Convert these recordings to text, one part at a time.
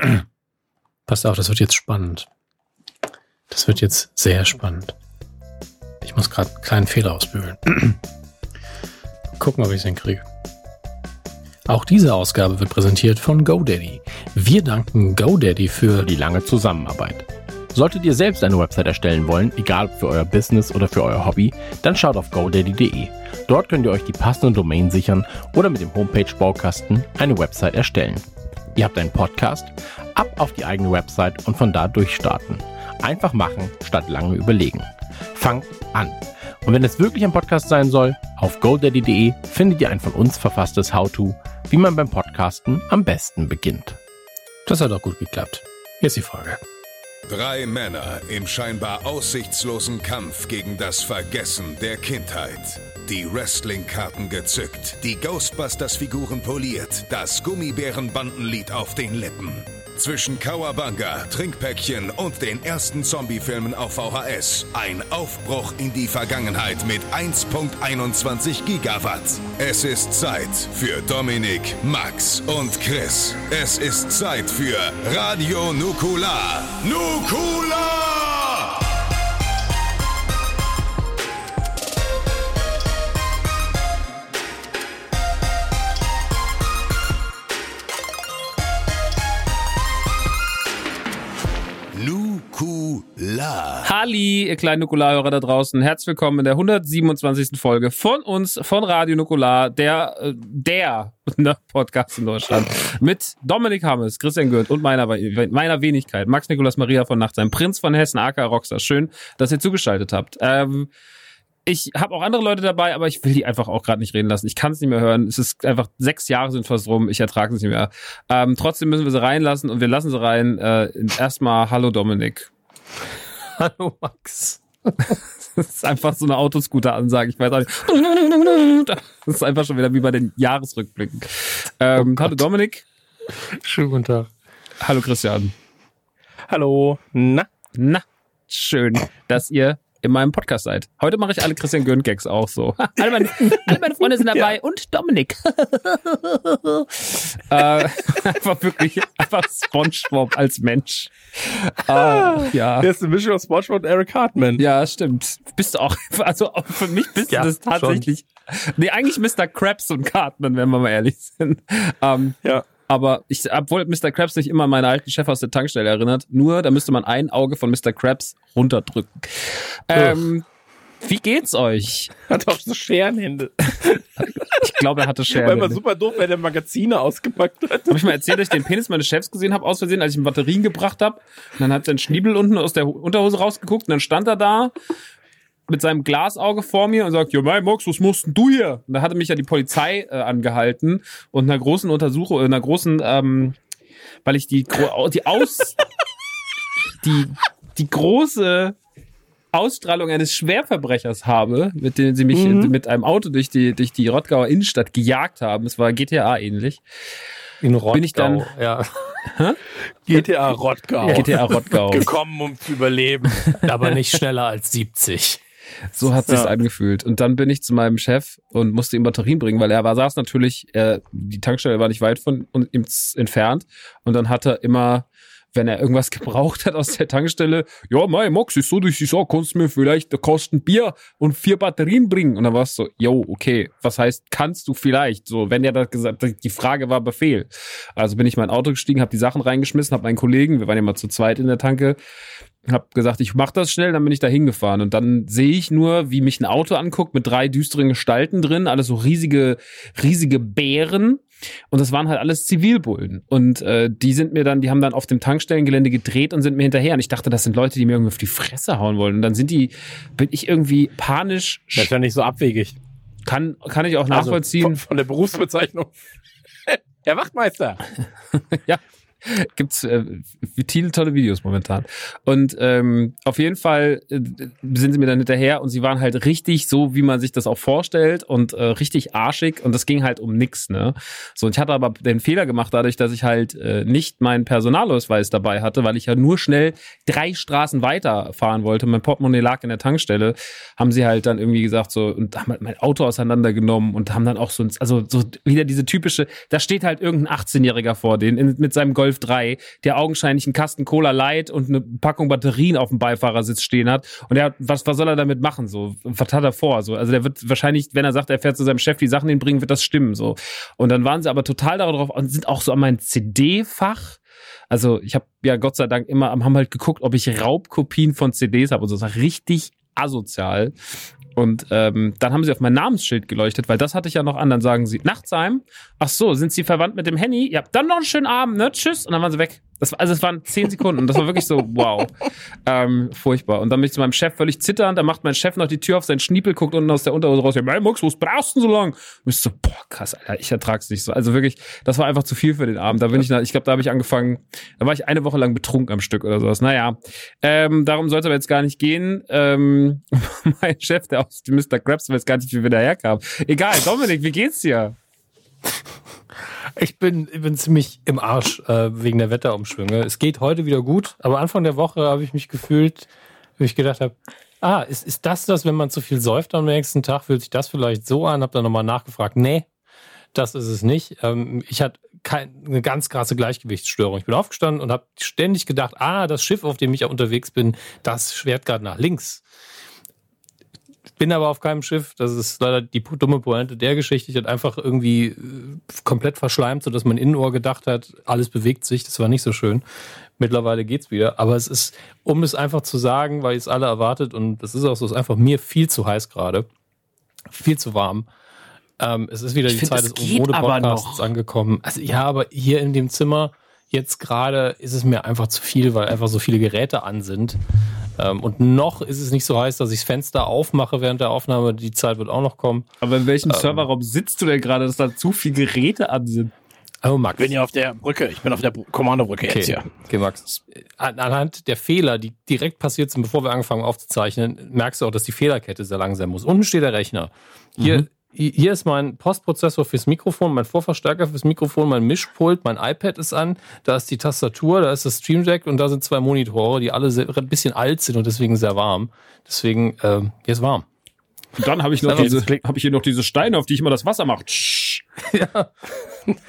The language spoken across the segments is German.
Passt auf, das wird jetzt spannend. Das wird jetzt sehr spannend. Ich muss gerade einen kleinen Fehler ausbügeln. Gucken, ob ich es hinkriege. Auch diese Ausgabe wird präsentiert von GoDaddy. Wir danken GoDaddy für die lange Zusammenarbeit. Solltet ihr selbst eine Website erstellen wollen, egal für euer Business oder für euer Hobby, dann schaut auf godaddy.de. Dort könnt ihr euch die passende Domain sichern oder mit dem Homepage-Baukasten eine Website erstellen. Ihr habt einen Podcast, ab auf die eigene Website und von da durchstarten. Einfach machen, statt lange überlegen. Fangt an. Und wenn es wirklich ein Podcast sein soll, auf godaddy.de findet ihr ein von uns verfasstes How-To, wie man beim Podcasten am besten beginnt. Das hat auch gut geklappt. Hier ist die Folge. Drei Männer im scheinbar aussichtslosen Kampf gegen das Vergessen der Kindheit. Die Wrestling-Karten gezückt, die Ghostbusters-Figuren poliert, das Gummibärenbandenlied auf den Lippen. Zwischen Kawabanga, Trinkpäckchen und den ersten Zombie-Filmen auf VHS. Ein Aufbruch in die Vergangenheit mit 1.21 Gigawatt. Es ist Zeit für Dominik, Max und Chris. Es ist Zeit für Radio Nukular. Nukular! Nukular. Halli, ihr kleinen Nukularhörer da draußen. Herzlich willkommen in der 127. Folge von uns, von Radio Nukular, der, äh, der ne, Podcast in Deutschland. Mit Dominik Hammes, Christian Gürt und meiner, meiner Wenigkeit. Max Nikolas Maria von Nachtsheim, Prinz von Hessen, AK Rockstar. Schön, dass ihr zugeschaltet habt. Ähm, ich habe auch andere Leute dabei, aber ich will die einfach auch gerade nicht reden lassen. Ich kann es nicht mehr hören. Es ist einfach sechs Jahre sind fast rum. Ich ertrage es nicht mehr. Ähm, trotzdem müssen wir sie reinlassen und wir lassen sie rein. Äh, erstmal Hallo Dominik. Hallo Max. Das ist einfach so eine Autoscooter-Ansage. Ich weiß auch nicht. Das ist einfach schon wieder wie bei den Jahresrückblicken. Ähm, Oh hallo Dominik. Schönen guten Tag. Hallo Christian. Hallo. Na? Na, schön, dass ihr in meinem Podcast seid. Heute mache ich alle Christian Gönn Gags auch so. alle, meine, alle meine Freunde sind dabei und Dominik. äh, einfach wirklich, einfach Spongebob als Mensch. Äh, ja. Der ist eine Mischung aus SpongeBob und Eric Hartman. Ja, stimmt. Bist du auch, also auch für mich bist Ja, du das tatsächlich. Nee, eigentlich Mr. Krabs und Cartman, wenn wir mal ehrlich sind. Ähm, Ja. Aber ich, obwohl Mr. Krabs sich immer an meinen alten Chef aus der Tankstelle erinnert, nur da müsste man ein Auge von Mr. Krabs runterdrücken. Ähm, wie geht's euch? Hat auch so Scherenhände. Ich glaube, er hatte Weil man Scherben. super doof, wenn der Magazine ausgepackt hat. Habe ich mal erzählt, dass ich den Penis meines Chefs gesehen habe, aus Versehen, als ich ihm Batterien gebracht habe. Und dann hat sein Schniebel unten aus der Unterhose rausgeguckt und dann stand er da mit seinem Glasauge vor mir und sagt, ja, mein Mox, was musst denn du hier? Und da hatte mich ja die Polizei äh, angehalten und in einer großen Untersuchung, in einer großen, ähm, weil ich die, die Aus, die, die große Ausstrahlung eines Schwerverbrechers habe, mit dem sie mich mit einem Auto durch die, durch die Rottgauer Innenstadt gejagt haben. Es war GTA ähnlich. In Rottgau. Bin ich dann- Ja. GTA Rottgau. GTA Rottgau. Gekommen, um zu überleben. Aber nicht schneller als 70. So hat sich's Ja. angefühlt. Und dann bin ich zu meinem Chef und musste ihm Batterien bringen, weil er war, saß natürlich, er, die Tankstelle war nicht weit von uns entfernt. Und dann hat er immer, wenn er irgendwas gebraucht hat aus der Tankstelle, ja, mein Max, ist so, dass ich sag, kannst du mir vielleicht Kosten Bier und vier Batterien bringen? Und dann war es so, yo, okay, was heißt, kannst du vielleicht? So, wenn er das gesagt hat, die Frage war Befehl. Also bin ich in mein Auto gestiegen, habe die Sachen reingeschmissen, habe meinen Kollegen, wir waren ja mal zu zweit in der Tanke, hab gesagt, ich mach das schnell, dann bin ich da hingefahren und dann sehe ich nur, wie mich ein Auto anguckt mit drei düsteren Gestalten drin, alles so riesige, riesige Bären und das waren halt alles Zivilbullen und äh, die sind mir dann, die haben dann auf dem Tankstellengelände gedreht und sind mir hinterher und ich dachte, das sind Leute, die mir irgendwie auf die Fresse hauen wollen und dann sind die, bin ich irgendwie panisch, Das ist ja nicht so abwegig. kann, kann ich auch nachvollziehen. Also, von, von der Berufsbezeichnung. Herr Wachtmeister. ja. Gibt's äh, viele tolle Videos momentan. Und ähm, auf jeden Fall äh, sind sie mir dann hinterher und sie waren halt richtig so, wie man sich das auch vorstellt und äh, richtig arschig und das ging halt um nix, ne? So, und ich hatte aber den Fehler gemacht, dadurch, dass ich halt äh, nicht meinen Personalausweis dabei hatte, weil ich ja nur schnell drei Straßen weiter fahren wollte. Mein Portemonnaie lag in der Tankstelle, haben sie halt dann irgendwie gesagt so und haben halt mein Auto auseinandergenommen und haben dann auch so, ein- also so wieder diese typische, da steht halt irgendein 18-Jähriger vor denen in, mit seinem Golf 3, der augenscheinlich einen Kasten Cola Light und eine Packung Batterien auf dem Beifahrersitz stehen hat. Und er hat, was, was soll er damit machen? So, was hat er vor? So, also der wird wahrscheinlich, wenn er sagt, er fährt zu seinem Chef die Sachen hinbringen, wird das stimmen. So. Und dann waren sie aber total darauf und sind auch so an mein CD-Fach. Also ich habe ja Gott sei Dank immer, haben halt geguckt, ob ich Raubkopien von CDs habe und so. Das war richtig asozial. Und ähm, dann haben sie auf mein Namensschild geleuchtet, weil das hatte ich ja noch an. Dann sagen sie, Nachtsheim, ach so, sind sie verwandt mit dem Henny? Ja, dann noch einen schönen Abend, ne? Tschüss. Und dann waren sie weg. Das, also es waren zehn Sekunden. Das war wirklich so, wow. Ähm, furchtbar. Und dann bin ich zu meinem Chef völlig zitternd. Da macht mein Chef noch die Tür auf, sein Schniepel guckt unten aus der Unterhose raus. Mein Mux, was brauchst du so lang? Und ich so, boah, krass, Alter, ich ertrag's nicht so. Also wirklich, das war einfach zu viel für den Abend. Da bin ich, ich glaube, da habe ich angefangen, da war ich eine Woche lang betrunken am Stück oder sowas. Naja, ähm, darum soll es aber jetzt gar nicht gehen. Ähm, mein Chef, der aus dem Mr. Krabs, weiß gar nicht, wie wir daherkam. Egal, Dominik, wie geht's dir? Ich bin, ich bin ziemlich im Arsch äh, wegen der Wetterumschwünge. Es geht heute wieder gut, aber Anfang der Woche habe ich mich gefühlt, wie ich gedacht habe, ah, ist, ist das das, wenn man zu viel säuft am nächsten Tag, fühlt sich das vielleicht so an? Habe dann nochmal nachgefragt. Nee, das ist es nicht. Ähm, ich hatte kein, eine ganz krasse Gleichgewichtsstörung. Ich bin aufgestanden und habe ständig gedacht, ah, das Schiff, auf dem ich unterwegs bin, das schwert gerade nach links bin aber auf keinem Schiff. Das ist leider die dumme Pointe der Geschichte. Ich hatte einfach irgendwie äh, komplett verschleimt, sodass mein Innenohr gedacht hat, alles bewegt sich. Das war nicht so schön. Mittlerweile geht's wieder. Aber es ist, um es einfach zu sagen, weil es alle erwartet und das ist auch so, es ist einfach mir viel zu heiß gerade. Viel zu warm. Ähm, es ist wieder ich die find, Zeit des Mode-Podcasts angekommen. Also ja, aber hier in dem Zimmer jetzt gerade ist es mir einfach zu viel, weil einfach so viele Geräte an sind. Ähm, und noch ist es nicht so heiß, dass ich das Fenster aufmache während der Aufnahme. Die Zeit wird auch noch kommen. Aber in welchem ähm, Serverraum sitzt du denn gerade, dass da zu viele Geräte an sind? Oh, Max. Ich bin ja auf der Brücke. Ich bin auf der Kommandobrücke okay. jetzt hier. Okay, Max. Anhand der Fehler, die direkt passiert sind, bevor wir angefangen haben aufzuzeichnen, merkst du auch, dass die Fehlerkette sehr lang sein muss. Unten steht der Rechner. Hier mhm hier ist mein Postprozessor fürs Mikrofon, mein Vorverstärker fürs Mikrofon, mein Mischpult, mein iPad ist an, da ist die Tastatur, da ist das Stream Deck und da sind zwei Monitore, die alle sehr, ein bisschen alt sind und deswegen sehr warm. Deswegen, äh, hier ist warm. Und dann habe ich noch diese, habe ich hier noch diese Steine, auf die ich immer das Wasser mache. ja.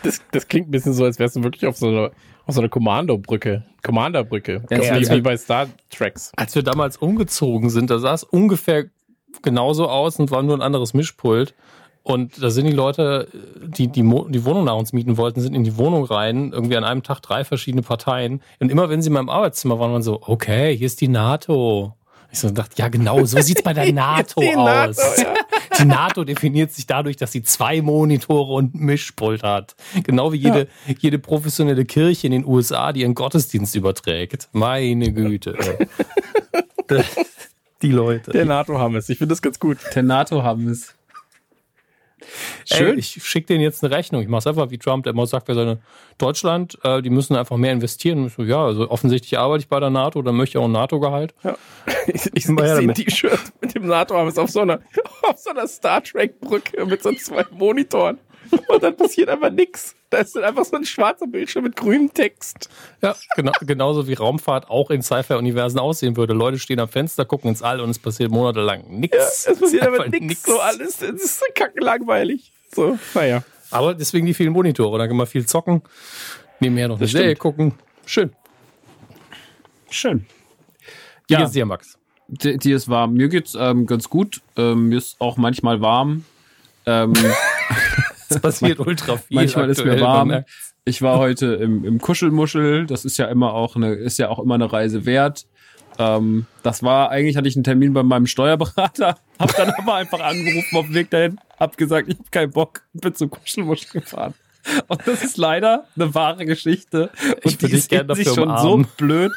Das, das klingt ein bisschen so, als wärst du wirklich auf so einer auf so einer Kommandobrücke, Commanderbrücke. Ja, ja, wie bei Star Treks. Als wir damals umgezogen sind, da es ungefähr genauso aus und war nur ein anderes Mischpult. Und da sind die Leute, die, die die Wohnung nach uns mieten wollten, sind in die Wohnung rein, irgendwie an einem Tag drei verschiedene Parteien. Und immer wenn sie in meinem Arbeitszimmer waren, waren so, okay, hier ist die NATO. Ich so dachte, ja genau, so sieht's bei der NATO die aus. NATO, ja. Die NATO definiert sich dadurch, dass sie zwei Monitore und Mischpult hat. Genau wie jede, ja. jede professionelle Kirche in den USA, die ihren Gottesdienst überträgt. Meine Güte. die Leute. Der NATO-Hammes. Ich finde das ganz gut. Der NATO-Hammes. Schön. Ey, ich schicke denen jetzt eine Rechnung. Ich mache es einfach wie Trump, der immer sagt, wir sollen Deutschland, äh, die müssen einfach mehr investieren. So, ja, also offensichtlich arbeite ich bei der NATO, dann möchte ich auch ein NATO-Gehalt. Ja. Ich, ich, ich sehe ein T-Shirt mit dem NATO-Hammes auf so einer, auf so einer Star Trek-Brücke mit so zwei Monitoren. Und dann passiert einfach nichts. Da ist dann einfach so ein schwarzer Bildschirm mit grünem Text. Ja, genau, genauso wie Raumfahrt auch in Sci-Fi-Universen aussehen würde. Leute stehen am Fenster, gucken ins All und es passiert monatelang nichts. Ja, es passiert aber nichts. So alles. Es ist so kackenlangweilig. So, naja. Aber deswegen die vielen Monitore. Da kann man viel zocken. Nebenher noch eine das Serie gucken. Schön. Schön. Wie ja. geht's dir, Max? Dir ist warm. Mir geht's ähm, ganz gut. Ähm, mir ist auch manchmal warm. Ähm, es passiert ultra viel. Manchmal ist mir warm. Ich war heute im, im Kuschelmuschel. Das ist ja immer auch eine, ist ja auch immer eine Reise wert. Ähm, das war eigentlich hatte ich einen Termin bei meinem Steuerberater, hab dann aber einfach angerufen auf dem Weg dahin, hab gesagt, ich habe keinen Bock, bin zum Kuschelmuschel gefahren. Und das ist leider eine wahre Geschichte. Und ich die ist sich schon so blöd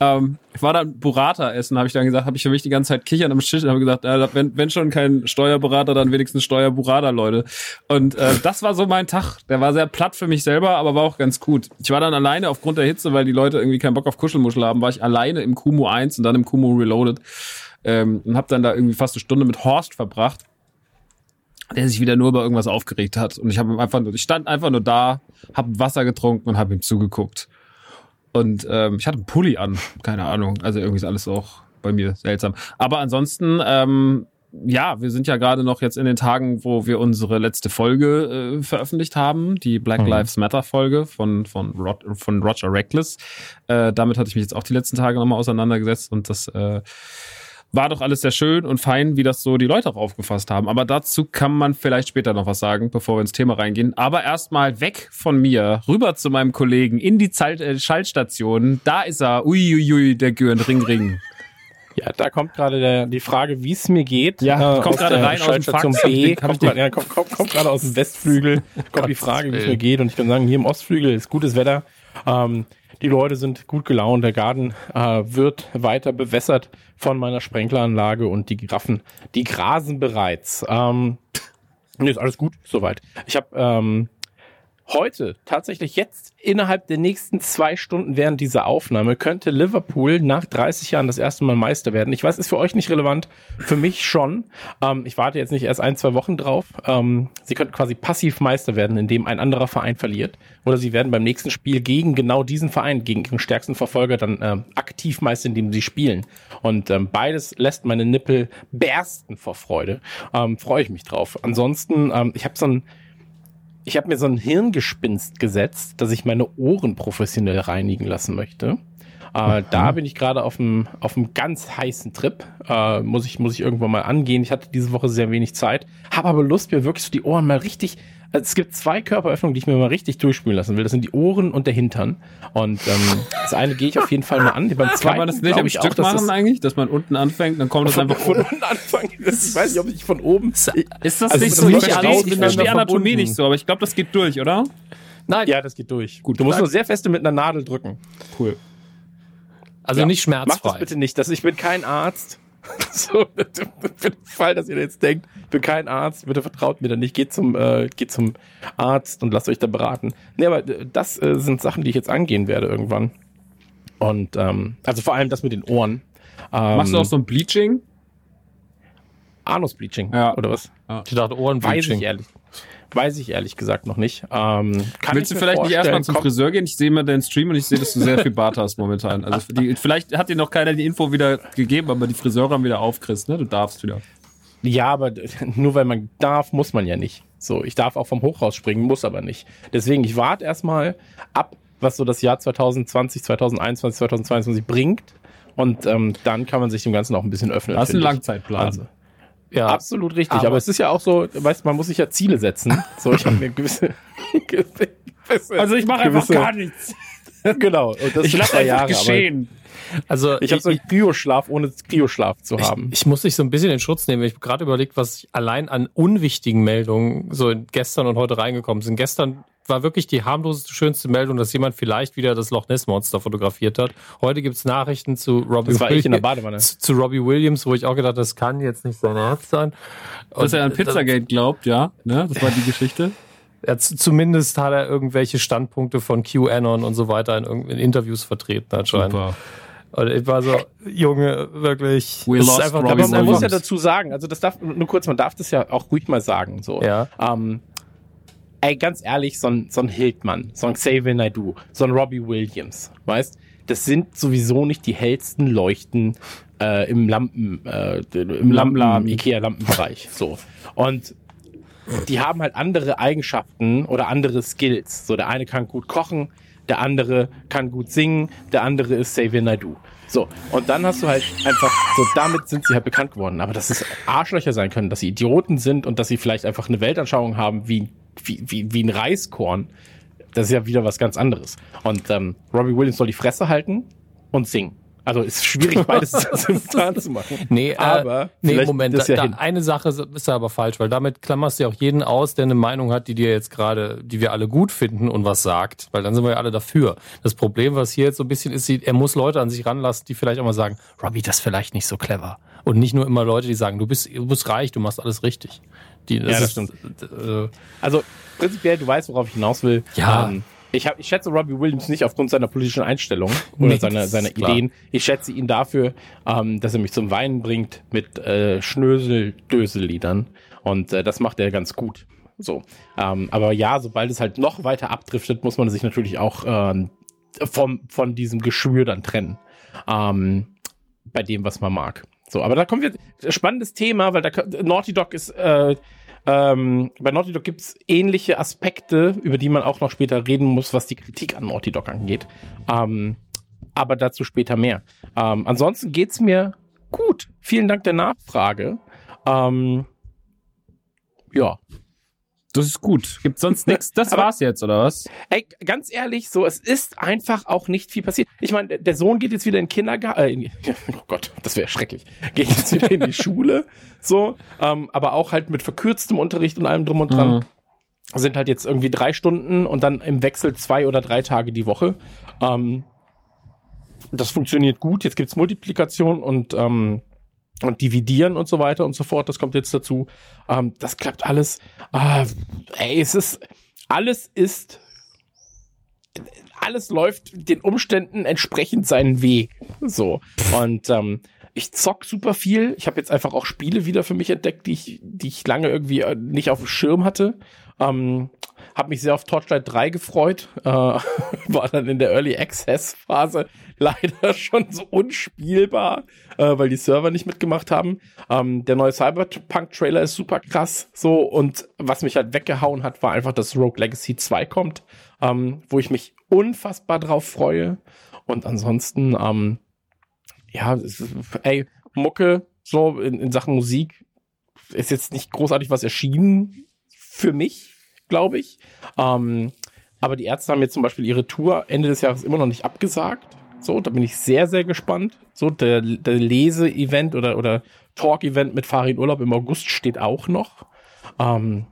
ähm, ich war dann Burrata essen, habe ich dann gesagt, habe ich für mich die ganze Zeit kichern am Tisch und habe gesagt, äh, wenn, wenn schon kein Steuerberater, dann wenigstens Steuerburrata, Leute. Und äh, das war so mein Tag. Der war sehr platt für mich selber, aber war auch ganz gut. Ich war dann alleine aufgrund der Hitze, weil die Leute irgendwie keinen Bock auf Kuschelmuschel haben, war ich alleine im Kumu 1 und dann im Kumu Reloaded ähm, und habe dann da irgendwie fast eine Stunde mit Horst verbracht der sich wieder nur über irgendwas aufgeregt hat und ich habe einfach nur ich stand einfach nur da, habe Wasser getrunken und habe ihm zugeguckt. Und ähm, ich hatte einen Pulli an, keine Ahnung. Also irgendwie ist alles auch bei mir seltsam. Aber ansonsten, ähm, ja, wir sind ja gerade noch jetzt in den Tagen, wo wir unsere letzte Folge äh, veröffentlicht haben, die Black Mhm. Lives Matter Folge von, von, Rod, von Roger Reckless. Äh, damit hatte ich mich jetzt auch die letzten Tage nochmal auseinandergesetzt und das äh, war doch alles sehr schön und fein, wie das so die Leute auch aufgefasst haben. Aber dazu kann man vielleicht später noch was sagen, bevor wir ins Thema reingehen. Aber erstmal weg von mir, rüber zu meinem Kollegen in die Zeit, äh, Schaltstation. Da ist er. Uiuiui, der Gürn, Ring, Ring. Ja, da kommt gerade die Frage, wie es mir geht. Ja, kommt aus gerade rein aus dem ich B. Kommt, grad- ja, kommt, kommt, kommt gerade aus dem Westflügel. kommt die Frage, wie es mir geht. Und ich kann sagen, hier im Ostflügel ist gutes Wetter. Ähm, die Leute sind gut gelaunt. Der Garten äh, wird weiter bewässert von meiner Sprenkleranlage und die Giraffen, die grasen bereits. Ähm, nee, ist alles gut, soweit. Ich habe ähm, heute, tatsächlich jetzt, innerhalb der nächsten zwei Stunden während dieser Aufnahme, könnte Liverpool nach 30 Jahren das erste Mal Meister werden. Ich weiß, ist für euch nicht relevant, für mich schon. Ähm, ich warte jetzt nicht erst ein, zwei Wochen drauf. Ähm, sie könnten quasi passiv Meister werden, indem ein anderer Verein verliert. Oder sie werden beim nächsten Spiel gegen genau diesen Verein, gegen ihren stärksten Verfolger, dann ähm, aktiv Meister, indem sie spielen. Und ähm, beides lässt meine Nippel bersten vor Freude. Ähm, Freue ich mich drauf. Ansonsten, ähm, ich habe so ein ich habe mir so ein Hirngespinst gesetzt, dass ich meine Ohren professionell reinigen lassen möchte. Äh, da bin ich gerade auf einem auf einem ganz heißen Trip. Äh, muss ich muss ich irgendwann mal angehen. Ich hatte diese Woche sehr wenig Zeit, habe aber Lust, mir wirklich so die Ohren mal richtig. Also es gibt zwei Körperöffnungen, die ich mir mal richtig durchspülen lassen will. Das sind die Ohren und der Hintern. Und ähm, das eine gehe ich auf jeden Fall mal an. Beim zweiten Kann man das nicht am ich Stück auch, dass machen das eigentlich? Dass man unten anfängt, dann kommt das einfach von unten anfangen. Ich weiß nicht, ob ich von oben. Ist das Also nicht so? ist Ich nicht verstehe, ich verstehe Anatomie nicht so, aber ich glaube, das geht durch, oder? Nein, Ja, das geht durch. Gut. Du musst nur sehr feste mit einer Nadel drücken. Cool. also Ja. nicht Mach das schmerzfrei. bitte nicht. Das, ich bin kein Arzt. So, für den Fall, dass ihr jetzt denkt, ich bin kein Arzt, bitte vertraut mir dann nicht. Geht zum, äh, geht zum Arzt und lasst euch da beraten. Nee, aber äh, das äh, sind Sachen, die ich jetzt angehen werde irgendwann. Und ähm, also vor allem das mit den Ohren. Ähm, Machst du auch so ein Bleaching? Anus-Bleaching Ja. oder was? Ich dachte Weiß Ohrenbleaching. ich ehrlich. Weiß ich ehrlich gesagt noch nicht. Ähm, Willst du vielleicht nicht erstmal zum Friseur gehen? Ich sehe mal deinen Stream und ich sehe, dass du sehr viel Bart hast momentan. Also die, vielleicht hat dir noch keiner die Info wieder gegeben, aber die Friseure haben wieder auf, Chris, ne? Du darfst wieder. Ja, aber nur weil man darf, muss man ja nicht. So, ich darf auch vom Hochhaus springen, muss aber nicht. Deswegen, ich warte erstmal ab, was so das Jahr 2020, 2021, 2022 bringt. Und ähm, dann kann man sich dem Ganzen auch ein bisschen öffnen. Das ist ein. Langzeitplan. Also, Ja, absolut richtig. Aber, Aber- es ist ja auch so, weißt man muss sich ja Ziele setzen. So, ich habe mir gewisse, gewisse. also ich mache einfach gar nichts. Genau. Ich lasse einfach Jahre. geschehen. also ich habe so einen Kryoschlaf, ohne Kryoschlaf zu haben. Ich, ich muss dich so ein bisschen in Schutz nehmen. Ich habe gerade überlegt, was ich allein an unwichtigen Meldungen so gestern und heute reingekommen sind. Gestern war wirklich die harmloseste, schönste Meldung, dass jemand vielleicht wieder das Loch Ness Monster fotografiert hat. Heute gibt's Nachrichten zu Robbie das war ich in der Williams. Badewanne. Zu, zu Robbie Williams, wo ich auch gedacht, das kann jetzt nicht sein Ernst sein. Dass er an Und, Pizzagate glaubt, ja. Ne? Das war die Geschichte. Ja, zumindest hat er irgendwelche Standpunkte von QAnon und so weiter in, in Interviews vertreten anscheinend. Super. Und ich war so, Junge, wirklich. We es ist lost einfach, Robbie Aber man muss ja dazu sagen, also das darf, nur kurz, man darf das ja auch ruhig mal sagen, so. Ja. Ähm, ey, ganz ehrlich, so ein, so ein Hildmann, so ein Xavier Naidoo, so ein Robbie Williams, weißt, das sind sowieso nicht die hellsten Leuchten äh, im Lampen, äh, im Lampenladen, Ikea-Lampenbereich, so. Und die haben halt andere Eigenschaften oder andere Skills. So, der eine kann gut kochen, der andere kann gut singen, der andere ist Xavier Naidoo. So, und dann hast du halt einfach, so damit sind sie halt bekannt geworden. Aber dass es Arschlöcher sein können, dass sie Idioten sind und dass sie vielleicht einfach eine Weltanschauung haben wie, wie, wie, wie ein Reiskorn, das ist ja wieder was ganz anderes. Und ähm, Robbie Williams soll die Fresse halten und singen. Also ist schwierig, beides simultan zu machen. Nee, aber äh, nee, Moment, da, ja da, hin. eine Sache ist da aber falsch, weil damit klammerst du ja auch jeden aus, der eine Meinung hat, die dir jetzt gerade, die wir alle gut finden und was sagt, weil dann sind wir ja alle dafür. Das Problem, was hier jetzt so ein bisschen ist, er muss Leute an sich ranlassen, die vielleicht auch mal sagen, Robbie, das ist vielleicht nicht so clever. Und nicht nur immer Leute, die sagen, du bist, du bist reich, du machst alles richtig. Die, Ja, das ist, stimmt. Äh, Also prinzipiell, du weißt, worauf ich hinaus will. Ja. Ähm, ich, hab, ich schätze Robbie Williams nicht aufgrund seiner politischen Einstellung oder Nee, seiner, das seiner. Ideen. Ich schätze ihn dafür, ähm, dass er mich zum Weinen bringt mit äh, Schnösel-Dösel-Liedern. Und äh, das macht er ganz gut. So. Ähm, aber ja, sobald es halt noch weiter abdriftet, muss man sich natürlich auch ähm, vom, von diesem Geschwür dann trennen. Ähm, bei dem, was man mag. So, aber da kommen wir, spannendes Thema, weil da Naughty Dog ist, äh, ähm, bei Naughty Dog gibt es ähnliche Aspekte, über die man auch noch später reden muss, was die Kritik an Naughty Dog angeht. Ähm, aber dazu später mehr. Ähm, ansonsten geht's mir gut. Vielen Dank der Nachfrage. Ähm, ja, das ist gut. Gibt sonst nichts. Das Aber, war's jetzt, oder was? Ey, ganz ehrlich, so, es ist einfach auch nicht viel passiert. Ich meine, der Sohn geht jetzt wieder in den Kindergarten. Äh, oh Gott, das wäre schrecklich. Geht jetzt wieder in die Schule. So, ähm, aber auch halt mit verkürztem Unterricht und allem drum und dran. Mhm. Sind halt jetzt irgendwie drei Stunden und dann im Wechsel zwei oder drei Tage die Woche. Ähm, das funktioniert gut. Jetzt gibt's Multiplikation und ähm, und dividieren und so weiter und so fort. Das kommt jetzt dazu. Ähm, das klappt alles. Ah, ey, es ist alles ist alles läuft den Umständen entsprechend seinen Weg. So und ähm, ich zock super viel. Ich habe jetzt einfach auch Spiele wieder für mich entdeckt, die ich, die ich lange irgendwie äh, nicht auf dem Schirm hatte. Ähm, habe mich sehr auf Torchlight 3 gefreut. Äh, war dann in der Early Access Phase leider schon so unspielbar, äh, weil die Server nicht mitgemacht haben. Ähm, der neue Cyberpunk-Trailer ist super krass. So, und was mich halt weggehauen hat, war einfach, dass Rogue Legacy 2 kommt, ähm, wo ich mich unfassbar drauf freue. Und ansonsten, ähm, ja, ey, Mucke, so in, in Sachen Musik, ist jetzt nicht großartig was erschienen für mich, glaube ich. Ähm, aber die Ärzte haben jetzt zum Beispiel ihre Tour Ende des Jahres immer noch nicht abgesagt. So, da bin ich sehr, sehr gespannt. So, der, der Lese-Event oder, oder Talk-Event mit Farin Urlaub im August steht auch noch. Ähm,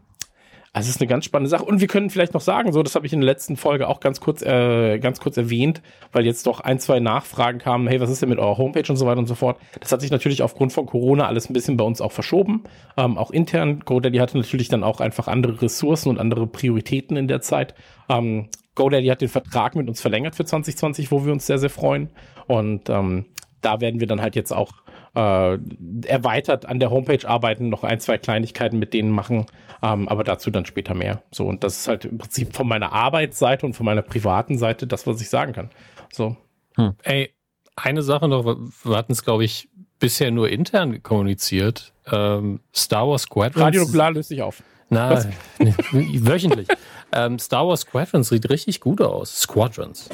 also es ist eine ganz spannende Sache. Und wir können vielleicht noch sagen, so, das habe ich in der letzten Folge auch ganz kurz, äh, ganz kurz erwähnt, weil jetzt doch ein, zwei Nachfragen kamen, hey, was ist denn mit eurer Homepage und so weiter und so fort. Das hat sich natürlich aufgrund von Corona alles ein bisschen bei uns auch verschoben. Ähm, auch intern. GoDaddy hatte natürlich dann auch einfach andere Ressourcen und andere Prioritäten in der Zeit. Ähm, GoDaddy hat den Vertrag mit uns verlängert für 2020, wo wir uns sehr, sehr freuen. Und ähm, da werden wir dann halt jetzt auch äh, erweitert an der Homepage arbeiten, noch ein, zwei Kleinigkeiten mit denen machen, ähm, aber dazu dann später mehr. So, und das ist halt im Prinzip von meiner Arbeitsseite und von meiner privaten Seite das, was ich sagen kann. So. Hm. Ey, eine Sache noch, wir hatten es, glaube ich, bisher nur intern kommuniziert. Ähm, Star Wars Squadrons. Radio Nuklear löst sich auf. Na, wöchentlich. ähm, Star Wars Squadrons sieht richtig gut aus. Squadrons.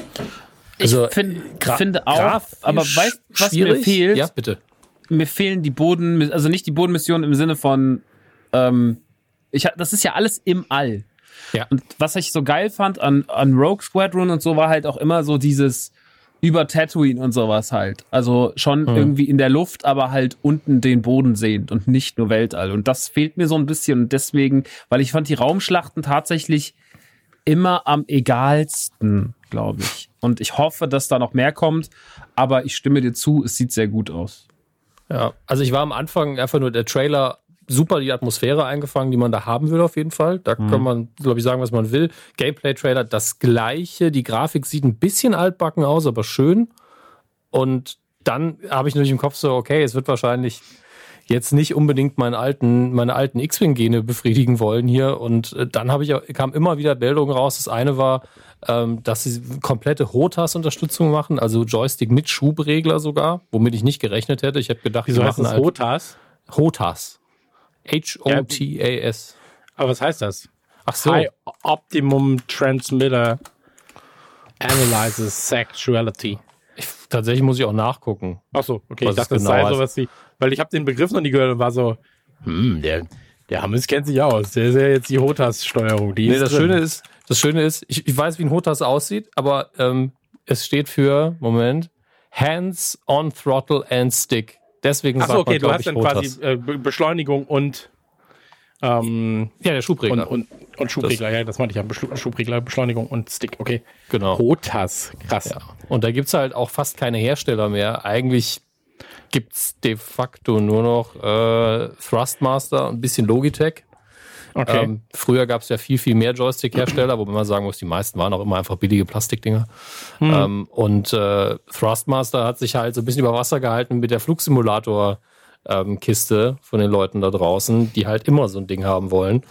Also, ich find, finde auch, aber weißt du, was schwierig? mir fehlt? Ja, bitte. Mir fehlen die Boden, also nicht die Bodenmissionen im Sinne von, ähm, ich, das ist ja alles im All. Ja. Und was ich so geil fand an, an Rogue Squadron und so war halt auch immer so dieses, über Tatooine und sowas halt. Also schon mhm. irgendwie in der Luft, aber halt unten den Boden sehend und nicht nur Weltall. Und das fehlt mir so ein bisschen. Und deswegen, weil ich fand die Raumschlachten tatsächlich immer am egalsten, glaube ich. Und ich hoffe, dass da noch mehr kommt. Aber ich stimme dir zu, es sieht sehr gut aus. Ja, also ich war am Anfang einfach nur der Trailer super die Atmosphäre eingefangen, die man da haben will auf jeden Fall. Da mhm. kann man, glaube ich, sagen, was man will. Gameplay-Trailer, das gleiche. Die Grafik sieht ein bisschen altbacken aus, aber schön. Und dann habe ich natürlich im Kopf so, okay, es wird wahrscheinlich jetzt nicht unbedingt meinen alten, meine alten X-Wing-Gene befriedigen wollen hier. Und äh, dann habe ich, kam immer wieder Meldungen raus. Das eine war, ähm, dass sie komplette HOTAS-Unterstützung machen, also Joystick mit Schubregler sogar, womit ich nicht gerechnet hätte. Ich hätte gedacht, Wieso heißt das halt HOTAS? HOTAS. H-O-T-A-S. Aber was heißt das? Ach so. High Optimum Transmitter Analyzes Sexuality. Ich, tatsächlich muss ich auch nachgucken. Ach so, okay. Ich dachte, genau das sei sowas wie, weil ich habe den Begriff noch nie gehört und war so, hm, der, der Hammes kennt sich aus. Der ist ja jetzt die HOTAS-Steuerung. nee, das Schöne ist, das Schöne ist, ich, ich weiß, wie ein HOTAS aussieht, aber ähm, es steht für, Moment, Hands on Throttle and Stick. Deswegen Ach so, okay, man, du hast dann quasi äh, Beschleunigung und ähm, ja, der Schubregler. Und, und, und Schubregler, das, ja, das meinte ich ja. Schubregler, Beschleunigung und Stick, okay. Genau. Rotas, krass. Ja. Und da gibt's halt auch fast keine Hersteller mehr. Eigentlich gibt's de facto nur noch äh, Thrustmaster und ein bisschen Logitech. Okay. Ähm, früher gab es ja viel, viel mehr Joystick-Hersteller, wo man sagen muss, die meisten waren auch immer einfach billige Plastikdinger. Hm. Ähm, und äh, Thrustmaster hat sich halt so ein bisschen über Wasser gehalten mit der Flugsimulator. Ähm, Kiste von den Leuten da draußen, die halt immer so ein Ding haben wollen.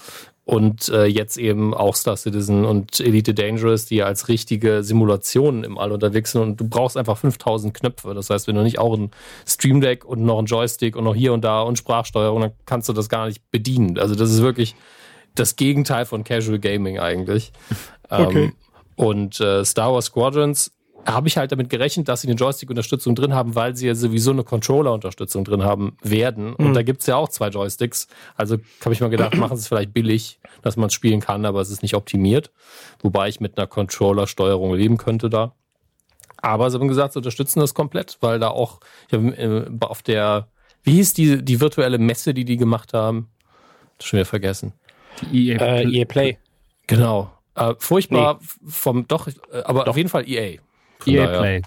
Und äh, jetzt eben auch Star Citizen und Elite Dangerous, die als richtige Simulationen im All unterwegs sind und du brauchst einfach 5000 Knöpfe. Das heißt, wenn du nicht auch ein Stream Deck und noch ein Joystick und noch hier und da und Sprachsteuerung, dann kannst du das gar nicht bedienen. Also das ist wirklich das Gegenteil von Casual Gaming eigentlich. Okay. Ähm, und äh, Star Wars Squadrons habe ich halt damit gerechnet, dass sie eine Joystick-Unterstützung drin haben, weil sie ja sowieso eine Controller-Unterstützung drin haben werden. Und mhm. da gibt's ja auch zwei Joysticks. Also habe ich mal gedacht, machen sie es vielleicht billig, dass man es spielen kann, aber es ist nicht optimiert. Wobei ich mit einer Controller-Steuerung leben könnte da. Aber sie haben gesagt, sie unterstützen das komplett, weil da auch, ich habe äh, auf der, wie hieß die, die virtuelle Messe, die die gemacht haben? Das schon wieder vergessen. Die EA, äh, EA Play. Genau. Äh, furchtbar nee. vom, doch, äh, aber doch. auf jeden Fall EA. EA daher. Play.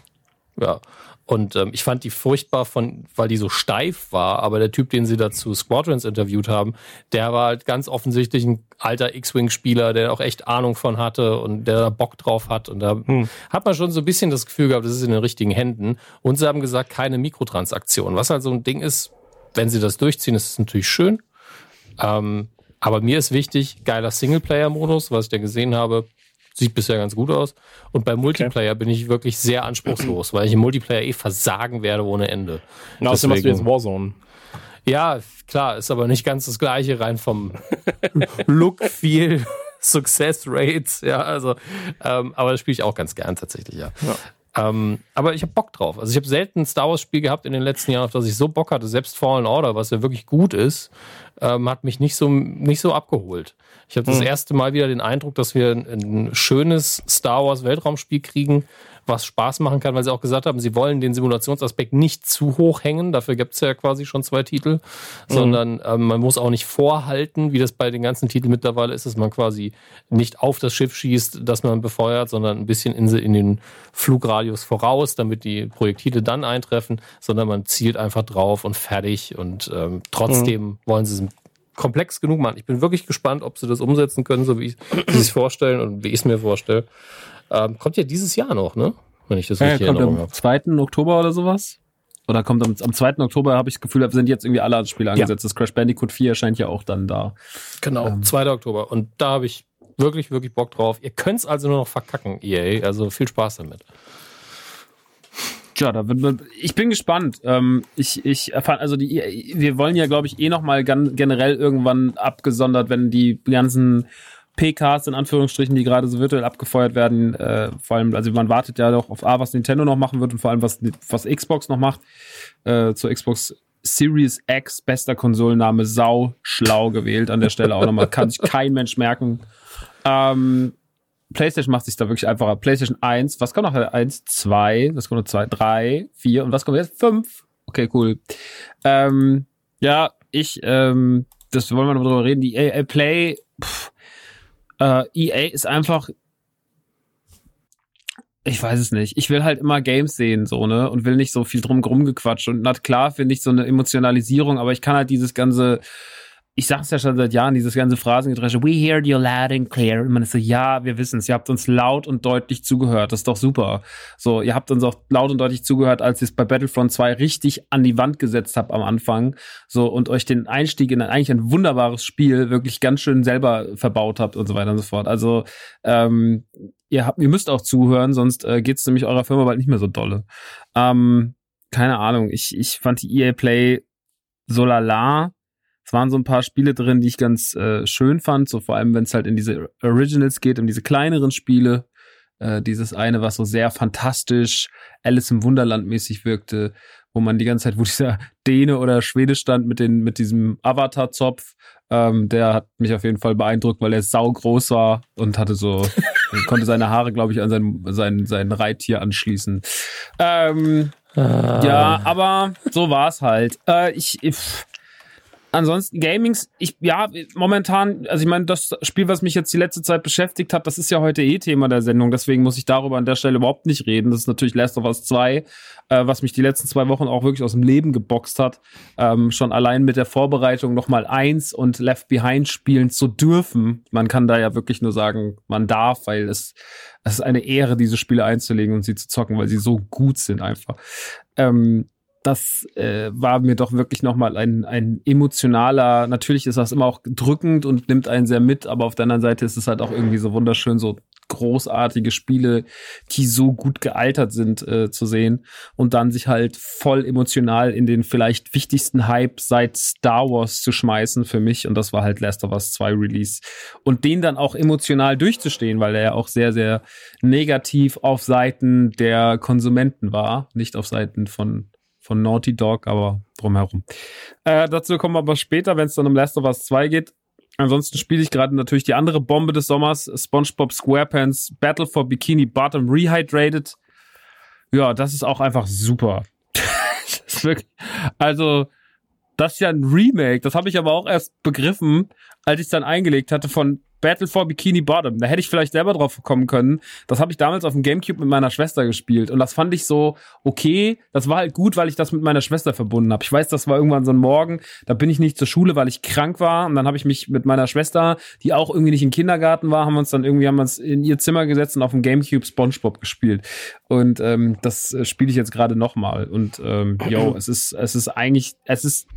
Ja. Und ähm, ich fand die furchtbar von, weil die so steif war, aber der Typ, den sie dazu Squadrons interviewt haben, der war halt ganz offensichtlich ein alter X-Wing-Spieler, der auch echt Ahnung von hatte und der da Bock drauf hat. Und da hm. hat man schon so ein bisschen das Gefühl gehabt, das ist in den richtigen Händen. Und sie haben gesagt, keine Mikrotransaktion. Was halt so ein Ding ist, wenn sie das durchziehen, ist es natürlich schön. Ähm, aber mir ist wichtig, geiler Singleplayer-Modus, was ich da gesehen habe, sieht bisher ganz gut aus. Und beim Multiplayer okay. bin ich wirklich sehr anspruchslos, weil ich im Multiplayer eh versagen werde ohne Ende. Na, außerdem machst du jetzt Warzone. Ja, klar, ist aber nicht ganz das gleiche rein vom Look, Feel, Success Rates, ja, also, ähm, aber das spiele ich auch ganz gern tatsächlich, ja. ja. Ähm, aber ich habe Bock drauf. Also ich habe selten ein Star Wars Spiel gehabt in den letzten Jahren, auf das ich so Bock hatte. Selbst Fallen Order, was ja wirklich gut ist, ähm, hat mich nicht so nicht so abgeholt. Ich habe das mhm. erste Mal wieder den Eindruck, dass wir ein, ein schönes Star Wars Weltraumspiel kriegen, was Spaß machen kann, weil sie auch gesagt haben, sie wollen den Simulationsaspekt nicht zu hoch hängen. Dafür gibt es ja quasi schon zwei Titel, mhm. sondern ähm, man muss auch nicht vorhalten, wie das bei den ganzen Titeln mittlerweile ist, dass man quasi nicht auf das Schiff schießt, das man befeuert, sondern ein bisschen in, in den Flugradius voraus, damit die Projektile dann eintreffen, sondern man zielt einfach drauf und fertig. Und ähm, trotzdem mhm. wollen sie es komplex genug machen. Ich bin wirklich gespannt, ob sie das umsetzen können, so wie sie es vorstellen und wie ich es mir vorstelle. Ähm, kommt ja dieses Jahr noch, ne? Wenn ich das ja, richtig kommt am 2. Oktober oder sowas? Oder kommt am, am 2. Oktober, habe ich das Gefühl, sind jetzt irgendwie alle Spiele angesetzt. Ja. Das Crash Bandicoot 4 erscheint ja auch dann da. Genau, ähm. 2. Oktober. Und da habe ich wirklich, wirklich Bock drauf. Ihr könnt es also nur noch verkacken, EA. Also viel Spaß damit. Ja, da wird ich bin gespannt. Ähm, ich, ich erfahre, also die, wir wollen ja, glaube ich, eh nochmal generell irgendwann abgesondert, wenn die ganzen PKs in Anführungsstrichen, die gerade so virtuell abgefeuert werden, äh, vor allem, also man wartet ja doch auf A, was Nintendo noch machen wird und vor allem, was, was Xbox noch macht, äh, zur Xbox Series X, bester Konsolenname, sau schlau gewählt an der Stelle auch nochmal, kann sich kein Mensch merken. Ähm, PlayStation macht sich da wirklich einfacher. PlayStation 1, was kommt noch? 1, 2, was kommt noch? 2, 3, 4 und was kommt jetzt? 5. Okay, cool. Ähm, ja, ich, ähm, das wollen wir noch drüber reden. Die EA Play, pff, äh, EA ist einfach, ich weiß es nicht. Ich will halt immer Games sehen, so, ne? Und will nicht so viel drum gequatscht. Und na klar finde ich so eine Emotionalisierung, aber ich kann halt dieses ganze, ich sag's ja schon seit Jahren, dieses ganze Phrasengedresche, we hear you loud and clear. Und man ist so, ja, wir wissen es, ihr habt uns laut und deutlich zugehört, das ist doch super. So, ihr habt uns auch laut und deutlich zugehört, als ich es bei Battlefront 2 richtig an die Wand gesetzt habt am Anfang. So, und euch den Einstieg in ein, eigentlich ein wunderbares Spiel wirklich ganz schön selber verbaut habt und so weiter und so fort. Also, ähm, ihr habt, ihr müsst auch zuhören, sonst äh, geht's nämlich eurer Firma bald nicht mehr so dolle. Ähm, keine Ahnung, ich, ich fand die EA Play so lala es waren so ein paar Spiele drin, die ich ganz äh, schön fand, so vor allem, wenn es halt in diese Originals geht, um diese kleineren Spiele. Äh, dieses eine, was so sehr fantastisch Alice im Wunderland mäßig wirkte, wo man die ganze Zeit, wo dieser Däne oder Schwede stand mit, den, mit diesem Avatar-Zopf, ähm, der hat mich auf jeden Fall beeindruckt, weil er saugroß war und hatte so, konnte seine Haare, glaube ich, an sein, sein, sein Reittier anschließen. Ähm, ah. Ja, aber so war es halt. Äh, ich, ich Ansonsten Gamings, ich ja, momentan, also ich meine, das Spiel, was mich jetzt die letzte Zeit beschäftigt hat, das ist ja heute eh Thema der Sendung, deswegen muss ich darüber an der Stelle überhaupt nicht reden. Das ist natürlich Last of Us 2, äh, was mich die letzten zwei Wochen auch wirklich aus dem Leben geboxt hat. Ähm, schon allein mit der Vorbereitung nochmal eins und Left Behind spielen zu dürfen. Man kann da ja wirklich nur sagen, man darf, weil es, es ist eine Ehre, diese Spiele einzulegen und sie zu zocken, weil sie so gut sind einfach. Ähm, das äh, war mir doch wirklich nochmal ein, ein emotionaler, natürlich ist das immer auch drückend und nimmt einen sehr mit, aber auf der anderen Seite ist es halt auch irgendwie so wunderschön, so großartige Spiele, die so gut gealtert sind, äh, zu sehen und dann sich halt voll emotional in den vielleicht wichtigsten Hype seit Star Wars zu schmeißen für mich. Und das war halt Last of Us 2 Release. Und den dann auch emotional durchzustehen, weil er ja auch sehr, sehr negativ auf Seiten der Konsumenten war, nicht auf Seiten von von Naughty Dog, aber drumherum. Äh, dazu kommen wir aber später, wenn es dann um Last of Us 2 geht. Ansonsten spiele ich gerade natürlich die andere Bombe des Sommers, SpongeBob SquarePants Battle for Bikini Bottom Rehydrated. Ja, das ist auch einfach super. das wirklich, also, das ist ja ein Remake. Das habe ich aber auch erst begriffen, als ich es dann eingelegt hatte von Battle for Bikini Bottom. Da hätte ich vielleicht selber drauf kommen können. Das habe ich damals auf dem Gamecube mit meiner Schwester gespielt und das fand ich so okay. Das war halt gut, weil ich das mit meiner Schwester verbunden habe. Ich weiß, das war irgendwann so ein Morgen, da bin ich nicht zur Schule, weil ich krank war und dann habe ich mich mit meiner Schwester, die auch irgendwie nicht im Kindergarten war, haben wir uns dann irgendwie haben wir uns in ihr Zimmer gesetzt und auf dem Gamecube SpongeBob gespielt. Und ähm, das äh, spiele ich jetzt gerade nochmal und ähm, yo, es ist es ist eigentlich es ist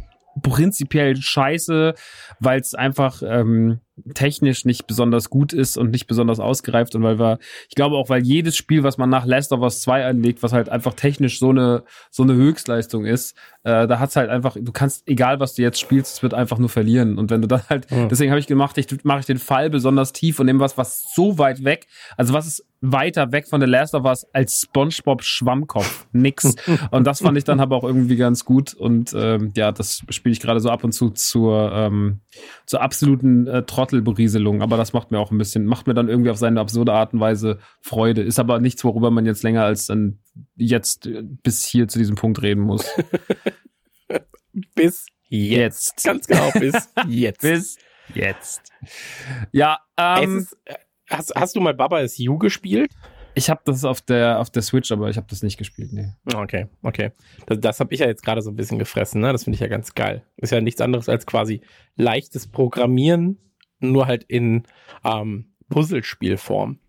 prinzipiell scheiße, weil es einfach ähm, technisch nicht besonders gut ist und nicht besonders ausgereift und weil wir, ich glaube auch, weil jedes Spiel, was man nach Last of Us 2 anlegt, was halt einfach technisch so eine, so eine Höchstleistung ist, äh, da hat's halt einfach, du kannst, egal was du jetzt spielst, es wird einfach nur verlieren. Und wenn du dann halt, mhm. deswegen habe ich gemacht, ich mache ich den Fall besonders tief und nehme was, was so weit weg, also was ist weiter weg von The Last of Us als SpongeBob Schwammkopf. Nix. und das fand ich dann aber auch irgendwie ganz gut. Und ähm, ja, das spiele ich gerade so ab und zu zur, ähm, zur absoluten äh, Trottelberieselung. Aber das macht mir auch ein bisschen, macht mir dann irgendwie auf seine absurde Art und Weise Freude. Ist aber nichts, worüber man jetzt länger als dann jetzt äh, bis hier zu diesem Punkt reden muss. bis jetzt. Ganz genau, bis jetzt. bis jetzt. Ja, ähm, ist, äh, hast, hast du mal Baba is You gespielt? Ich habe das auf der auf der Switch, aber ich habe das nicht gespielt. Nee. Okay, okay. Das, das habe ich ja jetzt gerade so ein bisschen gefressen. Ne? Das finde ich ja ganz geil. Ist ja nichts anderes als quasi leichtes Programmieren, nur halt in ähm, Puzzlespielform.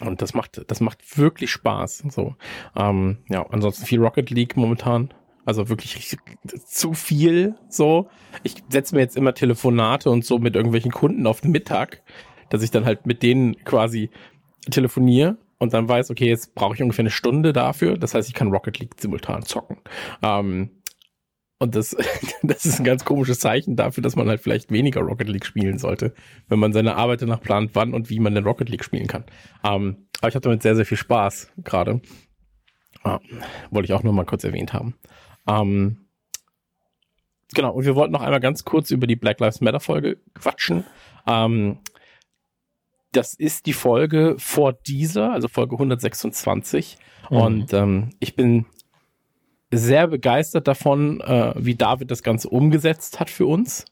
Und das macht, das macht wirklich Spaß. So, ähm, ja. Ansonsten viel Rocket League momentan. Also wirklich zu viel. So, ich setze mir jetzt immer Telefonate und so mit irgendwelchen Kunden auf den Mittag, dass ich dann halt mit denen quasi telefoniere und dann weiß, okay, jetzt brauche ich ungefähr eine Stunde dafür. Das heißt, ich kann Rocket League simultan zocken. Ähm, und das, das ist ein ganz komisches Zeichen dafür, dass man halt vielleicht weniger Rocket League spielen sollte, wenn man seine Arbeit danach plant, wann und wie man den Rocket League spielen kann. Ähm, aber ich hatte damit sehr, sehr viel Spaß gerade. Ah, wollte ich auch nur mal kurz erwähnt haben. Ähm, genau, und wir wollten noch einmal ganz kurz über die Black Lives Matter Folge quatschen. Ähm, das ist die Folge vor dieser, also Folge 126. Mhm. Und ähm, ich bin sehr begeistert davon, äh, wie David das Ganze umgesetzt hat für uns.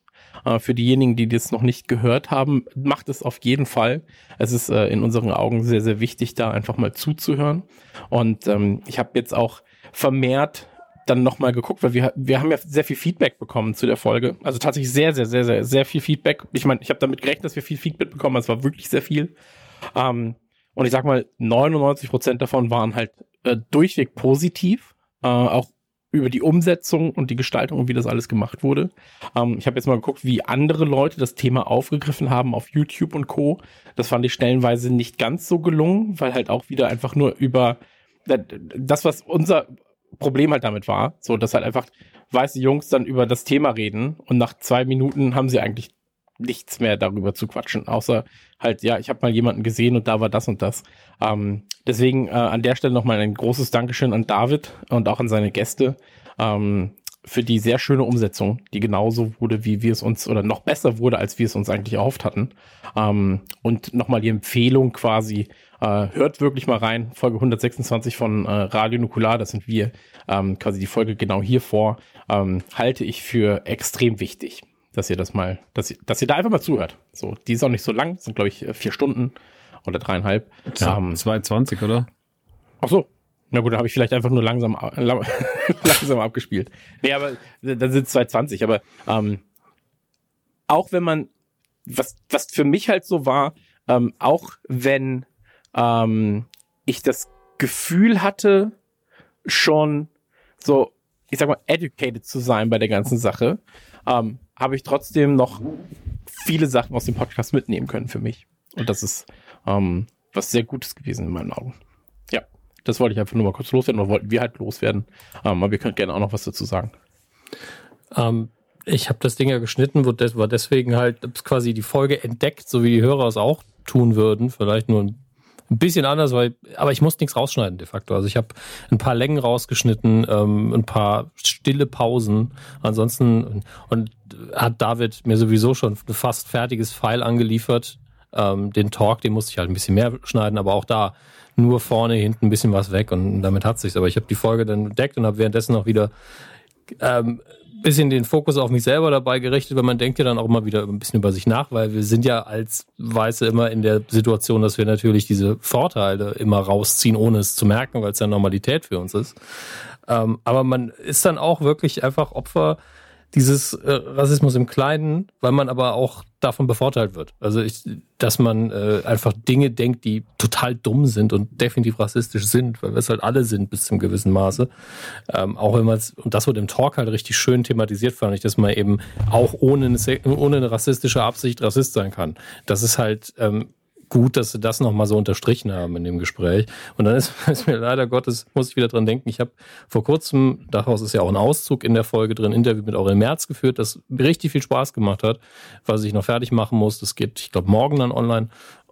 Äh, für diejenigen, die das noch nicht gehört haben, macht es auf jeden Fall. Es ist äh, in unseren Augen sehr, sehr wichtig, da einfach mal zuzuhören. Und ähm, ich habe jetzt auch vermehrt dann nochmal geguckt, weil wir, wir haben ja sehr viel Feedback bekommen zu der Folge. Also tatsächlich sehr, sehr, sehr, sehr, sehr viel Feedback. Ich meine, ich habe damit gerechnet, dass wir viel Feedback bekommen, es war wirklich sehr viel. Ähm, und ich sag mal, 99 Prozent davon waren halt äh, durchweg positiv äh, auch über die Umsetzung und die Gestaltung und wie das alles gemacht wurde. Ähm, ich habe jetzt mal geguckt, wie andere Leute das Thema aufgegriffen haben auf YouTube und Co. Das fand ich stellenweise nicht ganz so gelungen, weil halt auch wieder einfach nur über das, was unser Problem halt damit war, so dass halt einfach weiße Jungs dann über das Thema reden und nach zwei Minuten haben sie eigentlich nichts mehr darüber zu quatschen, außer halt, ja, ich habe mal jemanden gesehen und da war das und das. Ähm, deswegen äh, an der Stelle nochmal ein großes Dankeschön an David und auch an seine Gäste ähm, für die sehr schöne Umsetzung, die genauso wurde, wie wir es uns, oder noch besser wurde, als wir es uns eigentlich erhofft hatten. Ähm, und nochmal die Empfehlung quasi, äh, hört wirklich mal rein, Folge 126 von äh, Radio Nukular, das sind wir, ähm, quasi die Folge genau hier vor, ähm, halte ich für extrem wichtig dass ihr das mal, dass ihr, dass ihr da einfach mal zuhört. So, die ist auch nicht so lang, sind glaube ich vier Stunden oder dreieinhalb. Ja, ähm, 220, oder? Ach so. Na gut, da habe ich vielleicht einfach nur langsam, langsam abgespielt. Nee, aber dann sind es 220. Aber ähm, auch wenn man, was, was für mich halt so war, ähm, auch wenn ähm, ich das Gefühl hatte, schon so ich sag mal, educated zu sein bei der ganzen Sache, ähm, habe ich trotzdem noch viele Sachen aus dem Podcast mitnehmen können für mich. Und das ist ähm, was sehr Gutes gewesen in meinen Augen. Ja, das wollte ich einfach nur mal kurz loswerden oder wollten wir halt loswerden. Ähm, aber wir können gerne auch noch was dazu sagen. Ähm, ich habe das Ding ja geschnitten, war deswegen halt quasi die Folge entdeckt, so wie die Hörer es auch tun würden. Vielleicht nur ein bisschen anders, weil, aber ich muss nichts rausschneiden de facto. Also ich habe ein paar Längen rausgeschnitten, ähm, ein paar stille Pausen. Ansonsten und hat David mir sowieso schon ein fast fertiges File angeliefert. Ähm, den Talk, den musste ich halt ein bisschen mehr schneiden, aber auch da nur vorne, hinten ein bisschen was weg und damit hat sich's. Aber ich habe die Folge dann entdeckt und habe währenddessen auch wieder ähm, bisschen den Fokus auf mich selber dabei gerichtet, weil man denkt ja dann auch immer wieder ein bisschen über sich nach, weil wir sind ja als Weiße immer in der Situation, dass wir natürlich diese Vorteile immer rausziehen, ohne es zu merken, weil es ja Normalität für uns ist. Ähm, aber man ist dann auch wirklich einfach Opfer dieses äh, Rassismus im Kleinen, weil man aber auch davon bevorteilt wird. Also ich, dass man äh, einfach Dinge denkt, die total dumm sind und definitiv rassistisch sind, weil wir es halt alle sind bis zum gewissen Maße. Ähm, auch wenn man es, und das wird im Talk halt richtig schön thematisiert, fand ich, dass man eben auch ohne eine, ohne eine rassistische Absicht Rassist sein kann. Das ist halt ähm, gut, dass sie das nochmal so unterstrichen haben in dem Gespräch. Und dann ist, ist mir leider Gottes, muss ich wieder dran denken, ich habe vor kurzem, daraus ist ja auch ein Auszug in der Folge drin, Interview mit Aurel Merz geführt, das richtig viel Spaß gemacht hat, was ich noch fertig machen muss. Das geht, ich glaube, morgen dann online.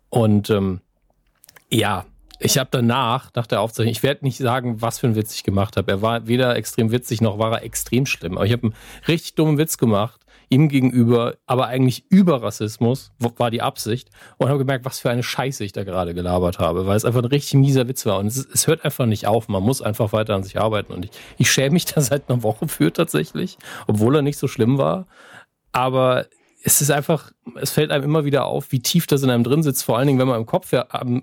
Und ähm, ja, ich habe danach, nach der Aufzeichnung, ich werde nicht sagen, was für einen Witz ich gemacht habe. Er war weder extrem witzig noch war er extrem schlimm. Aber ich habe einen richtig dummen Witz gemacht ihm gegenüber, aber eigentlich über Rassismus, war die Absicht. Und habe gemerkt, was für eine Scheiße ich da gerade gelabert habe, weil es einfach ein richtig mieser Witz war. Und es, es hört einfach nicht auf. Man muss einfach weiter an sich arbeiten. Und ich, ich schäme mich da seit einer Woche für tatsächlich, obwohl er nicht so schlimm war. Aber es ist einfach, es fällt einem immer wieder auf, wie tief das in einem drin sitzt. Vor allen Dingen, wenn man im Kopf,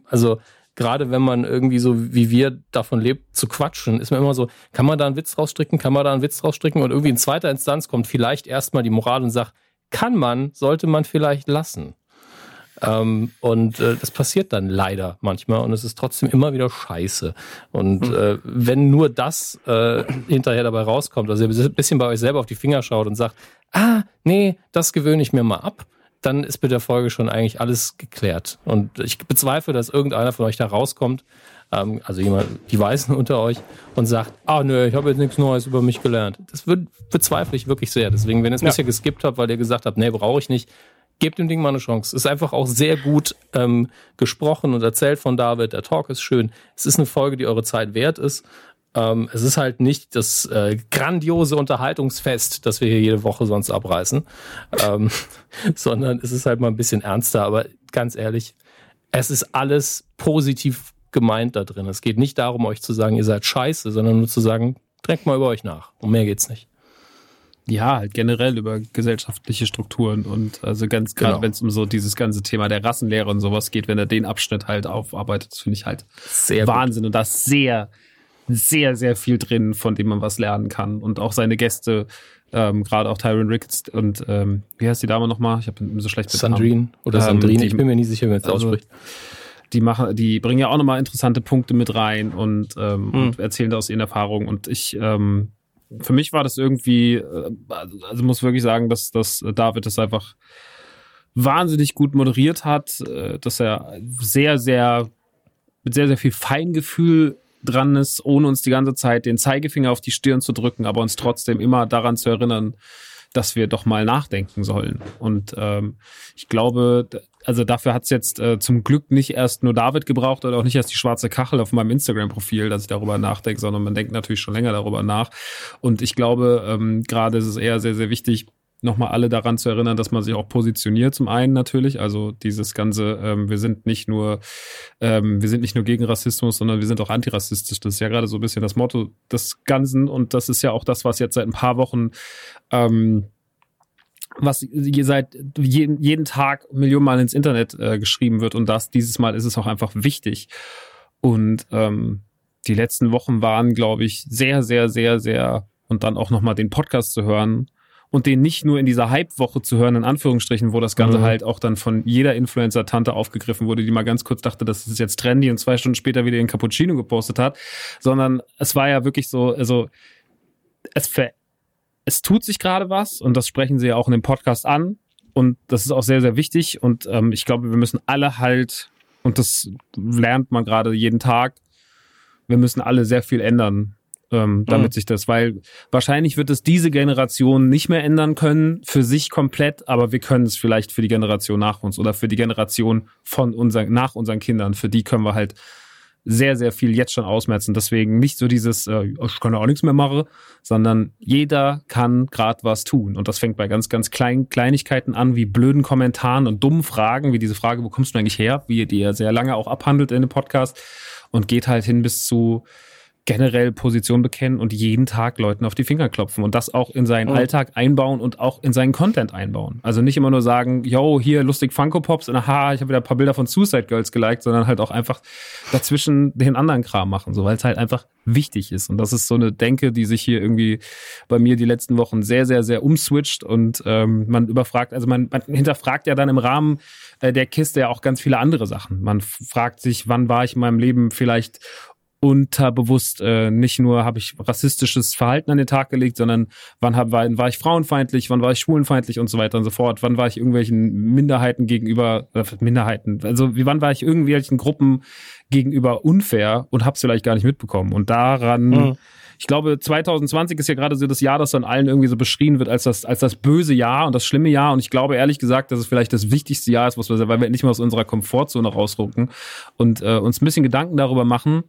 also gerade wenn man irgendwie so wie wir davon lebt, zu quatschen, ist man immer so, kann man da einen Witz rausstricken, kann man da einen Witz rausstricken und irgendwie in zweiter Instanz kommt vielleicht erstmal die Moral und sagt, kann man, sollte man vielleicht lassen. Ähm, und äh, das passiert dann leider manchmal und es ist trotzdem immer wieder scheiße. Und hm. äh, wenn nur das äh, hinterher dabei rauskommt, also ihr ein bisschen bei euch selber auf die Finger schaut und sagt, ah, nee, das gewöhne ich mir mal ab, dann ist mit der Folge schon eigentlich alles geklärt. Und ich bezweifle, dass irgendeiner von euch da rauskommt, ähm, also jemand, die Weißen unter euch, und sagt, ah nö, ich habe jetzt nichts Neues über mich gelernt. Das wird, bezweifle ich wirklich sehr. Deswegen, wenn ihr es ja. bisher geskippt habt, weil ihr gesagt habt, nee, brauche ich nicht, gebt dem Ding mal eine Chance. Ist einfach auch sehr gut ähm, gesprochen und erzählt von David. Der Talk ist schön. Es ist eine Folge, die eure Zeit wert ist. Ähm, es ist halt nicht das äh, grandiose Unterhaltungsfest, das wir hier jede Woche sonst abreißen, ähm, sondern es ist halt mal ein bisschen ernster. Aber ganz ehrlich, es ist alles positiv gemeint da drin. Es geht nicht darum, euch zu sagen, ihr seid scheiße, sondern nur zu sagen, drängt mal über euch nach. Um mehr geht's nicht. Ja, halt generell über gesellschaftliche Strukturen und also ganz gerade, genau. wenn es um so dieses ganze Thema der Rassenlehre und sowas geht, wenn er den Abschnitt halt aufarbeitet, das finde ich halt sehr Wahnsinn gut. und das sehr sehr, sehr viel drin, von dem man was lernen kann. Und auch seine Gäste, ähm, gerade auch Tyron Ricketts und ähm, wie heißt die Dame nochmal? Ich habe so schlecht Sandrine oder ähm, Sandrine, ich bin mir nie sicher, wer es also, ausspricht. Die machen, die bringen ja auch nochmal interessante Punkte mit rein und, ähm, hm. und erzählen da aus ihren Erfahrungen. Und ich, ähm, für mich war das irgendwie, äh, also muss wirklich sagen, dass, dass David das einfach wahnsinnig gut moderiert hat, äh, dass er sehr, sehr mit sehr, sehr viel Feingefühl dran ist, ohne uns die ganze Zeit den Zeigefinger auf die Stirn zu drücken, aber uns trotzdem immer daran zu erinnern, dass wir doch mal nachdenken sollen. Und ähm, ich glaube, also dafür hat es jetzt äh, zum Glück nicht erst nur David gebraucht oder auch nicht erst die schwarze Kachel auf meinem Instagram-Profil, dass ich darüber nachdenke, sondern man denkt natürlich schon länger darüber nach. Und ich glaube, ähm, gerade ist es eher sehr, sehr wichtig, nochmal alle daran zu erinnern, dass man sich auch positioniert zum einen natürlich. Also dieses ganze, ähm, wir sind nicht nur, ähm, wir sind nicht nur gegen Rassismus, sondern wir sind auch antirassistisch. Das ist ja gerade so ein bisschen das Motto des Ganzen und das ist ja auch das, was jetzt seit ein paar Wochen ähm, was seit jeden, jeden Tag Millionen Mal ins Internet äh, geschrieben wird und das dieses Mal ist es auch einfach wichtig. Und ähm, die letzten Wochen waren, glaube ich, sehr, sehr, sehr, sehr und dann auch nochmal den Podcast zu hören, und den nicht nur in dieser Hype-Woche zu hören, in Anführungsstrichen, wo das Ganze mhm. halt auch dann von jeder Influencer-Tante aufgegriffen wurde, die mal ganz kurz dachte, das ist jetzt trendy und zwei Stunden später wieder in Cappuccino gepostet hat, sondern es war ja wirklich so, also es, ver es tut sich gerade was und das sprechen sie ja auch in dem Podcast an. Und das ist auch sehr, sehr wichtig. Und ähm, ich glaube, wir müssen alle halt, und das lernt man gerade jeden Tag, wir müssen alle sehr viel ändern, ähm, damit mhm. sich das, weil wahrscheinlich wird es diese Generation nicht mehr ändern können für sich komplett, aber wir können es vielleicht für die Generation nach uns oder für die Generation von unseren, nach unseren Kindern, für die können wir halt sehr, sehr viel jetzt schon ausmerzen. Deswegen nicht so dieses, äh, ich kann ja auch nichts mehr machen, sondern jeder kann gerade was tun. Und das fängt bei ganz, ganz kleinen Kleinigkeiten an, wie blöden Kommentaren und dummen Fragen, wie diese Frage, wo kommst du eigentlich her, wie die er sehr lange auch abhandelt in dem Podcast und geht halt hin bis zu, generell Position bekennen und jeden Tag Leuten auf die Finger klopfen und das auch in seinen mhm. Alltag einbauen und auch in seinen Content einbauen. Also nicht immer nur sagen, yo, hier lustig Funko Pops und aha, ich habe wieder ein paar Bilder von Suicide Girls geliked, sondern halt auch einfach dazwischen den anderen Kram machen, so weil es halt einfach wichtig ist und das ist so eine Denke, die sich hier irgendwie bei mir die letzten Wochen sehr, sehr, sehr umswitcht und ähm, man überfragt, also man, man hinterfragt ja dann im Rahmen äh, der Kiste ja auch ganz viele andere Sachen. Man fragt sich, wann war ich in meinem Leben vielleicht unterbewusst äh, nicht nur habe ich rassistisches Verhalten an den Tag gelegt, sondern wann hab, war, war ich frauenfeindlich, wann war ich schwulenfeindlich und so weiter und so fort, wann war ich irgendwelchen Minderheiten gegenüber, äh, Minderheiten, also wie wann war ich irgendwelchen Gruppen gegenüber unfair und hab's vielleicht gar nicht mitbekommen. Und daran, mhm. ich glaube, 2020 ist ja gerade so das Jahr, das dann allen irgendwie so beschrien wird als das, als das böse Jahr und das schlimme Jahr. Und ich glaube ehrlich gesagt, dass es vielleicht das wichtigste Jahr ist, was wir, weil wir nicht mal aus unserer Komfortzone rausrucken und äh, uns ein bisschen Gedanken darüber machen,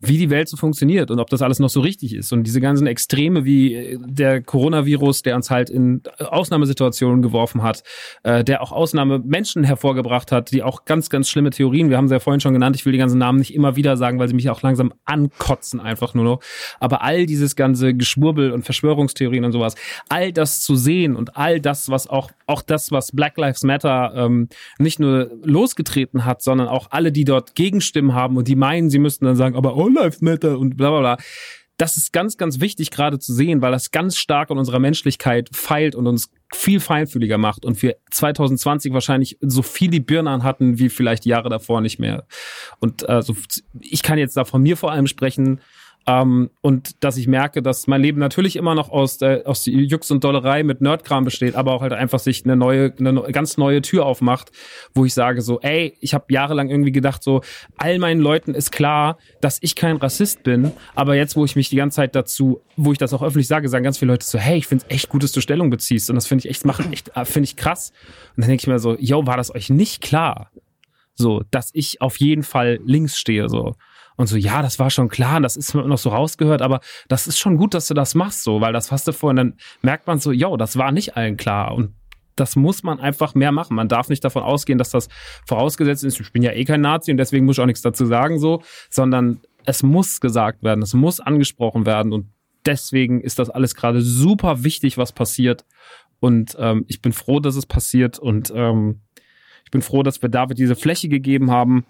wie die Welt so funktioniert und ob das alles noch so richtig ist. Und diese ganzen Extreme wie äh, der Coronavirus, der uns halt in Ausnahmesituationen geworfen hat, äh, der auch Ausnahmemenschen hervorgebracht hat, die auch ganz, ganz schlimme Theorien, wir haben sie ja vorhin schon genannt, ich will die ganzen Namen nicht immer wieder sagen, weil sie mich auch langsam ankotzen einfach nur noch. Aber all dieses ganze Geschwurbel und Verschwörungstheorien und sowas, all das zu sehen und all das, was auch, auch das, was Black Lives Matter ähm, nicht nur losgetreten hat, sondern auch alle, die dort Gegenstimmen haben und die meinen, sie müssten dann sagen, aber oh, All Lives Matter und bla bla bla. Das ist ganz, ganz wichtig gerade zu sehen, weil das ganz stark an unserer Menschlichkeit feilt und uns viel feinfühliger macht und wir 2020 wahrscheinlich so viel die Birne hatten wie vielleicht Jahre davor nicht mehr. Und also ich kann jetzt da von mir vor allem sprechen, ähm, und dass ich merke, dass mein Leben natürlich immer noch aus, der, aus Jux und Dollerei mit Nerdkram besteht, aber auch halt einfach sich eine neue, eine ganz neue Tür aufmacht, wo ich sage so, ey, ich habe jahrelang irgendwie gedacht so, all meinen Leuten ist klar, dass ich kein Rassist bin, aber jetzt, wo ich mich die ganze Zeit dazu, wo ich das auch öffentlich sage, sagen ganz viele Leute so, hey, ich finde es echt gut, dass du Stellung beziehst und das finde ich echt machen, echt, äh, finde ich krass. Und dann denke ich mir so, yo, war das euch nicht klar? So, dass ich auf jeden Fall links stehe, so. Und so, ja, das war schon klar, das ist noch so rausgehört, aber das ist schon gut, dass du das machst, so, weil das hast du vorhin, dann merkt man so, yo, das war nicht allen klar. Und das muss man einfach mehr machen. Man darf nicht davon ausgehen, dass das vorausgesetzt ist. Ich bin ja eh kein Nazi und deswegen muss ich auch nichts dazu sagen, so, sondern es muss gesagt werden, es muss angesprochen werden und deswegen ist das alles gerade super wichtig, was passiert. Und ähm, ich bin froh, dass es passiert und ähm, ich bin froh, dass wir David diese Fläche gegeben haben,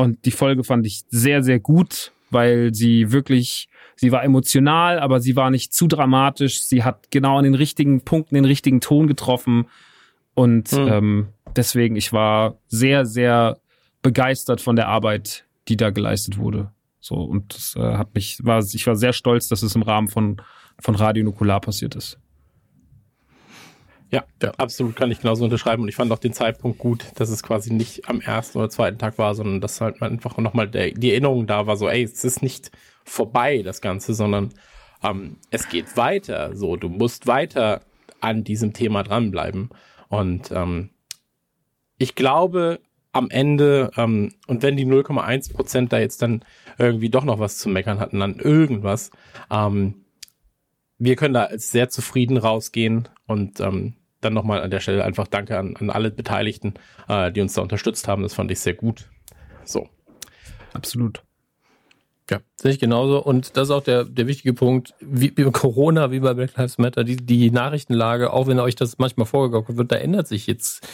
und die Folge fand ich sehr, sehr gut, weil sie wirklich, sie war emotional, aber sie war nicht zu dramatisch. Sie hat genau an den richtigen Punkten den richtigen Ton getroffen. Und mhm. ähm, deswegen, ich war sehr, sehr begeistert von der Arbeit, die da geleistet wurde. So, und das äh, hat mich, war, ich war sehr stolz, dass es im Rahmen von, von Radio Nukular passiert ist. Ja, ja, absolut kann ich genauso unterschreiben. Und ich fand auch den Zeitpunkt gut, dass es quasi nicht am ersten oder zweiten Tag war, sondern dass halt einfach nochmal die Erinnerung da war, so, ey, es ist nicht vorbei, das Ganze, sondern ähm, es geht weiter. So, du musst weiter an diesem Thema dranbleiben. Und ähm, ich glaube, am Ende, ähm, und wenn die 0,1 Prozent da jetzt dann irgendwie doch noch was zu meckern hatten, dann irgendwas, ähm, wir können da sehr zufrieden rausgehen und ähm, dann nochmal an der Stelle einfach Danke an, an alle Beteiligten, äh, die uns da unterstützt haben. Das fand ich sehr gut. So. Absolut. Ja, sehe ich genauso. Und das ist auch der, der wichtige Punkt, wie, wie bei Corona, wie bei Black Lives Matter, die, die Nachrichtenlage, auch wenn euch das manchmal vorgegaukelt wird, da ändert sich jetzt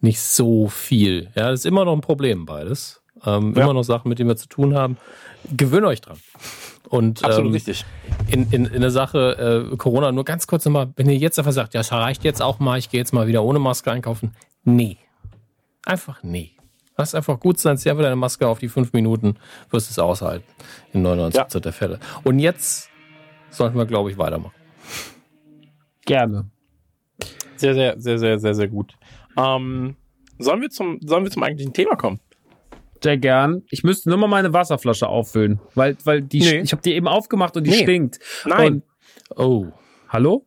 nicht so viel. Ja, das ist immer noch ein Problem beides. Ähm, ja. Immer noch Sachen, mit denen wir zu tun haben. Gewöhnt euch dran. Und, Absolut ähm, richtig. In, in, in der Sache äh, Corona, nur ganz kurz nochmal, wenn ihr jetzt einfach sagt, ja, es reicht jetzt auch mal, ich gehe jetzt mal wieder ohne Maske einkaufen. Nee. Einfach nee. Lass einfach gut sein, zieh einfach deine Maske auf die fünf Minuten, wirst es aushalten. In 99% ja. der Fälle. Und jetzt sollten wir, glaube ich, weitermachen. Gerne. Sehr, sehr, sehr, sehr, sehr, sehr gut. Ähm, sollen, wir zum, sollen wir zum eigentlichen Thema kommen? Sehr gern. Ich müsste nur mal meine Wasserflasche auffüllen, weil, weil die, Nee. ich habe die eben aufgemacht und die Nee. stinkt. Nein. Und, Oh, hallo?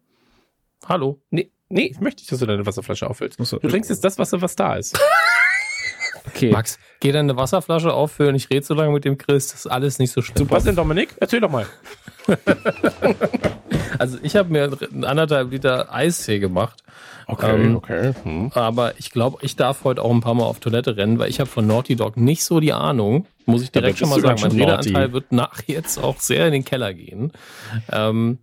hallo. Nee, nee, ich möchte nicht, dass du deine Wasserflasche auffüllst. So. Du trinkst jetzt das Wasser, was da ist. Okay. Max, geh deine Wasserflasche auffüllen. Ich rede so lange mit dem Chris. Das ist alles nicht so schlimm. Was denn, Dominik? Erzähl doch mal. Also ich habe mir anderthalb Liter Eistee gemacht. Ähm, okay. Hm. Aber ich glaube, ich darf heute auch ein paar Mal auf Toilette rennen, weil ich habe von Naughty Dog nicht so die Ahnung. Muss ich direkt Ja, schon mal sagen. Mein Redeanteil wird nach jetzt auch sehr in den Keller gehen. Ähm,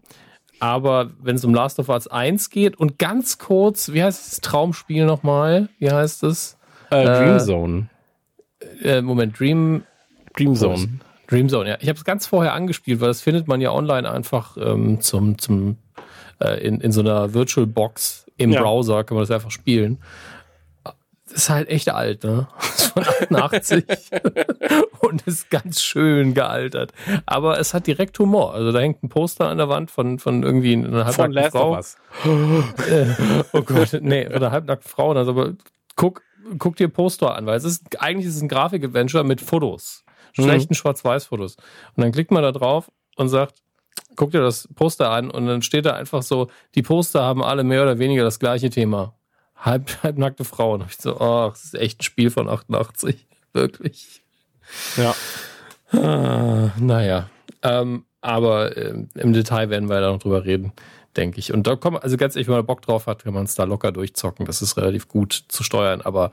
aber wenn es um Last of Us 1 geht und ganz kurz, wie heißt das Traumspiel nochmal? Wie heißt es? Äh, Äh, Dream Zone. Äh, Moment, Dream, Dream Zone. Dream Zone, ja. Ich habe es ganz vorher angespielt, weil das findet man ja online einfach ähm, zum, zum äh, in, in so einer Virtual Box im Ja. Browser kann man das einfach spielen. Das ist halt echt alt, ne? Von 88 und ist ganz schön gealtert. Aber es hat direkt Humor. Also da hängt ein Poster an der Wand von, von irgendwie einer halbnackten Frau. Us. Oh Gott, nee, von einer halbnackten Frau. Also, aber guck, guck dir Poster an, weil es ist, eigentlich ist es ein Grafik-Adventure mit Fotos. Schlechten Schwarz-Weiß-Fotos. Und dann klickt man da drauf und sagt, guck dir das Poster an und dann steht da einfach so, die Poster haben alle mehr oder weniger das gleiche Thema. Halb, halbnackte Frauen. Und ich so, oh, das ist echt ein Spiel von 88. Wirklich. Ja. Ah, naja. Ähm, aber ähm, im Detail werden wir da noch drüber reden, denke ich. Und da kommt, also ganz ehrlich, wenn man Bock drauf hat, kann man es da locker durchzocken. Das ist relativ gut zu steuern, aber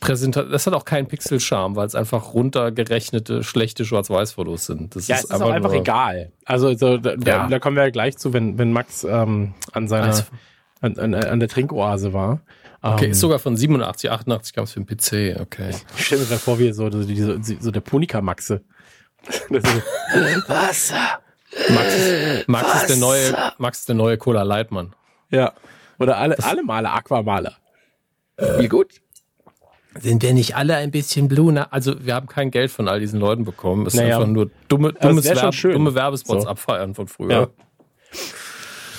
Präsenta das hat auch keinen Pixel-Charme, weil es einfach runtergerechnete, schlechte Schwarz-Weiß-Fotos sind. Das Ja, es ist auch einfach egal. Also, so, da, Ja. da kommen wir ja gleich zu, wenn, wenn Max ähm, an seiner Also- an, an, an der Trinkoase war. Okay, Ähm, ist sogar von 87, 88 kam es für den PC, okay. Ich stelle mir gerade vor, wie so, so, diese, so der Punika-Maxe. Ist- Wasser. Max, ist, Max, ist der neue, Max ist der neue Cola Lightmann. Ja. Oder alle, alle Maler, Aquamaler. Wie gut. Sind wir nicht alle ein bisschen blue? Also wir haben kein Geld von all diesen Leuten bekommen. Es ist Naja. einfach nur dumme, dummes Werb, dumme Werbespots So. abfeiern von früher. Ja.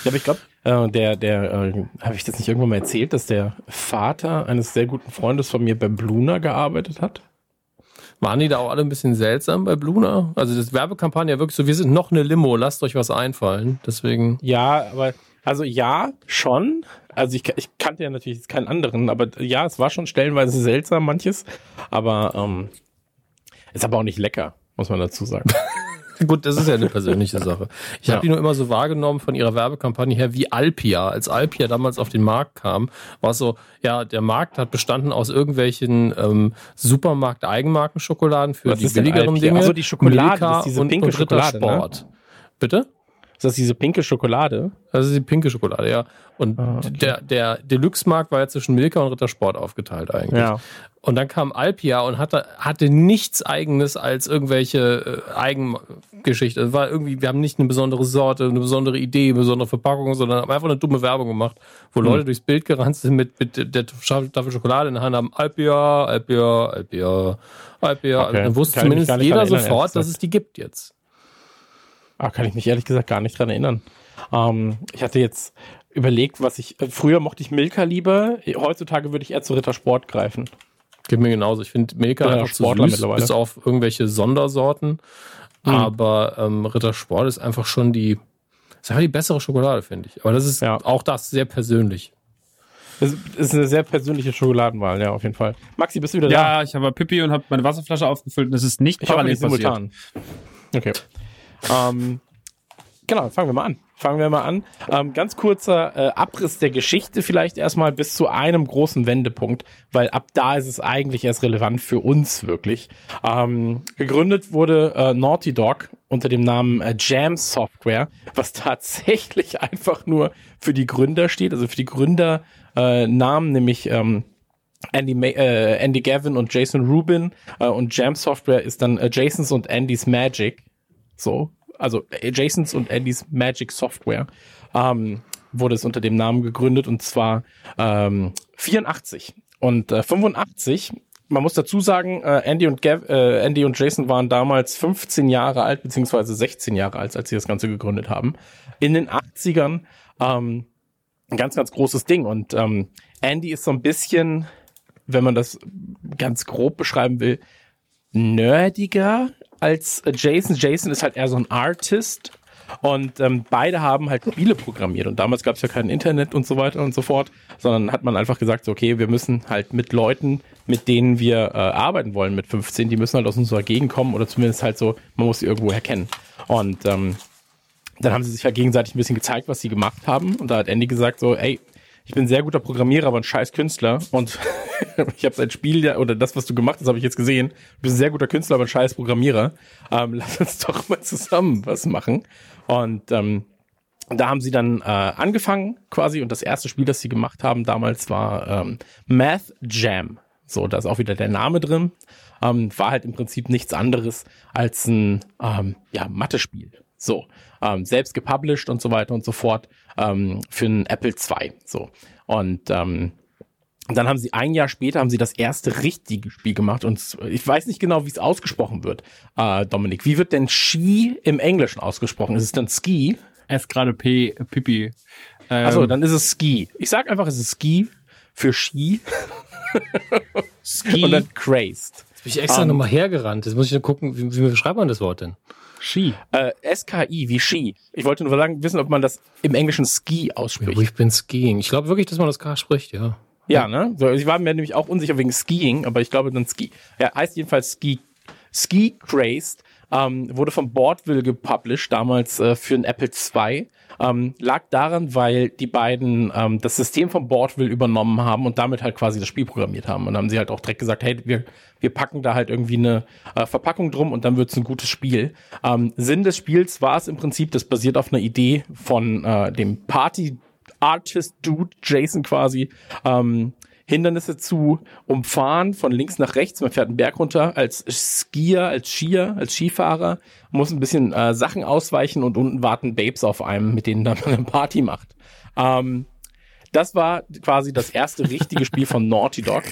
Ja, aber ich glaube, äh, der, der, äh, habe ich das nicht irgendwann mal erzählt, dass der Vater eines sehr guten Freundes von mir bei Bluna gearbeitet hat? Waren die da auch alle ein bisschen seltsam bei Bluna? Also das Werbekampagne wirklich so, wir sind noch eine Limo, lasst euch was einfallen. Deswegen, Ja, aber, also ja, schon. Also ich, ich kannte ja natürlich jetzt keinen anderen, aber ja, es war schon stellenweise seltsam, manches. Aber ähm, ist aber auch nicht lecker, muss man dazu sagen. gut, das ist ja eine persönliche Sache. Ich Ja. habe die nur immer so wahrgenommen von ihrer Werbekampagne her wie Alpia. Als Alpia damals auf den Markt kam, war es so, ja, der Markt hat bestanden aus irgendwelchen ähm, Supermarkt-Eigenmarkenschokoladen für Was die billigeren? Dinge. Ach so, die Schokolade, Milka ist diese und, pinke und Schokolade, ne? Rittersport. Bitte? Ist das diese pinke Schokolade? Das ist die pinke Schokolade, ja. Und Ah, okay. der, der Deluxe-Markt war ja zwischen Milka und Rittersport aufgeteilt eigentlich. Ja. Und dann kam Alpia und hatte, hatte nichts eigenes als irgendwelche äh, Eigengeschichte. Es war irgendwie, wir haben nicht eine besondere Sorte, eine besondere Idee, eine besondere Verpackung, sondern haben einfach eine dumme Werbung gemacht, wo Hm. Leute durchs Bild gerannt sind mit, mit der Tafel Schokolade in der Hand haben, Alpia, Alpia, Alpia, Alpia. Okay. Dann wusste Kann zumindest jeder erinnern, sofort, dass es die gibt jetzt. Ah, kann ich mich ehrlich gesagt gar nicht dran erinnern. Ähm, ich hatte jetzt überlegt, was ich. Äh, früher mochte ich Milka lieber. Heutzutage würde ich eher zu Rittersport greifen. Geht mir genauso. Ich finde Milka ja einfach zu süß, bis auf irgendwelche Sondersorten. Mhm. Aber ähm, Rittersport ist einfach schon die, ist einfach die bessere Schokolade, finde ich. Aber das ist Ja. auch das sehr persönlich. Das ist eine sehr persönliche Schokoladenwahl, ja, auf jeden Fall. Maxi, bist du wieder da? Ja, ich habe Pipi und habe meine Wasserflasche aufgefüllt und es ist nicht Ich parallel passiert. simultan. Okay. Ähm, genau, fangen wir mal an. Fangen wir mal an. Ähm, ganz kurzer äh, Abriss der Geschichte vielleicht erstmal bis zu einem großen Wendepunkt, weil ab da ist es eigentlich erst relevant für uns wirklich. Ähm, gegründet wurde äh, Naughty Dog unter dem Namen äh, Jam Software, was tatsächlich einfach nur für die Gründer steht, also für die Gründer äh, nämlich ähm, Andy, Ma äh, Andy Gavin und Jason Rubin äh, und Jam Software ist dann Jasons und Andys Magic. So, also äh, Jasons und Andys Magic Software ähm, wurde es unter dem Namen gegründet und zwar ähm, 84 und äh, 85 man muss dazu sagen, äh, Andy, und Gav, äh, Andy und Jason waren damals 15 Jahre alt, beziehungsweise 16 Jahre alt, als sie das Ganze gegründet haben. In den 80ern ähm, ein ganz, ganz großes Ding. Und ähm, Andy ist so ein bisschen, wenn man das ganz grob beschreiben will, nerdiger als Jason. Jason ist halt eher so ein Artist. Und ähm, beide haben halt Spiele programmiert. Und damals gab es ja kein Internet und so weiter und so fort, sondern hat man einfach gesagt, so, okay, wir müssen halt mit Leuten, mit denen wir äh, arbeiten wollen mit 15, die müssen halt aus unserer Gegend kommen oder zumindest halt so, man muss sie irgendwo erkennen. Und ähm, dann haben sie sich ja halt gegenseitig ein bisschen gezeigt, was sie gemacht haben. Und da hat Andy gesagt so, ey, ich bin sehr guter Programmierer, aber ein scheiß Künstler. Und ich habe sein Spiel ja, oder das, was du gemacht hast, habe ich jetzt gesehen. Du bist ein sehr guter Künstler, aber ein scheiß Programmierer. Ähm, lass uns doch mal zusammen was machen. Und ähm, da haben sie dann äh, angefangen quasi. Und das erste Spiel, das sie gemacht haben damals, war ähm, Math Jam. So, da ist auch wieder der Name drin. Ähm, war halt im Prinzip nichts anderes als ein ähm, ja, Mathe-Spiel. So, ähm, selbst gepublished und so weiter und so fort ähm, für einen Apple II. So. Und ähm, dann haben sie ein Jahr später haben sie das erste richtige Spiel gemacht und ich weiß nicht genau, wie es ausgesprochen wird. Äh, Dominik, wie wird denn Ski im Englischen ausgesprochen? Ist es dann Ski? S gerade P Pipi. Ähm, Achso, dann ist es Ski. Ich sag einfach, es ist Ski für Ski. Ski. Und dann Crazed. Jetzt bin ich extra um, nochmal hergerannt. Jetzt muss ich nur gucken, wie, wie schreibt man das Wort denn? Ski. Äh, SKI wie Ski. Ich wollte nur sagen, wissen, ob man das im Englischen Ski ausspricht. Ja, ich bin Skiing. Ich glaube wirklich, dass man das K spricht, ja. Ja, ne? So, ich war mir nämlich auch unsicher wegen Skiing, aber ich glaube dann Ski. Ja, heißt jedenfalls Ski. Ski Crazed ähm, wurde von Boardville gepublished, damals äh, für ein Apple II. Ähm, lag daran, weil die beiden ähm, das System von Boardville übernommen haben und damit halt quasi das Spiel programmiert haben. Und dann haben sie halt auch direkt gesagt, hey, wir, wir packen da halt irgendwie eine äh, Verpackung drum und dann wird's ein gutes Spiel. Ähm, Sinn des Spiels war es im Prinzip, das basiert auf einer Idee von äh, dem Party Artist Dude Jason quasi. Ähm, Hindernisse zu umfahren, von links nach rechts. Man fährt einen Berg runter als Skier, als Skier, als Skifahrer, muss ein bisschen äh, Sachen ausweichen und unten warten Babes auf einem, mit denen dann man eine Party macht. Ähm, das war quasi das erste richtige Spiel von Naughty Dog.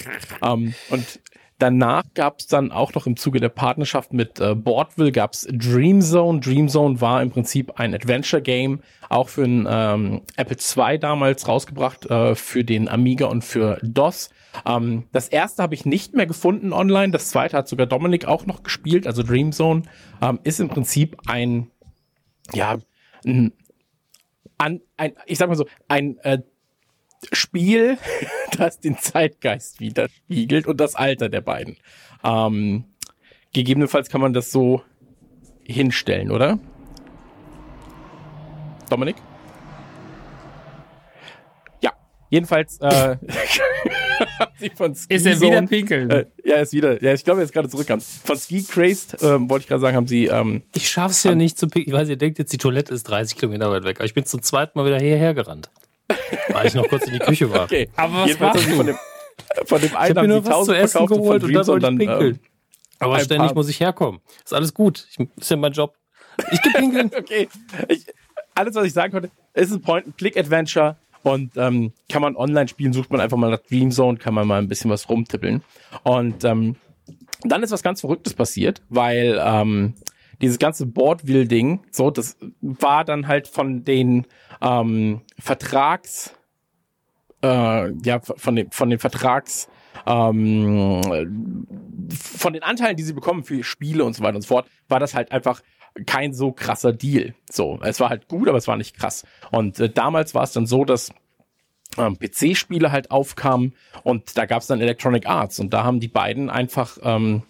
Ähm, und Danach gab es dann auch noch im Zuge der Partnerschaft mit äh, Boardville gab es Dream Zone. Dream Zone war im Prinzip ein Adventure Game, auch für ein ähm, Apple II damals rausgebracht, äh, für den Amiga und für DOS. Ähm, das erste habe ich nicht mehr gefunden online. Das zweite hat sogar Dominik auch noch gespielt. Also Dream Zone ähm, ist im Prinzip ein, ja, ein, ein ich sag mal so, ein äh, Spiel, das den Zeitgeist widerspiegelt und das Alter der beiden. Ähm, gegebenenfalls kann man das so hinstellen, oder? Dominik? Ja, jedenfalls äh, ist er wieder pinkeln? Äh, ja, ist wieder. Ja, ich glaube, er ist gerade zurückkam. Von Ski Crazed ähm, wollte ich gerade sagen, haben sie. Ähm, ich schaff's ja nicht zu pinkeln. Ich weiß, ihr denkt jetzt, die Toilette ist 30 Kilometer weit weg, aber ich bin zum zweiten Mal wieder hierher gerannt. Weil ich noch kurz in die Küche war. Okay. Aber was machst du? Von dem, von dem einen ich habe mir nur was zu essen geholt und dann wollte ich pinkeln. Ähm, aber ständig muss ich herkommen. Ist alles gut. Ich, ist ja mein Job. Ich geh pinkeln. okay. Ich, alles, was ich sagen konnte, ist ein Point-and-Click-Adventure und ähm, kann man online spielen, sucht man einfach mal nach Dream Zone, kann man mal ein bisschen was rumtippeln. Und ähm, dann ist was ganz Verrücktes passiert, weil ähm, dieses ganze Boardville-Ding, so, das war dann halt von den ähm, Vertrags, äh, ja, von den, von den Vertrags, ähm, von den Anteilen, die sie bekommen für Spiele und so weiter und so fort, war das halt einfach kein so krasser Deal. So, es war halt gut, aber es war nicht krass. Und äh, damals war es dann so, dass ähm, PC-Spiele halt aufkamen und da gab es dann Electronic Arts und da haben die beiden einfach ähm,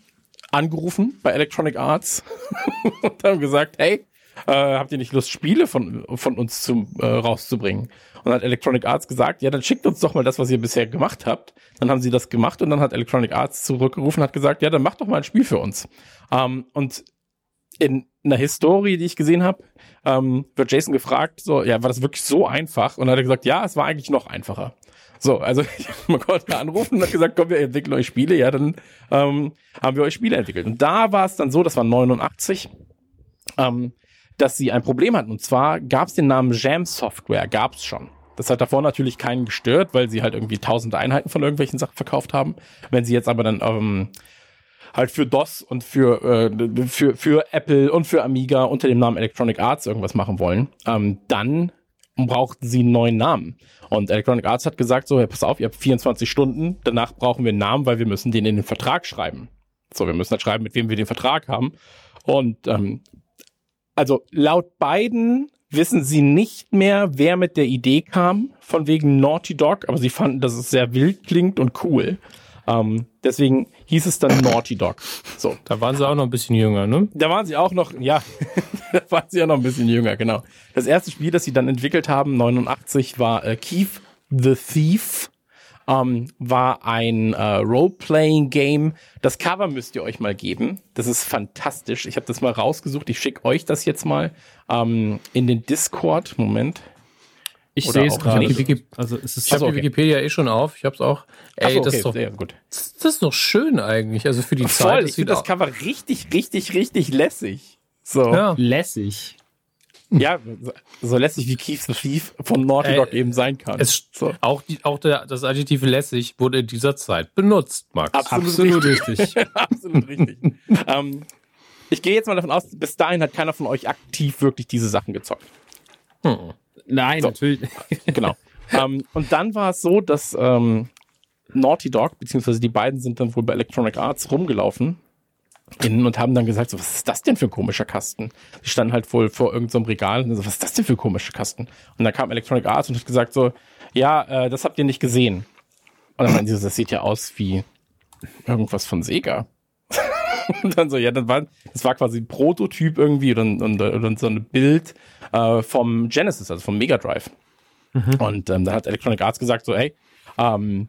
angerufen bei Electronic Arts und haben gesagt, hey, äh, habt ihr nicht Lust, Spiele von, von uns zu, äh, rauszubringen? Und dann hat Electronic Arts gesagt, ja, dann schickt uns doch mal das, was ihr bisher gemacht habt. Dann haben sie das gemacht und dann hat Electronic Arts zurückgerufen und hat gesagt, ja, dann macht doch mal ein Spiel für uns. Ähm, und in einer Historie, die ich gesehen habe, ähm, wird Jason gefragt, so, ja, war das wirklich so einfach? Und dann hat er gesagt, ja, es war eigentlich noch einfacher. So, also man konnte anrufen und hat gesagt, komm, wir entwickeln euch Spiele. Ja, dann ähm, haben wir euch Spiele entwickelt. Und da war es dann so, das war 89, ähm, dass sie ein Problem hatten. Und zwar gab es den Namen Jam Software, gab es schon. Das hat davor natürlich keinen gestört, weil sie halt irgendwie tausende Einheiten von irgendwelchen Sachen verkauft haben. Wenn sie jetzt aber dann ähm, halt für DOS und für, äh, für, für Apple und für Amiga unter dem Namen Electronic Arts irgendwas machen wollen, ähm, dann brauchten sie einen neuen Namen. Und Electronic Arts hat gesagt, so, hey, pass auf, ihr habt 24 Stunden, danach brauchen wir einen Namen, weil wir müssen den in den Vertrag schreiben. So, wir müssen halt schreiben, mit wem wir den Vertrag haben. Und ähm, also laut beiden wissen sie nicht mehr, wer mit der Idee kam, von wegen Naughty Dog, aber sie fanden, dass es sehr wild klingt und cool. Ähm, deswegen hieß es dann Naughty Dog. So. Da waren sie auch noch ein bisschen jünger, ne? Da waren sie auch noch, ja, da waren sie ja noch ein bisschen jünger, genau. Das erste Spiel, das sie dann entwickelt haben, 89, war äh, Keith the Thief. Ähm, war ein äh, Role-Playing-Game. Das Cover müsst ihr euch mal geben. Das ist fantastisch. Ich habe das mal rausgesucht. Ich schicke euch das jetzt mal ähm, in den Discord. Moment. Ich sehe es gerade. Also es ist Ich habe die okay. Wikipedia eh schon auf. Ich habe es auch. Ey, so, das, okay, ist doch, sehr gut. das ist doch schön eigentlich. Also für die Zeit. Voll, das ich finde das Cover richtig, richtig, richtig lässig. So. Ja. lässig. Ja, so- lässig wie Keith the Thief von Naughty Dog eben sein kann. Es, so. Auch, die, auch der, das Adjektiv lässig wurde in dieser Zeit benutzt, Max. Absolut, Absolut richtig. richtig. Absolut richtig. ähm, ich gehe jetzt mal davon aus, bis dahin hat keiner von euch aktiv wirklich diese Sachen gezockt. Nein, So. natürlich. Genau. ähm, und dann war es so, dass ähm, Naughty Dog, beziehungsweise die beiden sind dann wohl bei Electronic Arts rumgelaufen innen und haben dann gesagt, so, was ist das denn für ein komischer Kasten? Die standen halt wohl vor irgendeinem Regal und so, was ist das denn für ein komischer Kasten? Und dann kam Electronic Arts und hat gesagt so, ja, äh, das habt ihr nicht gesehen. Und dann meinen sie, so, das sieht ja aus wie irgendwas von Sega. und dann so, ja, das war, das war quasi ein Prototyp irgendwie oder, ein- oder, oder so ein Bild äh, vom Genesis, also vom Mega Drive. Und ähm, da hat Electronic Arts gesagt so, hey, ähm,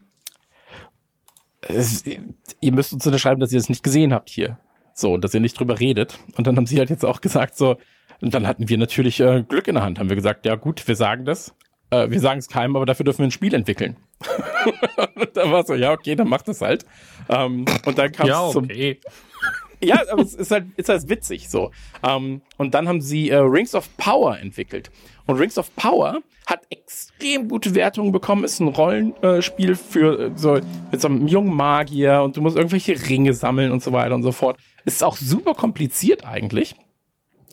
es, ihr müsst uns unterschreiben, dass ihr das nicht gesehen habt hier. So, dass ihr nicht drüber redet. Und dann haben sie halt jetzt auch gesagt so, und dann hatten wir natürlich äh, Glück in der Hand, haben wir gesagt, ja gut, wir sagen das. Äh, wir sagen es keinem, aber dafür dürfen wir ein Spiel entwickeln. und da war so, ja, okay, dann macht das halt. Ähm, und dann kam es ja, zum okay. ja, aber es ist halt, ist halt witzig so. Ähm, und dann haben sie äh, Rings of Power entwickelt. Und Rings of Power hat extrem gute Wertungen bekommen, ist ein Rollenspiel für äh, so mit so einem jungen Magier und du musst irgendwelche Ringe sammeln und so weiter und so fort. Ist auch super kompliziert eigentlich.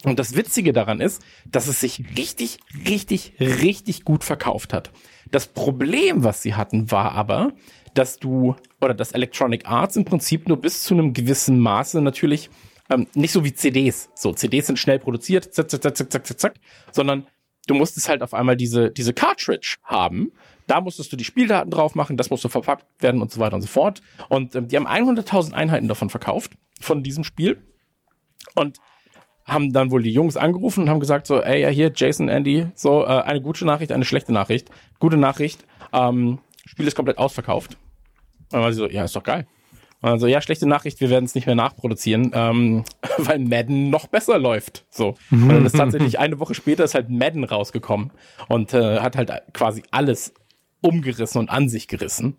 Und das Witzige daran ist, dass es sich richtig, richtig, richtig gut verkauft hat. Das Problem, was sie hatten, war aber, dass du oder dass Electronic Arts im Prinzip nur bis zu einem gewissen Maße natürlich ähm, nicht so wie CDs. So CDs sind schnell produziert, zack, zack, zack, zack, zack, zack, zack, sondern du musstest halt auf einmal diese diese Cartridge haben. Da musstest du die Spieldaten drauf machen, das musste verpackt werden und so weiter und so fort. Und ähm, die haben 100.000 Einheiten davon verkauft von diesem Spiel und haben dann wohl die Jungs angerufen und haben gesagt so, ey, ja hier, Jason, Andy, so, äh, eine gute Nachricht, eine schlechte Nachricht. Gute Nachricht, ähm, Spiel ist komplett ausverkauft. Und dann war sie so, ja, ist doch geil. Und dann so, ja, schlechte Nachricht, wir werden es nicht mehr nachproduzieren, ähm, weil Madden noch besser läuft. So. Und dann ist tatsächlich eine Woche später ist halt Madden rausgekommen und äh, hat halt quasi alles umgerissen und an sich gerissen.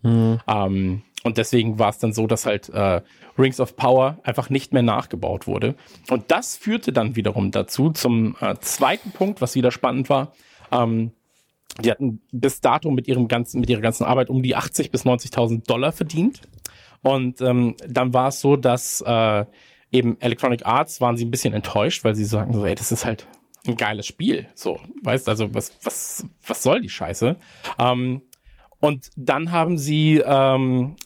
Ähm, und deswegen war es dann so, dass halt äh, Rings of Power einfach nicht mehr nachgebaut wurde. Und das führte dann wiederum dazu zum äh, zweiten Punkt, was wieder spannend war. Ähm, die hatten bis dato mit ihrem ganzen, mit ihrer ganzen Arbeit um die 80 bis 90.000 Dollar verdient. Und ähm, dann war es so, dass äh, eben Electronic Arts waren sie ein bisschen enttäuscht, weil sie sagen so, ey, das ist halt ein geiles Spiel. So, weißt also, was, was, was soll die Scheiße? Ähm, und dann haben sie, ähm,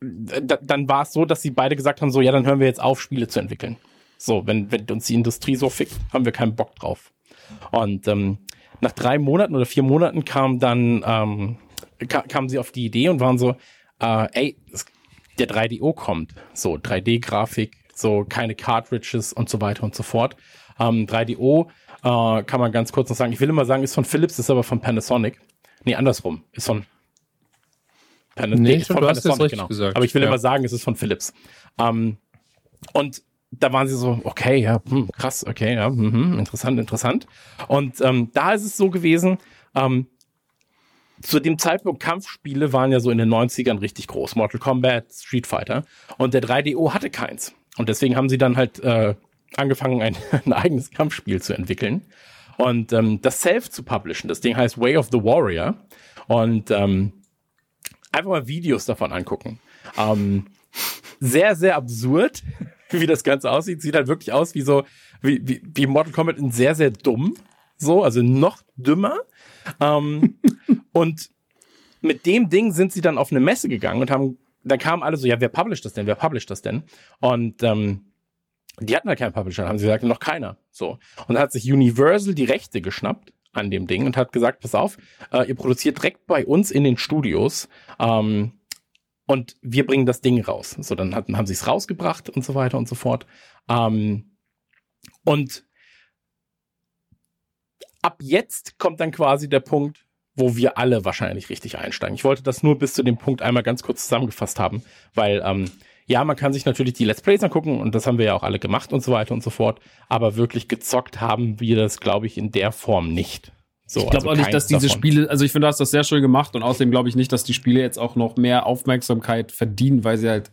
da, dann war es so, dass sie beide gesagt haben, so, ja, dann hören wir jetzt auf, Spiele zu entwickeln. So, wenn, wenn uns die Industrie so fickt, haben wir keinen Bock drauf. Und ähm, nach drei Monaten oder vier Monaten kam dann, ähm, ka kamen sie auf die Idee und waren so, äh, ey, der 3DO kommt. So, 3D-Grafik, so keine Cartridges und so weiter und so fort. Ähm, 3DO äh, kann man ganz kurz noch sagen. Ich will immer sagen, ist von Philips, ist aber von Panasonic. Nee, andersrum. Ist von, Pana Nee, ist von du hast jetzt richtig gesagt. Aber ich will Ja. immer sagen, es ist von Philips. Ähm, und da waren sie so, okay, ja, hm, krass, okay, ja, mhm, interessant, interessant. Und ähm, da ist es so gewesen, ähm, zu dem Zeitpunkt Kampfspiele waren ja so in den 90ern richtig groß. Mortal Kombat, Street Fighter. Und der 3DO hatte keins. Und deswegen haben sie dann halt äh, angefangen, ein, ein eigenes Kampfspiel zu entwickeln. Und ähm, das Self zu publishen, das Ding heißt Way of the Warrior. Und ähm, einfach mal Videos davon angucken. Ähm, sehr, sehr absurd, wie das Ganze aussieht. Sieht halt wirklich aus wie so, wie, wie, wie Mortal Kombat in sehr, sehr dumm. So, also noch dümmer. Ähm, und mit dem Ding sind sie dann auf eine Messe gegangen und haben, dann kamen alle so, ja, wer publisht das denn? Wer publisht das denn? Und ähm, die hatten halt keinen Publisher, haben sie gesagt, noch keiner. So. Und dann hat sich Universal die Rechte geschnappt an dem Ding und hat gesagt, pass auf, äh, ihr produziert direkt bei uns in den Studios ähm, und wir bringen das Ding raus. So, dann hatten, haben sie es rausgebracht und so weiter und so fort. Ähm, und ab jetzt kommt dann quasi der Punkt, wo wir alle wahrscheinlich richtig einsteigen. Ich wollte das nur bis zu dem Punkt einmal ganz kurz zusammengefasst haben, weil ähm, ja, man kann sich natürlich die Let's Plays angucken und das haben wir ja auch alle gemacht und so weiter und so fort, aber wirklich gezockt haben wir das, glaube ich, in der Form nicht. So, ich glaube also auch nicht, dass diese davon. Spiele, also ich finde, du hast das sehr schön gemacht und außerdem glaube ich nicht, dass die Spiele jetzt auch noch mehr Aufmerksamkeit verdienen, weil sie halt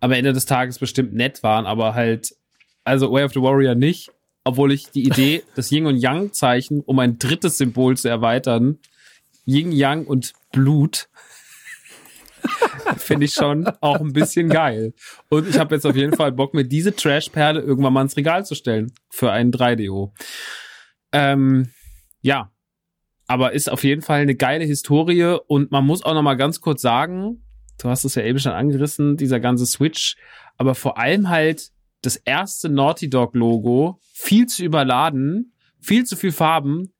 am Ende des Tages bestimmt nett waren, aber halt, also Way of the Warrior nicht, obwohl ich die Idee, das Yin und Yang Zeichen, um ein drittes Symbol zu erweitern, Yin Yang und Blut, finde ich schon auch ein bisschen geil. Und ich habe jetzt auf jeden Fall Bock, mir diese Trash-Perle irgendwann mal ins Regal zu stellen für einen 3DO. Ähm, ja, aber ist auf jeden Fall eine geile Historie und man muss auch noch mal ganz kurz sagen, du hast es ja eben schon angerissen, dieser ganze Switch, aber vor allem halt das erste Naughty Dog Logo viel zu überladen, viel zu viel Farben,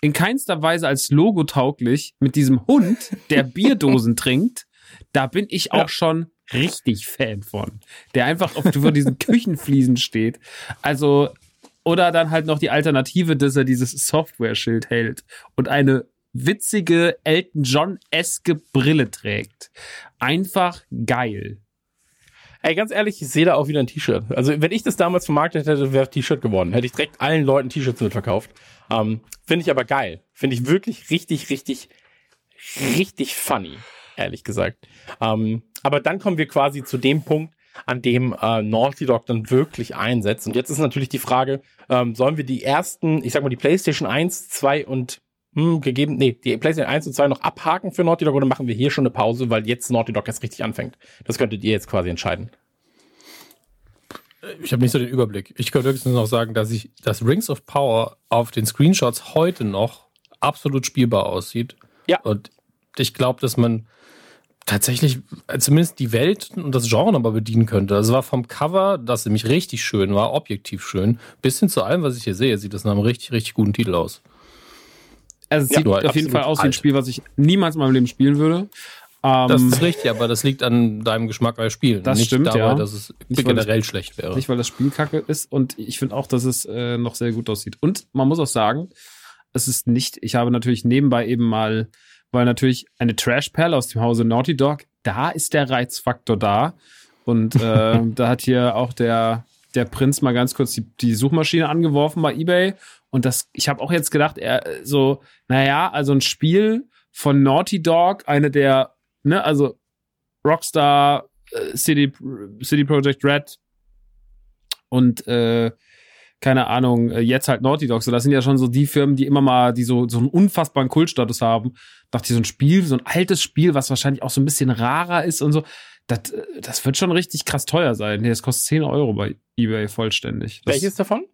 in keinster Weise als Logo tauglich mit diesem Hund, der Bierdosen trinkt. Da bin ich auch ja. schon richtig Fan von, der einfach auf über diesen Küchenfliesen steht. Also oder dann halt noch die Alternative, dass er dieses Software-Schild hält und eine witzige Elton John-eske Brille trägt. Einfach geil. Ey, ganz ehrlich, ich sehe da auch wieder ein T-Shirt. Also, wenn ich das damals vermarktet hätte, wäre T-Shirt geworden. Hätte ich direkt allen Leuten T-Shirts mitverkauft. Ähm, Finde ich aber geil. Finde ich wirklich richtig, richtig, richtig funny, ehrlich gesagt. Ähm, aber dann kommen wir quasi zu dem Punkt, an dem äh, Naughty Dog dann wirklich einsetzt. Und jetzt ist natürlich die Frage, ähm, sollen wir die ersten, ich sag mal, die PlayStation 1, 2 und hm, gegeben, nee, die PlayStation 1 und 2 noch abhaken für Naughty Dog oder machen wir hier schon eine Pause, weil jetzt Naughty Dog erst richtig anfängt? Das könntet ihr jetzt quasi entscheiden. Ich habe nicht so den Überblick. Ich könnte höchstens noch sagen, dass ich das Rings of Power auf den Screenshots heute noch absolut spielbar aussieht. Ja. Und ich glaube, dass man tatsächlich zumindest die Welt und das Genre aber bedienen könnte. Also war vom Cover, das nämlich richtig schön war, objektiv schön, bis hin zu allem, was ich hier sehe, sieht das nach einem richtig, richtig guten Titel aus. Also es ja, sieht auf jeden Fall aus wie ein Spiel, was ich niemals in meinem Leben spielen würde. das ähm, ist richtig, aber das liegt an deinem Geschmack bei Spielen. Das nicht stimmt, dabei, ja. dass es nicht, generell das, schlecht wäre. Nicht, weil das Spiel kacke ist und ich finde auch, dass es äh, noch sehr gut aussieht. Und man muss auch sagen, es ist nicht, ich habe natürlich nebenbei eben mal weil natürlich eine Trash-Perle aus dem Hause Naughty Dog, da ist der Reizfaktor da. Und äh, da hat hier auch der, der Prinz mal ganz kurz die, die Suchmaschine angeworfen bei eBay. Und das, ich habe auch jetzt gedacht, er so, naja, also ein Spiel von Naughty Dog, eine der, ne, also Rockstar, äh, City, City Project Red und äh, keine Ahnung, äh, jetzt halt Naughty Dog. So, das sind ja schon so die Firmen, die immer mal, die so, so einen unfassbaren Kultstatus haben. Dachte ich, so ein Spiel, so ein altes Spiel, was wahrscheinlich auch so ein bisschen rarer ist und so. Das, äh, das wird schon richtig krass teuer sein. Nee, das kostet 10 Euro bei eBay vollständig. Das, Welches davon?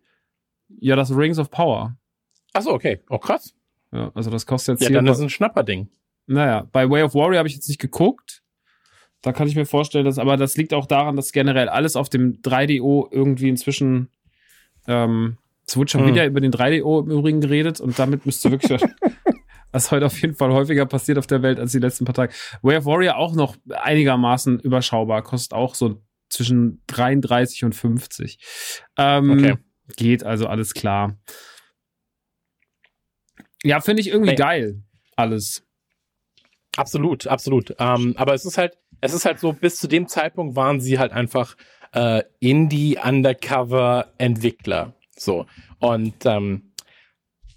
Ja, das Rings of Power. Ach so, okay. Oh, krass. Ja, also das kostet jetzt Ja, dann ist es ein Schnapperding. Naja, bei Way of Warrior habe ich jetzt nicht geguckt. Da kann ich mir vorstellen, dass, aber das liegt auch daran, dass generell alles auf dem 3DO irgendwie inzwischen ähm, es wurde schon mhm. wieder über den 3DO im Übrigen geredet und damit müsste wirklich was heute auf jeden Fall häufiger passiert auf der Welt als die letzten paar Tage. Way of Warrior auch noch einigermaßen überschaubar, kostet auch so zwischen 33 und 50. Ähm, okay. Geht also alles klar. Ja, finde ich irgendwie hey. geil. Alles. Absolut, absolut. Ähm, aber es ist halt, es ist halt so, bis zu dem Zeitpunkt waren sie halt einfach äh, Indie-Undercover-Entwickler. So. Und ähm,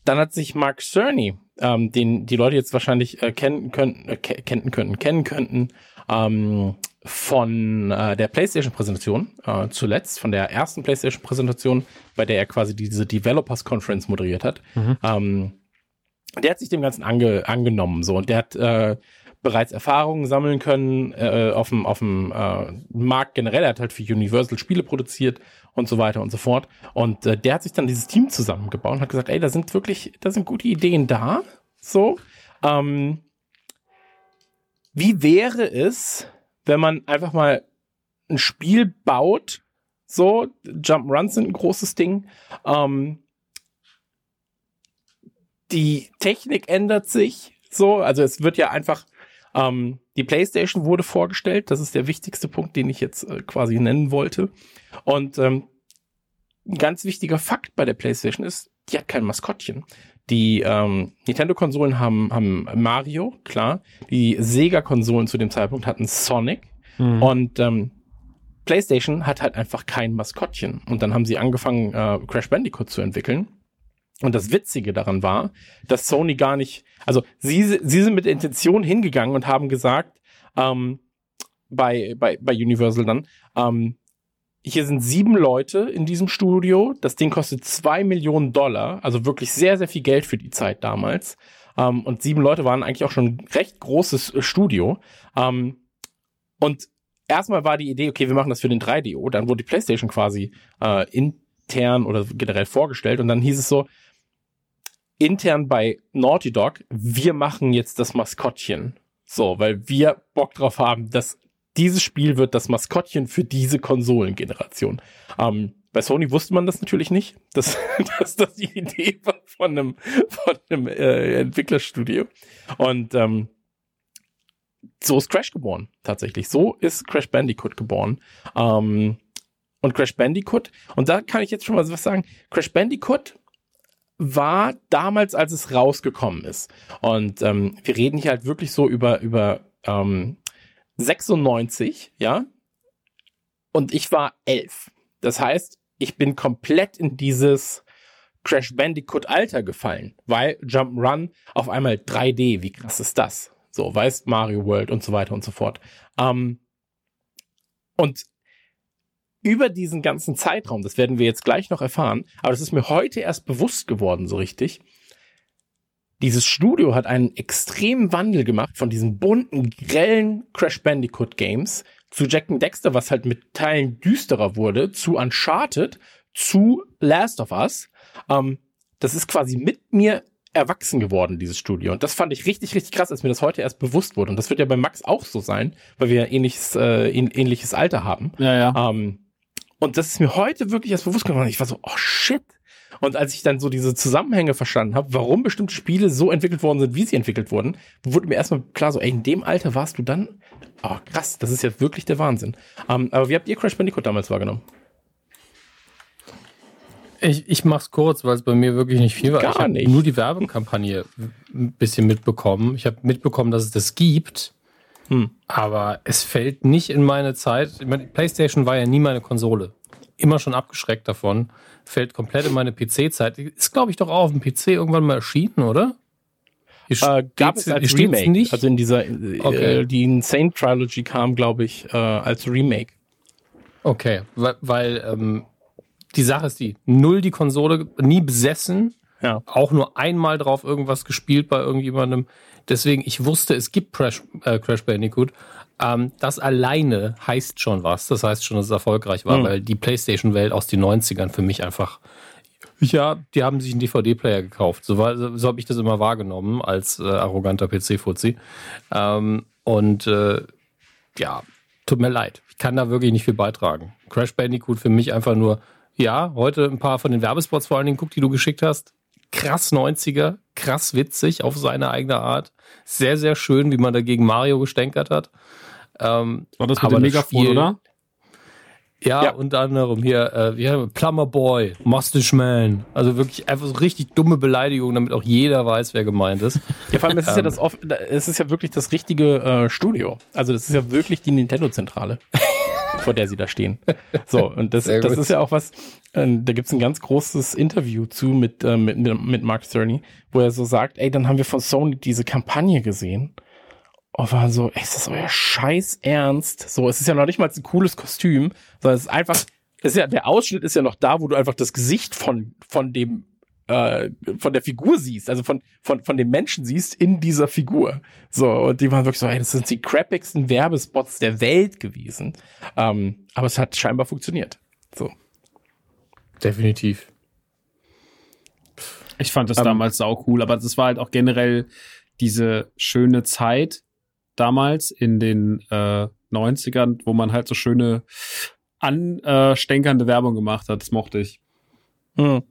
dann hat sich Mark Cerny, ähm, den die Leute jetzt wahrscheinlich äh, kennen könnten, äh, kennen könnten, kennen könnten, ähm, von äh, der PlayStation-Präsentation äh, zuletzt, von der ersten PlayStation-Präsentation, bei der er quasi diese Developers Conference moderiert hat. Mhm. Ähm, der hat sich dem Ganzen ange angenommen so und der hat äh, bereits Erfahrungen sammeln können äh, auf dem auf dem äh, Markt generell. Er hat halt für Universal Spiele produziert und so weiter und so fort. Und äh, der hat sich dann dieses Team zusammengebaut und hat gesagt, ey, da sind wirklich, da sind gute Ideen da. So, ähm, wie wäre es, wenn man einfach mal ein Spiel baut? So, Jump'n'Runs sind ein großes Ding. Ähm, die Technik ändert sich so, also es wird ja einfach ähm, die PlayStation wurde vorgestellt. Das ist der wichtigste Punkt, den ich jetzt äh, quasi nennen wollte. Und ähm, ein ganz wichtiger Fakt bei der PlayStation ist, die hat kein Maskottchen. Die ähm, Nintendo-Konsolen haben, haben Mario, klar. Die Sega-Konsolen zu dem Zeitpunkt hatten Sonic. Mhm. Und ähm, PlayStation hat halt einfach kein Maskottchen. Und dann haben sie angefangen, äh, Crash Bandicoot zu entwickeln. Und das Witzige daran war, dass Sony gar nicht, also sie, sie sind mit Intention hingegangen und haben gesagt, ähm, bei, bei, bei Universal dann, ähm, hier sind sieben Leute in diesem Studio. Das Ding kostet zwei Millionen Dollar, also wirklich sehr, sehr viel Geld für die Zeit damals. Ähm, und sieben Leute waren eigentlich auch schon ein recht großes äh, Studio. Ähm, und erstmal war die Idee, okay, wir machen das für den 3DO. Dann wurde die PlayStation quasi äh, intern oder generell vorgestellt. Und dann hieß es so, intern bei Naughty Dog, wir machen jetzt das Maskottchen. So, weil wir Bock drauf haben, dass dieses Spiel wird das Maskottchen für diese Konsolengeneration. Ähm, bei Sony wusste man das natürlich nicht, dass, dass das die Idee war von einem, von einem äh, Entwicklerstudio. Und ähm, so ist Crash geboren, tatsächlich. So ist Crash Bandicoot geboren. Ähm, und Crash Bandicoot, und da kann ich jetzt schon mal was sagen, Crash Bandicoot war damals, als es rausgekommen ist. Und ähm, wir reden hier halt wirklich so über, über ähm, 96, ja. Und ich war elf. Das heißt, ich bin komplett in dieses Crash Bandicoot Alter gefallen, weil Jump'n'Run auf einmal 3D, wie krass ist das? So, weißt Mario World und so weiter und so fort. Ähm, und über diesen ganzen Zeitraum, das werden wir jetzt gleich noch erfahren, aber das ist mir heute erst bewusst geworden, so richtig. Dieses Studio hat einen extremen Wandel gemacht von diesen bunten, grellen Crash Bandicoot Games zu Jack and Dexter, was halt mit Teilen düsterer wurde, zu Uncharted, zu Last of Us. Ähm, das ist quasi mit mir erwachsen geworden, dieses Studio. Und das fand ich richtig, richtig krass, als mir das heute erst bewusst wurde. Und das wird ja bei Max auch so sein, weil wir ähnliches, äh, ähnliches Alter haben. Ja, ja. Ähm, und das ist mir heute wirklich erst bewusst geworden. Ich war so, oh shit. Und als ich dann so diese Zusammenhänge verstanden habe, warum bestimmte Spiele so entwickelt worden sind, wie sie entwickelt wurden, wurde mir erstmal klar, so, ey, in dem Alter warst du dann? Oh, krass, das ist ja wirklich der Wahnsinn. Um, ähm, aber wie habt ihr Crash Bandicoot damals wahrgenommen? Ich, ich mach's kurz, weil es bei mir wirklich nicht viel war. Gar ich habe nur die Werbekampagne ein bisschen mitbekommen. Ich habe mitbekommen, dass es das gibt. Hm. Aber es fällt nicht in meine Zeit. Ich meine, PlayStation war ja nie meine Konsole. Immer schon abgeschreckt davon. Fällt komplett in meine PC-Zeit. Ist, glaube ich, doch auch auf dem PC irgendwann mal erschienen, oder? Äh, gab es als Remake. Nicht? Also in dieser, äh, okay. äh, die Insane Trilogy kam, glaube ich, äh, als Remake. Okay, weil, weil ähm, die Sache ist die, null die Konsole, nie besessen, ja. auch nur einmal drauf irgendwas gespielt bei irgendjemandem. Deswegen, ich wusste, es gibt Crash, äh, Crash Bandicoot. Ähm, das alleine heißt schon was. Das heißt schon, dass es erfolgreich war, mhm. weil die PlayStation-Welt aus den 90ern für mich einfach. Ja, die haben sich einen DVD-Player gekauft. So, so, so habe ich das immer wahrgenommen als äh, arroganter PC-Fuzzi. Ähm, und äh, ja, tut mir leid. Ich kann da wirklich nicht viel beitragen. Crash Bandicoot für mich einfach nur, ja, heute ein paar von den Werbespots vor allen Dingen guckt, die du geschickt hast krass 90er, krass witzig auf seine eigene Art. Sehr, sehr schön, wie man dagegen Mario gestänkert hat. Ähm, War das mit dem Megafon, oder? Ja, ja, unter anderem hier, äh, ja, Plumber Boy, Mustache Man. Also wirklich einfach so richtig dumme Beleidigungen, damit auch jeder weiß, wer gemeint ist. Ja, vor allem, es ist ja ähm. das oft, es ist ja wirklich das richtige äh, Studio. Also das ist ja wirklich die Nintendo-Zentrale. vor der sie da stehen. So, und das, das ist ja auch was, da gibt's ein ganz großes Interview zu mit, äh, mit, mit Mark Cerny, wo er so sagt, ey, dann haben wir von Sony diese Kampagne gesehen und waren so, ey, ist das euer Scheiß Ernst? So, es ist ja noch nicht mal ein cooles Kostüm, sondern es ist einfach, es ist ja, der Ausschnitt ist ja noch da, wo du einfach das Gesicht von, von dem, äh, von der Figur siehst, also von, von, von dem Menschen siehst in dieser Figur. So, und die waren wirklich so, ey, das sind die crappigsten Werbespots der Welt gewesen. Ähm, aber es hat scheinbar funktioniert. So. Definitiv. Ich fand das Ähm, damals sau cool, aber das war halt auch generell diese schöne Zeit damals in den äh, 90ern, wo man halt so schöne anstänkernde Werbung gemacht hat. Das mochte ich. Hm.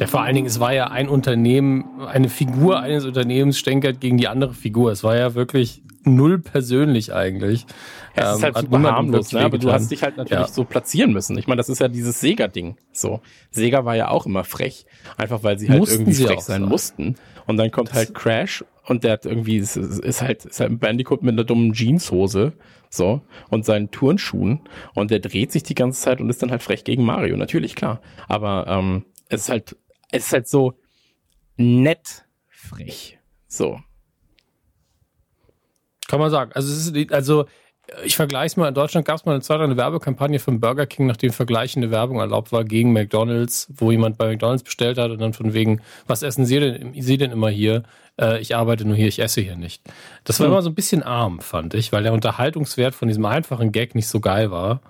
Ja, vor allen Dingen, es war ja ein Unternehmen, eine Figur eines Unternehmens stänkert gegen die andere Figur. Es war ja wirklich null persönlich eigentlich. Ja, es ist Ähm, halt hat super harmlos, ne? aber du hast dich halt natürlich Ja. so platzieren müssen. Ich meine, das ist ja dieses Sega-Ding. So, Sega war ja auch immer frech, einfach weil sie halt Mussten irgendwie sie frech sein sein. mussten. Und dann kommt halt Crash und der hat irgendwie, ist, ist halt, ist halt ein Bandicoot mit einer dummen Jeanshose, so, und seinen Turnschuhen und der dreht sich die ganze Zeit und ist dann halt frech gegen Mario, natürlich, klar. Aber ähm, es ist halt, es ist halt so nett frech. So. Kann man sagen. Also, es ist, also ich vergleiche es mal, in Deutschland gab es mal eine Zeit eine Werbekampagne von Burger King, nachdem vergleichende Werbung erlaubt war gegen McDonalds, wo jemand bei McDonalds bestellt hat und dann von wegen, was essen Sie denn, Sie denn immer hier? Äh, ich arbeite nur hier, ich esse hier nicht. Das war Hm. immer so ein bisschen arm, fand ich, weil der Unterhaltungswert von diesem einfachen Gag nicht so geil war.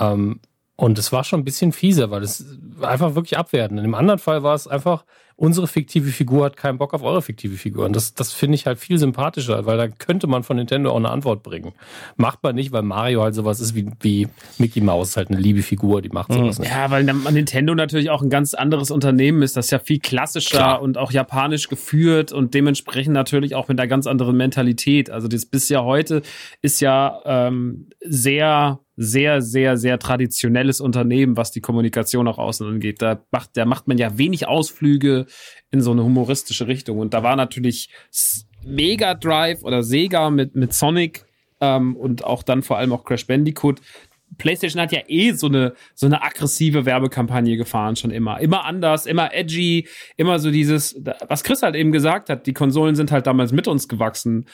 Ähm, und es war schon ein bisschen fieser, weil es einfach wirklich abwertend. In dem anderen Fall war es einfach, unsere fiktive Figur hat keinen Bock auf eure fiktive Figur. Und das, das finde ich halt viel sympathischer, weil da könnte man von Nintendo auch eine Antwort bringen. Macht man nicht, weil Mario halt sowas ist wie, wie Mickey Mouse, halt eine liebe Figur, die macht sowas nicht. Ja, weil Nintendo natürlich auch ein ganz anderes Unternehmen ist, das ist ja viel klassischer Klar. und auch japanisch geführt und dementsprechend natürlich auch mit einer ganz anderen Mentalität. Also das bis ja heute ist ja ähm, sehr, sehr, sehr, sehr traditionelles Unternehmen, was die Kommunikation auch außen angeht. Da macht, da macht man ja wenig Ausflüge in so eine humoristische Richtung. Und da war natürlich Mega Drive oder Sega mit, mit Sonic ähm, und auch dann vor allem auch Crash Bandicoot. PlayStation hat ja eh so eine so eine aggressive Werbekampagne gefahren schon immer, immer anders, immer edgy, immer so dieses, was Chris halt eben gesagt hat, die Konsolen sind halt damals mit uns gewachsen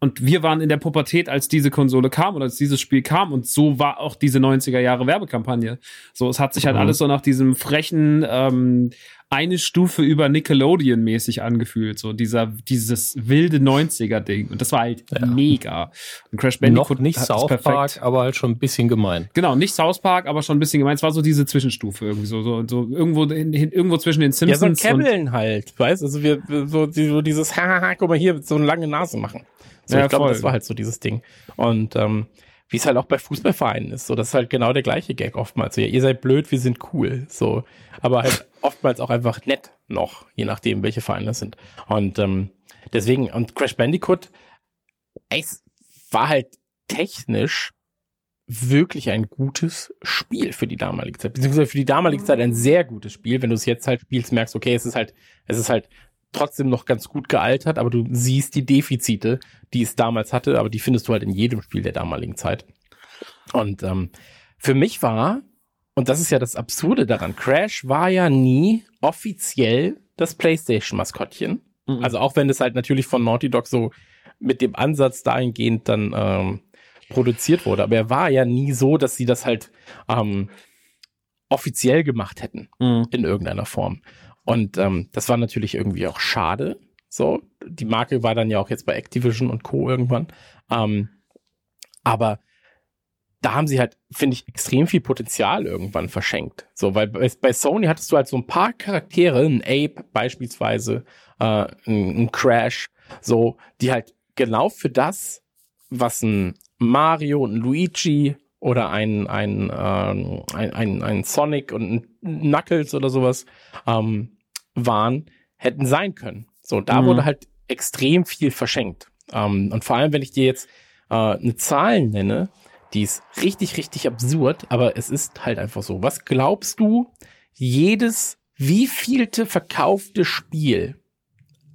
und wir waren in der Pubertät, als diese Konsole kam oder als dieses Spiel kam und so war auch diese 90er Jahre Werbekampagne. So, es hat sich halt alles so nach diesem frechen ähm, eine Stufe über Nickelodeon mäßig angefühlt, so dieser dieses wilde 90er Ding und das war halt mega. Und Crash Bandicoot Noch nicht South Park, aber halt schon ein bisschen gemein. Genau, nicht South Park, aber schon ein bisschen gemeint. Es war so diese Zwischenstufe irgendwie, so, so, so irgendwo, in, in, irgendwo zwischen den Ja, so ein Simpsons Käbbeln halt, weißt Also wir, so, so dieses, hahaha, guck mal hier, so eine lange Nase machen. So, Ja, ich glaube, das war halt so dieses Ding. Und ähm, wie es halt auch bei Fußballvereinen ist, so, das ist halt genau der gleiche Gag oftmals. So, ja, ihr seid blöd, wir sind cool. So, aber halt oftmals auch einfach nett noch, je nachdem, welche Vereine das sind. Und ähm, deswegen, und Crash Bandicoot, es war halt technisch wirklich ein gutes Spiel für die damalige Zeit. Beziehungsweise für die damalige Zeit ein sehr gutes Spiel. Wenn du es jetzt halt spielst, merkst, okay, es ist halt, es ist halt trotzdem noch ganz gut gealtert, aber du siehst die Defizite, die es damals hatte, aber die findest du halt in jedem Spiel der damaligen Zeit. Und ähm, für mich war, und das ist ja das Absurde daran, Crash war ja nie offiziell das PlayStation-Maskottchen. Mhm. Also auch wenn es halt natürlich von Naughty Dog so mit dem Ansatz dahingehend dann ähm, produziert wurde. Aber er war ja nie so, dass sie das halt ähm, offiziell gemacht hätten Mhm. in irgendeiner Form. Und ähm, das war natürlich irgendwie auch schade. So, die Marke war dann ja auch jetzt bei Activision und Co. irgendwann. Ähm, aber da haben sie halt, finde ich, extrem viel Potenzial irgendwann verschenkt. So, weil bei, Sony hattest du halt so ein paar Charaktere, ein Ape beispielsweise, äh, ein, Crash, so, die halt genau für das, was ein Mario und Luigi oder ein, ein, ähm, ein, ein, ein Sonic und ein Knuckles oder sowas ähm, waren, hätten sein können. So, da Mhm. wurde halt extrem viel verschenkt. Ähm, und vor allem, wenn ich dir jetzt äh, eine Zahl nenne, die ist richtig, richtig absurd, aber es ist halt einfach so. Was glaubst du, jedes wievielte verkaufte Spiel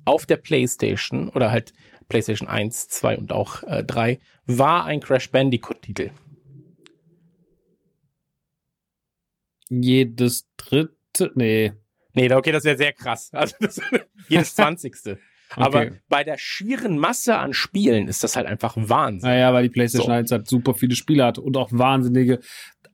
auf der PlayStation oder halt PlayStation 1, 2 und auch äh, 3 war ein Crash Bandicoot-Titel? jedes dritte, nee. Nee, okay, das wäre sehr krass. Also das, jedes zwanzigste. Aber Okay. bei der schieren Masse an Spielen ist das halt einfach Wahnsinn. Naja, weil die PlayStation So. 1 halt super viele Spiele hat und auch wahnsinnige,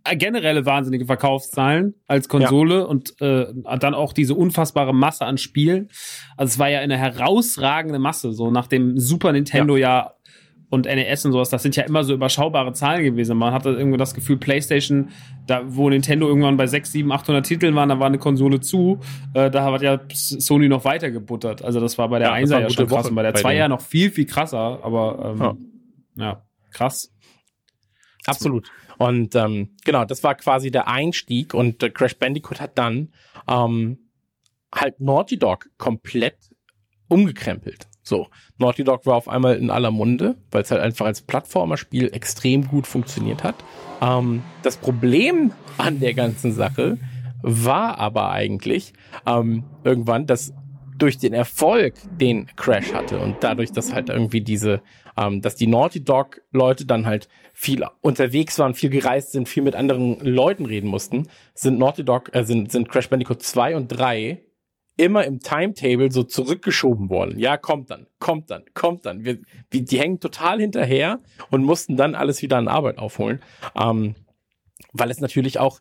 äh, generelle wahnsinnige Verkaufszahlen als Konsole und äh, dann auch diese unfassbare Masse an Spielen. Also es war ja eine herausragende Masse, so nach dem Super Nintendo ja. Und NES und sowas, das sind ja immer so überschaubare Zahlen gewesen. Man hatte irgendwie das Gefühl, PlayStation, da wo Nintendo irgendwann bei 6, 7, 800 Titeln waren, da war eine Konsole zu, äh, da hat ja Sony noch weiter gebuttert. Also das war bei der Ja, das 1er war ja schon krass Woche und bei der bei 2er denen. noch viel, viel krasser, aber ähm, Ja. ja, krass. Absolut. Und ähm, genau, das war quasi der Einstieg und äh, Crash Bandicoot hat dann ähm, halt Naughty Dog komplett umgekrempelt. So, Naughty Dog war auf einmal in aller Munde, weil es halt einfach als Plattformerspiel extrem gut funktioniert hat. Ähm, das Problem an der ganzen Sache war aber eigentlich ähm, irgendwann, dass durch den Erfolg, den Crash hatte und dadurch, dass halt irgendwie diese, ähm, dass die Naughty Dog Leute dann halt viel unterwegs waren, viel gereist sind, viel mit anderen Leuten reden mussten, sind Naughty Dog, äh, sind, sind Crash Bandicoot 2 und 3 immer im Timetable so zurückgeschoben worden. Ja, kommt dann, kommt dann, kommt dann. Wir, wir, die hängen total hinterher und mussten dann alles wieder an Arbeit aufholen. Ähm, weil es natürlich auch,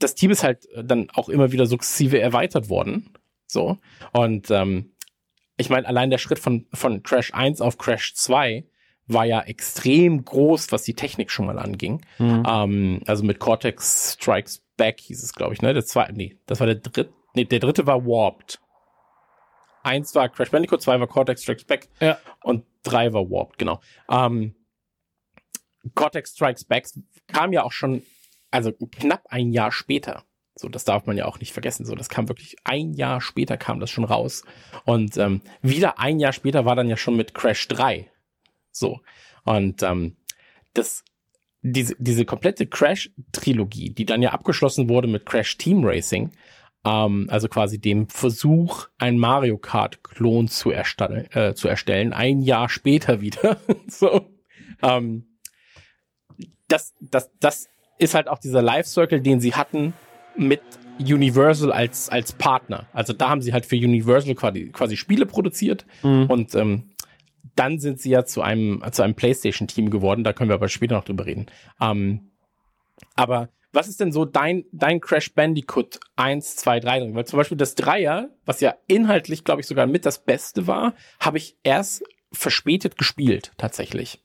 das Team ist halt dann auch immer wieder sukzessive erweitert worden. So. Und ähm, ich meine, allein der Schritt von, von Crash 1 auf Crash 2 war ja extrem groß, was die Technik schon mal anging. Ähm, also mit Cortex Strikes Back hieß es, glaube ich, ne? Der zweite, nee, das war der dritte, nee, der dritte war Warped. Eins war Crash Bandicoot, zwei war Cortex Strikes Back Ja. und drei war Warped, genau. Ähm, Cortex Strikes Back kam ja auch schon, also knapp ein Jahr später. So, das darf man ja auch nicht vergessen. So, das kam wirklich ein Jahr später kam das schon raus. Und ähm, wieder ein Jahr später war dann ja schon mit Crash 3. So. Und ähm, das, diese, diese komplette Crash-Trilogie, die dann ja abgeschlossen wurde mit Crash Team Racing, ähm, also quasi dem Versuch, ein Mario Kart-Klon zu, erstellen, äh, zu erstellen, ein Jahr später wieder. so. Ähm, das, das, das ist halt auch dieser Life-Circle, den sie hatten mit Universal als, als Partner. Also da haben sie halt für Universal quasi, quasi Spiele produziert Mhm. und ähm, dann sind sie ja zu einem, zu einem PlayStation-Team geworden, da können wir aber später noch drüber reden. Ähm, aber was ist denn so dein, dein Crash Bandicoot 1, 2, 3 drin? Weil zum Beispiel das Dreier, was ja inhaltlich, glaube ich, sogar mit das Beste war, habe ich erst verspätet gespielt, tatsächlich.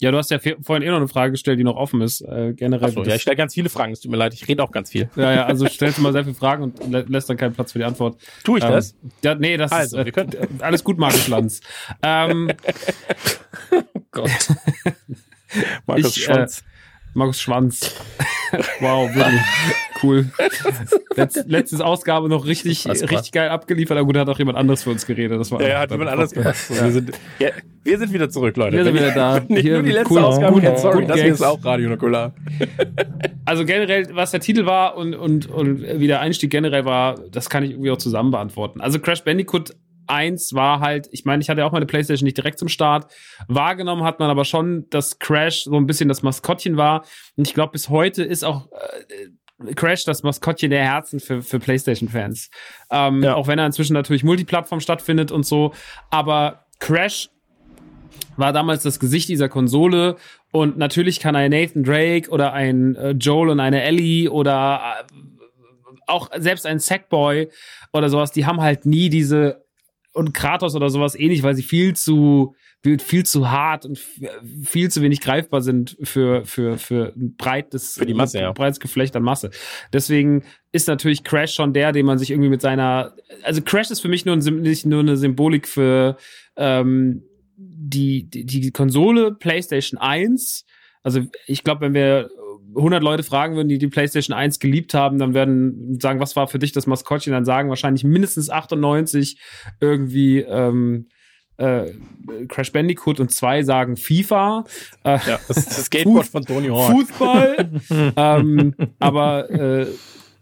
Ja, du hast ja vorhin eh noch eine Frage gestellt, die noch offen ist. Äh, generell. Das- ja, ich stelle ganz viele Fragen, es tut mir leid, ich rede auch ganz viel. ja, ja, also stellst du mal sehr viele Fragen und lä lässt dann keinen Platz für die Antwort. Tue ich Ähm, das? Ja, nee, das Also, ist wir können- äh, alles gut, Markus Lanz. ähm, Gott. Markus Ich, äh, Schwanz. Markus Schwanz. Wow, wirklich cool. Letz, letztes Ausgabe noch richtig, richtig geil abgeliefert. Aber gut, da hat auch jemand anderes für uns geredet. Das war ja, ja, hat jemand anders gemacht. So, Wir, sind, ja, wir sind wieder zurück, Leute. Wir sind wieder da. Nicht Hier nur die letzte coolen- Ausgabe, kennt, sorry, guten das hier ist auch Radio Nukular. Also generell, was der Titel war und, und, und wie der Einstieg generell war, das kann ich irgendwie auch zusammen beantworten. Also Crash Bandicoot 1 war halt, ich meine, ich hatte ja auch meine Playstation nicht direkt zum Start. Wahrgenommen hat man aber schon, dass Crash so ein bisschen das Maskottchen war. Und ich glaube, bis heute ist auch äh, Crash das Maskottchen der Herzen für, für Playstation-Fans. Ähm, Ja. Auch wenn er inzwischen natürlich Multiplattform stattfindet und so. Aber Crash war damals das Gesicht dieser Konsole und natürlich kann ein Nathan Drake oder ein äh, Joel und eine Ellie oder äh, auch selbst ein Sackboy oder sowas, die haben halt nie diese und Kratos oder sowas ähnlich, weil sie viel zu viel, zu hart und viel zu wenig greifbar sind für für für ein breites Für die Masse, ja. breites Geflecht an Masse. Deswegen ist natürlich Crash schon der, den man sich irgendwie mit seiner also Crash ist für mich nur, ein, nicht nur eine Symbolik für ähm, die, die, die Konsole PlayStation 1, also ich glaube, wenn wir 100 Leute fragen würden, die die PlayStation 1 geliebt haben, dann werden sagen, was war für dich das Maskottchen, dann sagen wahrscheinlich mindestens 98 irgendwie ähm, äh, Crash Bandicoot und zwei sagen FIFA, äh, Ja, das, das Skateboard von Tony Hawk. Fußball, ähm, aber äh,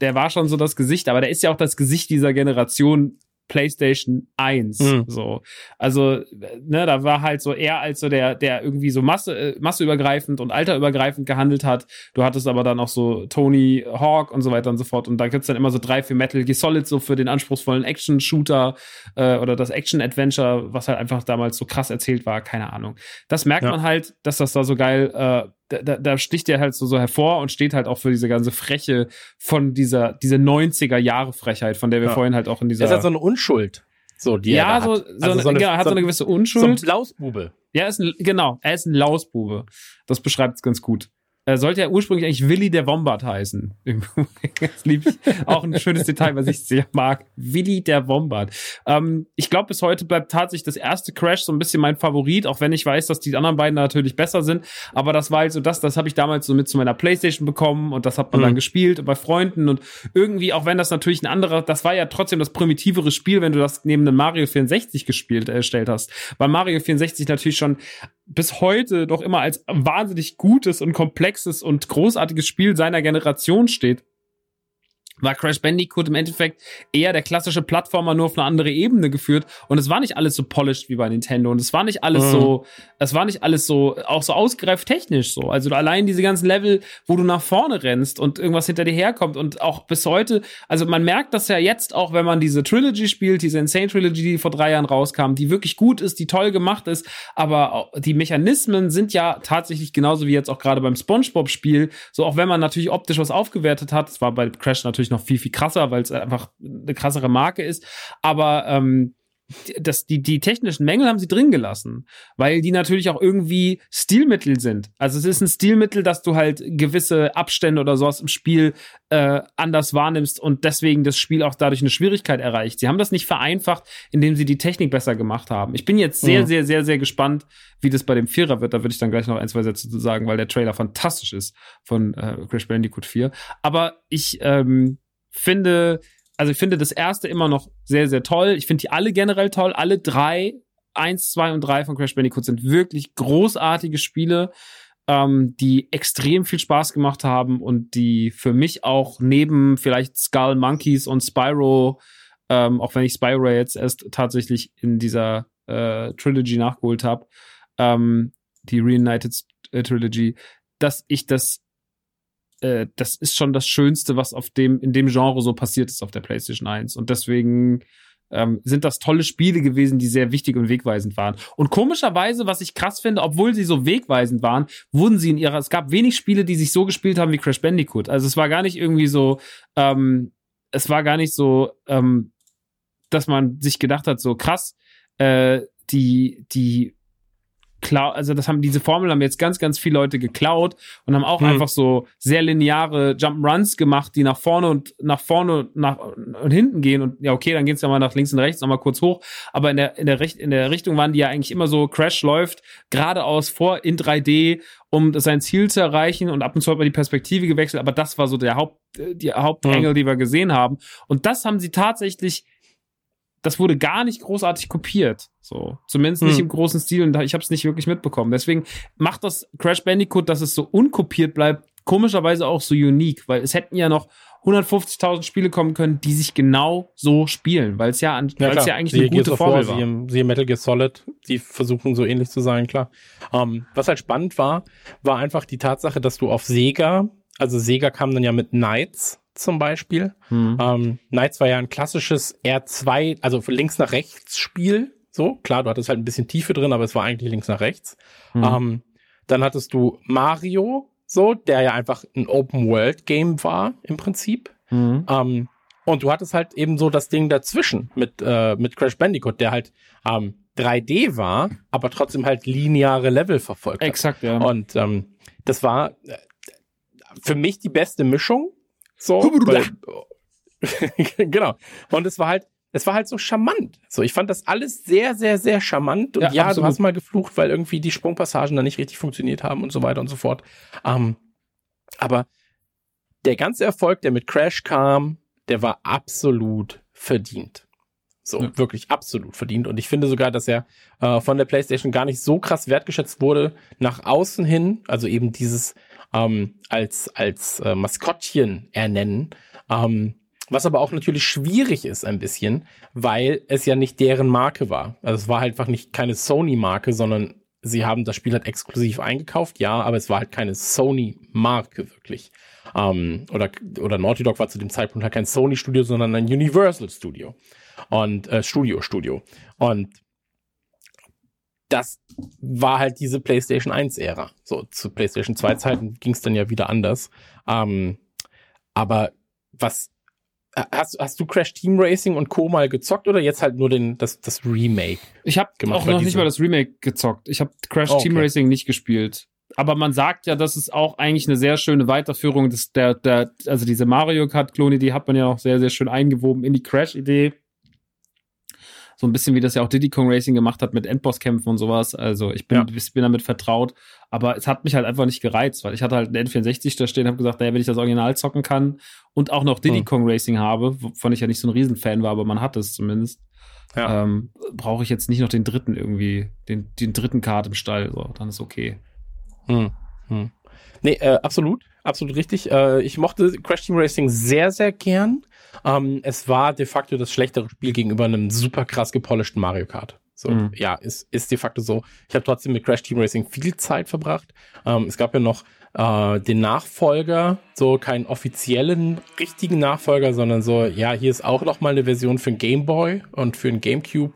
der war schon so das Gesicht, aber der ist ja auch das Gesicht dieser Generation PlayStation 1. Mhm. So. Also, ne, da war halt so er als so der, der irgendwie so Masse, äh, masseübergreifend und alterübergreifend gehandelt hat. Du hattest aber dann auch so Tony Hawk und so weiter und so fort. Und da gibt's dann immer so drei für Metal Gear Solid, so für den anspruchsvollen Action-Shooter äh, oder das Action-Adventure, was halt einfach damals so krass erzählt war, keine Ahnung. Das merkt Ja. man halt, dass das da so geil, äh, da, da, da sticht er halt so, so hervor und steht halt auch für diese ganze Freche von dieser, diese 90er Jahre Frechheit, von der wir Ja. vorhin halt auch in dieser. Das ist halt so eine Unschuld. So, die ja, er so, hat. so, Also eine, so eine, genau, hat so, so, eine gewisse so ein Unschuld. Blausbube. ja, ist ein, genau, er ist ein Lausbube. Das beschreibt es ganz gut. Er sollte ja ursprünglich eigentlich Willy der Wombat heißen. das lieb ich. Auch ein schönes Detail, was ich sehr mag. Willy der Wombat. Ähm, ich glaube, bis heute bleibt tatsächlich das erste Crash so ein bisschen mein Favorit, auch wenn ich weiß, dass die anderen beiden natürlich besser sind. Aber das war halt so das, das habe ich damals so mit zu meiner Playstation bekommen und das hat man Mhm. dann gespielt und bei Freunden und irgendwie, auch wenn das natürlich ein anderer, das war ja trotzdem das primitivere Spiel, wenn du das neben einem Mario 64 gespielt, äh, erstellt hast. Weil Mario 64 natürlich schon bis heute doch immer als wahnsinnig gutes und komplexes und großartiges Spiel seiner Generation steht, war Crash Bandicoot im Endeffekt eher der klassische Plattformer nur auf eine andere Ebene geführt und es war nicht alles so polished wie bei Nintendo und es war nicht alles Mhm. so, es war nicht alles so, auch so ausgereift technisch so. Also allein diese ganzen Level, wo du nach vorne rennst und irgendwas hinter dir herkommt und auch bis heute, also man merkt das ja jetzt auch, wenn man diese Trilogy spielt, diese Insane Trilogy, die vor drei Jahren rauskam, die wirklich gut ist, die toll gemacht ist, aber die Mechanismen sind ja tatsächlich genauso wie jetzt auch gerade beim SpongeBob-Spiel, so auch wenn man natürlich optisch was aufgewertet hat, das war bei Crash natürlich noch viel, viel krasser, weil es einfach eine krassere Marke ist, aber ähm, das, die, die technischen Mängel haben sie drin gelassen, weil die natürlich auch irgendwie Stilmittel sind. Also es ist ein Stilmittel, dass du halt gewisse Abstände oder sowas im Spiel äh, anders wahrnimmst und deswegen das Spiel auch dadurch eine Schwierigkeit erreicht. Sie haben das nicht vereinfacht, indem sie die Technik besser gemacht haben. Ich bin jetzt sehr, Mhm. sehr, sehr, sehr gespannt, wie das bei dem Vierer wird. Da würde ich dann gleich noch ein, zwei Sätze zu sagen, weil der Trailer fantastisch ist von äh, Crash Bandicoot 4. Aber ich ähm, finde, also ich finde das erste immer noch sehr, sehr toll. Ich finde die alle generell toll. Alle drei, eins, zwei und drei von Crash Bandicoot sind wirklich großartige Spiele, ähm, die extrem viel Spaß gemacht haben und die für mich auch neben vielleicht Skull Monkeys und Spyro, ähm, auch wenn ich Spyro jetzt erst tatsächlich in dieser äh, Trilogy nachgeholt habe, ähm, die Reunited Trilogy, dass ich das äh, das ist schon das Schönste, was auf dem, in dem Genre so passiert ist auf der PlayStation 1. Und deswegen ähm, sind das tolle Spiele gewesen, die sehr wichtig und wegweisend waren. Und komischerweise, was ich krass finde, obwohl sie so wegweisend waren, wurden sie in ihrer, es gab wenig Spiele, die sich so gespielt haben wie Crash Bandicoot. Also es war gar nicht irgendwie so, ähm, es war gar nicht so, ähm, dass man sich gedacht hat, so krass, äh, die, die klar, also das haben diese Formel haben jetzt ganz, ganz viele Leute geklaut und haben auch Hm. einfach so sehr lineare Jump'n'Runs gemacht, die nach vorne und nach vorne und nach und hinten gehen und ja okay, dann geht's ja mal nach links und rechts nochmal kurz hoch, aber in der in der Richt in der Richtung waren die ja eigentlich immer so Crash läuft geradeaus vor in 3D, um sein Ziel zu erreichen und ab und zu hat man die Perspektive gewechselt, aber das war so der Haupt die Hauptangle, die wir gesehen haben. Und das haben sie tatsächlich das wurde gar nicht großartig kopiert. So. Zumindest nicht Hm. im großen Stil und ich habe es nicht wirklich mitbekommen. Deswegen macht das Crash Bandicoot, dass es so unkopiert bleibt, komischerweise auch so unique, weil es hätten ja noch 150.000 Spiele kommen können, die sich genau so spielen, weil es ja, an, weil es ja eigentlich eine gute Formel war. Siehe, siehe Metal Gear Solid, die versuchen so ähnlich zu sein, klar. Ähm, was halt spannend war, war einfach die Tatsache, dass du auf Sega, also Sega kam dann ja mit Knights zum Beispiel. Hm. Ähm, Knights war ja ein klassisches R2, also links nach rechts Spiel. So, klar, du hattest halt ein bisschen Tiefe drin, aber es war eigentlich links nach rechts. Hm. Ähm, dann hattest du Mario, so, der ja einfach ein Open-World-Game war, im Prinzip. Hm. Ähm, und du hattest halt eben so das Ding dazwischen mit, äh, mit Crash Bandicoot, der halt ähm, 3D war, aber trotzdem halt lineare Level verfolgt hat. Exakt, ja. Und ähm, das war äh, für mich die beste Mischung. So, weil, genau. Und es war halt, es war halt so charmant. So, ich fand das alles sehr, sehr, sehr charmant. Und Ja, ja, du hast mal geflucht, weil irgendwie die Sprungpassagen da nicht richtig funktioniert haben und so weiter und so fort. Ähm, aber der ganze Erfolg, der mit Crash kam, der war absolut verdient. So, Ja. wirklich absolut verdient. Und ich finde sogar, dass er äh, von der PlayStation gar nicht so krass wertgeschätzt wurde nach außen hin. Also eben dieses ähm, als, als äh, Maskottchen ernennen. Ähm, was aber auch natürlich schwierig ist ein bisschen, weil es ja nicht deren Marke war. Also es war halt einfach nicht keine Sony-Marke, sondern sie haben das Spiel halt exklusiv eingekauft, ja, aber es war halt keine Sony-Marke wirklich. Ähm, oder, oder Naughty Dog war zu dem Zeitpunkt halt kein Sony-Studio, sondern ein Universal-Studio. Und äh, Studio-Studio. Und das war halt diese PlayStation 1-Ära. So, zu PlayStation 2-Zeiten ging es dann ja wieder anders. Ähm, aber was Hast, hast du Crash Team Racing und Co. mal gezockt oder jetzt halt nur den, das, das Remake? Ich habe auch noch nicht mal das Remake gezockt. Ich habe Crash oh, okay. Team Racing nicht gespielt. Aber man sagt ja, das ist auch eigentlich eine sehr schöne Weiterführung des, der, der, also diese Mario Kart-Klone, die hat man ja auch sehr, sehr schön eingewoben in die Crash-Idee. So ein bisschen wie das ja auch Diddy Kong Racing gemacht hat mit Endboss-Kämpfen und sowas. Also ich bin, ja. bin damit vertraut. Aber es hat mich halt einfach nicht gereizt, weil ich hatte halt einen N64 da stehen, habe gesagt, naja, wenn ich das Original zocken kann und auch noch Diddy hm. Kong Racing habe, wovon ich ja nicht so ein Riesenfan war, aber man hat es zumindest, ja. ähm, brauche ich jetzt nicht noch den dritten irgendwie, den, den dritten Card im Stall. So, dann ist okay. Hm. Hm. Nee, äh, absolut, absolut richtig. Äh, ich mochte Crash Team Racing sehr, sehr gern. Ähm, es war de facto das schlechtere Spiel gegenüber einem super krass gepolischten Mario Kart. So, mhm. ja, ist, ist de facto so. Ich habe trotzdem mit Crash Team Racing viel Zeit verbracht. Ähm, es gab ja noch äh, den Nachfolger, so keinen offiziellen, richtigen Nachfolger, sondern so, ja, hier ist auch noch mal eine Version für ein Game Boy und für ein GameCube.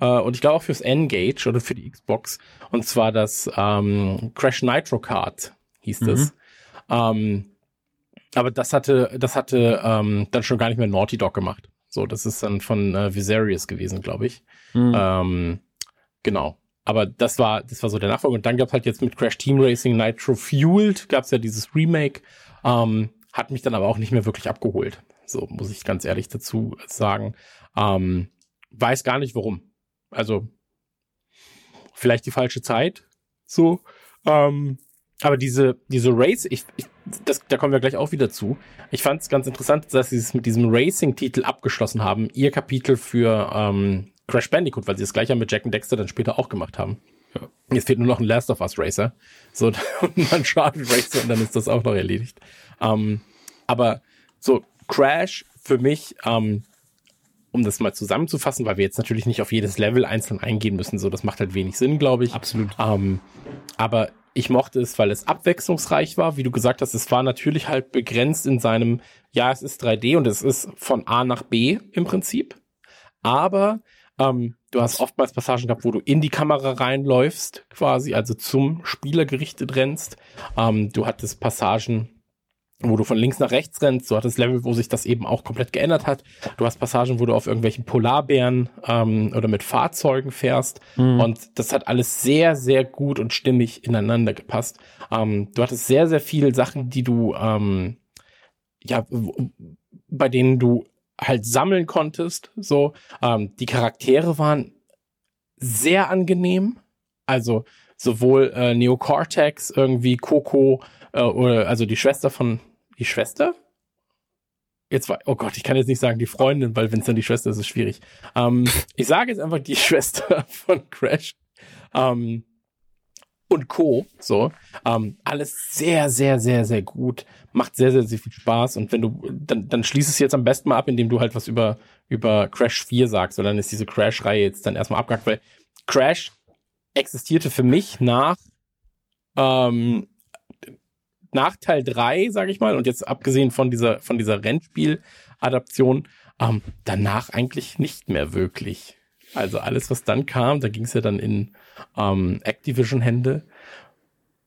Äh, und ich glaube auch fürs N-Gage oder für die Xbox. Und zwar das ähm, Crash Nitro Kart hieß mhm. das. Ähm, aber das hatte, das hatte ähm, dann schon gar nicht mehr Naughty Dog gemacht. So, das ist dann von äh, Viserius gewesen, glaube ich. Mhm. Ähm, genau. Aber das war, das war so der Nachfolger. Und dann gab es halt jetzt mit Crash Team Racing Nitro Fueled, gab es ja dieses Remake. Ähm, hat mich dann aber auch nicht mehr wirklich abgeholt. So muss ich ganz ehrlich dazu sagen. Ähm, weiß gar nicht warum. Also vielleicht die falsche Zeit. So. Ähm, aber diese, diese Race, ich, ich, das, da kommen wir gleich auch wieder zu. Ich fand es ganz interessant, dass sie es mit diesem Racing-Titel abgeschlossen haben, ihr Kapitel für ähm, Crash Bandicoot, weil sie das gleiche mit Jack and Dexter dann später auch gemacht haben. Ja. Jetzt fehlt nur noch ein Last of Us Racer. So, und dann Schaden Racer und dann ist das auch noch erledigt. Ähm, aber so, Crash für mich, ähm, um das mal zusammenzufassen, weil wir jetzt natürlich nicht auf jedes Level einzeln eingehen müssen, so, das macht halt wenig Sinn, glaube ich. Absolut. Ähm, aber ich mochte es, weil es abwechslungsreich war. Wie du gesagt hast, es war natürlich halt begrenzt in seinem, ja, es ist 3D und es ist von A nach B im Prinzip. Aber ähm, du hast oftmals Passagen gehabt, wo du in die Kamera reinläufst, quasi, also zum Spieler gerichtet rennst. Ähm, du hattest Passagen, wo du von links nach rechts rennst. Du hattest Level, wo sich das eben auch komplett geändert hat. Du hast Passagen, wo du auf irgendwelchen Polarbären ähm, oder mit Fahrzeugen fährst. Mhm. Und das hat alles sehr, sehr gut und stimmig ineinander gepasst. Ähm, du hattest sehr, sehr viele Sachen, die du, ähm, ja, bei denen du halt sammeln konntest. So, ähm, die Charaktere waren sehr angenehm. Also sowohl äh, Neocortex, irgendwie Coco, äh, oder, also die Schwester von, die Schwester? Jetzt war, oh Gott, ich kann jetzt nicht sagen die Freundin, weil wenn es dann die Schwester ist, ist es schwierig. Ähm, ich sage jetzt einfach die Schwester von Crash. Ähm, und Co. So. Ähm, alles sehr, sehr, sehr, sehr gut. Macht sehr, sehr, sehr viel Spaß. Und wenn du, dann, dann schließ es jetzt am besten mal ab, indem du halt was über, über Crash 4 sagst. Und dann ist diese Crash-Reihe jetzt dann erstmal abgehakt, weil Crash existierte für mich nach ähm, nach Teil 3, sage ich mal, und jetzt abgesehen von dieser, von dieser Rennspiel-Adaption, ähm, danach eigentlich nicht mehr wirklich. Also alles, was dann kam, da ging es ja dann in ähm, Activision-Hände.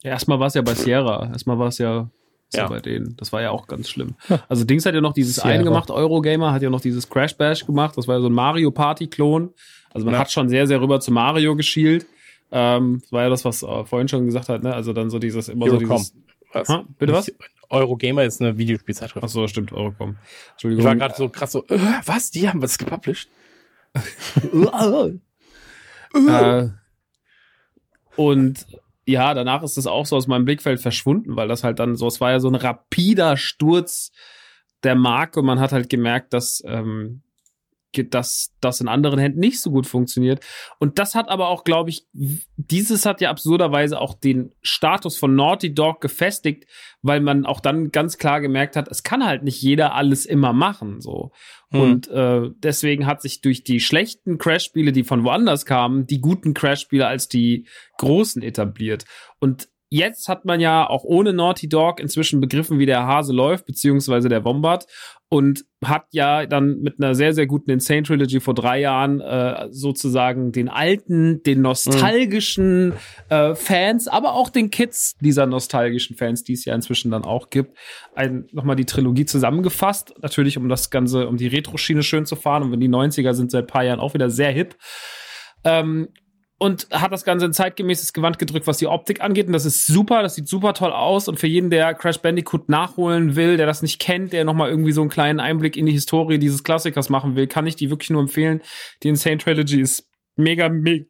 Ja, erstmal war es ja bei Sierra. Erstmal war es ja ja. bei denen. Das war ja auch ganz schlimm. Also Dings hat ja noch dieses Sierra. eine gemacht, Eurogamer hat ja noch dieses Crash Bash gemacht. Das war ja so ein Mario Party-Klon. Also man ja. hat schon sehr, sehr rüber zu Mario geschielt. Ähm, das war ja das, was äh, vorhin schon gesagt hat, ne? Also dann so dieses, immer Hero so dieses. Was? Ha? Bitte was? Eurogamer ist eine Videospielzeitschrift. Ach so, stimmt, Eurocom. Entschuldigung. Ich war gerade so krass so, äh, was? Die haben was gepublished? äh, und ja, danach ist das auch so aus meinem Blickfeld verschwunden, weil das halt dann so, es war ja so ein rapider Sturz der Marke und man hat halt gemerkt, dass ähm, dass das in anderen Händen nicht so gut funktioniert. Und das hat aber auch, glaube ich, dieses hat ja absurderweise auch den Status von Naughty Dog gefestigt, weil man auch dann ganz klar gemerkt hat, es kann halt nicht jeder alles immer machen, so. Hm. Und äh, deswegen hat sich durch die schlechten Crash-Spiele, die von woanders kamen, die guten Crash-Spiele als die großen etabliert. Und jetzt hat man ja auch ohne Naughty Dog inzwischen begriffen, wie der Hase läuft, beziehungsweise der Wombat. Und hat ja dann mit einer sehr, sehr guten Insane Trilogy vor drei Jahren äh, sozusagen den alten, den nostalgischen äh, Fans, aber auch den Kids dieser nostalgischen Fans, die es ja inzwischen dann auch gibt, ein, nochmal die Trilogie zusammengefasst. Natürlich, um das Ganze, um die Retro-Schiene schön zu fahren. Und wenn die 90er sind seit paar Jahren auch wieder sehr hip. Ähm, und hat das Ganze in zeitgemäßes Gewand gedrückt, was die Optik angeht. Und das ist super, das sieht super toll aus. Und für jeden, der Crash Bandicoot nachholen will, der das nicht kennt, der nochmal irgendwie so einen kleinen Einblick in die Historie dieses Klassikers machen will, kann ich die wirklich nur empfehlen. Die Insane Trilogy ist mega, mega,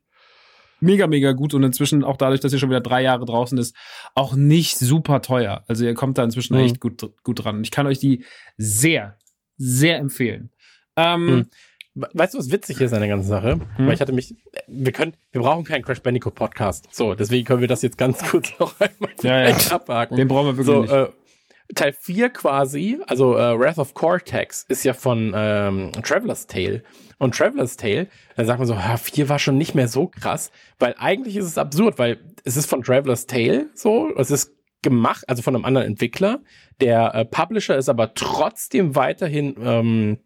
mega, mega gut und inzwischen auch dadurch, dass sie schon wieder drei Jahre draußen ist, auch nicht super teuer. Also ihr kommt da inzwischen mhm. echt gut, gut dran. Und ich kann euch die sehr, sehr empfehlen. Ähm, mhm. Weißt du, was witzig ist an der ganzen Sache? Hm. Weil ich hatte mich, wir können, wir brauchen keinen Crash Bandicoot Podcast. So, deswegen können wir das jetzt ganz kurz noch einmal ja, ja. abhaken. Den brauchen wir wirklich so, nicht. Äh, Teil 4 quasi, also äh, Wrath of Cortex, ist ja von ähm, Traveler's Tale. Und Traveler's Tale, da sagt man so, ja, 4 war schon nicht mehr so krass, weil eigentlich ist es absurd, weil es ist von Traveler's Tale so, es ist gemacht, also von einem anderen Entwickler. Der äh, Publisher ist aber trotzdem weiterhin ähm,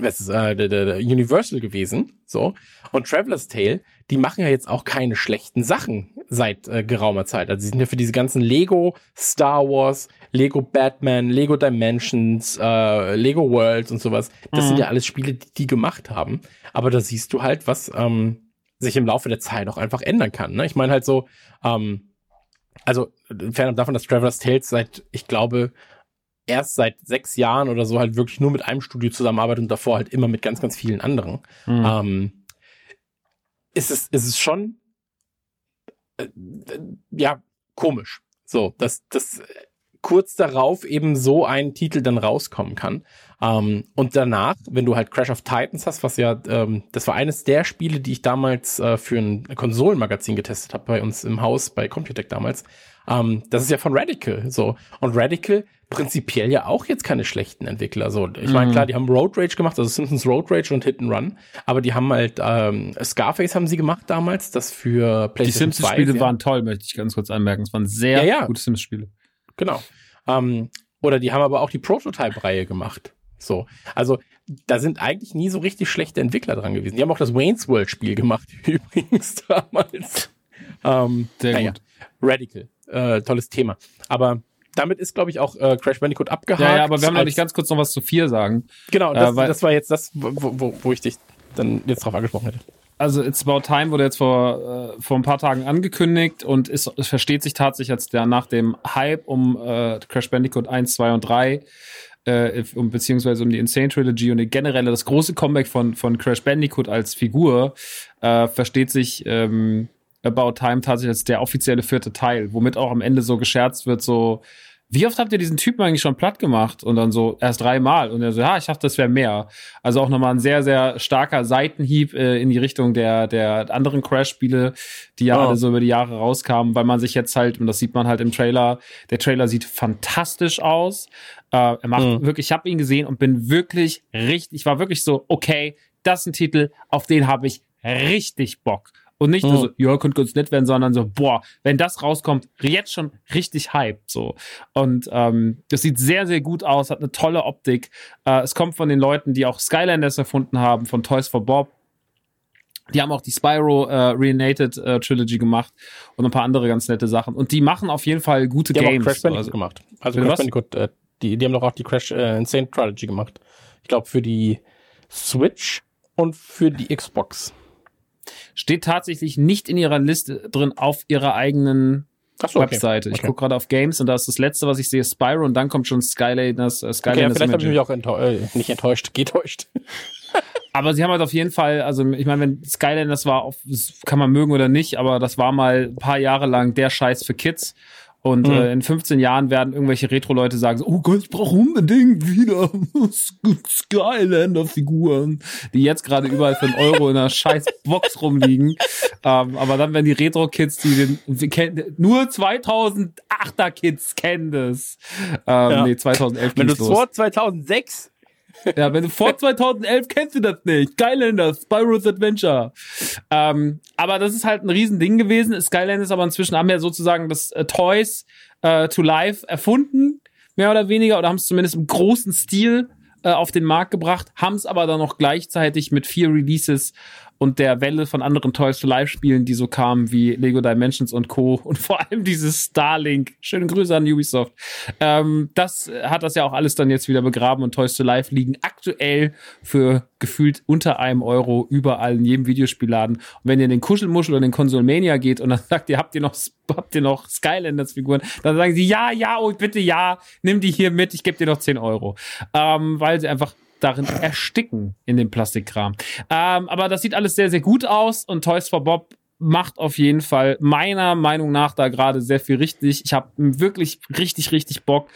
das ist äh, der, der Universal gewesen, so. Und Traveler's Tale, die machen ja jetzt auch keine schlechten Sachen seit äh, geraumer Zeit. Also sie sind ja für diese ganzen Lego Star Wars, Lego Batman, Lego Dimensions, äh, Lego Worlds und sowas. Das mhm. sind ja alles Spiele, die die gemacht haben. Aber da siehst du halt, was ähm, sich im Laufe der Zeit auch einfach ändern kann. Ne? Ich meine halt so, ähm, also fernab davon, dass Traveler's Tales seit, ich glaube, erst seit sechs Jahren oder so halt wirklich nur mit einem Studio zusammenarbeitet und davor halt immer mit ganz, ganz vielen anderen. Mhm. Ähm, ist es, ist es schon, äh, ja, komisch. So, dass, dass kurz darauf eben so ein Titel dann rauskommen kann. Ähm, und danach, wenn du halt Crash of Titans hast, was ja, ähm, das war eines der Spiele, die ich damals äh, für ein Konsolenmagazin getestet habe bei uns im Haus, bei Computec damals. Ähm, das ist ja von Radical so. Und Radical prinzipiell ja auch jetzt keine schlechten Entwickler. So, ich meine, mhm. klar, die haben Road Rage gemacht, also Simpsons Road Rage und Hit and Run, aber die haben halt ähm, Scarface haben sie gemacht damals, das für PlayStation Die Simpsons-Spiele waren toll, möchte ich ganz kurz anmerken. Es waren sehr ja, ja. gute Sims-Spiele. Genau. Ähm, oder die haben aber auch die Prototype-Reihe gemacht. So, also da sind eigentlich nie so richtig schlechte Entwickler dran gewesen. Die haben auch das Wayne's World Spiel gemacht, übrigens damals. Ähm, Sehr gut. Radical, äh, tolles Thema. Aber damit ist, glaube ich, auch äh, Crash Bandicoot abgehakt. Ja, ja aber wir haben noch nicht ganz kurz noch was zu vier sagen. Genau, das, äh, weil, das war jetzt das, wo, wo, wo ich dich dann jetzt drauf angesprochen hätte. Also It's About Time wurde jetzt vor, äh, vor ein paar Tagen angekündigt und ist, es versteht sich tatsächlich als der nach dem Hype um äh, Crash Bandicoot 1, 2 und 3 äh, um, beziehungsweise um die Insane Trilogy und generell das große Comeback von, von Crash Bandicoot als Figur äh, versteht sich ähm, About Time tatsächlich als der offizielle vierte Teil, womit auch am Ende so gescherzt wird, so, wie oft habt ihr diesen Typen eigentlich schon platt gemacht? Und dann so, erst dreimal. Und er so, ja, ich dachte, das wäre mehr. Also auch nochmal ein sehr, sehr starker Seitenhieb äh, in die Richtung der, der anderen Crash-Spiele, die ja oh. alle so über die Jahre rauskamen, weil man sich jetzt halt, und das sieht man halt im Trailer, der Trailer sieht fantastisch aus. Äh, er macht mhm. wirklich, ich habe ihn gesehen und bin wirklich richtig, ich war wirklich so, okay, das ist ein Titel, auf den habe ich richtig Bock. Und nicht nur so, ja, könnte ganz nett werden, sondern so, boah, wenn das rauskommt, jetzt schon richtig hyped, so. Und ähm, das sieht sehr, sehr gut aus, hat eine tolle Optik. Äh, es kommt von den Leuten, die auch Skylanders erfunden haben, von Toys for Bob. Die haben auch die Spyro äh, Reunited äh, Trilogy gemacht und ein paar andere ganz nette Sachen. Und die machen auf jeden Fall gute die Games. Haben auch Crash Bandicoot also, gemacht. Also Crash Bandicoot, äh, die, die haben doch auch die Crash äh, Insane Trilogy gemacht. Ich glaube für die Switch und für die Xbox steht tatsächlich nicht in ihrer Liste drin auf ihrer eigenen so, Webseite. Okay. Ich gucke gerade auf Games und da ist das letzte, was ich sehe, Spyro und dann kommt schon Skylanders. Äh, Skylanders okay, ja, vielleicht habe ich mich auch enttäuscht, äh, nicht enttäuscht, getäuscht. aber sie haben halt auf jeden Fall, also ich meine, wenn Skylanders war, auf, kann man mögen oder nicht, aber das war mal ein paar Jahre lang der Scheiß für Kids. Und Mhm. äh, in 15 Jahren werden irgendwelche Retro-Leute sagen so, oh Gott, ich brauche unbedingt wieder Skylander-Figuren, die jetzt gerade überall für einen Euro in einer scheiß Box rumliegen. Ähm, aber dann werden die Retro-Kids, die den, die kennen, nur 2008er-Kids kennen das. Ähm, Ja. Nee, 2011 Wenn du vor 2006 Ja, wenn du vor 2011 kennst du das nicht. Skylanders, Spyro's Adventure. Ähm, aber das ist halt ein Riesending gewesen. Skylanders aber inzwischen haben ja sozusagen das äh, Toys äh, to Life erfunden, mehr oder weniger, oder haben es zumindest im großen Stil äh, auf den Markt gebracht, haben es aber dann noch gleichzeitig mit vier Releases und der Welle von anderen Toys to Life Spielen, die so kamen wie Lego Dimensions und Co. und vor allem dieses Starlink. Schöne Grüße an Ubisoft. Ähm, das hat das ja auch alles dann jetzt wieder begraben und Toys to Life liegen aktuell für gefühlt unter einem Euro überall in jedem Videospielladen. Und wenn ihr in den Kuschelmuschel oder den Konsolmania geht und dann sagt ihr, habt ihr noch, habt ihr noch Skylanders Figuren, dann sagen sie, ja, ja, oh, bitte ja, nimm die hier mit, ich gebe dir noch 10 Euro. Ähm, weil sie einfach darin ersticken in dem Plastikkram. Ähm, aber das sieht alles sehr, sehr gut aus und Toys for Bob macht auf jeden Fall meiner Meinung nach da gerade sehr viel richtig. Ich habe wirklich richtig, richtig Bock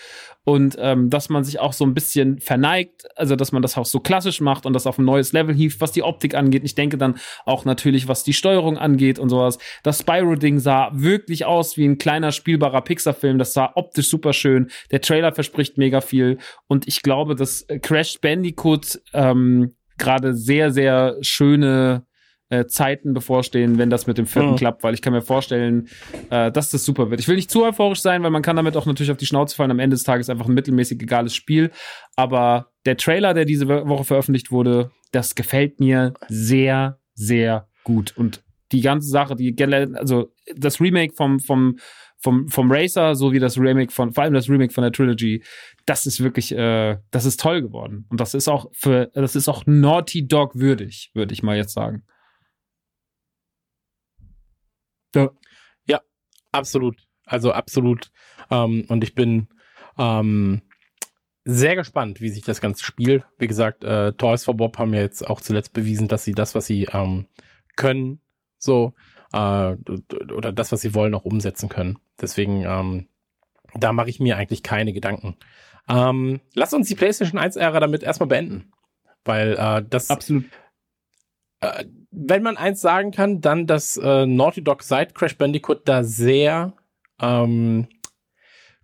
und ähm, dass man sich auch so ein bisschen verneigt, also dass man das auch so klassisch macht und das auf ein neues Level hieft, was die Optik angeht. Ich denke dann auch natürlich, was die Steuerung angeht und sowas. Das Spyro-Ding sah wirklich aus wie ein kleiner spielbarer Pixar-Film. Das sah optisch super schön. Der Trailer verspricht mega viel und ich glaube, dass Crash Bandicoot ähm, gerade sehr, sehr schöne äh, Zeiten bevorstehen, wenn das mit dem vierten Mhm. klappt, weil ich kann mir vorstellen, äh, dass das super wird. Ich will nicht zu euphorisch sein, weil man kann damit auch natürlich auf die Schnauze fallen. Am Ende des Tages einfach ein mittelmäßig egales Spiel. Aber der Trailer, der diese Wo- Woche veröffentlicht wurde, das gefällt mir sehr, sehr gut. Und die ganze Sache, die also das Remake vom, vom, vom, vom Racer, so wie das Remake von, vor allem das Remake von der Trilogy, das ist wirklich, äh, das ist toll geworden. Und das ist auch für, das ist auch Naughty Dog würdig, würde ich mal jetzt sagen. Absolut. Also absolut. Ähm, und ich bin ähm, sehr gespannt, wie sich das Ganze spielt. Wie gesagt, äh, Toys for Bob haben ja jetzt auch zuletzt bewiesen, dass sie das, was sie ähm, können, so, äh, oder das, was sie wollen, auch umsetzen können. Deswegen, ähm, da mache ich mir eigentlich keine Gedanken. Ähm, lass uns die PlayStation 1-Ära damit erstmal beenden. Weil äh, das Absolut. äh, wenn man eins sagen kann, dann, dass äh, Naughty Dog seit Crash Bandicoot da sehr ähm,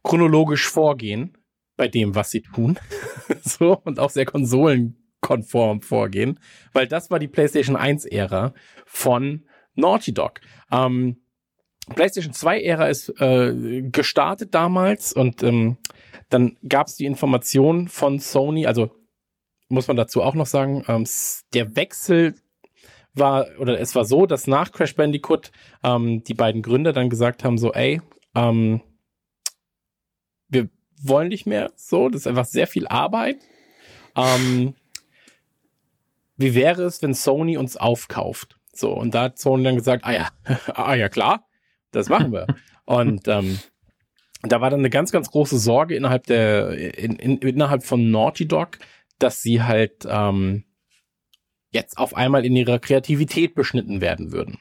chronologisch vorgehen bei dem, was sie tun. so und auch sehr konsolenkonform vorgehen, weil das war die PlayStation 1-Ära von Naughty Dog. Ähm, PlayStation 2-Ära ist äh, gestartet damals und ähm, dann gab es die Information von Sony, also muss man dazu auch noch sagen, ähm, der Wechsel war, oder es war so, dass nach Crash Bandicoot ähm, die beiden Gründer dann gesagt haben, so, ey, ähm, wir wollen nicht mehr so, das ist einfach sehr viel Arbeit. Ähm, wie wäre es, wenn Sony uns aufkauft? So, und da hat Sony dann gesagt, ah ja, ah ja, klar, das machen wir. und ähm, da war dann eine ganz, ganz große Sorge innerhalb der, in, in, innerhalb von Naughty Dog, dass sie halt ähm, jetzt auf einmal in ihrer Kreativität beschnitten werden würden.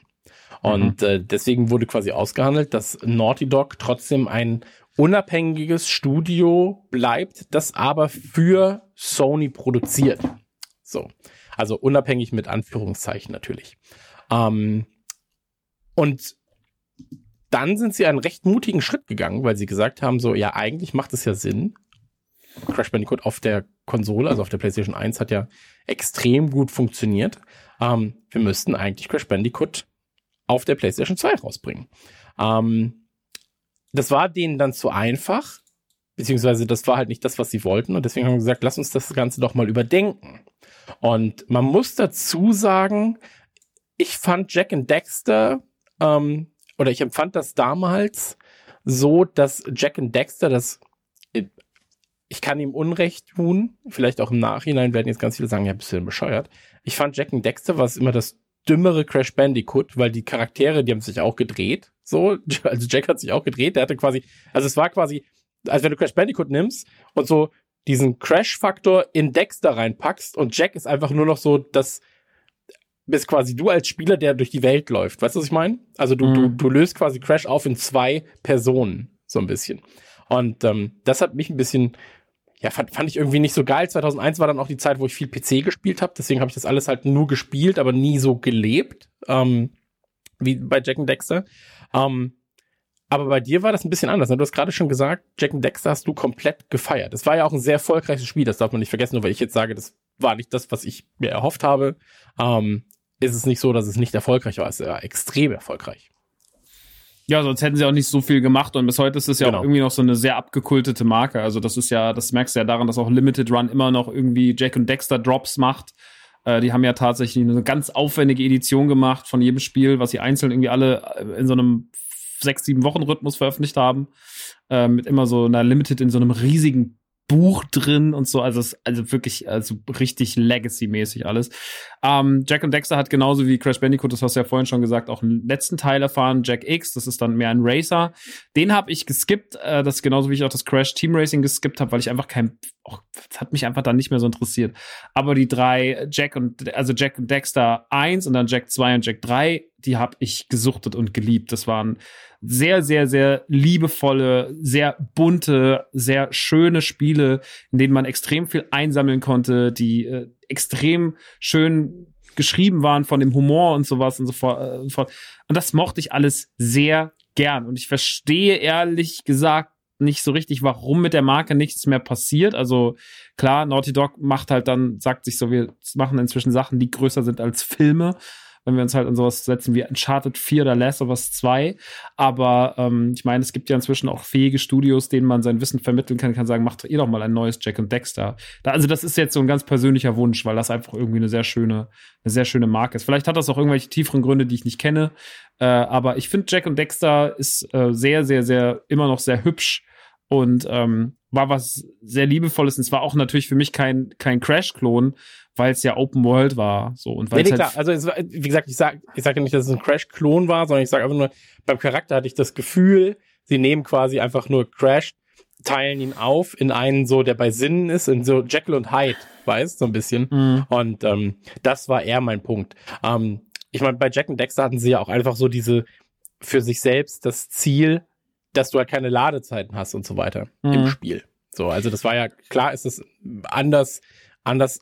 Und äh, deswegen wurde quasi ausgehandelt, dass Naughty Dog trotzdem ein unabhängiges Studio bleibt, das aber für Sony produziert. So. Also unabhängig mit Anführungszeichen natürlich. Ähm, und dann sind sie einen recht mutigen Schritt gegangen, weil sie gesagt haben, so, ja, eigentlich macht es ja Sinn. Crash Bandicoot auf der Konsole, also auf der PlayStation 1, hat ja extrem gut funktioniert. Ähm, wir müssten eigentlich Crash Bandicoot auf der PlayStation 2 rausbringen. Ähm, das war denen dann zu einfach, beziehungsweise das war halt nicht das, was sie wollten. Und deswegen haben wir gesagt, lass uns das Ganze doch mal überdenken. Und man muss dazu sagen, ich fand Jack and Dexter, ähm, oder ich empfand das damals so, dass Jack and Dexter das ich kann ihm Unrecht tun, vielleicht auch im Nachhinein werden jetzt ganz viele sagen, ja, bist du denn bescheuert. Ich fand Jack and Dexter war es immer das dümmere Crash Bandicoot, weil die Charaktere, die haben sich auch gedreht, so, also Jack hat sich auch gedreht, der hatte quasi, also es war quasi, als wenn du Crash Bandicoot nimmst und so diesen Crash-Faktor in Dexter reinpackst und Jack ist einfach nur noch so das, bist quasi du als Spieler, der durch die Welt läuft. Weißt du, was ich meine? Also du, Mhm. du, du löst quasi Crash auf in zwei Personen. so ein bisschen. Und ähm, das hat mich ein bisschen, ja, fand, fand ich irgendwie nicht so geil. 2001 war dann auch die Zeit, wo ich viel PC gespielt habe, deswegen habe ich das alles halt nur gespielt, aber nie so gelebt, ähm, wie bei Jack and Dexter. Ähm, aber bei dir war das ein bisschen anders. Ne? Du hast gerade schon gesagt, Jack and Dexter hast du komplett gefeiert. Es war ja auch ein sehr erfolgreiches Spiel, das darf man nicht vergessen, nur weil ich jetzt sage, das war nicht das, was ich mir erhofft habe. Ähm, ist es nicht so, dass es nicht erfolgreich war. Es war extrem erfolgreich. Ja, sonst hätten sie auch nicht so viel gemacht und bis heute ist es ja Genau. auch irgendwie noch so eine sehr abgekultete Marke. Also das ist ja, das merkst du ja daran, dass auch Limited Run immer noch irgendwie Jack und Dexter Drops macht. Äh, die haben ja tatsächlich eine ganz aufwendige Edition gemacht von jedem Spiel, was sie einzeln irgendwie alle äh, in so einem sechs, sieben Wochen Rhythmus veröffentlicht haben. Äh, mit immer so einer Limited in so einem riesigen Buch drin und so. Also, es, also wirklich, also richtig Legacy-mäßig alles. Ähm, Jack und Dexter hat genauso wie Crash Bandicoot, das hast du ja vorhin schon gesagt, auch einen letzten Teil erfahren, Jack X, das ist dann mehr ein Racer. Den habe ich geskippt, äh, das ist genauso wie ich auch das Crash Team Racing geskippt habe, weil ich einfach kein, oh, das hat mich einfach dann nicht mehr so interessiert. Aber die drei Jack und, also Jack und Dexter 1 und dann Jack 2 und Jack 3, die habe ich gesuchtet und geliebt. Das waren sehr, sehr, sehr liebevolle, sehr bunte, sehr schöne Spiele, in denen man extrem viel einsammeln konnte, die äh, extrem schön geschrieben waren von dem Humor und sowas und so äh, und so fort. Und das mochte ich alles sehr gern. Und ich verstehe ehrlich gesagt nicht so richtig, warum mit der Marke nichts mehr passiert. Also klar, Naughty Dog macht halt dann, sagt sich so, wir machen inzwischen Sachen, die größer sind als Filme wenn wir uns halt an sowas setzen wie Uncharted 4 oder Last of Us 2. Aber ähm, ich meine, es gibt ja inzwischen auch fähige Studios, denen man sein Wissen vermitteln kann, kann sagen, macht ihr doch mal ein neues Jack und Dexter. Da, also das ist jetzt so ein ganz persönlicher Wunsch, weil das einfach irgendwie eine sehr schöne, eine sehr schöne Marke ist. Vielleicht hat das auch irgendwelche tieferen Gründe, die ich nicht kenne. Äh, aber ich finde, Jack und Dexter ist äh, sehr, sehr, sehr, immer noch sehr hübsch und ähm, war was sehr liebevolles. Und es war auch natürlich für mich kein, kein Crash-Klon, weil es ja Open World war. So und weil Nee, nee, halt klar. Also, es war, wie gesagt, ich sag, ich sage nicht, dass es ein Crash-Klon war, sondern ich sage einfach nur, beim Charakter hatte ich das Gefühl, sie nehmen quasi einfach nur Crash, teilen ihn auf in einen so, der bei Sinnen ist, in so Jekyll und Hyde, weißt, so ein bisschen. Mhm. Und ähm, das war eher mein Punkt. Ähm, ich meine, bei Jack und Dexter hatten sie ja auch einfach so diese für sich selbst das Ziel, dass du halt keine Ladezeiten hast und so weiter Mhm. im Spiel. So, also das war ja klar, ist es anders, anders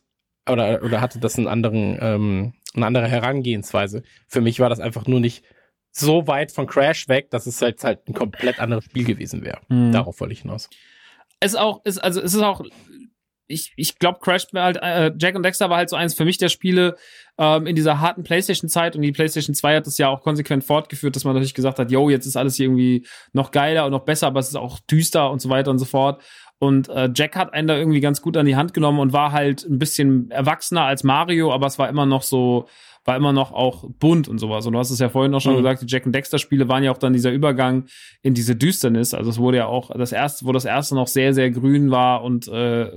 oder oder hatte das einen anderen, ähm, eine andere Herangehensweise. Für mich war das einfach nur nicht so weit von Crash weg, dass es halt halt ein komplett anderes Spiel gewesen wäre. Mhm. Darauf wollte ich hinaus. es auch ist also es ist auch ich, ich glaube Crash war halt äh, Jack und Dexter war halt so eins für mich der Spiele ähm, in dieser harten PlayStation Zeit und die PlayStation 2 hat das ja auch konsequent fortgeführt, dass man natürlich gesagt hat, yo, jetzt ist alles irgendwie noch geiler und noch besser, aber es ist auch düster und so weiter und so fort. Und äh, Jack hat einen da irgendwie ganz gut an die Hand genommen und war halt ein bisschen erwachsener als Mario, aber es war immer noch so, war immer noch auch bunt und sowas. Und du hast es ja vorhin auch schon Mhm. gesagt, die Jack und Dexter Spiele waren ja auch dann dieser Übergang in diese Düsternis. Also es wurde ja auch das erste, wo das erste noch sehr, sehr grün war und äh,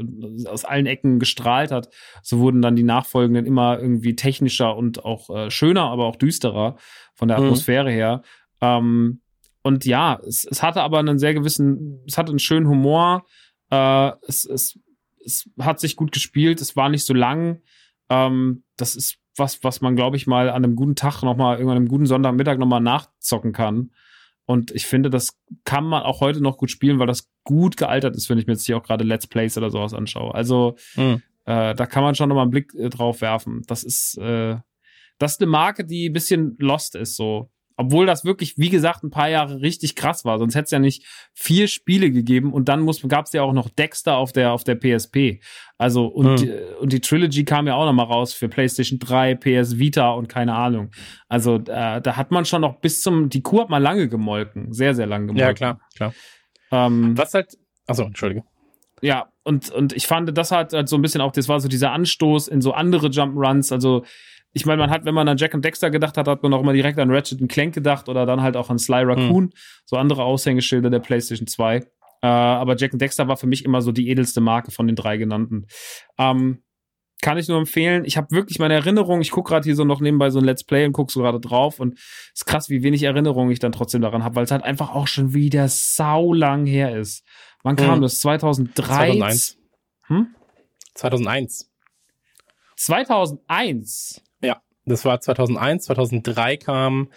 aus allen Ecken gestrahlt hat, so wurden dann die nachfolgenden immer irgendwie technischer und auch äh, schöner, aber auch düsterer von der Mhm. Atmosphäre her. Ähm, und ja, es, es hatte aber einen sehr gewissen, es hatte einen schönen Humor. Äh, es, es, es hat sich gut gespielt, es war nicht so lang. Ähm, das ist was, was man, glaube ich, mal an einem guten Tag nochmal, irgendwann einem guten Sonntagmittag nochmal nachzocken kann. Und ich finde, das kann man auch heute noch gut spielen, weil das gut gealtert ist, wenn ich mir jetzt hier auch gerade Let's Plays oder sowas anschaue. Also Mhm. äh, da kann man schon nochmal einen Blick äh, drauf werfen. Das ist, äh, das ist eine Marke, die ein bisschen lost ist, so. Obwohl das wirklich, wie gesagt, ein paar Jahre richtig krass war. Sonst hätte es ja nicht vier Spiele gegeben und dann gab es ja auch noch Dexter auf der, auf der PSP. Also, und, Hm. die, und die Trilogy kam ja auch noch mal raus für PlayStation 3, PS Vita und keine Ahnung. Also, äh, da hat man schon noch bis zum, die Kuh hat man lange gemolken. Sehr, sehr lange gemolken. Ja, klar, klar. Ähm, Was halt, also Entschuldige. ja, und, und ich fand, das hat halt so ein bisschen auch, das war so dieser Anstoß in so andere Jump'n'Runs. Also, ich meine, man hat, wenn man an Jack und Dexter gedacht hat, hat man auch immer direkt an Ratchet und Clank gedacht oder dann halt auch an Sly Raccoon, so andere Aushängeschilder der PlayStation 2. Äh, aber Jack und Dexter war für mich immer so die edelste Marke von den drei genannten. Ähm, kann ich nur empfehlen. Ich habe wirklich meine Erinnerung, ich gucke gerade hier so noch nebenbei so ein Let's Play und gucke so gerade drauf und es ist krass, wie wenig Erinnerung ich dann trotzdem daran habe, weil es halt einfach auch schon wieder sau lang her ist. Wann kam Mhm. das? 2003? 2001. Hm? 2001. 2001. Das war 2001, 2003 kam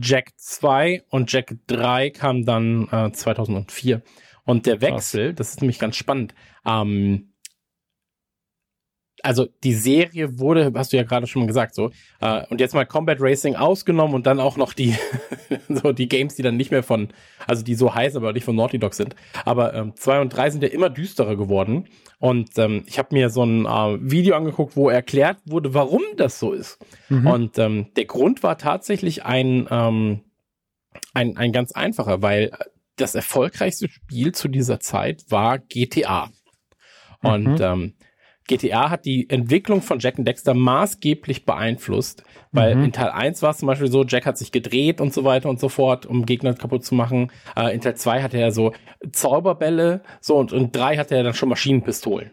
Jack 2 und Jack 3 kam dann äh, 2004. Und der Wechsel, das ist nämlich ganz spannend. Ähm, also die Serie wurde, hast du ja gerade schon mal gesagt, so, äh, und jetzt mal Combat Racing ausgenommen und dann auch noch die, so die Games, die dann nicht mehr von, also die so heiß, aber nicht von Naughty Dog sind. Aber ähm, zwei und drei sind ja immer düsterer geworden. Und ähm, ich habe mir so ein äh, Video angeguckt, wo erklärt wurde, warum das so ist. Mhm. Und ähm, der Grund war tatsächlich ein, ähm, ein, ein ganz einfacher, weil das erfolgreichste Spiel zu dieser Zeit war GTA. Und mhm. ähm, GTA hat die Entwicklung von Jack und Dexter maßgeblich beeinflusst, weil mhm. in Teil 1 war es zum Beispiel so, Jack hat sich gedreht und so weiter und so fort, um Gegner kaputt zu machen. Äh, in Teil 2 hatte er so Zauberbälle, so und in 3 hatte er dann schon Maschinenpistolen.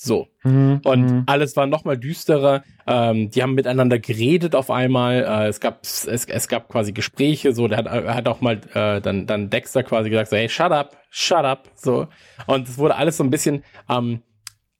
So. Mhm. Und mhm. alles war noch mal düsterer. Ähm, die haben miteinander geredet auf einmal. Äh, es gab es, es gab quasi Gespräche. So, der hat, hat auch mal äh, dann dann Dexter quasi gesagt so, hey, shut up, shut up. So. Und es wurde alles so ein bisschen ähm,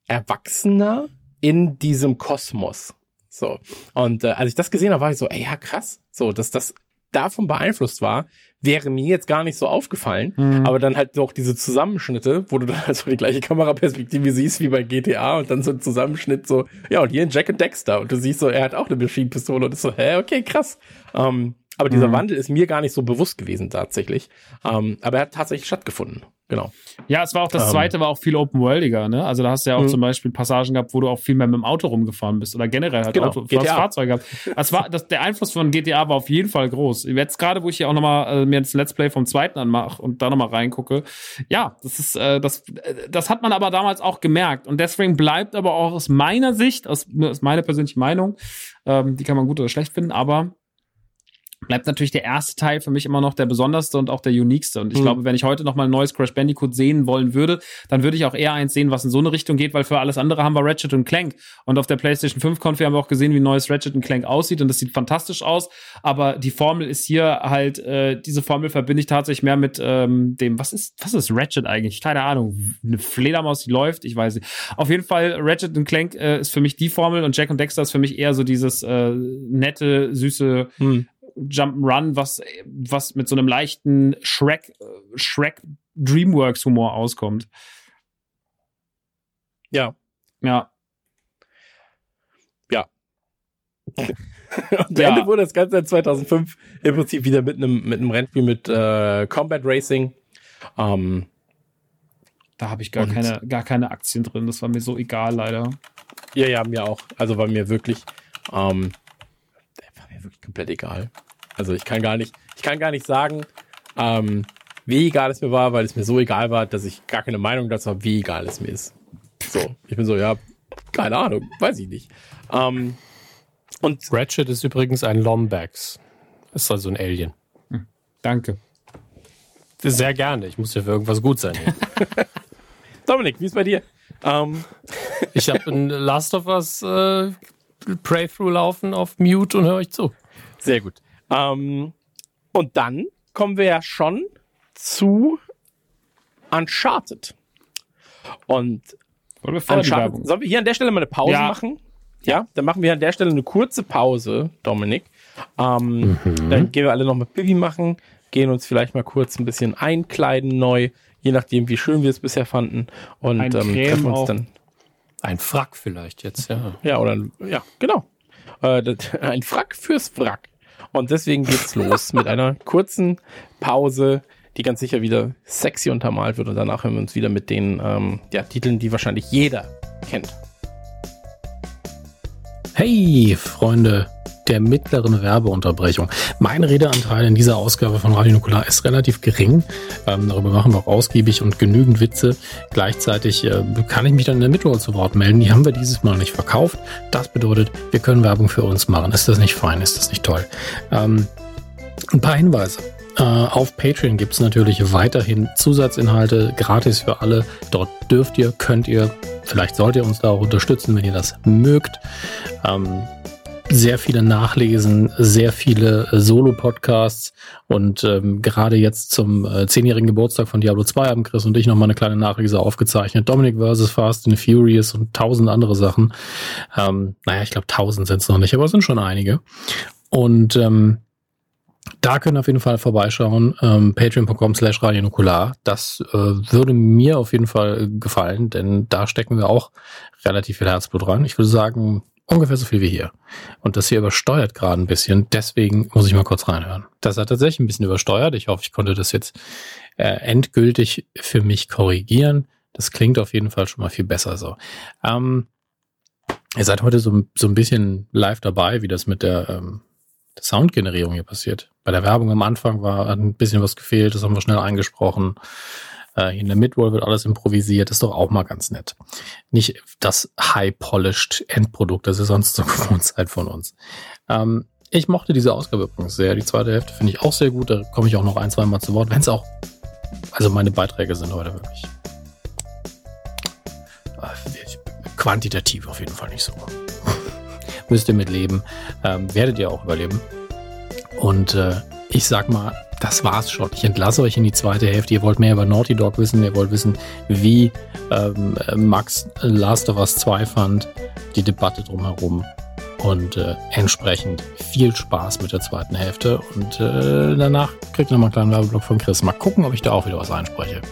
erwachsener in diesem Kosmos. So. Und äh, als ich das gesehen habe, war ich so, ey, ja, krass. So, dass das davon beeinflusst war, wäre mir jetzt gar nicht so aufgefallen. Mhm. Aber dann halt doch diese Zusammenschnitte, wo du dann halt so die gleiche Kameraperspektive siehst wie bei GTA und dann so ein Zusammenschnitt so, ja, und hier in Jack and Dexter. Und du siehst so, er hat auch eine Maschinenpistole und ist so, hä, okay, krass. Ähm, aber dieser mhm. Wandel ist mir gar nicht so bewusst gewesen tatsächlich. Ähm, aber er hat tatsächlich stattgefunden. Genau. Ja, es war auch das ähm, zweite, war auch viel open-worldiger, ne? Also da hast du ja auch mhm. zum Beispiel Passagen gehabt, wo du auch viel mehr mit dem Auto rumgefahren bist oder generell halt genau, Auto, Fahrzeuge gehabt. Das war, das, der Einfluss von GTA war auf jeden Fall groß. Jetzt gerade, wo ich hier auch nochmal äh, mir das Let's Play vom zweiten anmache und da nochmal reingucke, ja, das ist, äh, das, äh, das hat man aber damals auch gemerkt. Und deswegen bleibt aber auch aus meiner Sicht, aus, aus meiner persönlichen Meinung, ähm, die kann man gut oder schlecht finden, aber bleibt natürlich der erste Teil für mich immer noch der besonderste und auch der uniqueste. Und ich mhm. glaube, wenn ich heute noch mal ein neues Crash Bandicoot sehen wollen würde, dann würde ich auch eher eins sehen, was in so eine Richtung geht, weil für alles andere haben wir Ratchet und Clank. Und auf der PlayStation 5 Konfi haben wir auch gesehen, wie neues Ratchet und Clank aussieht und das sieht fantastisch aus. Aber die Formel ist hier halt, äh, diese Formel verbinde ich tatsächlich mehr mit ähm, dem, was ist, was ist Ratchet eigentlich? Keine Ahnung. Eine Fledermaus, die läuft, ich weiß nicht. Auf jeden Fall, Ratchet und Clank äh, ist für mich die Formel und Jack und Dexter ist für mich eher so dieses äh, nette, süße, hm Jump'n'Run, was, was mit so einem leichten Shrek, Shrek Dreamworks Humor auskommt. Ja. Ja. Ja. Und ja. Ende wurde das Ganze 2005 im Prinzip wieder mit einem mit einem Rennspiel mit äh, Combat Racing. Ähm, da habe ich gar keine gar keine Aktien drin. Das war mir so egal leider. Ja, ja, mir auch. Also war mir wirklich ähm, war mir wirklich komplett egal. Also ich kann gar nicht, ich kann gar nicht sagen, ähm, wie egal es mir war, weil es mir so egal war, dass ich gar keine Meinung dazu habe, wie egal es mir ist. So, ich bin so, ja, keine Ahnung, weiß ich nicht. Ähm, und Ratchet ist übrigens ein Lombax. Ist also ein Alien. Hm, danke. Sehr gerne. Ich muss ja für irgendwas gut sein. Dominik, wie ist bei dir? Ähm. Ich habe ein Last of Us äh, Playthrough laufen auf Mute und höre euch zu. Sehr gut. Ähm, und dann kommen wir ja schon zu Uncharted. Und Uncharted, sollen wir hier an der Stelle mal eine Pause ja. machen? Ja, dann machen wir an der Stelle eine kurze Pause, Dominik. Ähm, mhm. Dann gehen wir alle nochmal Pipi machen, gehen uns vielleicht mal kurz ein bisschen einkleiden neu, je nachdem, wie schön wir es bisher fanden. Und ähm, treffen uns auch. dann. Ein Frack vielleicht jetzt, ja. Ja, oder ja, genau. Äh, das, ein Frack fürs Wrack. Und deswegen geht's los mit einer kurzen Pause, die ganz sicher wieder sexy untermalt wird. Und danach hören wir uns wieder mit den ähm, ja, Titeln, die wahrscheinlich jeder kennt. Hey, Freunde der mittleren Werbeunterbrechung. Mein Redeanteil in dieser Ausgabe von Radio Nukular ist relativ gering. Ähm, darüber machen wir auch ausgiebig und genügend Witze. Gleichzeitig äh, kann ich mich dann in der Mitte zu Wort melden. Die haben wir dieses Mal nicht verkauft. Das bedeutet, wir können Werbung für uns machen. Ist das nicht fein? Ist das nicht toll? Ähm, ein paar Hinweise. Äh, auf Patreon gibt es natürlich weiterhin Zusatzinhalte, gratis für alle. Dort dürft ihr, könnt ihr, vielleicht sollt ihr uns da auch unterstützen, wenn ihr das mögt. Ähm, sehr viele Nachlesen, sehr viele äh, Solo-Podcasts und ähm, gerade jetzt zum äh, zehnjährigen Geburtstag von Diablo 2 haben Chris und ich nochmal eine kleine Nachlese aufgezeichnet. Dominic vs. Fast and Furious und tausend andere Sachen. Ähm, naja, ich glaube tausend sind es noch nicht, aber es sind schon einige. Und ähm, da können auf jeden Fall vorbeischauen. Ähm, Patreon.com slash radionukular. Das äh, würde mir auf jeden Fall gefallen, denn da stecken wir auch relativ viel Herzblut rein. Ich würde sagen, ungefähr so viel wie hier. Und das hier übersteuert gerade ein bisschen. Deswegen muss ich mal kurz reinhören. Das hat tatsächlich ein bisschen übersteuert. Ich hoffe, ich konnte das jetzt äh, endgültig für mich korrigieren. Das klingt auf jeden Fall schon mal viel besser so. Ähm, ihr seid heute so, so ein bisschen live dabei, wie das mit der ähm, Soundgenerierung hier passiert. Bei der Werbung am Anfang war ein bisschen was gefehlt, das haben wir schnell eingesprochen. Äh, in der Midroll wird alles improvisiert, ist doch auch mal ganz nett. Nicht das high-polished Endprodukt, das ihr sonst so gewohnt seid von uns. Ähm, ich mochte diese Ausgabe übrigens sehr. Die zweite Hälfte finde ich auch sehr gut. Da komme ich auch noch ein, zwei Mal zu Wort, wenn es auch. Also meine Beiträge sind heute wirklich äh, quantitativ auf jeden Fall nicht so müsst ihr mit leben, ähm, werdet ihr auch überleben. Und äh, ich sag mal, das war's schon. Ich entlasse euch in die zweite Hälfte. Ihr wollt mehr über Naughty Dog wissen, ihr wollt wissen, wie ähm, Max Last of Us 2 fand, die Debatte drumherum. Und äh, entsprechend viel Spaß mit der zweiten Hälfte. Und äh, danach kriegt ihr nochmal einen kleinen Werbeblock von Chris. Mal gucken, ob ich da auch wieder was einspreche.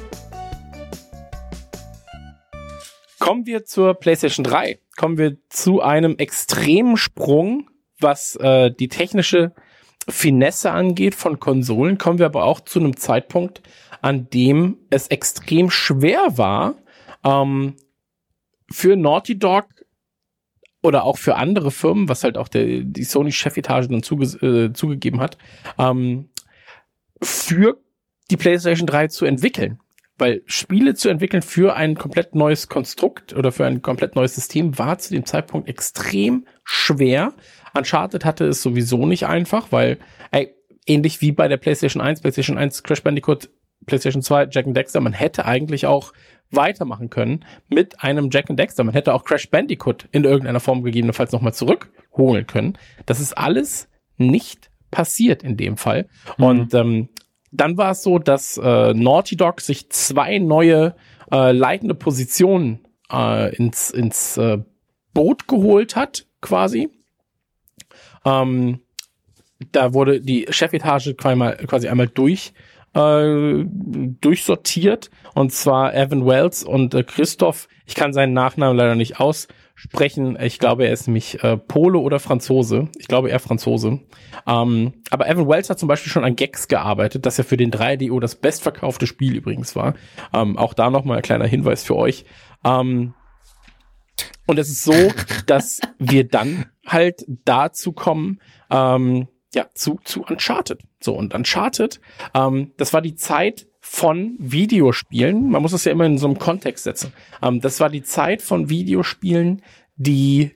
Kommen wir zur PlayStation 3. Kommen wir zu einem extremen Sprung, was äh, die technische Finesse angeht von Konsolen. Kommen wir aber auch zu einem Zeitpunkt, an dem es extrem schwer war, ähm, für Naughty Dog oder auch für andere Firmen, was halt auch der, die Sony-Chefetage dann zuge äh, zugegeben hat, ähm, für die PlayStation 3 zu entwickeln. Weil Spiele zu entwickeln für ein komplett neues Konstrukt oder für ein komplett neues System war zu dem Zeitpunkt extrem schwer. Uncharted hatte es sowieso nicht einfach, weil, ey, ähnlich wie bei der PlayStation 1, PlayStation 1, Crash Bandicoot, PlayStation 2, Jack and Dexter, man hätte eigentlich auch weitermachen können mit einem Jack and Dexter. Man hätte auch Crash Bandicoot in irgendeiner Form gegebenenfalls nochmal zurückholen können. Das ist alles nicht passiert in dem Fall. Mhm. Und ähm, dann war es so, dass äh, Naughty Dog sich zwei neue äh, leitende Positionen äh, ins, ins äh, Boot geholt hat, quasi. Ähm, da wurde die Chefetage quasi einmal durch äh, durchsortiert und zwar Evan Wells und äh, Christoph. Ich kann seinen Nachnamen leider nicht aus sprechen. Ich glaube, er ist nämlich äh, Pole oder Franzose. Ich glaube, er Franzose. Ähm, aber Evan Wells hat zum Beispiel schon an Gex gearbeitet, das ja für den 3DO das bestverkaufte Spiel übrigens war. Ähm, auch da nochmal ein kleiner Hinweis für euch. Ähm, und es ist so, dass wir dann halt dazu kommen, ähm, ja, zu, zu Uncharted. So, und Uncharted, ähm, das war die Zeit, von Videospielen. Man muss es ja immer in so einem Kontext setzen. Ähm, das war die Zeit von Videospielen, die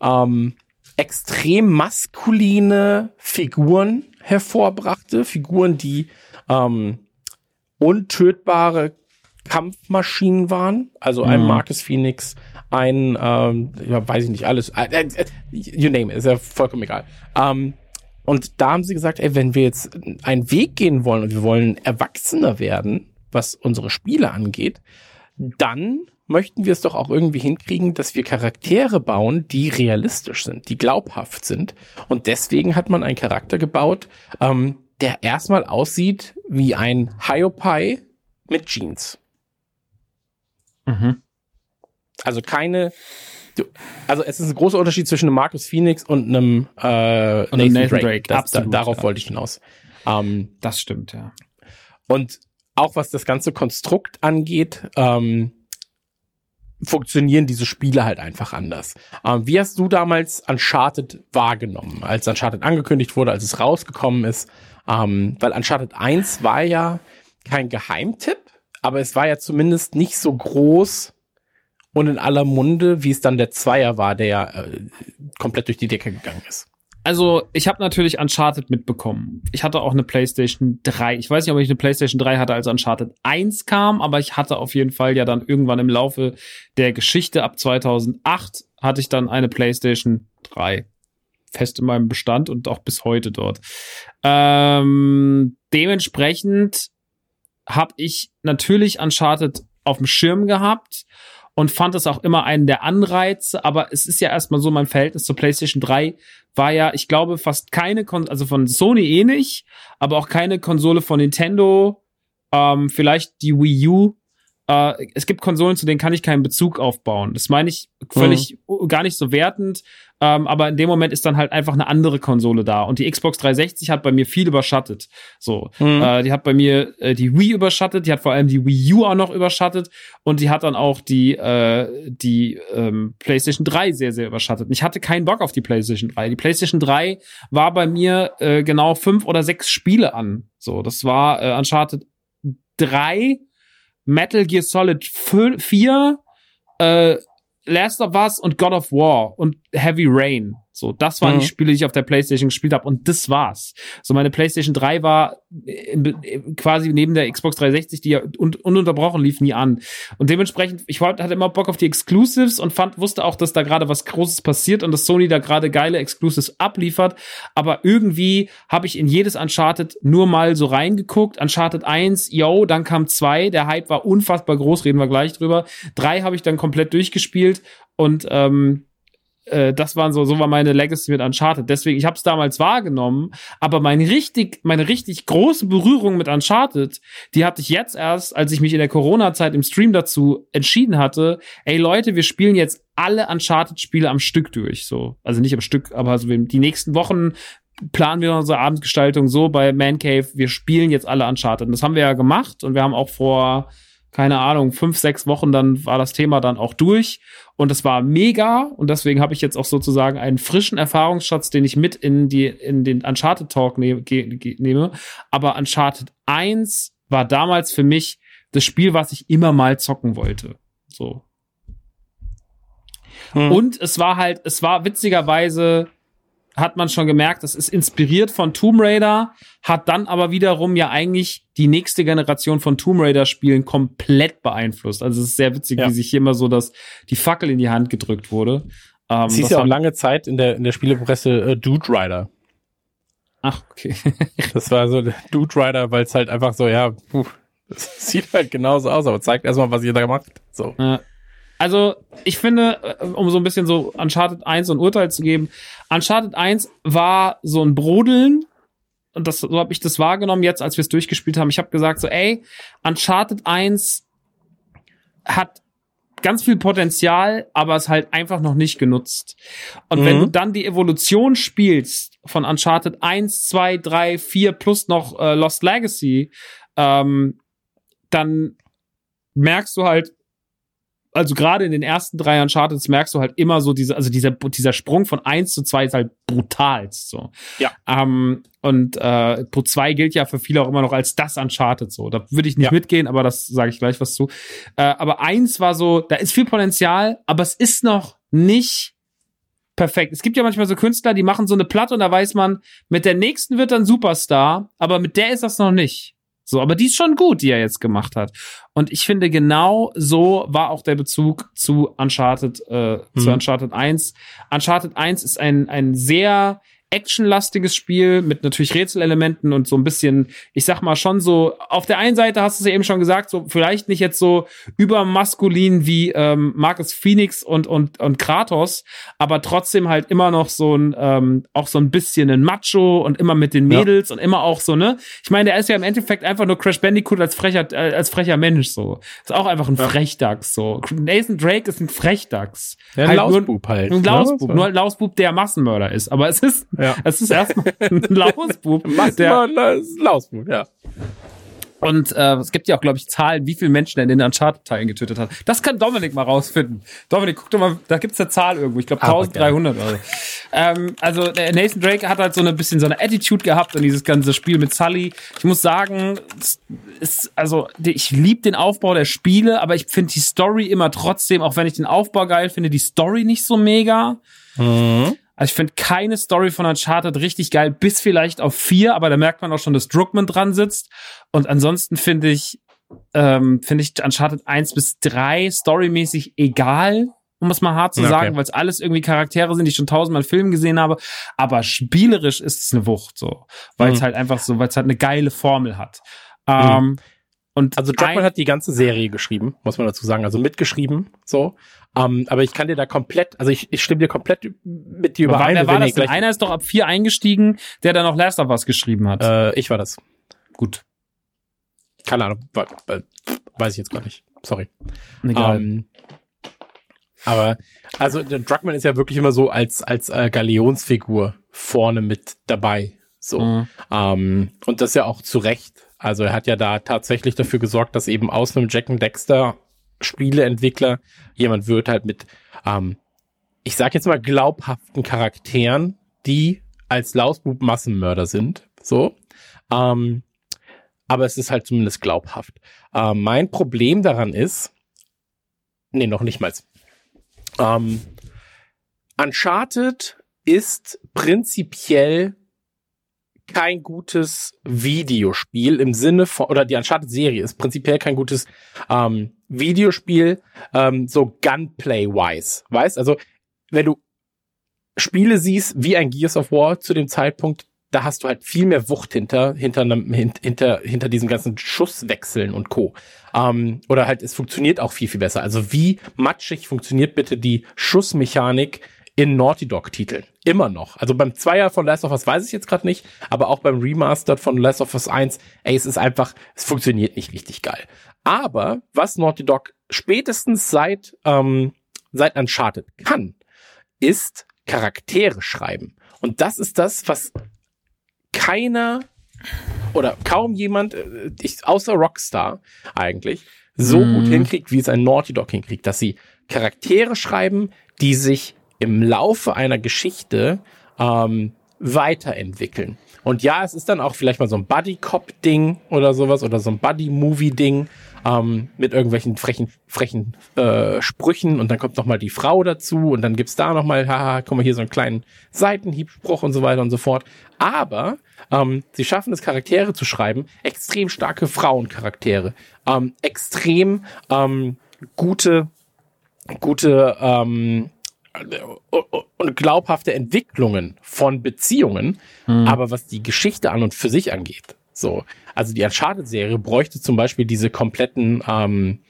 ähm, extrem maskuline Figuren hervorbrachte. Figuren, die ähm, untötbare Kampfmaschinen waren. Also ein mhm. Marcus Phoenix, ein, ähm, ja, weiß ich nicht, alles. Äh, äh, you name it, ist ja vollkommen egal. Ähm, und da haben sie gesagt, ey, wenn wir jetzt einen Weg gehen wollen und wir wollen erwachsener werden, was unsere Spiele angeht, dann möchten wir es doch auch irgendwie hinkriegen, dass wir Charaktere bauen, die realistisch sind, die glaubhaft sind. Und deswegen hat man einen Charakter gebaut, ähm, der erstmal aussieht wie ein Hyopai mit Jeans. Mhm. Also keine also es ist ein großer Unterschied zwischen einem Marcus Phoenix und einem, äh, und Nathan, Nathan Drake. Drake. Das, Absolut, da, darauf ja. wollte ich hinaus. Ähm, das stimmt, ja. Und auch was das ganze Konstrukt angeht, ähm, funktionieren diese Spiele halt einfach anders. Ähm, wie hast du damals Uncharted wahrgenommen, als Uncharted angekündigt wurde, als es rausgekommen ist? Ähm, weil Uncharted 1 war ja kein Geheimtipp, aber es war ja zumindest nicht so groß und in aller Munde, wie es dann der Zweier war, der ja äh, komplett durch die Decke gegangen ist. Also, ich habe natürlich Uncharted mitbekommen. Ich hatte auch eine PlayStation 3. Ich weiß nicht, ob ich eine PlayStation 3 hatte, als Uncharted 1 kam, aber ich hatte auf jeden Fall ja dann irgendwann im Laufe der Geschichte ab 2008 hatte ich dann eine PlayStation 3 fest in meinem Bestand und auch bis heute dort. Ähm, dementsprechend habe ich natürlich Uncharted auf dem Schirm gehabt und fand es auch immer einen der Anreize, aber es ist ja erstmal so, mein Verhältnis zur PlayStation 3 war ja, ich glaube, fast keine, Kon also von Sony eh nicht, aber auch keine Konsole von Nintendo, ähm, vielleicht die Wii U. Äh, es gibt Konsolen, zu denen kann ich keinen Bezug aufbauen. Das meine ich völlig Mhm. gar nicht so wertend, ähm, aber in dem Moment ist dann halt einfach eine andere Konsole da. Und die Xbox 360 hat bei mir viel überschattet. So, Mhm. äh, die hat bei mir äh, die Wii überschattet, die hat vor allem die Wii U auch noch überschattet und die hat dann auch die äh, die ähm, PlayStation 3 sehr sehr überschattet. Und ich hatte keinen Bock auf die PlayStation 3. Die PlayStation 3 war bei mir äh, genau fünf oder sechs Spiele an. So, das war äh, Uncharted 3, Metal Gear Solid 4, äh, Last of Us und God of War und Heavy Rain. So, das waren Mhm. die Spiele, die ich auf der PlayStation gespielt habe und das war's. So, meine PlayStation 3 war in, in, quasi neben der Xbox 360, die ja un, ununterbrochen lief, nie an. Und dementsprechend, ich hatte immer Bock auf die Exclusives und fand, wusste auch, dass da gerade was Großes passiert und dass Sony da gerade geile Exclusives abliefert. Aber irgendwie habe ich in jedes Uncharted nur mal so reingeguckt. Uncharted 1, yo, dann kam 2, der Hype war unfassbar groß, reden wir gleich drüber. 3 habe ich dann komplett durchgespielt und ähm, äh, das waren so, so war meine Legacy mit Uncharted. Deswegen, ich habe es damals wahrgenommen, aber meine richtig, meine richtig große Berührung mit Uncharted, die hatte ich jetzt erst, als ich mich in der Corona-Zeit im Stream dazu entschieden hatte. Ey Leute, wir spielen jetzt alle Uncharted-Spiele am Stück durch. So, also nicht am Stück, aber wir- die nächsten Wochen planen wir unsere Abendgestaltung so bei Man Cave. Wir spielen jetzt alle Uncharted. Und das haben wir ja gemacht und wir haben auch vor keine Ahnung, fünf, sechs Wochen, dann war das Thema dann auch durch. Und es war mega. Und deswegen habe ich jetzt auch sozusagen einen frischen Erfahrungsschatz, den ich mit in, die, in den Uncharted Talk ne nehme. Aber Uncharted 1 war damals für mich das Spiel, was ich immer mal zocken wollte. So. Mhm. Und es war halt, es war witzigerweise, hat man schon gemerkt, es ist inspiriert von Tomb Raider, hat dann aber wiederum ja eigentlich die nächste Generation von Tomb Raider Spielen komplett beeinflusst. Also es ist sehr witzig, Ja. wie sich hier immer so das, die Fackel in die Hand gedrückt wurde. Ähm, Es hieß das ja auch lange Zeit in der, in der Spielepresse äh, Dude Rider. Ach, okay. Das war so Dude Rider, weil es halt einfach so, ja, puh, das sieht halt genauso aus, aber zeigt erstmal, was ihr da macht. So. Ja. Also, ich finde, äh, um so ein bisschen so Uncharted 1 so ein Urteil zu geben, Uncharted 1 war so ein Brodeln. Und das, so habe ich das wahrgenommen jetzt, als wir es durchgespielt haben. Ich habe gesagt so, ey, Uncharted 1 hat ganz viel Potenzial, aber es halt einfach noch nicht genutzt. Und wenn Mhm. du dann die Evolution spielst von Uncharted 1, 2, 3, 4 plus noch äh, Lost Legacy, ähm, dann merkst du halt, also gerade in den ersten drei Uncharted merkst du halt immer so diese, also dieser, dieser Sprung von eins zu zwei ist halt brutal. So. Ja. Ähm, und äh, Pro 2 gilt ja für viele auch immer noch als das Uncharted so. Da würde ich nicht Ja. mitgehen, aber das sage ich gleich was zu. Äh, aber eins war so, da ist viel Potenzial, aber es ist noch nicht perfekt. Es gibt ja manchmal so Künstler, die machen so eine Platte und da weiß man, mit der nächsten wird dann Superstar, aber mit der ist das noch nicht. So, aber die ist schon gut, die er jetzt gemacht hat. Und ich finde, genau so war auch der Bezug zu Uncharted, äh, zu Mhm. Uncharted 1. Uncharted 1 ist ein, ein sehr actionlastiges Spiel mit natürlich Rätselelementen und so ein bisschen, ich sag mal schon so, auf der einen Seite hast du es ja eben schon gesagt, so vielleicht nicht jetzt so übermaskulin wie ähm, Marcus Phoenix und, und, und Kratos, aber trotzdem halt immer noch so ein, ähm, auch so ein bisschen ein Macho und immer mit den Ja. Mädels und immer auch so, ne? Ich meine, der ist ja im Endeffekt einfach nur Crash Bandicoot als frecher, äh, als frecher Mensch so. Ist auch einfach ein Frechdachs so. Nathan Drake ist ein Frechdachs. Ja, ein Halt nur- Lausbub halt. Ein ne? Lausbub, So. nur ein Lausbub, der Massenmörder ist. Aber es ist, Ja. es ist erstmal ein Lausbub, der, Lausbub, ja. und äh, es gibt ja auch, glaube ich, Zahlen, wie viele Menschen er in den Uncharted-Teilen getötet hat. Das kann Dominik mal rausfinden. Dominik, guck doch mal, da gibt's eine Zahl irgendwo. Ich glaube Aber 1300 oder so. Ähm, also der Nathan Drake hat halt so ein bisschen so eine Attitude gehabt in dieses ganze Spiel mit Sully. Ich muss sagen, ist, also ich liebe den Aufbau der Spiele, aber ich finde die Story immer trotzdem, auch wenn ich den Aufbau geil finde, die Story nicht so mega. Mhm. Also ich finde keine Story von Uncharted richtig geil, bis vielleicht auf vier, aber da merkt man auch schon, dass Druckmann dran sitzt. Und ansonsten finde ich, ähm, finde ich Uncharted 1 bis 3 storymäßig egal, um es mal hart zu Okay. sagen, weil es alles irgendwie Charaktere sind, die ich schon tausendmal Filmen gesehen habe. Aber spielerisch ist es eine Wucht, so. Weil es Mhm. halt einfach so, weil es halt eine geile Formel hat. Ähm, Und Also Druckmann hat die ganze Serie geschrieben, muss man dazu sagen, also mitgeschrieben, so. Ähm, aber ich kann dir da komplett, also ich, ich stimme dir komplett mit dir überein. wer war das denn? Einer ist doch ab vier eingestiegen, der dann noch Last of Us geschrieben hat. Äh, ich war das. Gut. Keine Ahnung, we- we- weiß ich jetzt gar nicht. Sorry. Egal. Ähm, aber also Druckmann ist ja wirklich immer so als als äh, Galionsfigur vorne mit dabei. So. Mhm. Ähm, und das ja auch zu Recht. Also er hat ja da tatsächlich dafür gesorgt, dass eben aus einem Jack Dexter Spieleentwickler jemand wird halt mit, ähm, ich sag jetzt mal glaubhaften Charakteren, die als Lausbub Massenmörder sind. So. Ähm, aber es ist halt zumindest glaubhaft. Ähm, mein Problem daran ist, nee, noch nicht mal. Ähm, Uncharted ist prinzipiell kein gutes Videospiel im Sinne von, oder die Uncharted-Serie ist prinzipiell kein gutes ähm, Videospiel, ähm, so Gunplay-wise. Weißt, also wenn du Spiele siehst wie ein Gears of War zu dem Zeitpunkt, da hast du halt viel mehr Wucht hinter, hinter, hinter, hinter diesem ganzen Schusswechseln und Co. Ähm, oder halt, es funktioniert auch viel, viel besser. Also wie matschig funktioniert bitte die Schussmechanik in Naughty Dog-Titeln? Immer noch. Also beim Zweier von Last of Us weiß ich jetzt gerade nicht, aber auch beim Remastered von Last of Us 1, ey, es ist einfach, es funktioniert nicht richtig geil. Aber was Naughty Dog spätestens seit, ähm, seit Uncharted kann, ist Charaktere schreiben. Und das ist das, was keiner oder kaum jemand, äh, ich, außer Rockstar eigentlich, so Mhm. gut hinkriegt, wie es ein Naughty Dog hinkriegt, dass sie Charaktere schreiben, die sich im Laufe einer Geschichte ähm, weiterentwickeln. Und ja, es ist dann auch vielleicht mal so ein Buddy-Cop-Ding oder sowas oder so ein Buddy-Movie-Ding ähm, mit irgendwelchen frechen, frechen äh, Sprüchen und dann kommt noch mal die Frau dazu und dann gibt's da noch mal, haha, guck mal hier so einen kleinen Seitenhiebspruch und so weiter und so fort. Aber ähm, sie schaffen es, Charaktere zu schreiben, extrem starke Frauencharaktere, ähm, extrem ähm, gute, gute ähm, und glaubhafte Entwicklungen von Beziehungen, aber was die Geschichte an und für sich angeht, so, also die Uncharted-Serie bräuchte zum Beispiel diese kompletten ähm,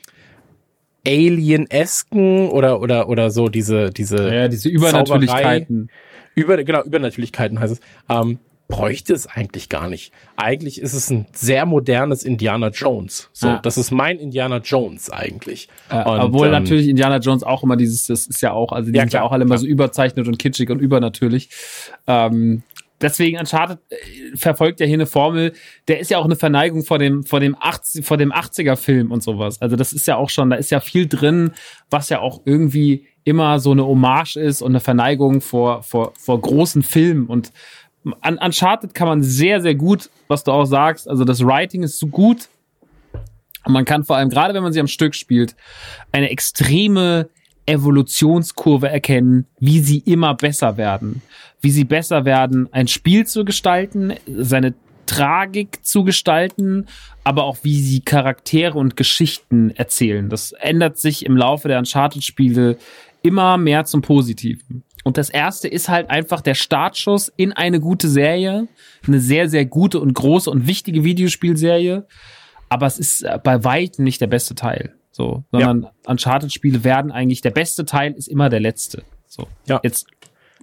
Alien-esken oder oder oder so diese diese ja, diese Übernatürlichkeiten. über genau Übernatürlichkeiten heißt es. Ähm, bräuchte es eigentlich gar nicht. Eigentlich ist es ein sehr modernes Indiana Jones. So, Ja. das ist mein Indiana Jones eigentlich. Äh, Und, obwohl ähm, natürlich Indiana Jones auch immer dieses, das ist ja auch, also die Ja, sind ja klar, auch alle immer klar. so überzeichnet und kitschig und übernatürlich. Ähm, deswegen Uncharted äh, verfolgt ja hier eine Formel, der ist ja auch eine Verneigung vor dem, vor dem 80, vor dem 80er Film und sowas. Also das ist ja auch schon, da ist ja viel drin, was ja auch irgendwie immer so eine Hommage ist und eine Verneigung vor, vor, vor großen Filmen und an Uncharted kann man sehr, sehr gut, was du auch sagst, also das Writing ist so gut, und man kann vor allem, gerade wenn man sie am Stück spielt, eine extreme Evolutionskurve erkennen, wie sie immer besser werden. Wie sie besser werden, ein Spiel zu gestalten, seine Tragik zu gestalten, aber auch wie sie Charaktere und Geschichten erzählen. Das ändert sich im Laufe der Uncharted-Spiele immer mehr zum Positiven. Und das erste ist halt einfach der Startschuss in eine gute Serie. Eine sehr, sehr gute und große und wichtige Videospielserie aber es ist äh, bei weitem nicht der beste Teil. So, sondern Uncharted-Spiele werden eigentlich, der beste Teil ist immer der letzte. So. Ja. Jetzt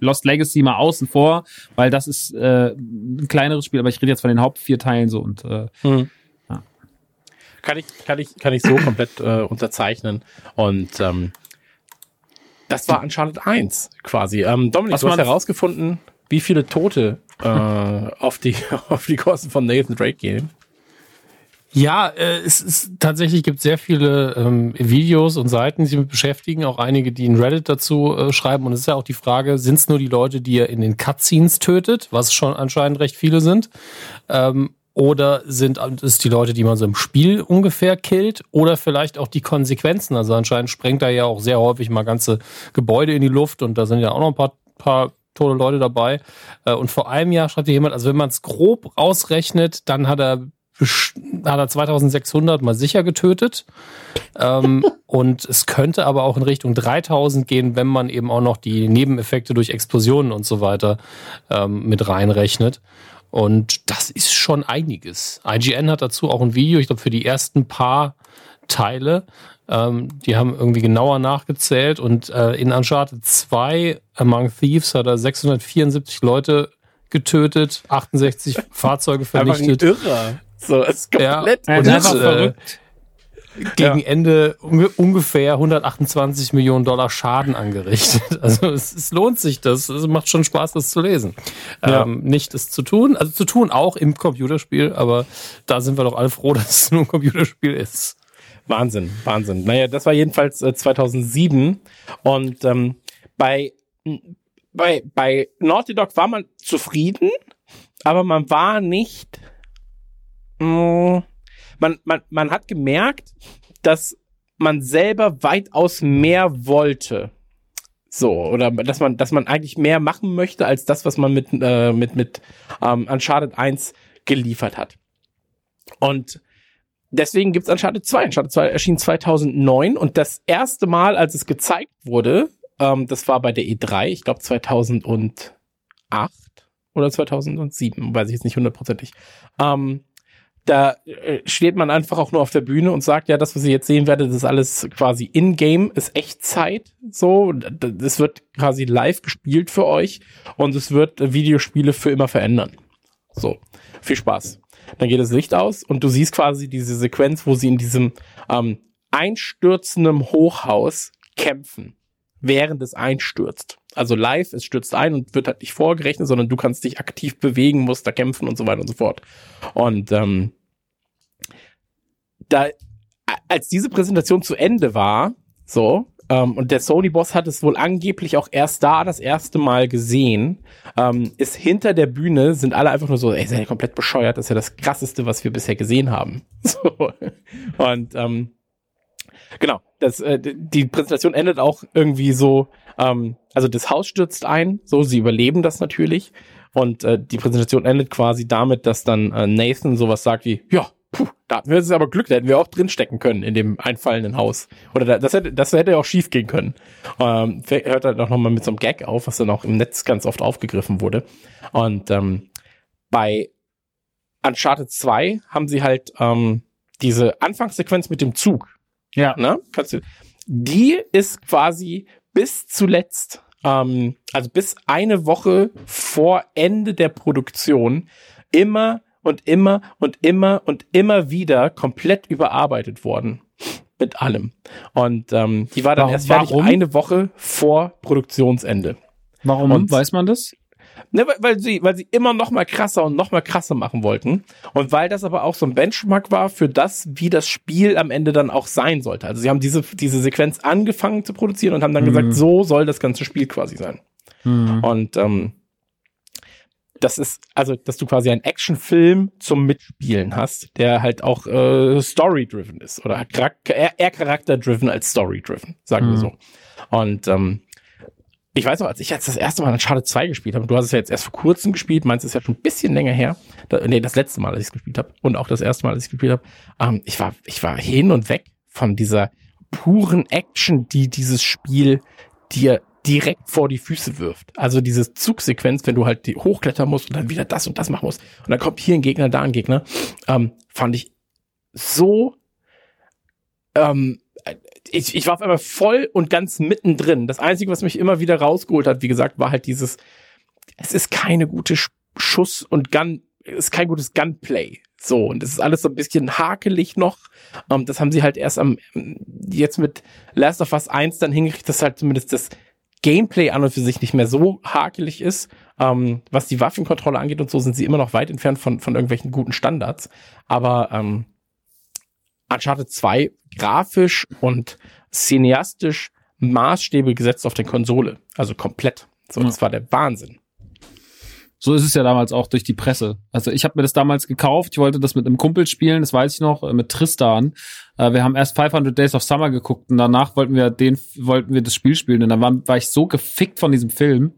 Lost Legacy mal außen vor, weil das ist äh, ein kleineres Spiel, aber ich rede jetzt von den Haupt vier Teilen so und äh, Mhm. Ja. Kann ich, kann ich, kann ich so komplett äh, unterzeichnen. Und ähm, das war Uncharted 1 quasi. Ähm, Dominik, Was du hast herausgefunden, wie viele Tote äh, auf, die, auf die Kosten von Nathan Drake gehen. Ja, äh, es ist tatsächlich gibt sehr viele ähm, Videos und Seiten, die sich damit beschäftigen, auch einige, die in Reddit dazu äh, schreiben. Und es ist ja auch die Frage, sind es nur die Leute, die er in den Cutscenes tötet, was schon anscheinend recht viele sind, ähm, oder sind es die Leute, die man so im Spiel ungefähr killt, oder vielleicht auch die Konsequenzen. Also anscheinend sprengt er ja auch sehr häufig mal ganze Gebäude in die Luft und da sind ja auch noch ein paar, paar tolle Leute dabei. Äh, Und vor einem Jahr schreibt hier jemand, also wenn man es grob ausrechnet, dann hat er hat er 2600 mal sicher getötet. ähm, und es könnte aber auch in Richtung 3000 gehen, wenn man eben auch noch die Nebeneffekte durch Explosionen und so weiter ähm, mit reinrechnet. Und das ist schon einiges. IGN hat dazu auch ein Video, ich glaube, für die ersten paar Teile. Ähm, die haben irgendwie genauer nachgezählt und äh, in Uncharted 2 Among Thieves hat er 674 Leute getötet, 68 Fahrzeuge vernichtet. Einfach ein Irrer. So, es ist komplett ja, und einfach äh, verrückt gegen ja. Ende ungefähr 128 Millionen Dollar Schaden angerichtet. Also es, es lohnt sich das. Es macht schon Spaß, das zu lesen. Ja. Ähm, nicht das zu tun, also zu tun auch im Computerspiel, aber da sind wir doch alle froh, dass es nur ein Computerspiel ist. Wahnsinn, Wahnsinn. Naja, das war jedenfalls äh, 2007 und ähm, bei, bei, bei Naughty Dog war man zufrieden, aber man war nicht mh, man, man, man hat gemerkt, dass man selber weitaus mehr wollte. So, oder dass man, dass man eigentlich mehr machen möchte, als das, was man mit, äh, mit, mit ähm, Uncharted 1 geliefert hat. Und deswegen gibt's Uncharted 2. Uncharted 2 erschien 2009 und das erste Mal, als es gezeigt wurde, ähm, das war bei der E3, ich glaube 2008 oder 2007, weiß ich jetzt nicht hundertprozentig. Ähm, da äh, steht man einfach auch nur auf der Bühne und sagt, ja, das, was ihr jetzt sehen werdet, ist alles quasi in-game, ist Echtzeit, so. Das wird quasi live gespielt für euch und es wird Videospiele für immer verändern. So. Viel Spaß. Dann geht das Licht aus und du siehst quasi diese Sequenz, wo sie in diesem ähm, einstürzenden Hochhaus kämpfen, während es einstürzt. Also live, es stürzt ein und wird halt nicht vorgerechnet, sondern du kannst dich aktiv bewegen, musst da kämpfen und so weiter und so fort. Und ähm, da, als diese Präsentation zu Ende war, so, ähm, und der Sony-Boss hat es wohl angeblich auch erst da das erste Mal gesehen, ähm, ist hinter der Bühne, sind alle einfach nur so, ey, seid ihr komplett bescheuert, das ist ja das krasseste, was wir bisher gesehen haben. So. Und ähm, genau, das, äh, die Präsentation endet auch irgendwie so, ähm, also das Haus stürzt ein, so, sie überleben das natürlich. Und äh, die Präsentation endet quasi damit, dass dann äh, Nathan sowas sagt wie, ja, puh, da hatten wir jetzt aber Glück, da hätten wir auch drinstecken können in dem einfallenden Haus. Oder da, das hätte, das hätte auch schief gehen können. Ähm, hört halt auch nochmal mit so einem Gag auf, was dann auch im Netz ganz oft aufgegriffen wurde. Und ähm, bei Uncharted 2 haben sie halt ähm, diese Anfangssequenz mit dem Zug. Ja. Ne? Kannst du, die ist quasi bis zuletzt, ähm, also bis eine Woche vor Ende der Produktion immer und immer und immer und immer wieder komplett überarbeitet worden. Mit allem. Und ähm, die war dann warum, erst fertig warum? eine Woche vor Produktionsende. Warum? Und, Weiß man das? Ne, weil, weil sie, weil sie immer noch mal krasser und noch mal krasser machen wollten. Und weil das aber auch so ein Benchmark war für das, wie das Spiel am Ende dann auch sein sollte. Also sie haben diese, diese Sequenz angefangen zu produzieren und haben dann mhm. gesagt, so soll das ganze Spiel quasi sein. Mhm. Und ähm, das ist, also, dass du quasi einen Actionfilm zum Mitspielen hast, der halt auch äh, story-driven ist oder Charakter, eher, eher charakter-driven als story-driven, sagen mhm. wir so. Und ähm, ich weiß noch, als ich jetzt das erste Mal Uncharted 2 gespielt habe, du hast es ja jetzt erst vor kurzem gespielt, meinst es ja schon ein bisschen länger her. Da, nee, das letzte Mal, als ich es gespielt habe und auch das erste Mal, als ich es gespielt habe. Ähm, ich war, ich war hin und weg von dieser puren Action, die dieses Spiel dir direkt vor die Füße wirft. Also diese Zugsequenz, wenn du halt die hochklettern musst und dann wieder das und das machen musst und dann kommt hier ein Gegner, da ein Gegner, ähm, fand ich so ähm, ich, ich war auf einmal voll und ganz mittendrin. Das Einzige, was mich immer wieder rausgeholt hat, wie gesagt, war halt dieses, es ist keine gute Schuss- und Gun, es ist kein gutes Gunplay. So, und es ist alles so ein bisschen hakelig noch. Um, ähm, das haben sie halt erst am, jetzt mit Last of Us 1 dann hingekriegt, dass halt zumindest das Gameplay an und für sich nicht mehr so hakelig ist. Ähm, was die Waffenkontrolle angeht und so, sind sie immer noch weit entfernt von, von irgendwelchen guten Standards. Aber ähm, Uncharted 2 grafisch und cineastisch Maßstäbe gesetzt auf der Konsole. Also komplett. So, das war der Wahnsinn. So ist es ja damals auch durch die Presse. Also ich habe mir das damals gekauft. Ich wollte das mit einem Kumpel spielen, das weiß ich noch, äh, mit Tristan. Äh, wir haben erst 500 Days of Summer geguckt und danach wollten wir den, wollten wir das Spiel spielen. Und dann war, war ich so gefickt von diesem Film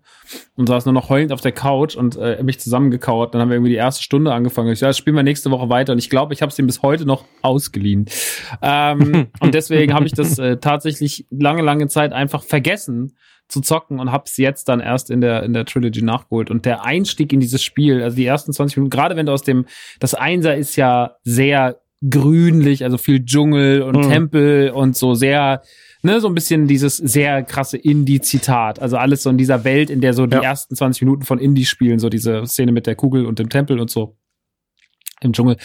und saß nur noch heulend auf der Couch und äh, mich zusammengekauert. Dann haben wir irgendwie die erste Stunde angefangen. Ich ja, das spielen wir nächste Woche weiter. Und ich glaube, ich habe es ihm bis heute noch ausgeliehen. Ähm, und deswegen habe ich das äh, tatsächlich lange, lange Zeit einfach vergessen, zu zocken und hab's jetzt dann erst in der, in der Trilogy nachgeholt. Und der Einstieg in dieses Spiel, also die ersten 20 Minuten, gerade wenn du aus dem, das Einser ist ja sehr grünlich, also viel Dschungel und Mhm. Tempel und so sehr, ne, so ein bisschen dieses sehr krasse Indie-Zitat. Also alles so in dieser Welt, in der so die Ja. ersten 20 Minuten von Indie spielen, so diese Szene mit der Kugel und dem Tempel und so im Dschungel.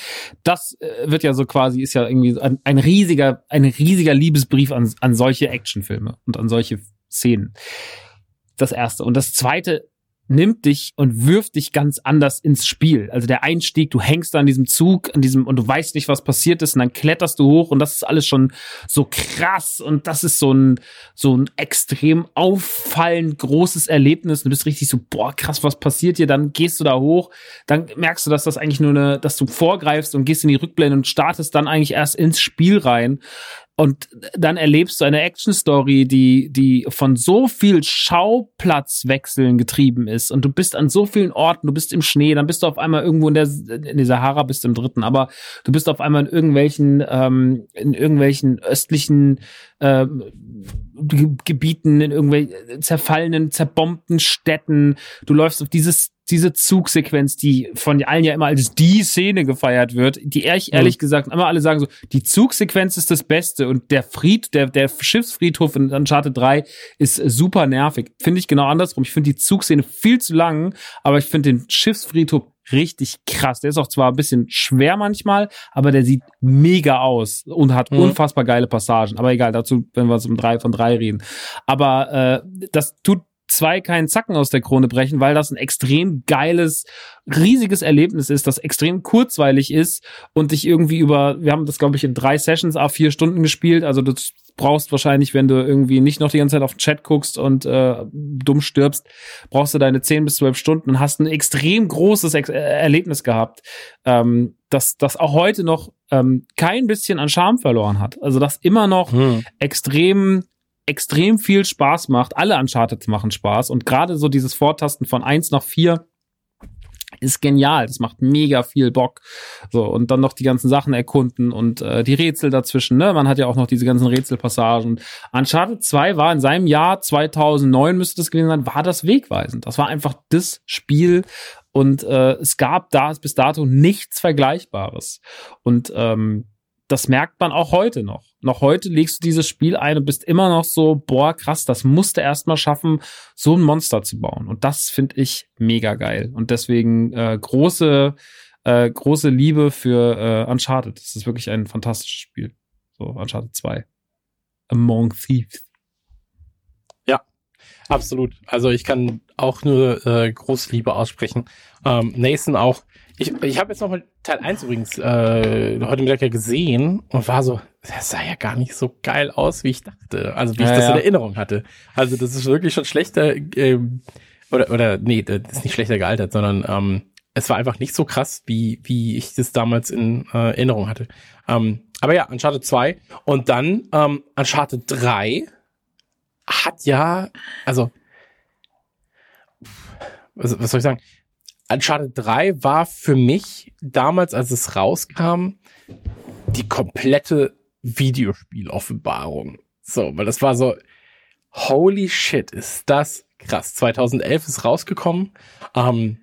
Das äh, wird ja so quasi, ist ja irgendwie ein, ein riesiger, ein riesiger Liebesbrief an, an solche Actionfilme und an solche Szenen. Das erste. Und das zweite nimmt dich und wirft dich ganz anders ins Spiel. Also der Einstieg, du hängst da an diesem Zug, an diesem, und du weißt nicht, was passiert ist, und dann kletterst du hoch und das ist alles schon so krass und das ist so ein, so ein extrem auffallend großes Erlebnis. Du bist richtig so, boah, krass, was passiert hier? Dann gehst du da hoch, dann merkst du, dass das eigentlich nur eine, dass du vorgreifst und gehst in die Rückblende und startest dann eigentlich erst ins Spiel rein. Und dann erlebst du eine Action-Story, die, die von so viel Schauplatzwechseln getrieben ist. Und du bist an so vielen Orten, du bist im Schnee, dann bist du auf einmal irgendwo in der, in der Sahara, bist du im dritten, aber du bist auf einmal in irgendwelchen, ähm, in irgendwelchen östlichen ähm, Ge- Gebieten, in irgendwelchen zerfallenen, zerbombten Städten. Du läufst auf dieses diese Zugsequenz, die von allen ja immer als die Szene gefeiert wird, die ehrlich, ehrlich gesagt immer alle sagen so, die Zugsequenz ist das Beste und der Fried, der, der Schiffsfriedhof in Uncharted 3 ist super nervig. Finde ich genau andersrum. Ich finde die Zugszene viel zu lang, aber ich finde den Schiffsfriedhof richtig krass. Der ist auch zwar ein bisschen schwer manchmal, aber der sieht mega aus und hat Mhm. unfassbar geile Passagen. Aber egal, dazu, wenn wir um drei von drei reden. Aber äh, das tut zwei keinen Zacken aus der Krone brechen, weil das ein extrem geiles, riesiges Erlebnis ist, das extrem kurzweilig ist und dich irgendwie über, wir haben das glaube ich in drei Sessions a vier Stunden gespielt, also du brauchst wahrscheinlich, wenn du irgendwie nicht noch die ganze Zeit auf den Chat guckst und äh, dumm stirbst, brauchst du deine 10 bis 12 Stunden und hast ein extrem großes Ex äh, Erlebnis gehabt, ähm, das, das auch heute noch ähm, kein bisschen an Charme verloren hat. Also das immer noch Hm. extrem extrem viel Spaß macht. Alle Uncharted machen Spaß und gerade so dieses Vortasten von eins nach vier ist genial. Das macht mega viel Bock. So und dann noch die ganzen Sachen erkunden und äh, die Rätsel dazwischen. Ne, man hat ja auch noch diese ganzen Rätselpassagen. Uncharted 2 war in seinem Jahr 2009 müsste das gewesen sein, war das wegweisend. Das war einfach das Spiel und äh, es gab da bis dato nichts Vergleichbares. Und ähm, das merkt man auch heute noch. Noch heute legst du dieses Spiel ein und bist immer noch so, boah, krass, das musste erst mal schaffen, so ein Monster zu bauen. Und das finde ich mega geil. Und deswegen äh, große, äh, große Liebe für äh, Uncharted. Das ist wirklich ein fantastisches Spiel. So, Uncharted 2. Among Thieves. Absolut. Also ich kann auch nur äh, Großliebe aussprechen. Ähm, Nathan auch. Ich, ich habe jetzt noch mal Teil 1 übrigens äh, heute Mittag ja gesehen und war so, das sah ja gar nicht so geil aus, wie ich dachte. Also wie ich Ja, das ja. in Erinnerung hatte. Also das ist wirklich schon schlechter, ähm, oder, oder nee, das ist nicht schlechter gealtert, sondern ähm, es war einfach nicht so krass, wie, wie ich das damals in äh, Erinnerung hatte. Ähm, aber ja, Uncharted 2 und dann ähm, Uncharted 3 hat ja, also, was, was soll ich sagen? Uncharted 3 war für mich damals, als es rauskam, die komplette Videospiel-Offenbarung. So, weil das war so, holy shit, ist das krass. 2011 ist rausgekommen. Ähm,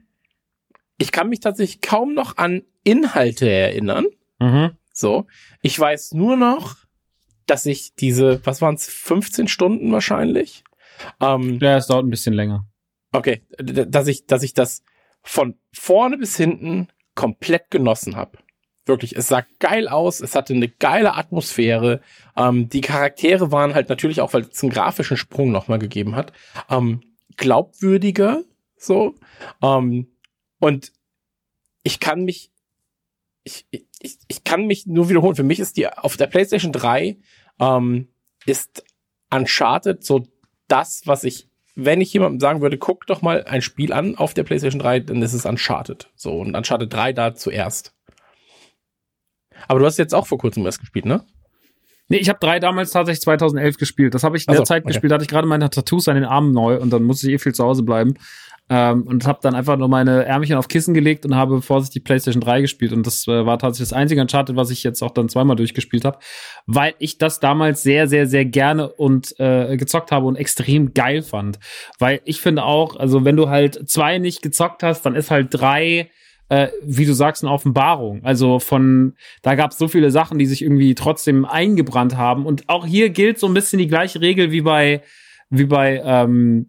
ich kann mich tatsächlich kaum noch an Inhalte erinnern. Mhm. So, ich weiß nur noch, dass ich diese, was waren es, 15 Stunden wahrscheinlich? Ähm, Ja, es dauert ein bisschen länger. okay, dass ich, dass ich das von vorne bis hinten komplett genossen habe. Wirklich, es sah geil aus, es hatte eine geile Atmosphäre. Ähm, die Charaktere waren halt natürlich auch, weil es einen grafischen Sprung nochmal gegeben hat, ähm, glaubwürdiger so. Ähm, und ich kann mich, ich, ich, ich kann mich nur wiederholen. Für mich ist die auf der PlayStation 3 ähm, ist Uncharted so das, was ich, wenn ich jemandem sagen würde, guck doch mal ein Spiel an auf der PlayStation 3, dann ist es Uncharted. So, und Uncharted 3 da zuerst. Aber du hast jetzt auch vor kurzem erst gespielt, ne? Nee, ich habe drei damals tatsächlich 2011 gespielt. Das habe ich in Ach der Zeit okay. gespielt, da hatte ich gerade meine Tattoos an den Armen neu und dann musste ich eh viel zu Hause bleiben. Ähm, und habe dann einfach nur meine Ärmchen auf Kissen gelegt und habe vorsichtig PlayStation 3 gespielt. Und das äh, war tatsächlich das einzige Uncharted, was ich jetzt auch dann zweimal durchgespielt habe, weil ich das damals sehr, sehr, sehr gerne und äh, gezockt habe und extrem geil fand. Weil ich finde auch, also wenn du halt zwei nicht gezockt hast, dann ist halt drei äh, wie du sagst, eine Offenbarung. Also von, da gab es so viele Sachen, die sich irgendwie trotzdem eingebrannt haben. Und auch hier gilt so ein bisschen die gleiche Regel wie bei, wie bei ähm,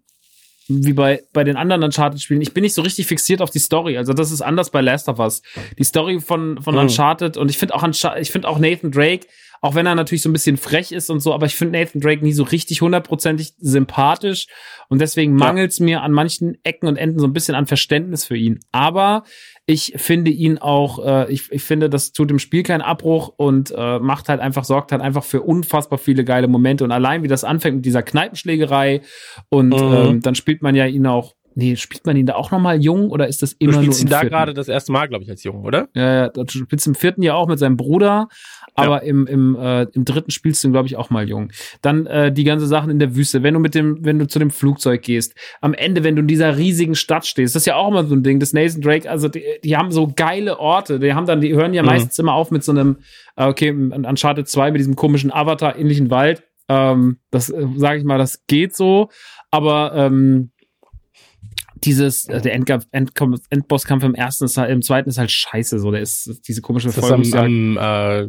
wie bei, bei den anderen Uncharted-Spielen. Ich bin nicht so richtig fixiert auf die Story. Also das ist anders bei Last of Us. Die Story von, von mhm. Uncharted und ich finde auch, ich finde auch Nathan Drake, auch wenn er natürlich so ein bisschen frech ist und so, aber ich finde Nathan Drake nie so richtig hundertprozentig sympathisch und deswegen ja. mangelt es mir an manchen Ecken und Enden so ein bisschen an Verständnis für ihn. Aber ich finde ihn auch, äh, ich, ich finde, das tut dem Spiel keinen Abbruch und äh, macht halt einfach, sorgt halt einfach für unfassbar viele geile Momente. Und allein wie das anfängt mit dieser Kneipenschlägerei und mhm. ähm, dann spielt man ja ihn auch Nee, spielt man ihn da auch nochmal jung oder ist das immer du spielst nur ihn da gerade das erste Mal, glaube ich, als jung, oder? Ja, ja, du spielst im vierten Jahr auch mit seinem Bruder, aber ja. im, im, äh, im dritten spielst du glaube ich, auch mal jung. Dann äh, die ganze Sachen in der Wüste, wenn du mit dem, wenn du zu dem Flugzeug gehst, am Ende, wenn du in dieser riesigen Stadt stehst, das ist ja auch immer so ein Ding, das Nathan Drake, also die, die haben so geile Orte, die haben dann, die hören ja mhm. meistens immer auf mit so einem, äh, okay, an Uncharted 2 mit diesem komischen Avatar-ähnlichen Wald. Ähm, das äh, sage ich mal, das geht so, aber ähm, dieses, äh, der Endkampf, Endkampf, Endbosskampf im ersten ist halt, im zweiten ist halt scheiße, so, der ist, diese komische Folge. Am, am, äh,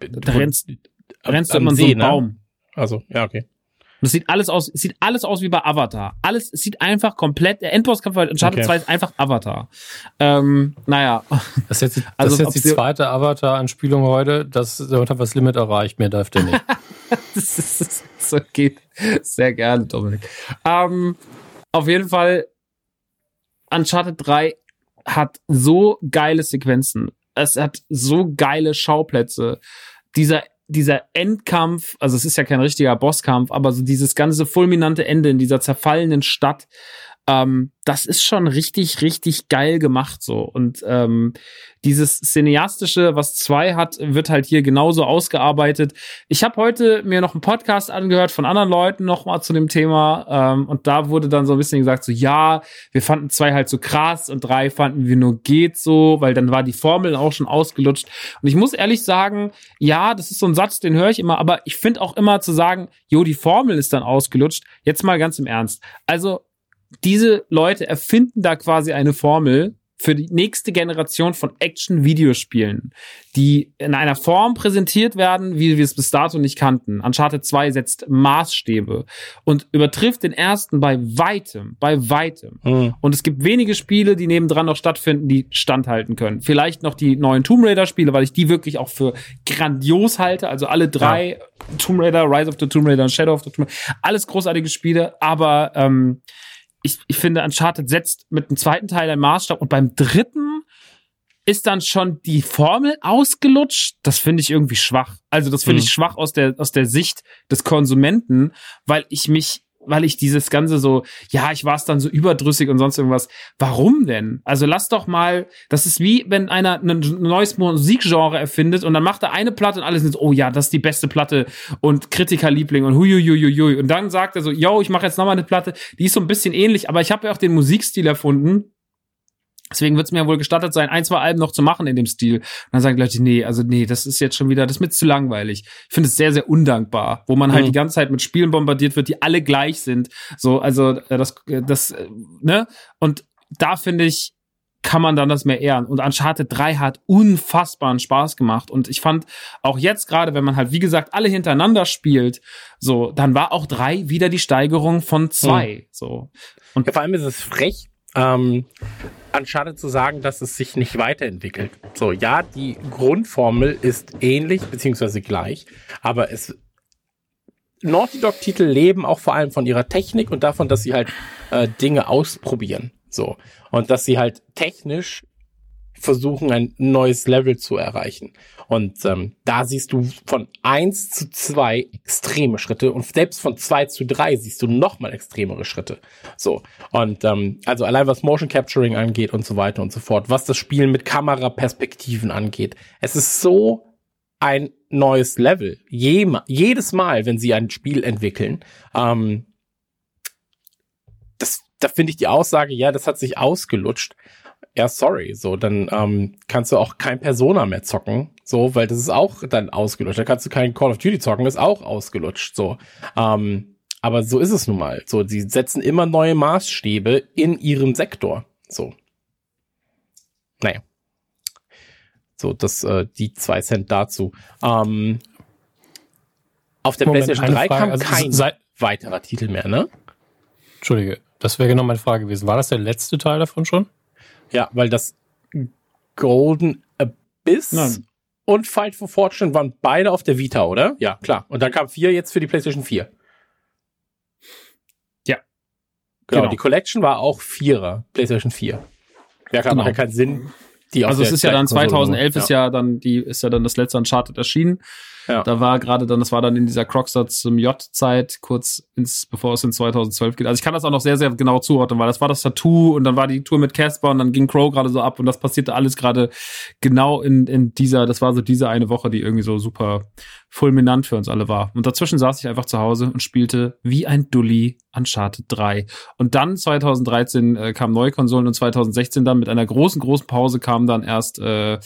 da rennst, rennst du immer See, so einen ne? Baum. Also, ja, okay. Und es sieht alles aus, sieht alles aus wie bei Avatar. Alles, es sieht einfach komplett, der Endbosskampf in Uncharted okay. 2 ist einfach Avatar. Ähm, naja. Das ist jetzt, das also, ist jetzt die zweite Avatar-Anspielung heute. Das, damit hat das Limit erreicht. Mehr darf der nicht. das ist, so geht. Sehr gerne, Dominik. Ähm, auf jeden Fall Uncharted 3 hat so geile Sequenzen. Es hat so geile Schauplätze. Dieser dieser Endkampf, also es ist ja kein richtiger Bosskampf, aber so dieses ganze fulminante Ende in dieser zerfallenen Stadt, ähm, das ist schon richtig, richtig geil gemacht so. Und ähm, dieses Cineastische, was zwei hat, wird halt hier genauso ausgearbeitet. Ich habe heute mir noch einen Podcast angehört von anderen Leuten nochmal zu dem Thema. Ähm, und da wurde dann so ein bisschen gesagt, so ja, wir fanden zwei halt so krass und drei fanden wir nur geht so, weil dann war die Formel auch schon ausgelutscht. Und ich muss ehrlich sagen, ja, das ist so ein Satz, den höre ich immer, aber ich finde auch immer zu sagen, jo, die Formel ist dann ausgelutscht. Jetzt mal ganz im Ernst. Also diese Leute erfinden da quasi eine Formel für die nächste Generation von Action-Videospielen, die in einer Form präsentiert werden, wie wir es bis dato nicht kannten. Uncharted 2 setzt Maßstäbe und übertrifft den ersten bei weitem, bei weitem. Mhm. Und es gibt wenige Spiele, die nebendran noch stattfinden, die standhalten können. Vielleicht noch die neuen Tomb Raider-Spiele, weil ich die wirklich auch für grandios halte. Also alle drei, ja. Tomb Raider, Rise of the Tomb Raider und Shadow of the Tomb Raider, alles großartige Spiele, aber ähm, ich, ich finde, Uncharted setzt mit dem zweiten Teil einen Maßstab und beim dritten ist dann schon die Formel ausgelutscht. Das finde ich irgendwie schwach. Also das finde mhm. ich schwach aus der, aus der Sicht des Konsumenten, weil ich mich weil ich dieses Ganze so, ja, ich war es dann so überdrüssig und sonst irgendwas. Warum denn? Also lass doch mal, das ist wie, wenn einer ein neues Musikgenre erfindet und dann macht er eine Platte und alles ist, oh ja, das ist die beste Platte und Kritikerliebling und huiuiuiui. Und dann sagt er so, yo, ich mache jetzt nochmal eine Platte, die ist so ein bisschen ähnlich, aber ich habe ja auch den Musikstil erfunden Deswegen wird es mir wohl gestattet sein, ein, zwei Alben noch zu machen in dem Stil. Und dann sagen die Leute, nee, also nee, das ist jetzt schon wieder, das ist mir zu langweilig. Ich finde es sehr, sehr undankbar, wo man halt mhm. die ganze Zeit mit Spielen bombardiert wird, die alle gleich sind. So, also äh, das, äh, das, äh, ne? Und da finde ich, kann man dann das mehr ehren. Und Uncharted 3 hat unfassbaren Spaß gemacht. Und ich fand auch jetzt gerade, wenn man halt, wie gesagt, alle hintereinander spielt, so, dann war auch drei wieder die Steigerung von zwei. Mhm. So. Und ja, vor allem ist es frech, ähm, anstatt zu sagen, dass es sich nicht weiterentwickelt. So, ja, die Grundformel ist ähnlich beziehungsweise gleich, aber es Naughty Dog Titel leben auch vor allem von ihrer Technik und davon, dass sie halt äh, Dinge ausprobieren. So. Und dass sie halt technisch versuchen, ein neues Level zu erreichen. Und ähm, da siehst du von eins zu zwei extreme Schritte und selbst von zwei zu drei siehst du nochmal extremere Schritte. So. Und ähm, also allein was Motion Capturing angeht und so weiter und so fort, was das Spielen mit Kameraperspektiven angeht. Es ist so ein neues Level. Je, jedes Mal, wenn sie ein Spiel entwickeln, ähm, das da finde ich die Aussage, ja, das hat sich ausgelutscht. Ja, sorry, so, dann ähm, kannst du auch kein Persona mehr zocken, so, weil das ist auch dann ausgelutscht. Da kannst du kein Call of Duty zocken, das ist auch ausgelutscht, so. Ähm, aber so ist es nun mal. So, sie setzen immer neue Maßstäbe in ihrem Sektor, so. Naja. So, das, äh, die zwei Cent dazu. Ähm, auf der Moment, PlayStation eine 3 Frage, kam also kein sei- weiterer Titel mehr, ne? Entschuldige, das wäre genau meine Frage gewesen. War das der letzte Teil davon schon? Ja, weil das Golden Abyss Nein. und Fight for Fortune waren beide auf der Vita, oder? Ja, klar. Und dann kam vier jetzt für die PlayStation 4. Ja. Genau, Genau. die Collection war auch Vierer, PlayStation 4. Ja, klar, Genau. macht ja keinen Sinn. Die Also es ist ja dann gleichen Konsole 2011 ist ja dann die ist ja dann das letzte Uncharted erschienen. Ja. Da war gerade dann das war dann in dieser Crocstar zum J-Zeit kurz ins bevor es in 2012 geht. Also ich kann das auch noch sehr sehr genau zuordnen, weil das war das Tattoo und dann war die Tour mit Casper und dann ging Crow gerade so ab und das passierte alles gerade genau in in dieser das war so diese eine Woche, die irgendwie so super fulminant für uns alle war. Und dazwischen saß ich einfach zu Hause und spielte wie ein Dulli Uncharted 3. Und dann 2013 äh, kamen neue Konsolen und 2016 dann mit einer großen, großen Pause kam dann erst äh,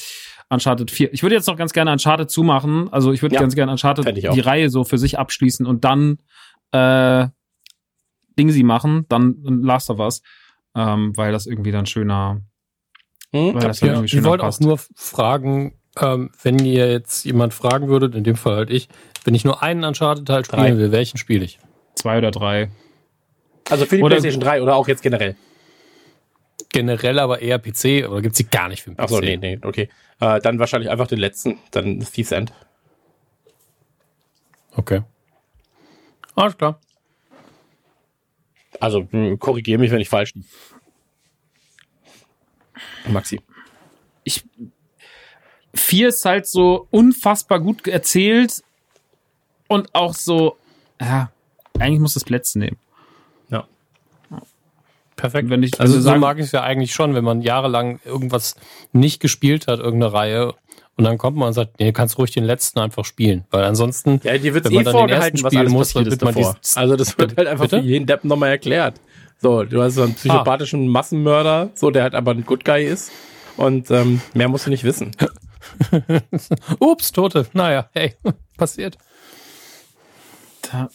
Uncharted 4. Ich würde jetzt noch ganz gerne Uncharted zumachen. Also ich würde Ja, ganz gerne Uncharted ich die Reihe so für sich abschließen und dann äh, Dingsy machen, dann Last of Us, ähm, weil das irgendwie dann schöner, Hm? weil das dann Ja, irgendwie ich schöner wollte auch nur fragen, ähm, wenn ihr jetzt jemand fragen würdet, in dem Fall halt ich, wenn ich nur einen Uncharted-Teil spielen will, welchen spiele ich? Zwei oder drei. Also für die Oder- PlayStation 3 oder auch jetzt generell. Generell aber eher PC oder gibt's die gar nicht für den PC? Achso, nee, nee, okay. Äh, dann wahrscheinlich einfach den letzten, dann Thief's End. Okay. Alles klar. Also korrigiere mich, wenn ich falsch liege. Maxi. ich vier ist halt so unfassbar gut erzählt und auch so, ja, eigentlich muss das Plätze nehmen. Perfekt. Wenn ich- also wenn du so sagen- mag ich es ja eigentlich schon, wenn man jahrelang irgendwas nicht gespielt hat, irgendeine Reihe, und dann kommt man und sagt, nee, kannst ruhig den letzten einfach spielen. Weil ansonsten, Ja, dir wird wenn eh man dann den vorgehalten, ersten was spielen alles muss, passiert dann wird man davor. dieses- Also das wird halt einfach Bitte? für jeden Depp nochmal erklärt. So, du hast so einen psychopathischen Massenmörder, so der halt aber ein Good Guy ist. Und ähm, mehr musst du nicht wissen. ups, Tote. Naja, hey, passiert. Da,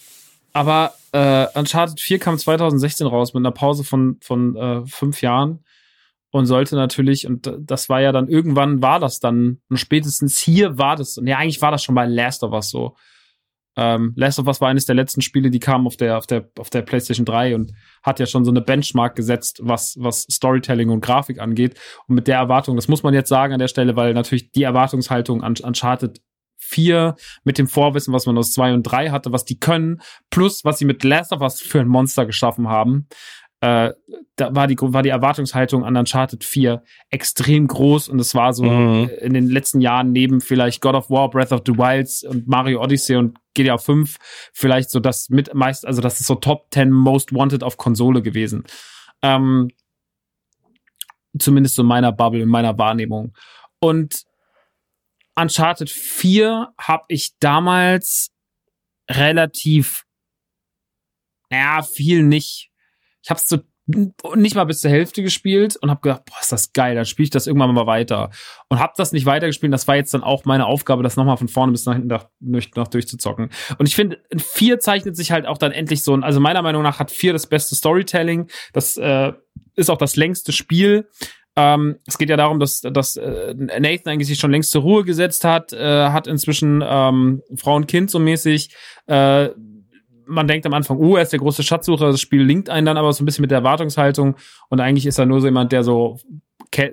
aber äh, Uncharted 4 kam 2016 raus mit einer Pause von, von äh, fünf Jahren und sollte natürlich, und das war ja dann irgendwann war das dann, und spätestens hier war das, und ja, eigentlich war das schon bei Last of Us so. Ähm, Last of Us war eines der letzten Spiele, die kamen auf der, auf der, auf der PlayStation 3 und hat ja schon so eine Benchmark gesetzt, was, was Storytelling und Grafik angeht. Und mit der Erwartung, das muss man jetzt sagen an der Stelle, weil natürlich die Erwartungshaltung an Uncharted 4 mit dem Vorwissen, was man aus 2 und 3 hatte, was die können, plus was sie mit Last of Us für ein Monster geschaffen haben, äh, da war die, war die Erwartungshaltung an Uncharted 4 extrem groß und es war so Mhm. in den letzten Jahren neben vielleicht God of War, Breath of the Wilds und Mario Odyssey und GTA 5 vielleicht so das mit meist, also das ist so Top 10 Most Wanted auf Konsole gewesen. Ähm, zumindest so in meiner Bubble, in meiner Wahrnehmung. Und Uncharted 4 habe ich damals relativ, naja, viel nicht. Ich habe es so nicht mal bis zur Hälfte gespielt und habe gedacht, boah, ist das geil, dann spiele ich das irgendwann mal weiter. Und habe das nicht weitergespielt. Das war jetzt dann auch meine Aufgabe, das nochmal von vorne bis nach hinten nach, noch durchzuzocken. Und ich finde, in 4 zeichnet sich halt auch dann endlich so also meiner Meinung nach hat 4 das beste Storytelling. Das äh, ist auch das längste Spiel. Ähm, es geht ja darum, dass, dass äh, Nathan eigentlich sich schon längst zur Ruhe gesetzt hat, äh, hat inzwischen ähm, Frau und Kind so mäßig. Äh, man denkt am Anfang, oh, er ist der große Schatzsucher, das Spiel linkt einen dann aber so ein bisschen mit der Erwartungshaltung und eigentlich ist er nur so jemand, der so,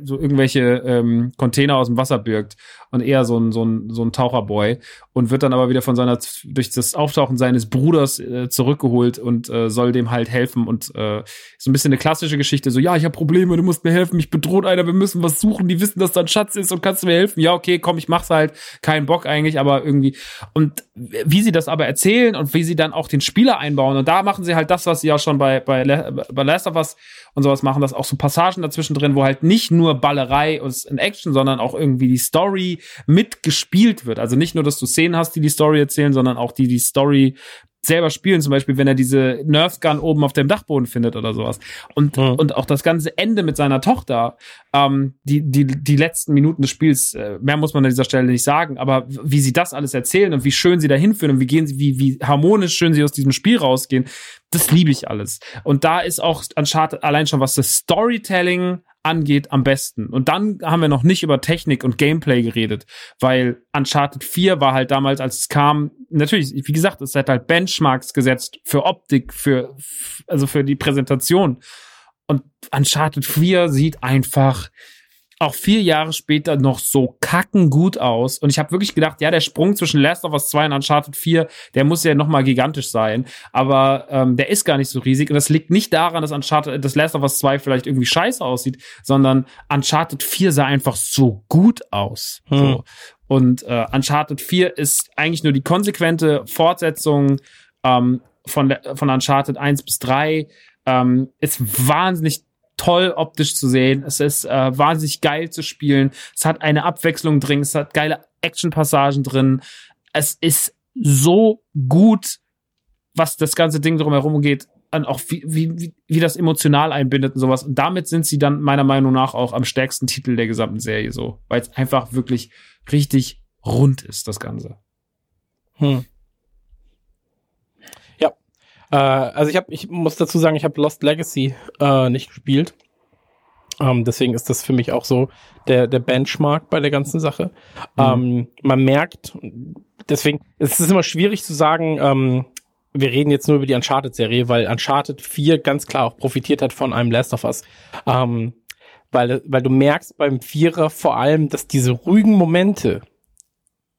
so irgendwelche ähm, Container aus dem Wasser birgt und eher so ein, so ein, so ein Taucherboy und wird dann aber wieder von seiner, durch das Auftauchen seines Bruders äh, zurückgeholt und äh, soll dem halt helfen und äh, so ein bisschen eine klassische Geschichte, so, ja, ich habe Probleme, du musst mir helfen, mich bedroht einer, wir müssen was suchen, die wissen, dass da ein Schatz ist und kannst du mir helfen? Ja, okay, komm, ich mach's halt, kein Bock eigentlich, aber irgendwie und wie sie das aber erzählen und wie sie dann auch den Spieler einbauen und da machen sie halt das, was sie ja schon bei, bei, bei Last of Us und sowas machen, das auch so Passagen dazwischen drin, wo halt nicht nur Ballerei und in Action, sondern auch irgendwie die Story mitgespielt wird. Also nicht nur, dass du Szenen hast, die die Story erzählen, sondern auch die die Story selber spielen, zum Beispiel, wenn er diese Nerf Gun oben auf dem Dachboden findet oder sowas. Und, Mhm. und auch das ganze Ende mit seiner Tochter, ähm, die, die, die letzten Minuten des Spiels, äh, mehr muss man an dieser Stelle nicht sagen, aber wie sie das alles erzählen und wie schön sie dahin führen und wie gehen sie, wie, wie harmonisch schön sie aus diesem Spiel rausgehen, das liebe ich alles. Und da ist auch Uncharted allein schon, was das Storytelling angeht, am besten. Und dann haben wir noch nicht über Technik und Gameplay geredet, weil Uncharted 4 war halt damals, als es kam, natürlich, wie gesagt, es hat halt Benchmarks gesetzt für Optik, für, also für die Präsentation. Und Uncharted 4 sieht einfach auch vier Jahre später noch so kacken gut aus. Und ich habe wirklich gedacht, ja, der Sprung zwischen Last of Us 2 und Uncharted 4, der muss ja noch mal gigantisch sein. Aber ähm, der ist gar nicht so riesig. Und das liegt nicht daran, dass Uncharted, dass Last of Us 2 vielleicht irgendwie scheiße aussieht, sondern Uncharted 4 sah einfach so gut aus. Hm. So. Und äh, Uncharted 4 ist eigentlich nur die konsequente Fortsetzung ähm, von, von Uncharted 1 bis 3. Ähm, ist wahnsinnig toll optisch zu sehen. Es ist äh, wahnsinnig geil zu spielen. Es hat eine Abwechslung drin. Es hat geile Action-Passagen drin. Es ist so gut, was das ganze Ding drumherum geht. Und auch wie, wie, wie, wie das emotional einbindet und sowas. Und damit sind sie dann meiner Meinung nach auch am stärksten Titel der gesamten Serie so. Weil es einfach wirklich richtig rund ist, das Ganze. Hm. Äh, also ich habe, ich muss dazu sagen, ich habe Lost Legacy äh, nicht gespielt. Ähm, deswegen ist das für mich auch so der, der Benchmark bei der ganzen Sache. Ähm, man merkt, deswegen, es ist immer schwierig zu sagen, ähm, wir reden jetzt nur über die Uncharted-Serie, weil Uncharted 4 ganz klar auch profitiert hat von einem Last of Us. Ähm, weil, weil du merkst beim Vierer vor allem, dass diese ruhigen Momente,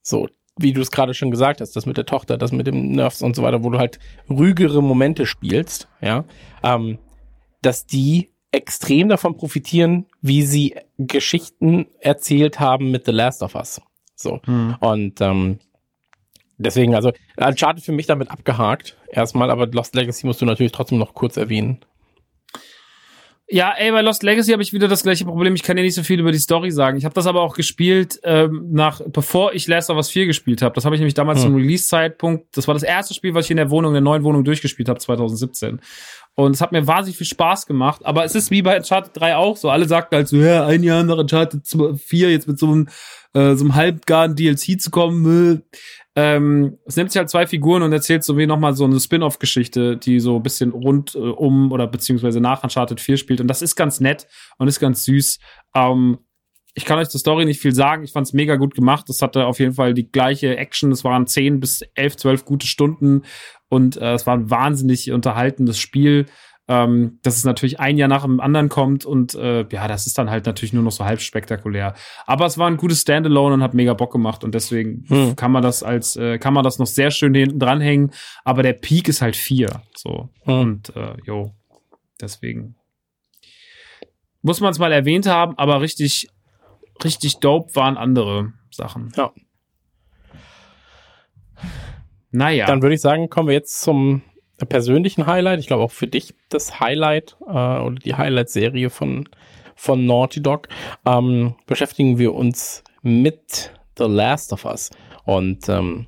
so, wie du es gerade schon gesagt hast, das mit der Tochter, das mit dem Nerfs und so weiter, wo du halt ruhigere Momente spielst, ja, ähm, dass die extrem davon profitieren, wie sie Geschichten erzählt haben mit The Last of Us. So. Und ähm, deswegen, also Uncharted für mich damit abgehakt, erstmal, aber Lost Legacy musst du natürlich trotzdem noch kurz erwähnen. Ja, ey, bei Lost Legacy habe ich wieder das gleiche Problem. Ich kann dir nicht so viel über die Story sagen. Ich habe das aber auch gespielt, ähm, nach, bevor ich Last of Us 4 gespielt habe. Das habe ich nämlich damals Hm. zum Release-Zeitpunkt. Das war das erste Spiel, was ich in der Wohnung, in der neuen Wohnung durchgespielt habe, 2017. Und es hat mir wahnsinnig viel Spaß gemacht. Aber es ist wie bei Uncharted 3 auch so. Alle sagten halt so, ja, ein Jahr nach Uncharted 4 jetzt mit so einem, äh, so einem halbgaren DLC zu kommen. Äh, ähm, es nimmt sich halt zwei Figuren und erzählt so wie nochmal so eine Spin-off-Geschichte, die so ein bisschen rund äh, um oder beziehungsweise nach Uncharted 4 spielt. Und das ist ganz nett und ist ganz süß. Ähm, ich kann euch zur Story nicht viel sagen. Ich fand es mega gut gemacht. Das hatte auf jeden Fall die gleiche Action. Es waren 10 bis 11, 12 gute Stunden und äh, es war ein wahnsinnig unterhaltendes Spiel. Ähm, dass es natürlich ein Jahr nach dem anderen kommt und äh, ja, das ist dann halt natürlich nur noch so halb spektakulär. Aber es war ein gutes Standalone und hat mega Bock gemacht und deswegen Hm. kann man das als, äh, kann man das noch sehr schön hinten dranhängen. Aber der Peak ist halt vier. So. Hm. Und äh, jo, deswegen muss man es mal erwähnt haben, aber richtig, richtig dope waren andere Sachen. Ja. Naja. Dann würde ich sagen, kommen wir jetzt zum persönlichen Highlight. Ich glaube auch für dich das Highlight äh, oder die Highlight-Serie von, von Naughty Dog. Ähm, beschäftigen wir uns mit The Last of Us. Und ähm,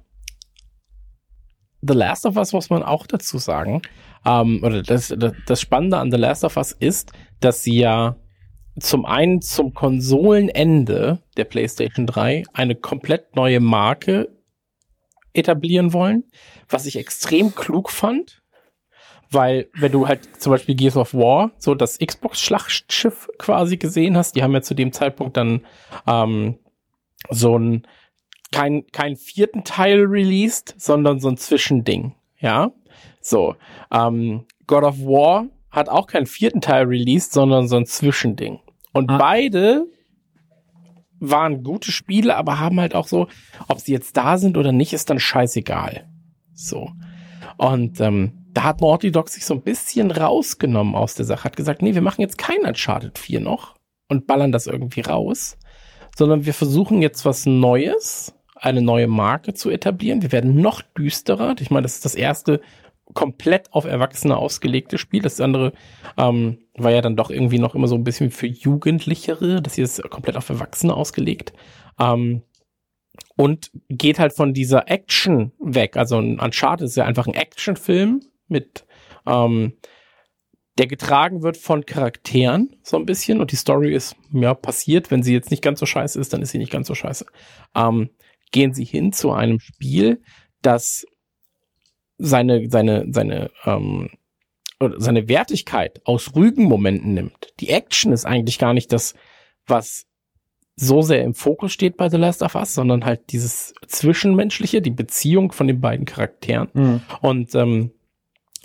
The Last of Us muss man auch dazu sagen. Ähm, oder das, das, das Spannende an The Last of Us ist, dass sie ja zum einen zum Konsolenende der PlayStation 3 eine komplett neue Marke etablieren wollen, was ich extrem klug fand, weil wenn du halt zum Beispiel Gears of War, so das Xbox-Schlachtschiff quasi gesehen hast, die haben ja zu dem Zeitpunkt dann ähm, so ein kein, kein vierten Teil released, sondern so ein Zwischending, ja, so ähm, God of War hat auch keinen vierten Teil released, sondern so ein Zwischending und Ah. beide waren gute Spiele, aber haben halt auch so, ob sie jetzt da sind oder nicht, ist dann scheißegal. So. Und ähm, da hat Naughty Dog sich so ein bisschen rausgenommen aus der Sache, hat gesagt, nee, wir machen jetzt kein Uncharted 4 noch und ballern das irgendwie raus, sondern wir versuchen jetzt was Neues, eine neue Marke zu etablieren. Wir werden noch düsterer. Ich meine, das ist das erste komplett auf Erwachsene ausgelegte Spiel. Das andere ähm, war ja dann doch irgendwie noch immer so ein bisschen für Jugendlichere. Das hier ist komplett auf Erwachsene ausgelegt. Ähm, und geht halt von dieser Action weg. Also ein Uncharted ist ja einfach ein Actionfilm mit, ähm, der getragen wird von Charakteren so ein bisschen und die Story ist ja passiert. Wenn sie jetzt nicht ganz so scheiße ist, dann ist sie nicht ganz so scheiße. Ähm, gehen sie hin zu einem Spiel, das seine seine seine ähm, seine Wertigkeit aus ruhigen Momenten nimmt. Die Action ist eigentlich gar nicht das, was so sehr im Fokus steht bei The Last of Us, sondern halt dieses Zwischenmenschliche, die Beziehung von den beiden Charakteren. Mhm. Und ähm,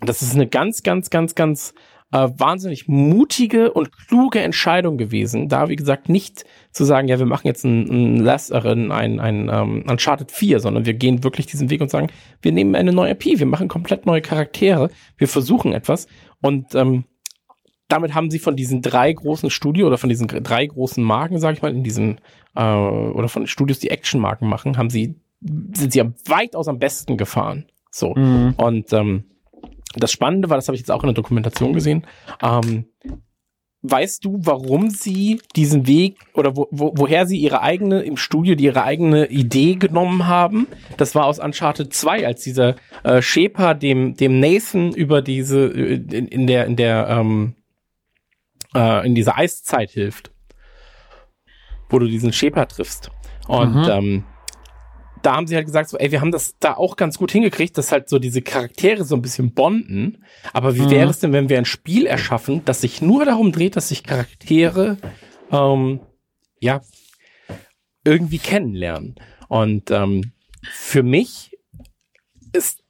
das ist eine ganz, ganz, ganz, ganz äh, wahnsinnig mutige und kluge Entscheidung gewesen, da wie gesagt nicht zu sagen, ja, wir machen jetzt ein, ein Last, ein, ein, ein um, Uncharted 4, sondern wir gehen wirklich diesen Weg und sagen, wir nehmen eine neue IP, wir machen komplett neue Charaktere, wir versuchen etwas und ähm, damit haben sie von diesen drei großen Studios oder von diesen drei großen Marken, sage ich mal, in diesem äh, oder von Studios, die Actionmarken machen, haben sie sind sie weitaus am besten gefahren. So mhm. und ähm, das Spannende war, das habe ich jetzt auch in der Dokumentation gesehen. Ähm, weißt du, warum sie diesen Weg oder wo, wo, woher sie ihre eigene im Studio die ihre eigene Idee genommen haben? Das war aus Uncharted 2, als dieser äh, Shepa dem dem Nathan über diese äh, in, in der in der ähm, äh, in dieser Eiszeit hilft, wo du diesen Shepa triffst. Und mhm. ähm, da haben sie halt gesagt, so, ey, wir haben das da auch ganz gut hingekriegt, dass halt so diese Charaktere so ein bisschen bonden. Aber wie mhm. wäre es denn, wenn wir ein Spiel erschaffen, das sich nur darum dreht, dass sich Charaktere, ähm, ja, irgendwie kennenlernen? Und ähm, für mich ist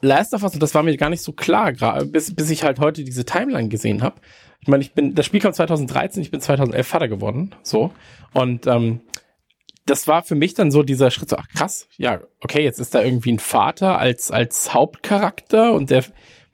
Last of Us, und das war mir gar nicht so klar, bis, bis ich halt heute diese Timeline gesehen habe. Ich meine, ich bin, das Spiel kam 2013, ich bin 2011 Vater geworden, so. Und ähm, das war für mich dann so dieser Schritt, so, ach krass, ja, okay, jetzt ist da irgendwie ein Vater als, als Hauptcharakter und der,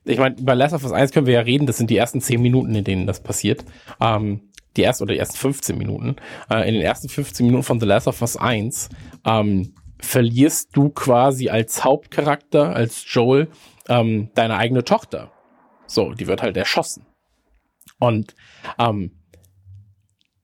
ich meine, bei Last of Us 1 können wir ja reden, das sind die ersten 10 Minuten, in denen das passiert. Ähm, die ersten oder die ersten 15 Minuten. Äh, in den ersten 15 Minuten von The Last of Us 1 ähm, verlierst du quasi als Hauptcharakter, als Joel, ähm, deine eigene Tochter. So, die wird halt erschossen. Und ähm,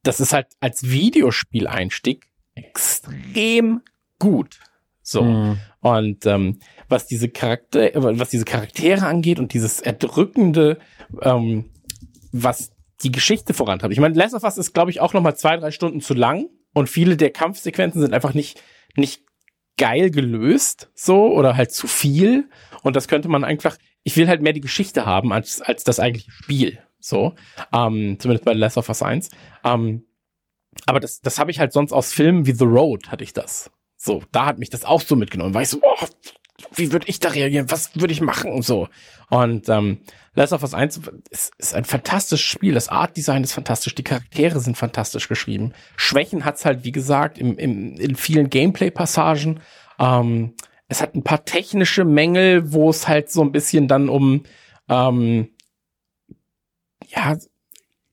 das ist halt als Videospieleinstieg extrem gut. So. Mhm. Und ähm, was diese Charakter, was diese Charaktere angeht und dieses erdrückende, ähm, was die Geschichte vorantreibt. Ich meine, Last of Us ist, glaube ich, auch noch mal zwei, drei Stunden zu lang und viele der Kampfsequenzen sind einfach nicht nicht geil gelöst, so oder halt zu viel. Und das könnte man einfach. Ich will halt mehr die Geschichte haben als als das eigentliche Spiel. So, ähm, zumindest bei Last of Us 1. Ähm, aber das, das habe ich halt sonst aus Filmen wie The Road hatte ich das. So, da hat mich das auch so mitgenommen, weil ich so, oh, wie würde ich da reagieren? Was würde ich machen und so. Und ähm, Last of Us 1 ist, ist ein fantastisches Spiel. Das Artdesign ist fantastisch, die Charaktere sind fantastisch geschrieben. Schwächen hat's halt, wie gesagt, im, im, in vielen Gameplay-Passagen. Ähm, es hat ein paar technische Mängel, wo es halt so ein bisschen dann um ähm, ja,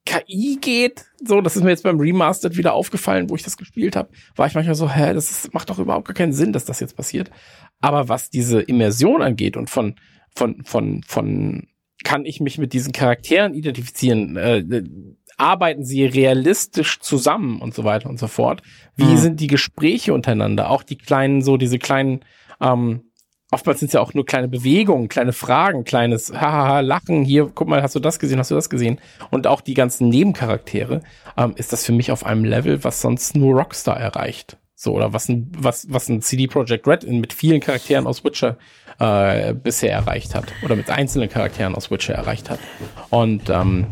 KI geht, so, das ist mir jetzt beim Remastered wieder aufgefallen, wo ich das gespielt habe, war ich manchmal so, hä, das ist, macht doch überhaupt gar keinen Sinn, dass das jetzt passiert. Aber was diese Immersion angeht und von, von, von, von, kann ich mich mit diesen Charakteren identifizieren, äh, arbeiten sie realistisch zusammen und so weiter und so fort. Wie mhm. sind die Gespräche untereinander? Auch die kleinen, so diese kleinen, ähm, oftmals sind es ja auch nur kleine Bewegungen, kleine Fragen, kleines Hahaha, Lachen, hier, guck mal, hast du das gesehen, hast du das gesehen? Und auch die ganzen Nebencharaktere, ähm, ist das für mich auf einem Level, was sonst nur Rockstar erreicht. So, oder was ein, was, was ein CD Projekt Red mit vielen Charakteren aus Witcher äh, bisher erreicht hat. Oder mit einzelnen Charakteren aus Witcher erreicht hat. Und ähm,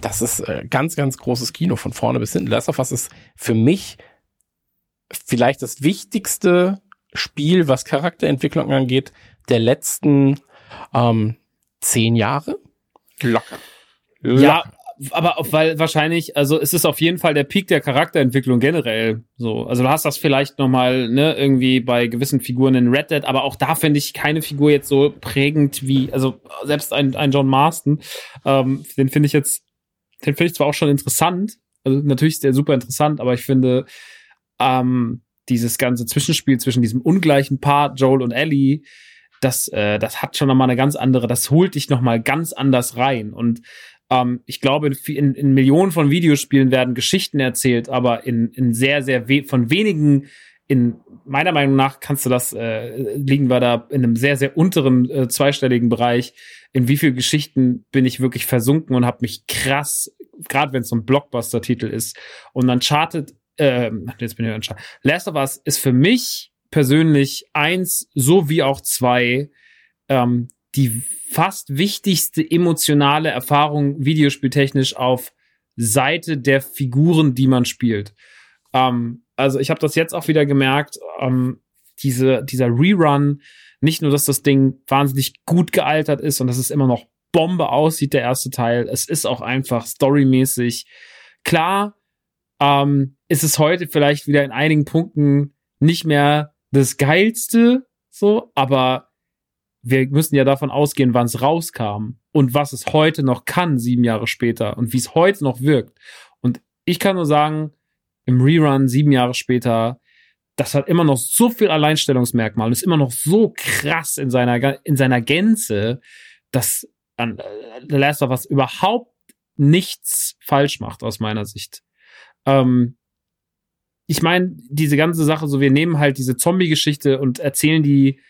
das ist äh, ganz, ganz großes Kino von vorne bis hinten. Last of Us ist für mich vielleicht das wichtigste Spiel, was Charakterentwicklung angeht, der letzten ähm, zehn Jahre. Locker. Locker. Ja, aber weil wahrscheinlich, also es ist auf jeden Fall der Peak der Charakterentwicklung generell so. Also du hast das vielleicht nochmal, ne, irgendwie bei gewissen Figuren in Red Dead, aber auch da finde ich keine Figur jetzt so prägend wie, also selbst ein, ein John Marston, ähm, den finde ich jetzt, den finde ich zwar auch schon interessant, also natürlich ist der super interessant, aber ich finde, ähm, dieses ganze Zwischenspiel zwischen diesem ungleichen Paar Joel und Ellie, das, äh, das hat schon nochmal eine ganz andere, das holt dich nochmal ganz anders rein. Und ähm, ich glaube, in, in Millionen von Videospielen werden Geschichten erzählt, aber in, in sehr, sehr we von wenigen in meiner Meinung nach kannst du das, äh, liegen wir da in einem sehr, sehr unteren äh, zweistelligen Bereich. In wie viel Geschichten bin ich wirklich versunken und habe mich krass, gerade wenn es so ein Blockbuster-Titel ist. Und Uncharted, äh, jetzt bin ich Uncharted. Last of Us ist für mich persönlich eins, so wie auch zwei, ähm, die fast wichtigste emotionale Erfahrung videospieltechnisch auf Seite der Figuren, die man spielt. Ähm, also ich habe das jetzt auch wieder gemerkt, ähm, diese, dieser Rerun, nicht nur, dass das Ding wahnsinnig gut gealtert ist und dass es immer noch Bombe aussieht, der erste Teil, es ist auch einfach storymäßig. Klar, ähm, ist es heute vielleicht wieder in einigen Punkten nicht mehr das Geilste, so, aber wir müssen ja davon ausgehen, wann es rauskam und was es heute noch kann, sieben Jahre später und wie es heute noch wirkt. Und ich kann nur sagen, im Rerun sieben Jahre später, das hat immer noch so viel Alleinstellungsmerkmal und ist immer noch so krass in seiner, in seiner Gänze, dass an äh, The Last of Us überhaupt nichts falsch macht aus meiner Sicht. Ähm, ich meine, diese ganze Sache, so wir nehmen halt diese Zombie-Geschichte und erzählen die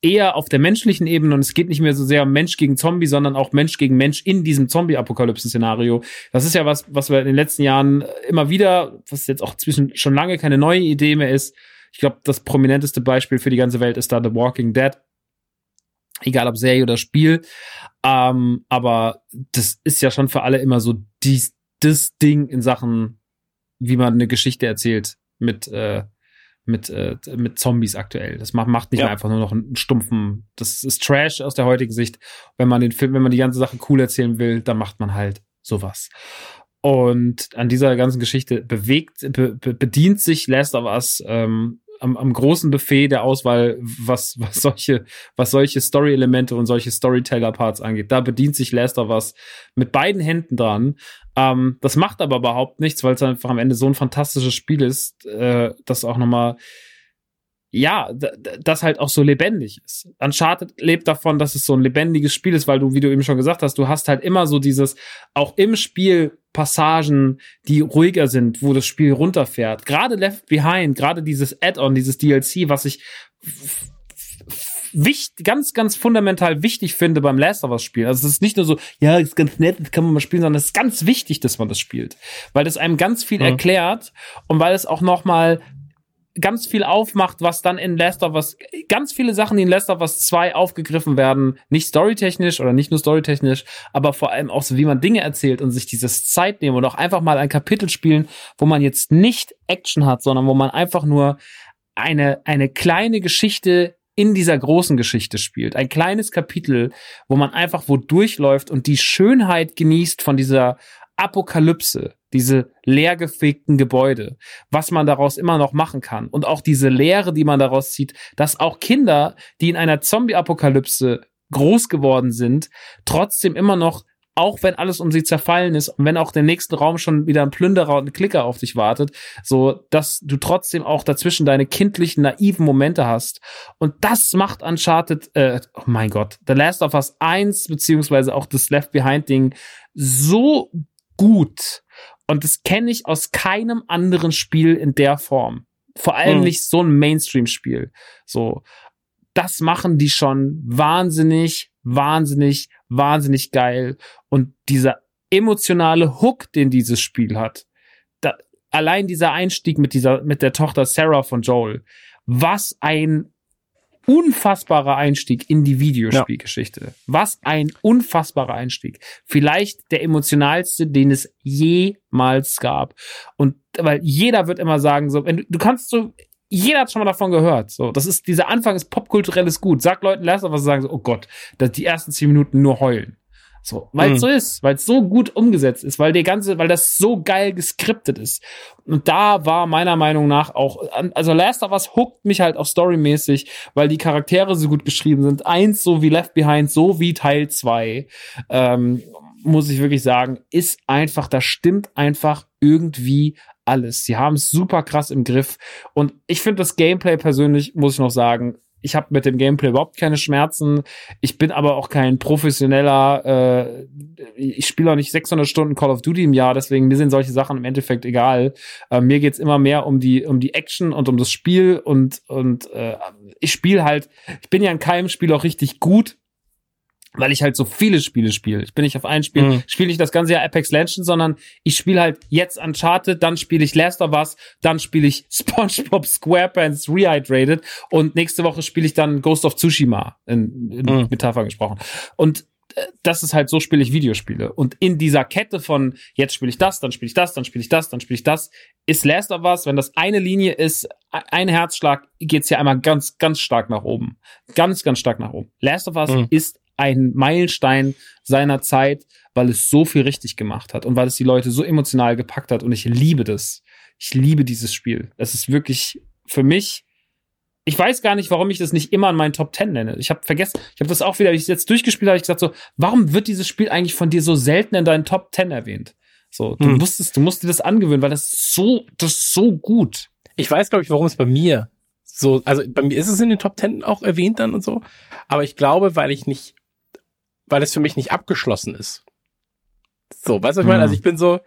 eher auf der menschlichen Ebene und es geht nicht mehr so sehr um Mensch gegen Zombie, sondern auch Mensch gegen Mensch in diesem Zombie-Apokalypse-Szenario. Das ist ja was, was wir in den letzten Jahren immer wieder, was jetzt auch zwischen schon lange keine neue Idee mehr ist. Ich glaube, das prominenteste Beispiel für die ganze Welt ist da The Walking Dead. Egal ob Serie oder Spiel. Ähm, aber das ist ja schon für alle immer so dies, das Ding in Sachen, wie man eine Geschichte erzählt mit äh, mit, äh, mit Zombies aktuell. Das macht, macht nicht ja. einfach nur noch einen stumpfen, das ist Trash aus der heutigen Sicht. Wenn man den Film, wenn man die ganze Sache cool erzählen will, dann macht man halt sowas. Und an dieser ganzen Geschichte bewegt, be, bedient sich Last of Us ähm, am, am großen Buffet der Auswahl, was, was solche, was solche Story-Elemente und solche Storyteller-Parts angeht. Da bedient sich of Us mit beiden Händen dran. Ähm, das macht aber überhaupt nichts, weil es einfach am Ende so ein fantastisches Spiel ist, äh, das auch nochmal ja, das halt auch so lebendig ist. Uncharted lebt davon, dass es so ein lebendiges Spiel ist, weil du, wie du eben schon gesagt hast, du hast halt immer so dieses, auch im Spiel Passagen, die ruhiger sind, wo das Spiel runterfährt. Gerade Left Behind, gerade dieses Add-on, dieses DLC, was ich wichtig, ganz, ganz fundamental wichtig finde beim Last of Us Spiel. Also es ist nicht nur so, ja, ist ganz nett, das kann man mal spielen, sondern es ist ganz wichtig, dass man das spielt, weil das einem ganz viel mhm. erklärt und weil es auch noch mal ganz viel aufmacht, was dann in Last of Us, ganz viele Sachen, die in Last of Us 2 aufgegriffen werden, nicht storytechnisch oder nicht nur storytechnisch, aber vor allem auch so, wie man Dinge erzählt und sich dieses Zeit nehmen und auch einfach mal ein Kapitel spielen, wo man jetzt nicht Action hat, sondern wo man einfach nur eine, eine kleine Geschichte in dieser großen Geschichte spielt. Ein kleines Kapitel, wo man einfach wo durchläuft und die Schönheit genießt von dieser Apokalypse, diese leergefegten Gebäude, was man daraus immer noch machen kann und auch diese Lehre, die man daraus zieht, dass auch Kinder, die in einer Zombie-Apokalypse groß geworden sind, trotzdem immer noch auch wenn alles um sie zerfallen ist und wenn auch der nächste Raum schon wieder ein Plünderer und ein Klicker auf dich wartet, so dass du trotzdem auch dazwischen deine kindlichen, naiven Momente hast. Und das macht Uncharted, äh, oh mein Gott, The Last of Us 1, beziehungsweise auch das Left Behind Ding so gut. Und das kenne ich aus keinem anderen Spiel in der Form. Vor allem hm. nicht so ein Mainstream-Spiel. So, das machen die schon wahnsinnig, wahnsinnig, wahnsinnig geil. Und dieser emotionale Hook, den dieses Spiel hat, da, allein dieser Einstieg mit dieser, mit der Tochter Sarah von Joel, was ein unfassbarer Einstieg in die Videospielgeschichte. Ja. Was ein unfassbarer Einstieg. Vielleicht der emotionalste, den es jemals gab. Und weil jeder wird immer sagen, so, wenn du, du kannst so, jeder hat schon mal davon gehört. So, das ist, dieser Anfang ist popkulturelles Gut. Sag Leuten, lass was sagen so, oh Gott, dass die ersten zehn Minuten nur heulen. So, weil es mhm. so ist, weil es so gut umgesetzt ist, weil der ganze, weil das so geil geskriptet ist. Und da war meiner Meinung nach auch, also Last of Us hookt mich halt auch storymäßig, weil die Charaktere so gut geschrieben sind. Eins so wie Left Behind, so wie Teil zwei ähm, muss ich wirklich sagen, ist einfach, da stimmt einfach irgendwie alles. Sie haben es super krass im Griff. Und ich finde das Gameplay persönlich, muss ich noch sagen, Ich habe mit dem Gameplay überhaupt keine Schmerzen. Ich bin aber auch kein professioneller, äh, ich spiele auch nicht 600 Stunden Call of Duty im Jahr, deswegen mir sind solche Sachen im Endeffekt egal. Äh, mir geht's immer mehr um die um die Action und um das Spiel und und äh, ich spiele halt, ich bin ja in keinem Spiel auch richtig gut, weil ich halt so viele Spiele spiele. Ich bin nicht auf ein Spiel, Mhm. spiele nicht das ganze Jahr Apex Legends, sondern ich spiele halt jetzt Uncharted, dann spiele ich Last of Us, dann spiele ich SpongeBob SquarePants Rehydrated und nächste Woche spiele ich dann Ghost of Tsushima, in, in Mhm. Metapher gesprochen. Und äh, das ist halt so spiele ich Videospiele. Und in dieser Kette von jetzt spiele ich das, dann spiele ich das, dann spiele ich das, dann spiele ich das, ist Last of Us, wenn das eine Linie ist, e- ein Herzschlag, geht's hier einmal ganz, ganz stark nach oben. Ganz, ganz stark nach oben. Last of Us Mhm. ist ein Meilenstein seiner Zeit, weil es so viel richtig gemacht hat und weil es die Leute so emotional gepackt hat. Und ich liebe das. Ich liebe dieses Spiel. Es ist wirklich für mich. Ich weiß gar nicht, warum ich das nicht immer in meinen Top Ten nenne. Ich habe vergessen, ich habe das auch wieder, ich es jetzt durchgespielt habe, ich gesagt so, warum wird dieses Spiel eigentlich von dir so selten in deinen Top Ten erwähnt? So, du Hm. musstest, du musst dir das angewöhnen, weil das so, das ist so gut. Ich weiß, glaube ich, warum es bei mir so, also bei mir ist es in den Top Ten auch erwähnt dann und so, aber ich glaube, weil ich nicht, weil es für mich nicht abgeschlossen ist. So, weißt du, was ich meine? Mhm. Also ich bin so,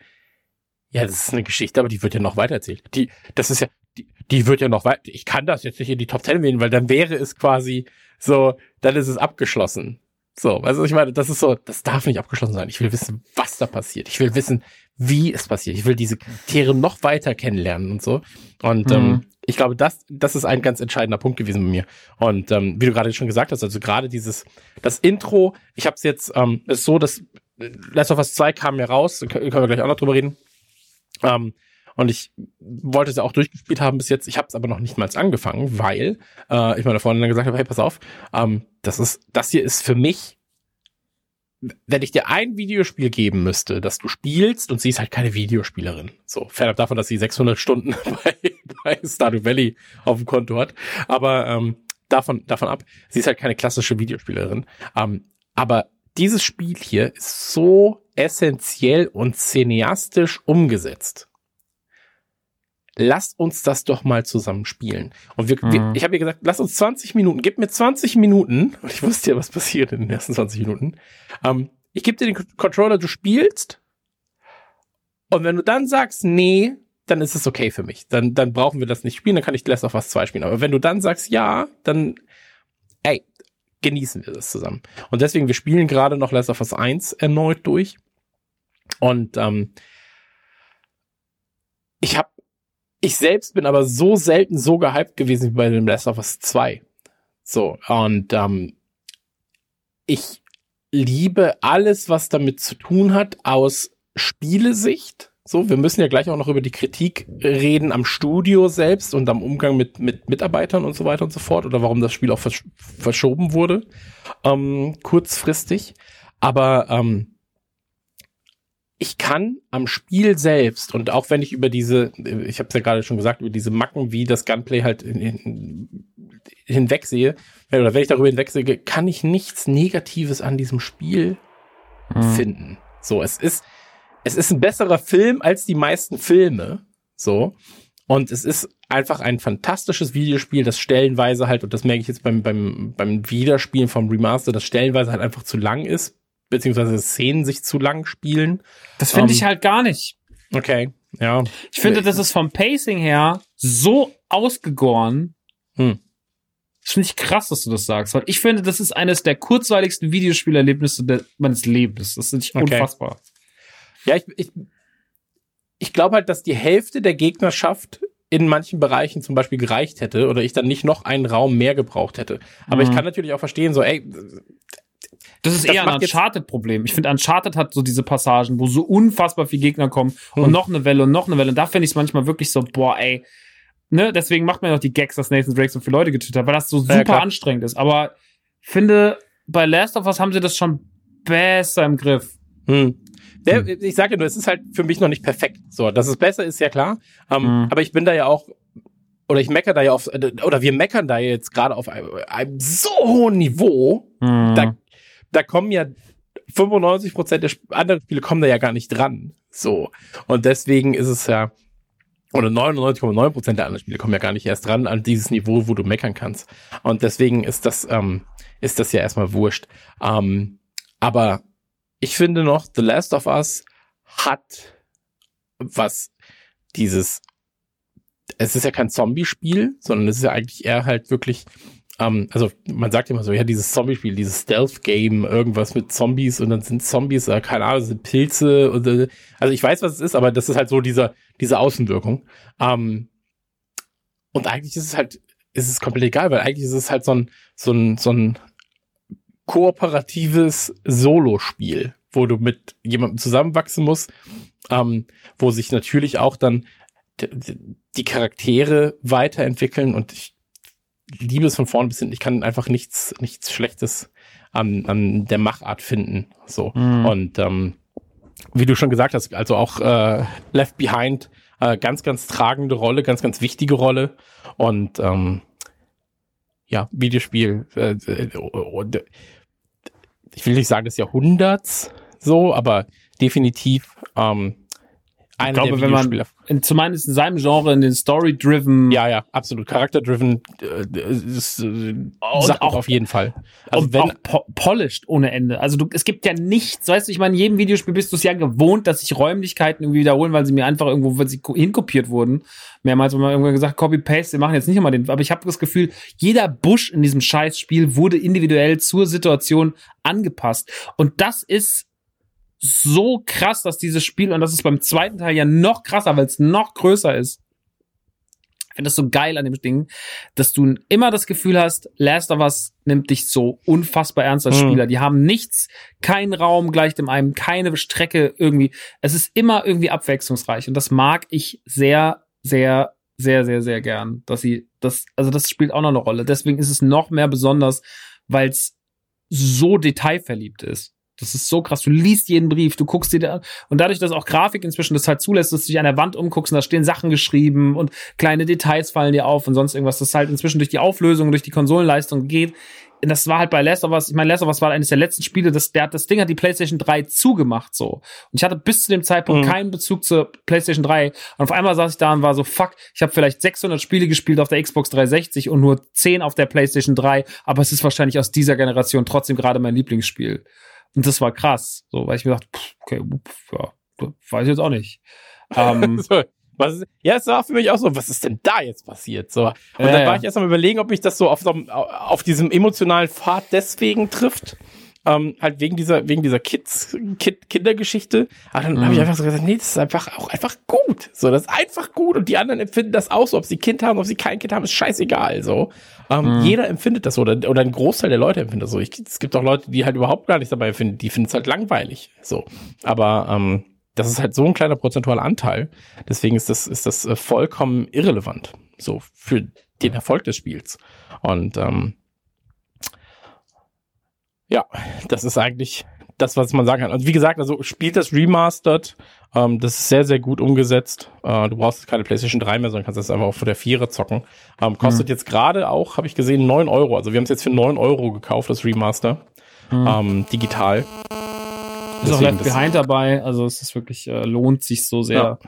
ja, das ist eine Geschichte, aber die wird ja noch weitererzählt. Die, das ist ja, die, die wird ja noch weiter, ich kann das jetzt nicht in die Top Ten wählen, weil dann wäre es quasi so, dann ist es abgeschlossen. So, weißt du, was ich meine, das ist so, das darf nicht abgeschlossen sein. Ich will wissen, was da passiert. Ich will wissen, wie es passiert. Ich will diese Charaktere noch weiter kennenlernen und so. Und Mhm. ähm, ich glaube, das, das ist ein ganz entscheidender Punkt gewesen bei mir. Und ähm, wie du gerade schon gesagt hast, also gerade dieses, das Intro, ich habe es jetzt, ähm, ist so, dass äh, Last of Us 2 kam ja raus, können wir gleich auch noch drüber reden. Ähm, und ich wollte es ja auch durchgespielt haben bis jetzt. Ich habe es aber noch nicht mal angefangen, weil äh, ich meiner Freundin dann gesagt habe, hey, pass auf, ähm, das ist, das hier ist für mich, wenn ich dir ein Videospiel geben müsste, das du spielst und sie ist halt keine Videospielerin. So, fernab davon, dass sie 600 Stunden bei Stardew Valley auf dem Konto hat. Aber ähm, davon, davon ab, sie ist halt keine klassische Videospielerin. Ähm, aber dieses Spiel hier ist so essentiell und cineastisch umgesetzt. Lasst uns das doch mal zusammen spielen. Und wir, wir Mhm. ich habe ihr gesagt, lass uns 20 Minuten, gib mir 20 Minuten. Und ich wusste ja, was passiert in den ersten 20 Minuten. Ähm, ich gebe dir den Controller, du spielst. Und wenn du dann sagst, nee, dann ist es okay für mich. Dann, dann brauchen wir das nicht spielen, dann kann ich Last of Us 2 spielen. Aber wenn du dann sagst, ja, dann, ey, genießen wir das zusammen. Und deswegen, wir spielen gerade noch Last of Us 1 erneut durch. Und ähm, ich habe, ich selbst bin aber so selten so gehypt gewesen wie bei dem Last of Us 2. So, und ähm, ich liebe alles, was damit zu tun hat, aus Spielesicht. So, wir müssen ja gleich auch noch über die Kritik reden am Studio selbst und am Umgang mit, mit Mitarbeitern und so weiter und so fort oder warum das Spiel auch versch verschoben wurde, ähm, kurzfristig. Aber ähm, ich kann am Spiel selbst und auch wenn ich über diese, ich habe es ja gerade schon gesagt, über diese Macken, wie das Gunplay halt in, in, hinwegsehe, oder wenn ich darüber hinwegsehe, kann ich nichts Negatives an diesem Spiel finden. So, es ist, es ist ein besserer Film als die meisten Filme. So. Und es ist einfach ein fantastisches Videospiel, das stellenweise halt, und das merke ich jetzt beim, beim, beim Wiederspielen vom Remaster, das stellenweise halt einfach zu lang ist, beziehungsweise Szenen sich zu lang spielen. Das finde Ähm, ich halt gar nicht. Okay, ja. Ich finde, das ist vom Pacing her so ausgegoren. Hm. Das finde ich krass, dass du das sagst, weil ich finde, das ist eines der kurzweiligsten Videospielerlebnisse de- meines Lebens. Das ist Okay. unfassbar. Ja, ich, ich, ich glaube halt, dass die Hälfte der Gegnerschaft in manchen Bereichen zum Beispiel gereicht hätte oder ich dann nicht noch einen Raum mehr gebraucht hätte. Aber ich Mhm. kann natürlich auch verstehen, so, ey, Das ist Das eher ein Uncharted-Problem. Ich finde, Uncharted hat so diese Passagen, wo so unfassbar viele Gegner kommen und Hm. noch eine Welle und noch eine Welle. Und da finde ich es manchmal wirklich so, boah, ey. Ne, deswegen macht man ja auch die Gags, dass Nathan Drake so viele Leute getötet hat, weil das so Ja, super klar. anstrengend ist. Aber finde, bei Last of Us haben sie das schon besser im Griff. Hm. Der, ich sage ja nur, es ist halt für mich noch nicht perfekt. So, dass es besser ist, ja klar. Ähm, Mhm. Aber ich bin da ja auch, oder ich meckere da ja auf, oder wir meckern da jetzt gerade auf einem, einem so hohen Niveau. Mhm. Da, da kommen ja 95 Prozent der Sp anderen Spiele kommen da ja gar nicht dran. So. Und deswegen ist es ja, oder 99,9% der anderen Spiele kommen ja gar nicht erst ran an dieses Niveau, wo du meckern kannst. Und deswegen ist das, ähm, ist das ja erstmal wurscht. Ähm, aber ich finde noch, The Last of Us hat was dieses, es ist ja kein Zombie-Spiel, sondern es ist ja eigentlich eher halt wirklich, ähm, also man sagt immer so, ja, dieses Zombie-Spiel, dieses Stealth-Game, irgendwas mit Zombies und dann sind Zombies, äh, keine Ahnung, sind Pilze und, äh, also ich weiß, was es ist, aber das ist halt so dieser, diese Außenwirkung. Ähm, und eigentlich ist es halt, ist es komplett egal, weil eigentlich ist es halt so ein, so ein, so ein kooperatives Solo-Spiel, wo du mit jemandem zusammenwachsen musst, ähm, wo sich natürlich auch dann die Charaktere weiterentwickeln und ich liebe es von vorn bis hinten. Ich kann einfach nichts, nichts Schlechtes an, an der Machart finden. So. Mhm. Und ähm, wie du schon gesagt hast, also auch äh, Left Behind, äh, ganz, ganz tragende Rolle, ganz, ganz wichtige Rolle. Und ähm, ja, Videospiel, äh, äh, ich will nicht sagen des Jahrhunderts so, aber definitiv ähm, ich glaube, wenn man in, zumindest in seinem Genre in den Story-driven. Ja, ja, absolut. Charakter-driven äh, ist äh, Sache auf jeden Fall. Also und wenn, auch po polished ohne Ende. Also du, es gibt ja nichts, weißt du, ich meine, in jedem Videospiel bist du es ja gewohnt, dass sich Räumlichkeiten irgendwie wiederholen, weil sie mir einfach irgendwo, weil sie hinkopiert wurden. Mehrmals haben wir irgendwann gesagt, Copy-Paste, wir machen jetzt nicht immer den, aber ich habe das Gefühl, jeder Busch in diesem Scheißspiel wurde individuell zur Situation angepasst. Und das ist so krass, dass dieses Spiel, und das ist beim zweiten Teil ja noch krasser, weil es noch größer ist. Ich finde das so geil an dem Ding, dass du immer das Gefühl hast, Last of Us nimmt dich so unfassbar ernst als mhm. Spieler. Die haben nichts, keinen Raum gleich dem einen, keine Strecke irgendwie. Es ist immer irgendwie abwechslungsreich und das mag ich sehr, sehr, sehr, sehr, sehr gern, dass sie das, also das spielt auch noch eine Rolle. Deswegen ist es noch mehr besonders, weil es so detailverliebt ist. Das ist so krass. Du liest jeden Brief, du guckst dir da und dadurch, dass auch Grafik inzwischen das halt zulässt, dass du dich an der Wand umguckst und da stehen Sachen geschrieben und kleine Details fallen dir auf und sonst irgendwas, das halt inzwischen durch die Auflösung, durch die Konsolenleistung geht. Und das war halt bei Last of Us, ich meine, Last of Us war eines der letzten Spiele, das, der, das Ding hat die PlayStation 3 zugemacht, so. Und ich hatte bis zu dem Zeitpunkt mhm. keinen Bezug zur PlayStation 3. Und auf einmal saß ich da und war so, fuck, ich habe vielleicht 600 Spiele gespielt auf der Xbox 360 und nur 10 auf der PlayStation 3, aber es ist wahrscheinlich aus dieser Generation trotzdem gerade mein Lieblingsspiel. Und das war krass, so, weil ich mir dachte, pff, okay, pff, ja, weiß ich jetzt auch nicht. Ähm, so, was ist, ja, es war für mich auch so, was ist denn da jetzt passiert? So. Und äh, dann war ich erst mal überlegen, ob mich das so auf, so, auf diesem emotionalen Pfad deswegen trifft. Ähm, halt wegen dieser, wegen dieser Kids, Kid, Kindergeschichte. Aber dann mhm. habe ich einfach so gesagt, nee, das ist einfach auch einfach gut. So, das ist einfach gut. Und die anderen empfinden das auch so. Ob sie Kind haben, ob sie kein Kind haben, ist scheißegal. So. Ähm, mhm. Jeder empfindet das so. Oder, oder ein Großteil der Leute empfindet das so. Ich, es gibt auch Leute, die halt überhaupt gar nichts dabei empfinden. Die finden es halt langweilig. So. Aber, ähm, das ist halt so ein kleiner prozentualer Anteil. Deswegen ist das, ist das äh, vollkommen irrelevant. So, für den Erfolg des Spiels. Und, ähm, ja, das ist eigentlich das, was man sagen kann. Also wie gesagt, also spielt das Remastered. Ähm, das ist sehr, sehr gut umgesetzt. Äh, du brauchst keine PlayStation 3 mehr, sondern kannst das einfach auch vor der Vierer zocken. Ähm, kostet mhm. jetzt gerade auch, habe ich gesehen, 9 Euro. Also wir haben es jetzt für 9 Euro gekauft, das Remaster. Mhm. Ähm, digital. Ist auch Left Behind dabei, also es ist wirklich, äh, lohnt sich so sehr. Ja,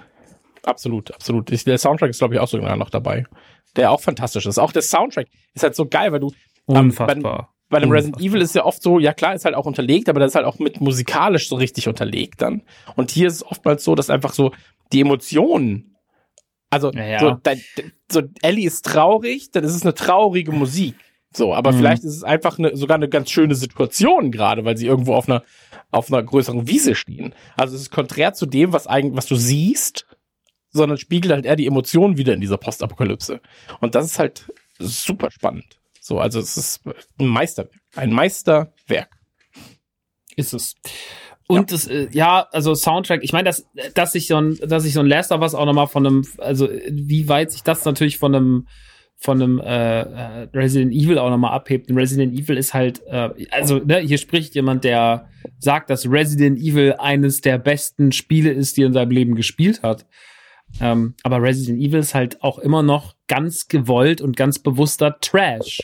absolut, absolut. Ich, der Soundtrack ist, glaube ich, auch sogar noch dabei. Der auch fantastisch ist. Auch der Soundtrack ist halt so geil, weil du ähm, Bei einem Resident Evil ist ja oft so, ja klar, ist halt auch unterlegt, aber das ist halt auch mit musikalisch so richtig unterlegt dann. Und hier ist es oftmals so, dass einfach so die Emotionen, also ja. So, dein, so Ellie ist traurig, dann ist es eine traurige Musik. So, aber mhm. vielleicht ist es einfach eine, sogar eine ganz schöne Situation gerade, weil sie irgendwo auf einer, auf einer größeren Wiese stehen. Also es ist konträr zu dem, was eigentlich, was du siehst, sondern spiegelt halt eher die Emotionen wieder in dieser Postapokalypse. Und das ist halt super spannend. So, also es ist ein Meisterwerk. Ein Meisterwerk. Ist es. Und ja. das, äh, ja, also Soundtrack, ich meine, dass, dass sich so ein, dass sich so ein Last of Us auch nochmal von einem, also wie weit sich das natürlich von einem, von einem äh, äh Resident Evil auch nochmal abhebt. Resident Evil ist halt, äh, also ne, hier spricht jemand, der sagt, dass Resident Evil eines der besten Spiele ist, die er in seinem Leben gespielt hat. Ähm, aber Resident Evil ist halt auch immer noch ganz gewollt und ganz bewusster Trash.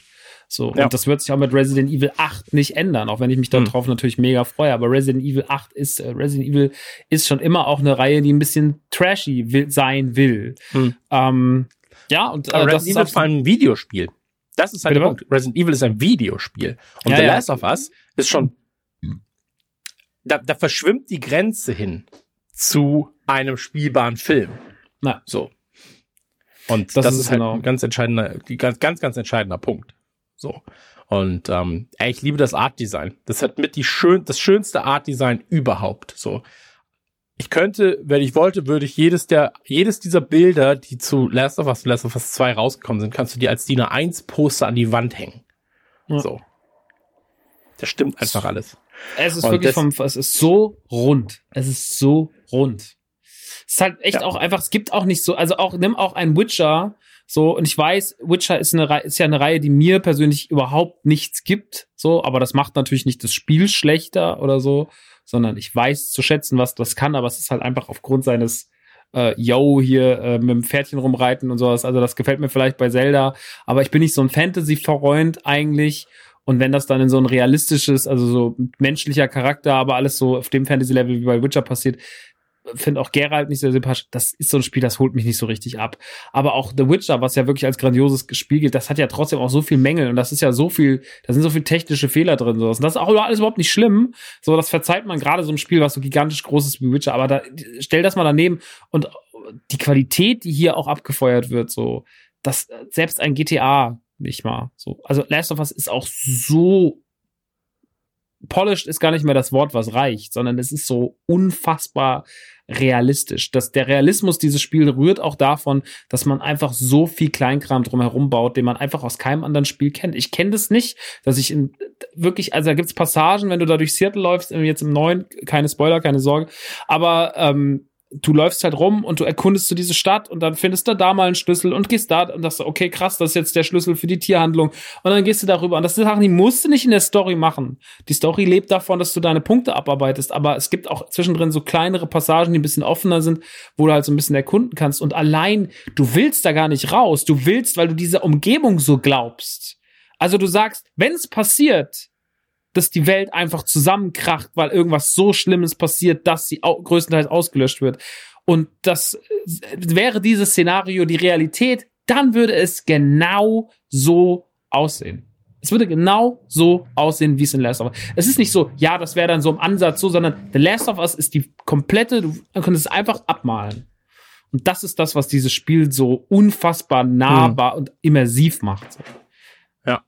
So, Ja. und das wird sich auch mit Resident Evil 8 nicht ändern, auch wenn ich mich Hm. darauf natürlich mega freue. Aber Resident Evil 8 ist, äh, Resident Evil ist schon immer auch eine Reihe, die ein bisschen trashy will, sein will. Hm. Ähm, ja, und äh, Aber das Resident ist Evil ist vor allem ein Videospiel. Das ist halt der? Punkt. Resident Evil ist ein Videospiel. Und Ja, The ja. Last of Us ist schon. Da, da verschwimmt die Grenze hin zu einem spielbaren Film. Na. So. Und Das das, ist halt genau. ein ganz entscheidender, ganz, ganz, ganz entscheidender Punkt. So. Und ähm, ey, ich liebe das Art Design. Das hat mit die schön, das schönste Art Design überhaupt. So. Ich könnte, wenn ich wollte, würde ich jedes der, jedes dieser Bilder, die zu Last of Us, Last of Us 2 rausgekommen sind, kannst du dir als DIN A1 Poster an die Wand hängen. Ja. So. Das stimmt einfach alles. Es ist Und wirklich vom, es ist so rund. Es ist so rund. Es ist halt echt Ja. auch einfach, es gibt auch nicht so, also auch, nimm auch ein Witcher, so, und ich weiß, Witcher ist eine Reihe, ist ja eine Reihe, die mir persönlich überhaupt nichts gibt, so, aber das macht natürlich nicht das Spiel schlechter oder so, sondern ich weiß zu schätzen, was das kann, aber es ist halt einfach aufgrund seines, äh, yo, hier äh, mit dem Pferdchen rumreiten und sowas, also das gefällt mir vielleicht bei Zelda, aber ich bin nicht so ein Fantasy-Freund eigentlich und wenn das dann in so ein realistisches, also so menschlicher Charakter, aber alles so auf dem Fantasy-Level wie bei Witcher passiert, finde auch Geralt nicht sehr sympathisch. Das ist so ein Spiel, das holt mich nicht so richtig ab. Aber auch The Witcher, was ja wirklich als grandioses Spiel gilt, das hat ja trotzdem auch so viel Mängel und das ist ja so viel, da sind so viele technische Fehler drin. Und das ist auch alles überhaupt nicht schlimm. So, das verzeiht man gerade so ein Spiel, was so gigantisch groß ist wie Witcher. Aber da, stell das mal daneben und die Qualität, die hier auch abgefeuert wird, so, das selbst ein GTA nicht mal so. Also Last of Us ist auch so polished ist gar nicht mehr das Wort, was reicht, sondern es ist so unfassbar realistisch. Das, der Realismus dieses Spiels rührt auch davon, dass man einfach so viel Kleinkram drumherum baut, den man einfach aus keinem anderen Spiel kennt. Ich kenne das nicht, dass ich in, wirklich, also da gibt's Passagen, wenn du da durch Seattle läufst, jetzt im neuen, keine Spoiler, keine Sorge, aber ähm, du läufst halt rum und du erkundest du diese Stadt und dann findest du da mal einen Schlüssel und gehst da und sagst, okay, krass, das ist jetzt der Schlüssel für die Tierhandlung. Und dann gehst du darüber. Und das sind Sachen, die musst du nicht in der Story machen. Die Story lebt davon, dass du deine Punkte abarbeitest. Aber es gibt auch zwischendrin so kleinere Passagen, die ein bisschen offener sind, wo du halt so ein bisschen erkunden kannst. Und allein, du willst da gar nicht raus. Du willst, weil du dieser Umgebung so glaubst. Also du sagst, wenn es passiert, dass die Welt einfach zusammenkracht, weil irgendwas so Schlimmes passiert, dass sie größtenteils ausgelöscht wird. Und das äh, wäre dieses Szenario die Realität, dann würde es genau so aussehen. Es würde genau so aussehen, wie es in Last of Us. Es ist nicht so, ja, das wäre dann so im Ansatz so, sondern The Last of Us ist die komplette, du könntest es einfach abmalen. Und das ist das, was dieses Spiel so unfassbar nahbar und immersiv macht. Ja.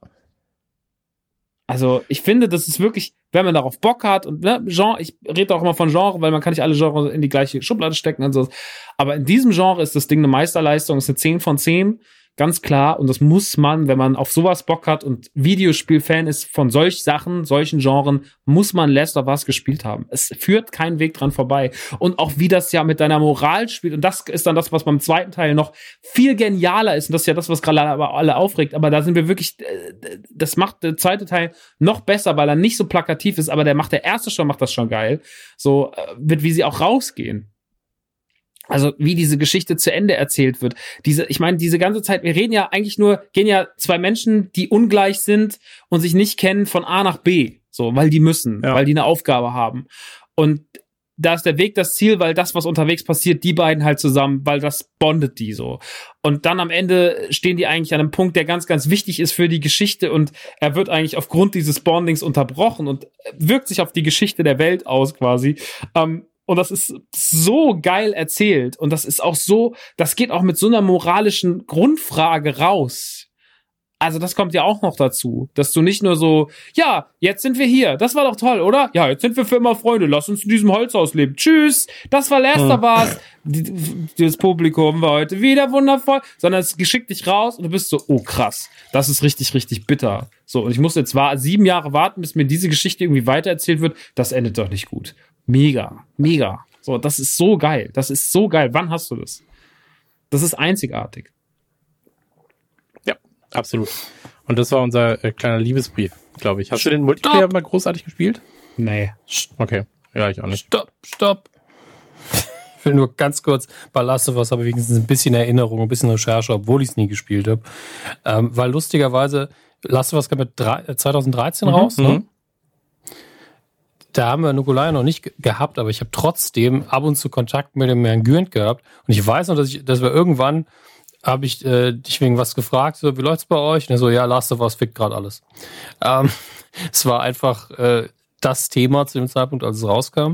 Also ich finde, das ist wirklich, wenn man darauf Bock hat und ne, Genre, ich rede auch immer von Genre, weil man kann nicht alle Genres in die gleiche Schublade stecken und so. Aber in diesem Genre ist das Ding eine Meisterleistung, ist eine 10 von 10, ganz klar. Und das muss man, wenn man auf sowas Bock hat und Videospielfan ist von solch Sachen, solchen Genren, muss man Last of Us gespielt haben. Es führt kein Weg dran vorbei. Und auch wie das ja mit deiner Moral spielt, und das ist dann das, was beim zweiten Teil noch viel genialer ist. Und das ist ja das, was gerade aber alle aufregt. Aber da sind wir wirklich, äh, das macht der zweite Teil noch besser, weil er nicht so plakativ ist, aber der macht der erste schon, macht das schon geil. So, äh, mit wie sie auch rausgehen. Also wie diese Geschichte zu Ende erzählt wird. Diese, ich meine, diese ganze Zeit, wir reden ja eigentlich nur, gehen ja zwei Menschen, die ungleich sind und sich nicht kennen, von A nach B. So, weil die müssen, Ja. weil die eine Aufgabe haben. Und da ist der Weg das Ziel, weil das, was unterwegs passiert, die beiden halt zusammen, weil das bondet die so. Und dann am Ende stehen die eigentlich an einem Punkt, der ganz, ganz wichtig ist für die Geschichte und er wird eigentlich aufgrund dieses Bondings unterbrochen und wirkt sich auf die Geschichte der Welt aus quasi. Ähm, und das ist so geil erzählt. Und das ist auch so, das geht auch mit so einer moralischen Grundfrage raus. Also das kommt ja auch noch dazu, dass du nicht nur so, ja, jetzt sind wir hier, das war doch toll, oder? Ja, jetzt sind wir für immer Freunde, lass uns in diesem Holzhaus leben. Tschüss, das war of Us. Die- Das Publikum war heute wieder wundervoll, sondern es geschickt dich raus und du bist so, oh krass, das ist richtig, richtig bitter. So, und ich muss jetzt sieben Jahre warten, bis mir diese Geschichte irgendwie weitererzählt wird. Das endet doch nicht gut. Mega, mega. So, das ist so geil. Das ist so geil. Wann hast du das? Das ist einzigartig. Ja, absolut. Und das war unser äh, kleiner Liebesbrief, glaube ich. Hast du den Multiplayer mal großartig gespielt? Nee. Okay. Ja, ich auch nicht. Stopp, stopp. Ich will nur ganz kurz bei Last of Us habe ich wenigstens ein bisschen Erinnerung, ein bisschen Recherche, obwohl ich es nie gespielt habe. Ähm, weil lustigerweise, Last of Us kam mit drei, 2013 Mhm, raus, ne? Da haben wir Nikolai noch nicht ge- gehabt, aber ich habe trotzdem ab und zu Kontakt mit dem Herrn Gürnt gehabt. Und ich weiß noch, dass, ich, dass wir irgendwann habe ich äh, dich wegen was gefragt, so, wie läuft's bei euch? Und er so, ja, Last of Us fickt gerade alles. Ähm, es war einfach äh, das Thema zu dem Zeitpunkt, als es rauskam.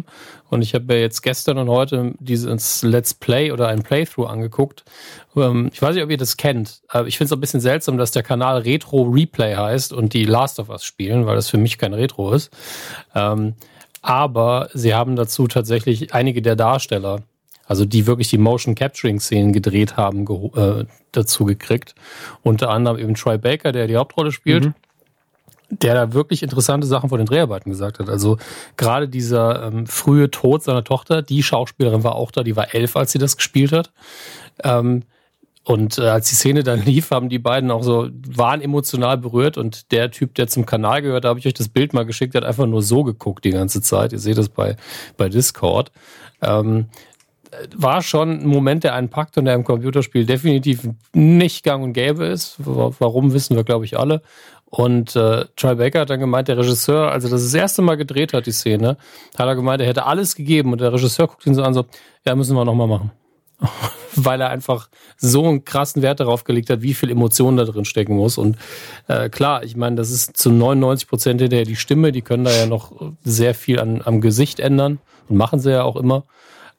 Und ich habe mir jetzt gestern und heute dieses Let's Play oder ein Playthrough angeguckt. Ähm, ich weiß nicht, ob ihr das kennt. Aber ich finde es ein bisschen seltsam, dass der Kanal Retro Replay heißt und die Last of Us spielen, weil das für mich kein Retro ist. Ähm, aber sie haben dazu tatsächlich einige der Darsteller, also die wirklich die Motion Capturing Szenen gedreht haben, äh, dazu gekriegt. Unter anderem eben Troy Baker, der die Hauptrolle spielt der da wirklich interessante Sachen von den Dreharbeiten gesagt hat. Also gerade dieser ähm, frühe Tod seiner Tochter, die Schauspielerin war auch da, die war elf, als sie das gespielt hat. Ähm, und äh, als die Szene dann lief, haben die beiden auch so, waren emotional berührt und der Typ, der zum Kanal gehört, da habe ich euch das Bild mal geschickt, der hat einfach nur so geguckt die ganze Zeit. Ihr seht das bei, bei Discord. Ähm, war schon ein Moment, der einen packt und der im Computerspiel definitiv nicht gang und gäbe ist. Wa- Warum wissen wir, glaube ich, alle. Und äh, Troy Baker hat dann gemeint, der Regisseur, als er das das erste Mal gedreht hat, die Szene, hat er gemeint, er hätte alles gegeben und der Regisseur guckt ihn so an, so, ja, müssen wir nochmal machen. Weil er einfach so einen krassen Wert darauf gelegt hat, wie viel Emotion da drin stecken muss. Und äh, klar, ich meine, das ist zu 99 Prozent hinterher die Stimme, die können da ja noch sehr viel an, am Gesicht ändern und machen sie ja auch immer.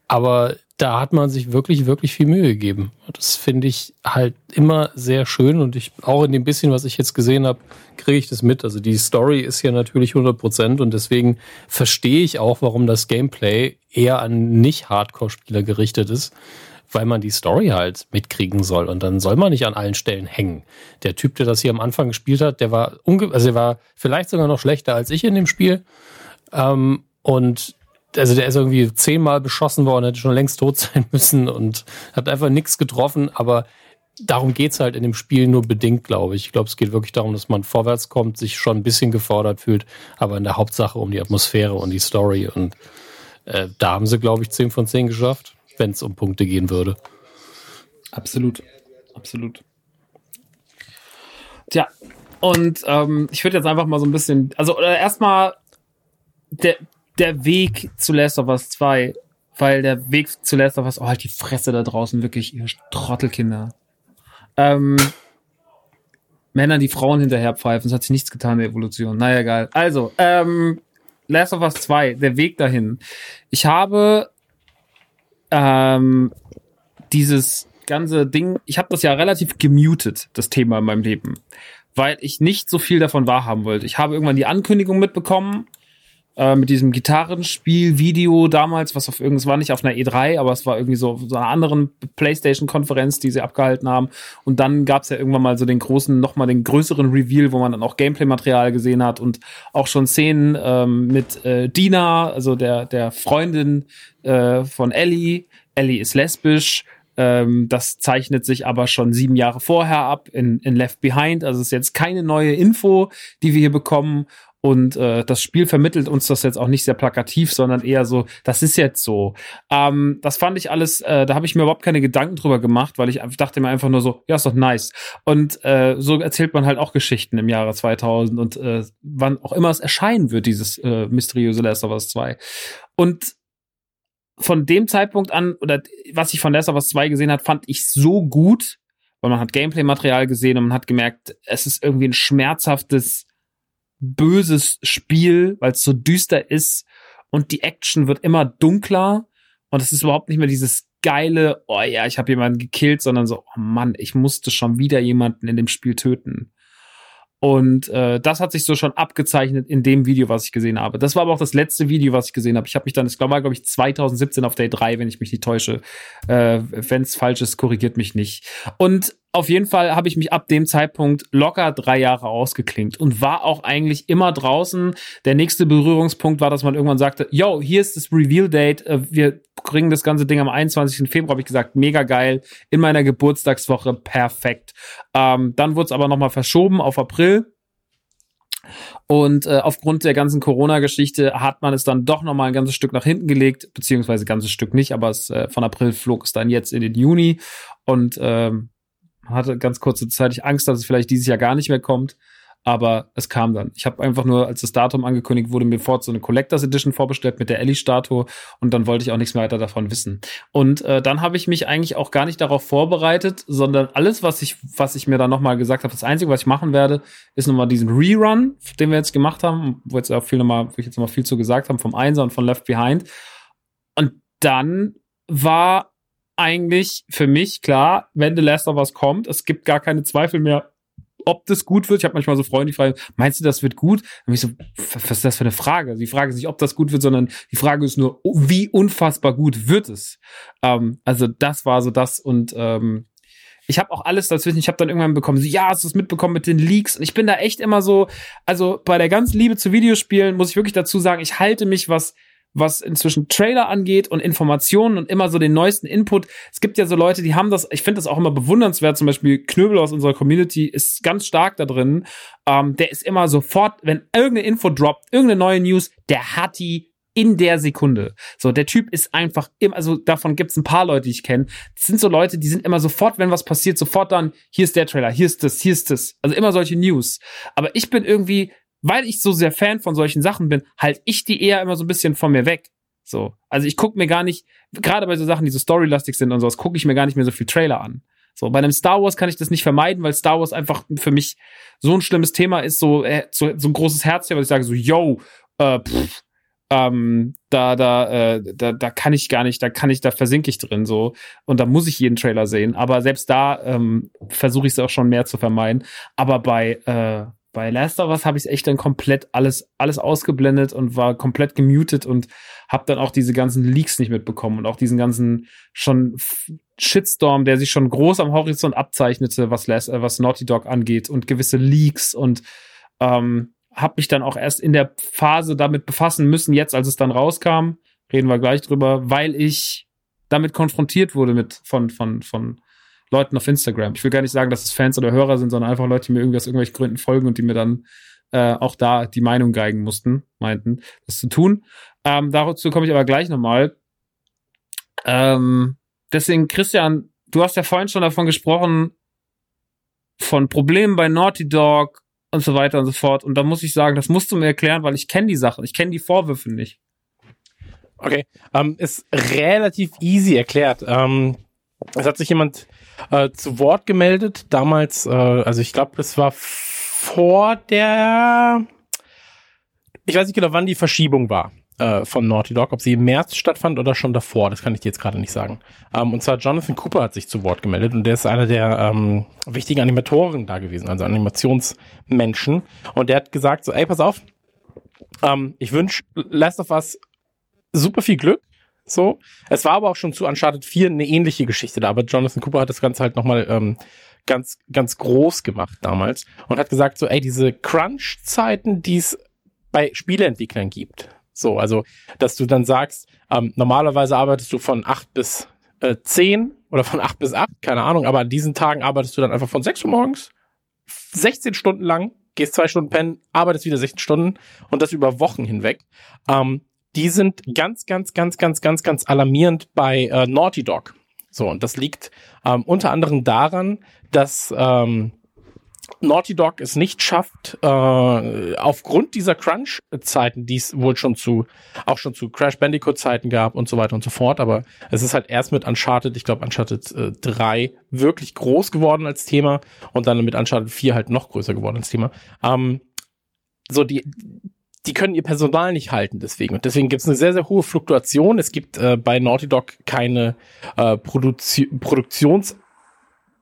Aber da hat man sich wirklich, wirklich viel Mühe gegeben. Das finde ich halt immer sehr schön. Und ich, auch in dem bisschen, was ich jetzt gesehen habe, kriege ich das mit. Also die Story ist ja natürlich 100 Prozent und deswegen verstehe ich auch, warum das Gameplay eher an nicht-Hardcore-Spieler gerichtet ist, weil man die Story halt mitkriegen soll. Und dann soll man nicht an allen Stellen hängen. Der Typ, der das hier am Anfang gespielt hat, der war, unge also der war vielleicht sogar noch schlechter als ich in dem Spiel. Ähm, und also der ist irgendwie zehnmal beschossen worden, hätte schon längst tot sein müssen und hat einfach nichts getroffen, aber darum geht's halt in dem Spiel nur bedingt, glaube ich. Ich glaube, es geht wirklich darum, dass man vorwärts kommt, sich schon ein bisschen gefordert fühlt, aber in der Hauptsache um die Atmosphäre und die Story. Und äh, da haben sie, glaube ich, 10 von 10 geschafft, wenn es um Punkte gehen würde. Absolut. Absolut. Tja, und ähm, ich würde jetzt einfach mal so ein bisschen, also oder erstmal der, der Weg zu Last of Us 2, weil der Weg zu Last of Us, oh, halt die Fresse da draußen, wirklich, ihr Trottelkinder. Ähm, Männer, die Frauen hinterher pfeifen, es hat sich nichts getan in der Evolution. Naja, egal. Also, ähm, Last of Us 2, der Weg dahin. Ich habe ähm, dieses ganze Ding, ich habe das ja relativ gemutet, das Thema in meinem Leben, weil ich nicht so viel davon wahrhaben wollte. Ich habe irgendwann die Ankündigung mitbekommen äh, mit diesem Gitarrenspiel-Video damals, was auf irgendwas war nicht auf einer E3, aber es war irgendwie so, so einer anderen PlayStation-Konferenz, die sie abgehalten haben. Und dann gab es ja irgendwann mal so den großen, nochmal den größeren Reveal, wo man dann auch Gameplay-Material gesehen hat und auch schon Szenen ähm, mit äh, Dina, also der, der Freundin äh, von Ellie. Ellie ist lesbisch. Ähm, das zeichnet sich aber schon sieben Jahre vorher ab in, in Left Behind. Also es ist jetzt keine neue Info, die wir hier bekommen. Und äh, das Spiel vermittelt uns das jetzt auch nicht sehr plakativ, sondern eher so, das ist jetzt so. Ähm, das fand ich alles, äh, da habe ich mir überhaupt keine Gedanken drüber gemacht, weil ich dachte mir einfach nur so, ja, ist doch nice. Und äh, so erzählt man halt auch Geschichten im Jahre 2000 und äh, wann auch immer es erscheinen wird, dieses äh, mysteriöse Last of Us 2. Und von dem Zeitpunkt an, oder was ich von Last of Us 2 gesehen hat, fand ich so gut, weil man hat Gameplay-Material gesehen und man hat gemerkt, es ist irgendwie ein schmerzhaftes, böses Spiel, weil es so düster ist und die Action wird immer dunkler und es ist überhaupt nicht mehr dieses geile, oh ja, ich habe jemanden gekillt, sondern so, oh Mann, ich musste schon wieder jemanden in dem Spiel töten. Und äh, das hat sich so schon abgezeichnet in dem Video, was ich gesehen habe. Das war aber auch das letzte Video, was ich gesehen habe. Ich habe mich dann, ich glaube, glaube ich, 2017 auf Day 3, wenn ich mich nicht täusche. Äh, wenn es falsch ist, korrigiert mich nicht. Und auf jeden Fall habe ich mich ab dem Zeitpunkt locker drei Jahre ausgeklinkt und war auch eigentlich immer draußen. Der nächste Berührungspunkt war, dass man irgendwann sagte, yo, hier ist das Reveal-Date, äh, wir bringen das ganze Ding am 21. Februar, habe ich gesagt, mega geil, in meiner Geburtstagswoche, perfekt. Ähm, dann wurde es aber nochmal verschoben auf April. Und äh, aufgrund der ganzen Corona-Geschichte hat man es dann doch noch mal ein ganzes Stück nach hinten gelegt, beziehungsweise ein ganzes Stück nicht, aber es, äh, von April flog es dann jetzt in den Juni und ähm, hatte ganz kurze Zeit Angst, dass es vielleicht dieses Jahr gar nicht mehr kommt aber es kam dann. Ich habe einfach nur, als das Datum angekündigt wurde, mir fort so eine Collectors Edition vorbestellt mit der Ellie-Statue und dann wollte ich auch nichts mehr weiter davon wissen. Und äh, dann habe ich mich eigentlich auch gar nicht darauf vorbereitet, sondern alles, was ich, was ich mir dann nochmal gesagt habe, das Einzige, was ich machen werde, ist nochmal diesen Rerun, den wir jetzt gemacht haben, wo jetzt auch viel nochmal, wo ich jetzt nochmal viel zu gesagt habe, vom Einser und von Left Behind. Und dann war eigentlich für mich klar, wenn The Last of Us kommt, es gibt gar keine Zweifel mehr, ob das gut wird. Ich habe manchmal so Freunde, die fragen, meinst du, das wird gut? Und ich so, was ist das für eine Frage? Die Frage ist nicht, ob das gut wird, sondern die Frage ist nur, oh, wie unfassbar gut wird es? Ähm, also das war so das und ähm, ich habe auch alles dazwischen. Ich habe dann irgendwann bekommen, so, ja, hast du es mitbekommen mit den Leaks? Und ich bin da echt immer so, also bei der ganzen Liebe zu Videospielen muss ich wirklich dazu sagen, ich halte mich, was was inzwischen Trailer angeht und Informationen und immer so den neuesten Input. Es gibt ja so Leute, die haben das, ich finde das auch immer bewundernswert, zum Beispiel Knöbel aus unserer Community ist ganz stark da drin. Ähm, der ist immer sofort, wenn irgendeine Info droppt, irgendeine neue News, der hat die in der Sekunde. So, der Typ ist einfach immer, also davon gibt's ein paar Leute, die ich kenne. Das sind so Leute, die sind immer sofort, wenn was passiert, sofort dann, hier ist der Trailer, hier ist das, hier ist das. Also immer solche News. Aber ich bin irgendwie, weil ich so sehr Fan von solchen Sachen bin, halte ich die eher immer so ein bisschen von mir weg. So. Also ich gucke mir gar nicht, gerade bei so Sachen, die so storylastig sind und sowas, gucke ich mir gar nicht mehr so viel Trailer an. So, bei einem Star Wars kann ich das nicht vermeiden, weil Star Wars einfach für mich so ein schlimmes Thema ist, so, äh, so, so ein großes Herz, was ich sage, so, yo, äh, pff, ähm, da, da, äh, da, da kann ich gar nicht, da kann ich, da versinke ich drin so und da muss ich jeden Trailer sehen. Aber selbst da ähm, versuche ich es auch schon mehr zu vermeiden. Aber bei äh, bei Last of Us habe ich echt dann komplett alles, alles ausgeblendet und war komplett gemutet und habe dann auch diese ganzen Leaks nicht mitbekommen und auch diesen ganzen schon Shitstorm, der sich schon groß am Horizont abzeichnete, was, Last, äh, was Naughty Dog angeht und gewisse Leaks und ähm, habe mich dann auch erst in der Phase damit befassen müssen, jetzt als es dann rauskam, reden wir gleich drüber, weil ich damit konfrontiert wurde mit von, von, von Leuten auf Instagram. Ich will gar nicht sagen, dass es Fans oder Hörer sind, sondern einfach Leute, die mir irgendwie aus irgendwelchen Gründen folgen und die mir dann äh, auch da die Meinung geigen mussten, meinten, das zu tun. Ähm, dazu komme ich aber gleich nochmal. Ähm, deswegen, Christian, du hast ja vorhin schon davon gesprochen, von Problemen bei Naughty Dog und so weiter und so fort. Und da muss ich sagen, das musst du mir erklären, weil ich kenne die Sachen, ich kenne die Vorwürfe nicht. Okay, ähm, ist relativ easy erklärt. Ähm, es hat sich jemand äh, zu Wort gemeldet. Damals, äh, also ich glaube, das war vor der, ich weiß nicht genau, wann die Verschiebung war äh, von Naughty Dog, ob sie im März stattfand oder schon davor, das kann ich dir jetzt gerade nicht sagen. Ähm, und zwar Jonathan Cooper hat sich zu Wort gemeldet und der ist einer der ähm, wichtigen Animatoren da gewesen, also Animationsmenschen. Und der hat gesagt so, ey, pass auf, ähm, ich wünsche Last of Us super viel Glück so. Es war aber auch schon zu Uncharted 4 eine ähnliche Geschichte da, aber Jonathan Cooper hat das Ganze halt nochmal ähm, ganz, ganz groß gemacht damals und hat gesagt, so, ey, diese Crunch-Zeiten, die es bei Spieleentwicklern gibt. So, also, dass du dann sagst, ähm, normalerweise arbeitest du von 8 bis äh, 10 oder von 8 bis 8, keine Ahnung, aber an diesen Tagen arbeitest du dann einfach von 6 Uhr morgens, 16 Stunden lang, gehst zwei Stunden pennen, arbeitest wieder 16 Stunden und das über Wochen hinweg. Ähm, die sind ganz, ganz, ganz, ganz, ganz, ganz alarmierend bei äh, Naughty Dog. So, und das liegt ähm, unter anderem daran, dass ähm, Naughty Dog es nicht schafft, äh, aufgrund dieser Crunch-Zeiten, die es wohl schon zu, auch schon zu Crash Bandicoot-Zeiten gab und so weiter und so fort, aber es ist halt erst mit Uncharted, ich glaube Uncharted äh, 3 wirklich groß geworden als Thema und dann mit Uncharted 4 halt noch größer geworden als Thema. Ähm, so die, die können ihr Personal nicht halten deswegen. Und deswegen gibt es eine sehr, sehr hohe Fluktuation. Es gibt äh, bei Naughty Dog keine äh, Produzi Produktions-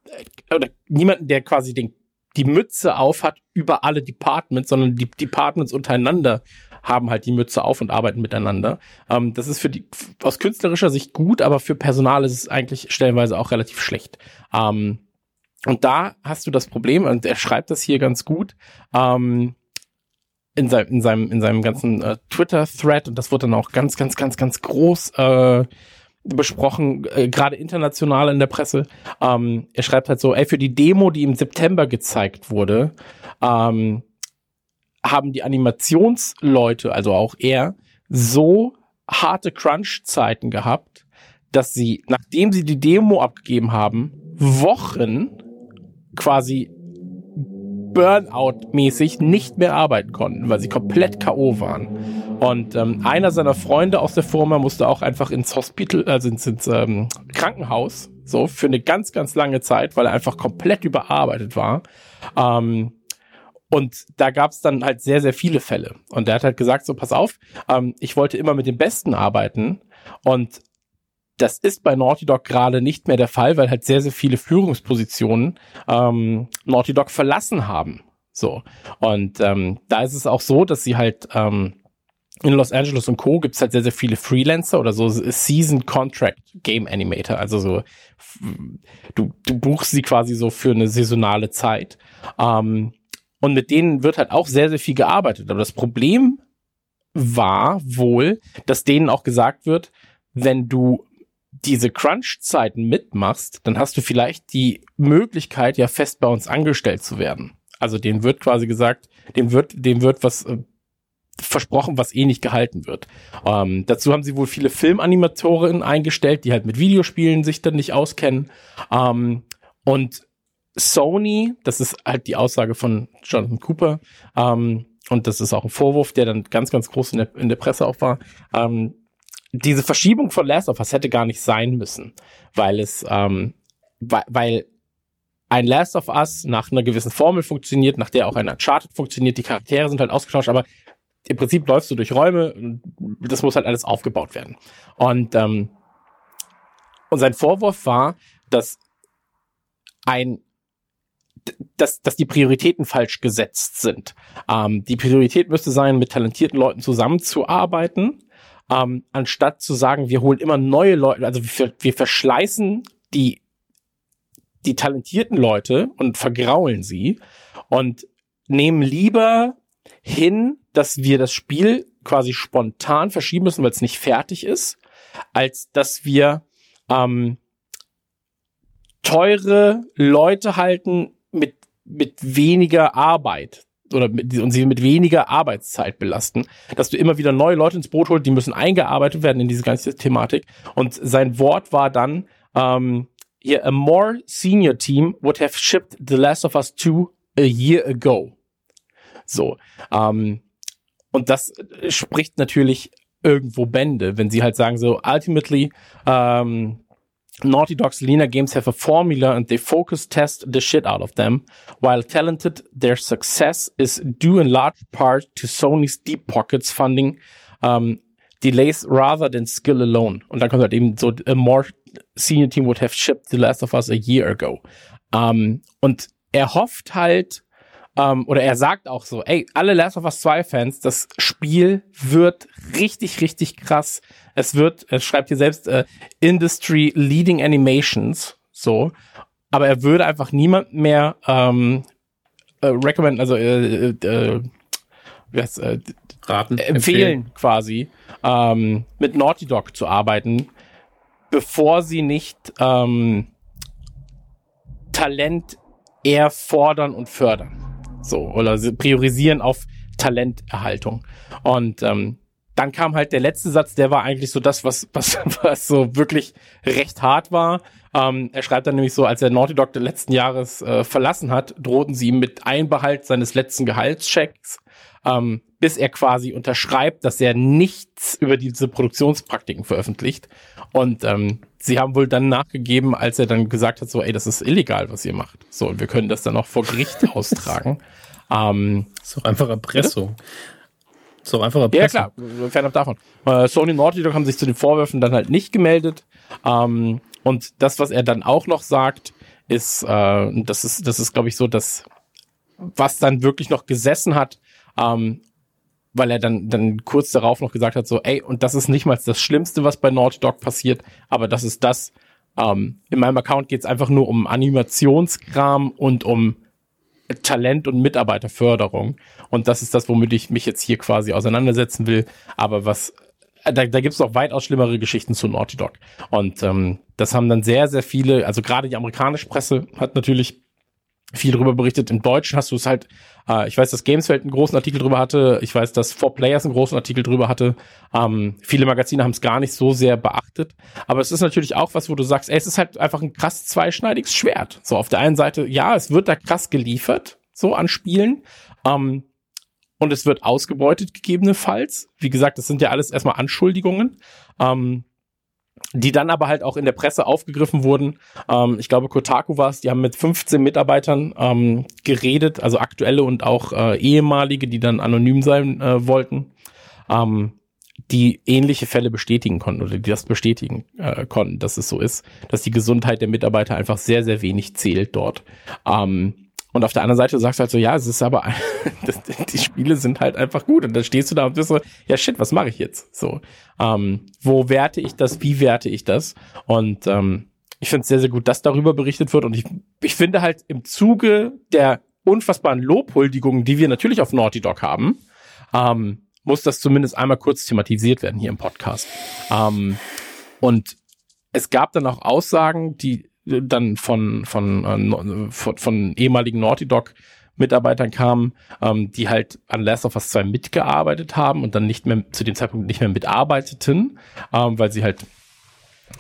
äh, oder niemanden, der quasi den, die Mütze auf hat über alle Departments, sondern die Departments untereinander haben halt die Mütze auf und arbeiten miteinander. Ähm, das ist für die aus künstlerischer Sicht gut, aber für Personal ist es eigentlich stellenweise auch relativ schlecht. Ähm, und da hast du das Problem, und er schreibt das hier ganz gut. Ähm, in, sein, in seinem in seinem ganzen äh, Twitter-Thread und das wurde dann auch ganz, ganz, ganz, ganz groß äh, besprochen, äh, gerade international in der Presse. Ähm, er schreibt halt so, ey, für die Demo, die im September gezeigt wurde, ähm, haben die Animationsleute, also auch er, so harte Crunch-Zeiten gehabt, dass sie, nachdem sie die Demo abgegeben haben, Wochen quasi Burnout-mäßig nicht mehr arbeiten konnten, weil sie komplett K.O. waren. Und ähm, einer seiner Freunde aus der Firma musste auch einfach ins Hospital, also ins, ins ähm, Krankenhaus, so für eine ganz, ganz lange Zeit, weil er einfach komplett überarbeitet war. Ähm, und da gab es dann halt sehr, sehr viele Fälle. Und der hat halt gesagt, so pass auf, ähm, ich wollte immer mit dem Besten arbeiten. Und das ist bei Naughty Dog gerade nicht mehr der Fall, weil halt sehr, sehr viele Führungspositionen ähm, Naughty Dog verlassen haben. So. Und ähm, da ist es auch so, dass sie halt ähm, in Los Angeles und Co. gibt es halt sehr, sehr viele Freelancer oder so Season Contract Game Animator. Also so, du, du buchst sie quasi so für eine saisonale Zeit. Ähm, und mit denen wird halt auch sehr, sehr viel gearbeitet. Aber das Problem war wohl, dass denen auch gesagt wird, wenn du diese Crunch-Zeiten mitmachst, dann hast du vielleicht die Möglichkeit, ja fest bei uns angestellt zu werden. Also denen wird quasi gesagt, dem wird, dem wird was äh, versprochen, was eh nicht gehalten wird. Ähm, dazu haben sie wohl viele Filmanimatoren eingestellt, die halt mit Videospielen sich dann nicht auskennen. Ähm, und Sony, das ist halt die Aussage von Jonathan Cooper, ähm, und das ist auch ein Vorwurf, der dann ganz, ganz groß in der, in der Presse auch war, ähm, diese Verschiebung von Last of Us hätte gar nicht sein müssen, weil es, ähm, weil, weil ein Last of Us nach einer gewissen Formel funktioniert, nach der auch ein Uncharted funktioniert, die Charaktere sind halt ausgetauscht, aber im Prinzip läufst du durch Räume, das muss halt alles aufgebaut werden. Und, ähm, und sein Vorwurf war, dass ein dass, dass die Prioritäten falsch gesetzt sind. Ähm, die Priorität müsste sein, mit talentierten Leuten zusammenzuarbeiten ähm, anstatt zu sagen, wir holen immer neue Leute, also wir, wir verschleißen die, die talentierten Leute und vergraulen sie und nehmen lieber hin, dass wir das Spiel quasi spontan verschieben müssen, weil es nicht fertig ist, als dass wir ähm, teure Leute halten mit, mit weniger Arbeit oder mit, und sie mit weniger Arbeitszeit belasten, dass du immer wieder neue Leute ins Boot holst, die müssen eingearbeitet werden in diese ganze Thematik. Und sein Wort war dann, ähm, hier, a more senior team would have shipped The Last of Us 2 a year ago. So. Ähm, und das spricht natürlich irgendwo Bände, wenn sie halt sagen so, ultimately, ähm, Naughty Dog's Lena games have a formula and they focus test the shit out of them. While talented, their success is due in large part to Sony's deep pockets funding um, delays rather than skill alone. Und dann kommt halt eben so, a more senior team would have shipped The Last of Us a year ago. Um, und er hofft halt, um, oder er sagt auch so, ey, alle Last of Us 2 Fans, das Spiel wird richtig, richtig krass es wird, er schreibt hier selbst äh, Industry Leading Animations, so, aber er würde einfach niemand mehr ähm, äh, recommend, also äh, äh, äh, äh, Raten, empfehlen, empfehlen. quasi, ähm, mit Naughty Dog zu arbeiten, bevor sie nicht ähm, Talent eher fordern und fördern. So, oder sie priorisieren auf Talenterhaltung. Und ähm, dann kam halt der letzte Satz, der war eigentlich so das, was, was, was so wirklich recht hart war. Ähm, er schreibt dann nämlich so, als er Naughty Dog des letzten Jahres äh, verlassen hat, drohten sie ihm mit Einbehalt seines letzten Gehaltschecks, ähm, bis er quasi unterschreibt, dass er nichts über diese Produktionspraktiken veröffentlicht. Und ähm, sie haben wohl dann nachgegeben, als er dann gesagt hat, so, ey, das ist illegal, was ihr macht. So, und wir können das dann auch vor Gericht austragen. Ähm, ist doch einfach Erpressung. Bitte? So einfacher Presse. Ja, klar, fernab davon. Äh, Sony Naughty Dog haben sich zu den Vorwürfen dann halt nicht gemeldet. Ähm, und das, was er dann auch noch sagt, ist, äh, das ist, das ist, glaube ich, so, dass was dann wirklich noch gesessen hat, ähm, weil er dann, dann kurz darauf noch gesagt hat, so, ey, und das ist nicht mal das Schlimmste, was bei Naughty Dog passiert, aber das ist das, ähm, in meinem Account geht es einfach nur um Animationskram und um Talent- und Mitarbeiterförderung. Und das ist das, womit ich mich jetzt hier quasi auseinandersetzen will. Aber was, da, da gibt es noch weitaus schlimmere Geschichten zu Naughty Dog. Und ähm, das haben dann sehr, sehr viele, also gerade die amerikanische Presse hat natürlich viel darüber berichtet. Im Deutschen hast du es halt, äh, ich weiß, dass Gameswelt einen großen Artikel drüber hatte, ich weiß, dass Four Players einen großen Artikel drüber hatte. Ähm, viele Magazine haben es gar nicht so sehr beachtet. Aber es ist natürlich auch was, wo du sagst, ey, es ist halt einfach ein krass zweischneidiges Schwert. So, auf der einen Seite, ja, es wird da krass geliefert, so an Spielen. Ähm, und es wird ausgebeutet gegebenenfalls. Wie gesagt, das sind ja alles erstmal Anschuldigungen. Ähm, die dann aber halt auch in der Presse aufgegriffen wurden. Ähm, ich glaube, Kotaku war es, die haben mit 15 Mitarbeitern ähm, geredet, also aktuelle und auch äh, ehemalige, die dann anonym sein äh, wollten, ähm, die ähnliche Fälle bestätigen konnten oder die das bestätigen äh, konnten, dass es so ist, dass die Gesundheit der Mitarbeiter einfach sehr, sehr wenig zählt dort. Ähm, und auf der anderen Seite sagst du halt so, ja, es ist aber, die Spiele sind halt einfach gut. Und dann stehst du da und bist so, ja shit, was mache ich jetzt? So, ähm, wo werte ich das? Wie werte ich das? Und ähm, ich finde es sehr, sehr gut, dass darüber berichtet wird. Und ich, ich finde halt im Zuge der unfassbaren Lobhuldigungen, die wir natürlich auf Naughty Dog haben, ähm, muss das zumindest einmal kurz thematisiert werden hier im Podcast. Ähm, und es gab dann auch Aussagen, die dann von, von, äh, von, von ehemaligen Naughty Dog Mitarbeitern kamen, ähm, die halt an Last of Us 2 mitgearbeitet haben und dann nicht mehr zu dem Zeitpunkt nicht mehr mitarbeiteten, ähm, weil sie halt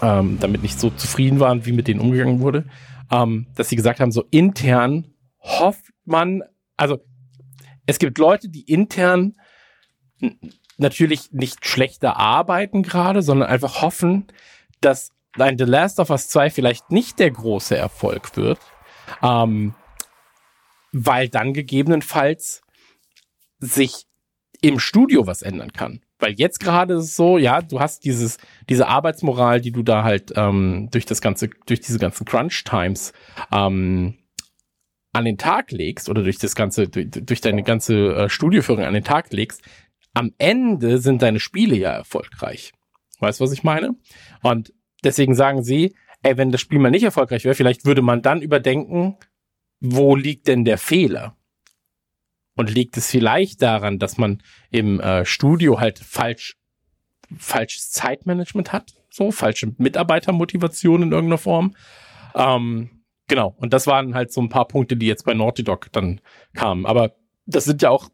ähm, damit nicht so zufrieden waren, wie mit denen umgegangen wurde, ähm, dass sie gesagt haben, so intern hofft man, also es gibt Leute, die intern natürlich nicht schlechter arbeiten gerade, sondern einfach hoffen, dass ein The Last of Us 2 vielleicht nicht der große Erfolg wird, ähm, weil dann gegebenenfalls sich im Studio was ändern kann. Weil jetzt gerade ist es so, ja, du hast dieses, diese Arbeitsmoral, die du da halt ähm, durch das ganze, durch diese ganzen Crunch Times ähm, an den Tag legst oder durch das ganze, durch, durch deine ganze äh, Studioführung an den Tag legst, am Ende sind deine Spiele ja erfolgreich. Weißt du, was ich meine? Und deswegen sagen sie, ey, wenn das Spiel mal nicht erfolgreich wäre, vielleicht würde man dann überdenken, wo liegt denn der Fehler? Und liegt es vielleicht daran, dass man im äh, Studio halt falsch, falsches Zeitmanagement hat? So, falsche Mitarbeitermotivation in irgendeiner Form? Ähm, genau. Und das waren halt so ein paar Punkte, die jetzt bei Naughty Dog dann kamen. Aber das sind ja auch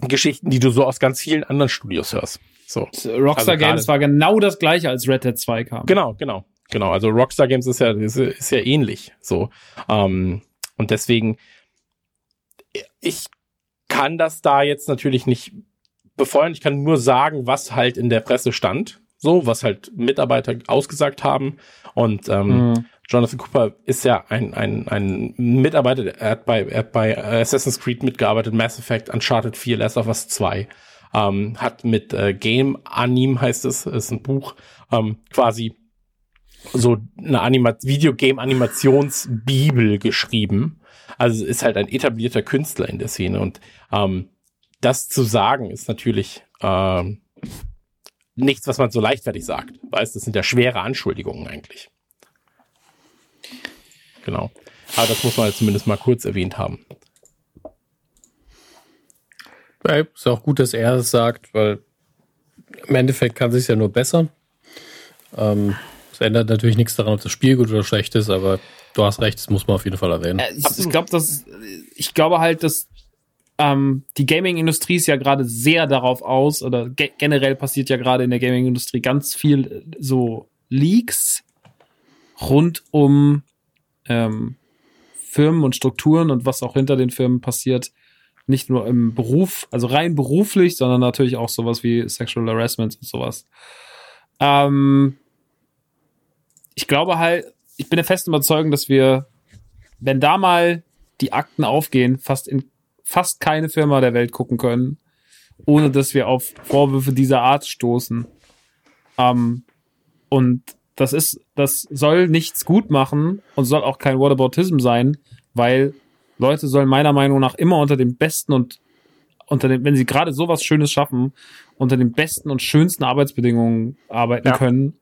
Geschichten, die du so aus ganz vielen anderen Studios hörst. So. Rockstar also Games war genau das gleiche, als Red Dead 2 kam. Genau, genau, genau. Also Rockstar Games ist ja, ist, ist ja ähnlich. So. Ähm, und deswegen, ich kann das da jetzt natürlich nicht befeuern. Ich kann nur sagen, was halt in der Presse stand. So, was halt Mitarbeiter ausgesagt haben. Und ähm, mhm. Jonathan Cooper ist ja ein, ein, ein Mitarbeiter, er hat, bei, er hat bei Assassin's Creed mitgearbeitet, Mass Effect, Uncharted 4, Last of Us 2 ähm, hat mit äh, Game Anim heißt es, ist ein Buch, ähm, quasi so eine Anima Videogame-Animationsbibel geschrieben. Also ist halt ein etablierter Künstler in der Szene und ähm, das zu sagen ist natürlich ähm, nichts, was man so leichtfertig sagt. Weißt, das sind ja schwere Anschuldigungen eigentlich. Genau. Aber das muss man halt zumindest mal kurz erwähnt haben. Ja, ist auch gut, dass er es sagt, weil im Endeffekt kann es sich ja nur bessern. Ähm, es ändert natürlich nichts daran, ob das Spiel gut oder schlecht ist, aber du hast recht, das muss man auf jeden Fall erwähnen. Ich, ich glaube, dass ich glaube halt, dass ähm, die Gaming-Industrie ist ja gerade sehr darauf aus, oder ge generell passiert ja gerade in der Gaming-Industrie ganz viel so Leaks rund um ähm, Firmen und Strukturen und was auch hinter den Firmen passiert, nicht nur im Beruf, also rein beruflich, sondern natürlich auch sowas wie Sexual Harassment und sowas. Ähm, ich glaube halt, ich bin der festen Überzeugung, dass wir, wenn da mal die Akten aufgehen, fast in fast keine Firma der Welt gucken können, ohne dass wir auf Vorwürfe dieser Art stoßen. Ähm, und das ist, das soll nichts gut machen und soll auch kein Whataboutism sein, weil Leute sollen meiner Meinung nach immer unter dem besten und unter dem, wenn sie gerade sowas Schönes schaffen, unter den besten und schönsten Arbeitsbedingungen arbeiten ja. können.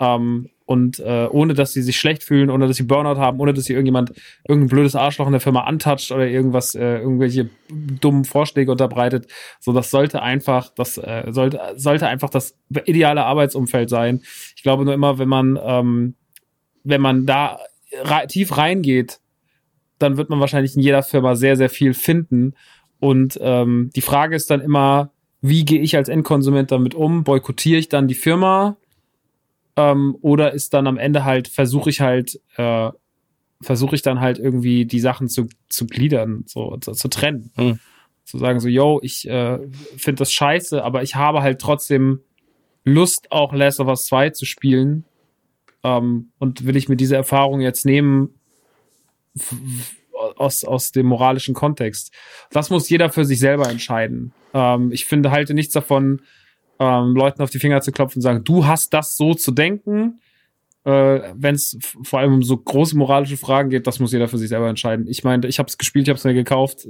Ähm, und äh, ohne dass sie sich schlecht fühlen, ohne dass sie Burnout haben, ohne dass sie irgendjemand irgendein blödes Arschloch in der Firma antatscht oder irgendwas, äh, irgendwelche dummen Vorschläge unterbreitet. So, das sollte einfach, das äh, sollte, sollte einfach das ideale Arbeitsumfeld sein. Ich glaube nur immer, wenn man, ähm, wenn man da tief reingeht, dann wird man wahrscheinlich in jeder Firma sehr, sehr viel finden. Und ähm, die Frage ist dann immer, wie gehe ich als Endkonsument damit um? Boykottiere ich dann die Firma? Ähm, oder ist dann am Ende halt, versuche ich halt, äh, versuche ich dann halt irgendwie die Sachen zu, zu gliedern, so zu, zu trennen. Hm. Zu sagen, so, yo, ich äh, finde das scheiße, aber ich habe halt trotzdem Lust, auch Last of Us 2 zu spielen. Ähm, und will ich mir diese Erfahrung jetzt nehmen aus, aus dem moralischen Kontext. Das muss jeder für sich selber entscheiden. Ähm, ich finde, halte nichts davon, ähm, Leuten auf die Finger zu klopfen und sagen, du hast das so zu denken. Äh, Wenn es vor allem um so große moralische Fragen geht, das muss jeder für sich selber entscheiden. Ich meine, ich habe es gespielt, ich habe es mir gekauft.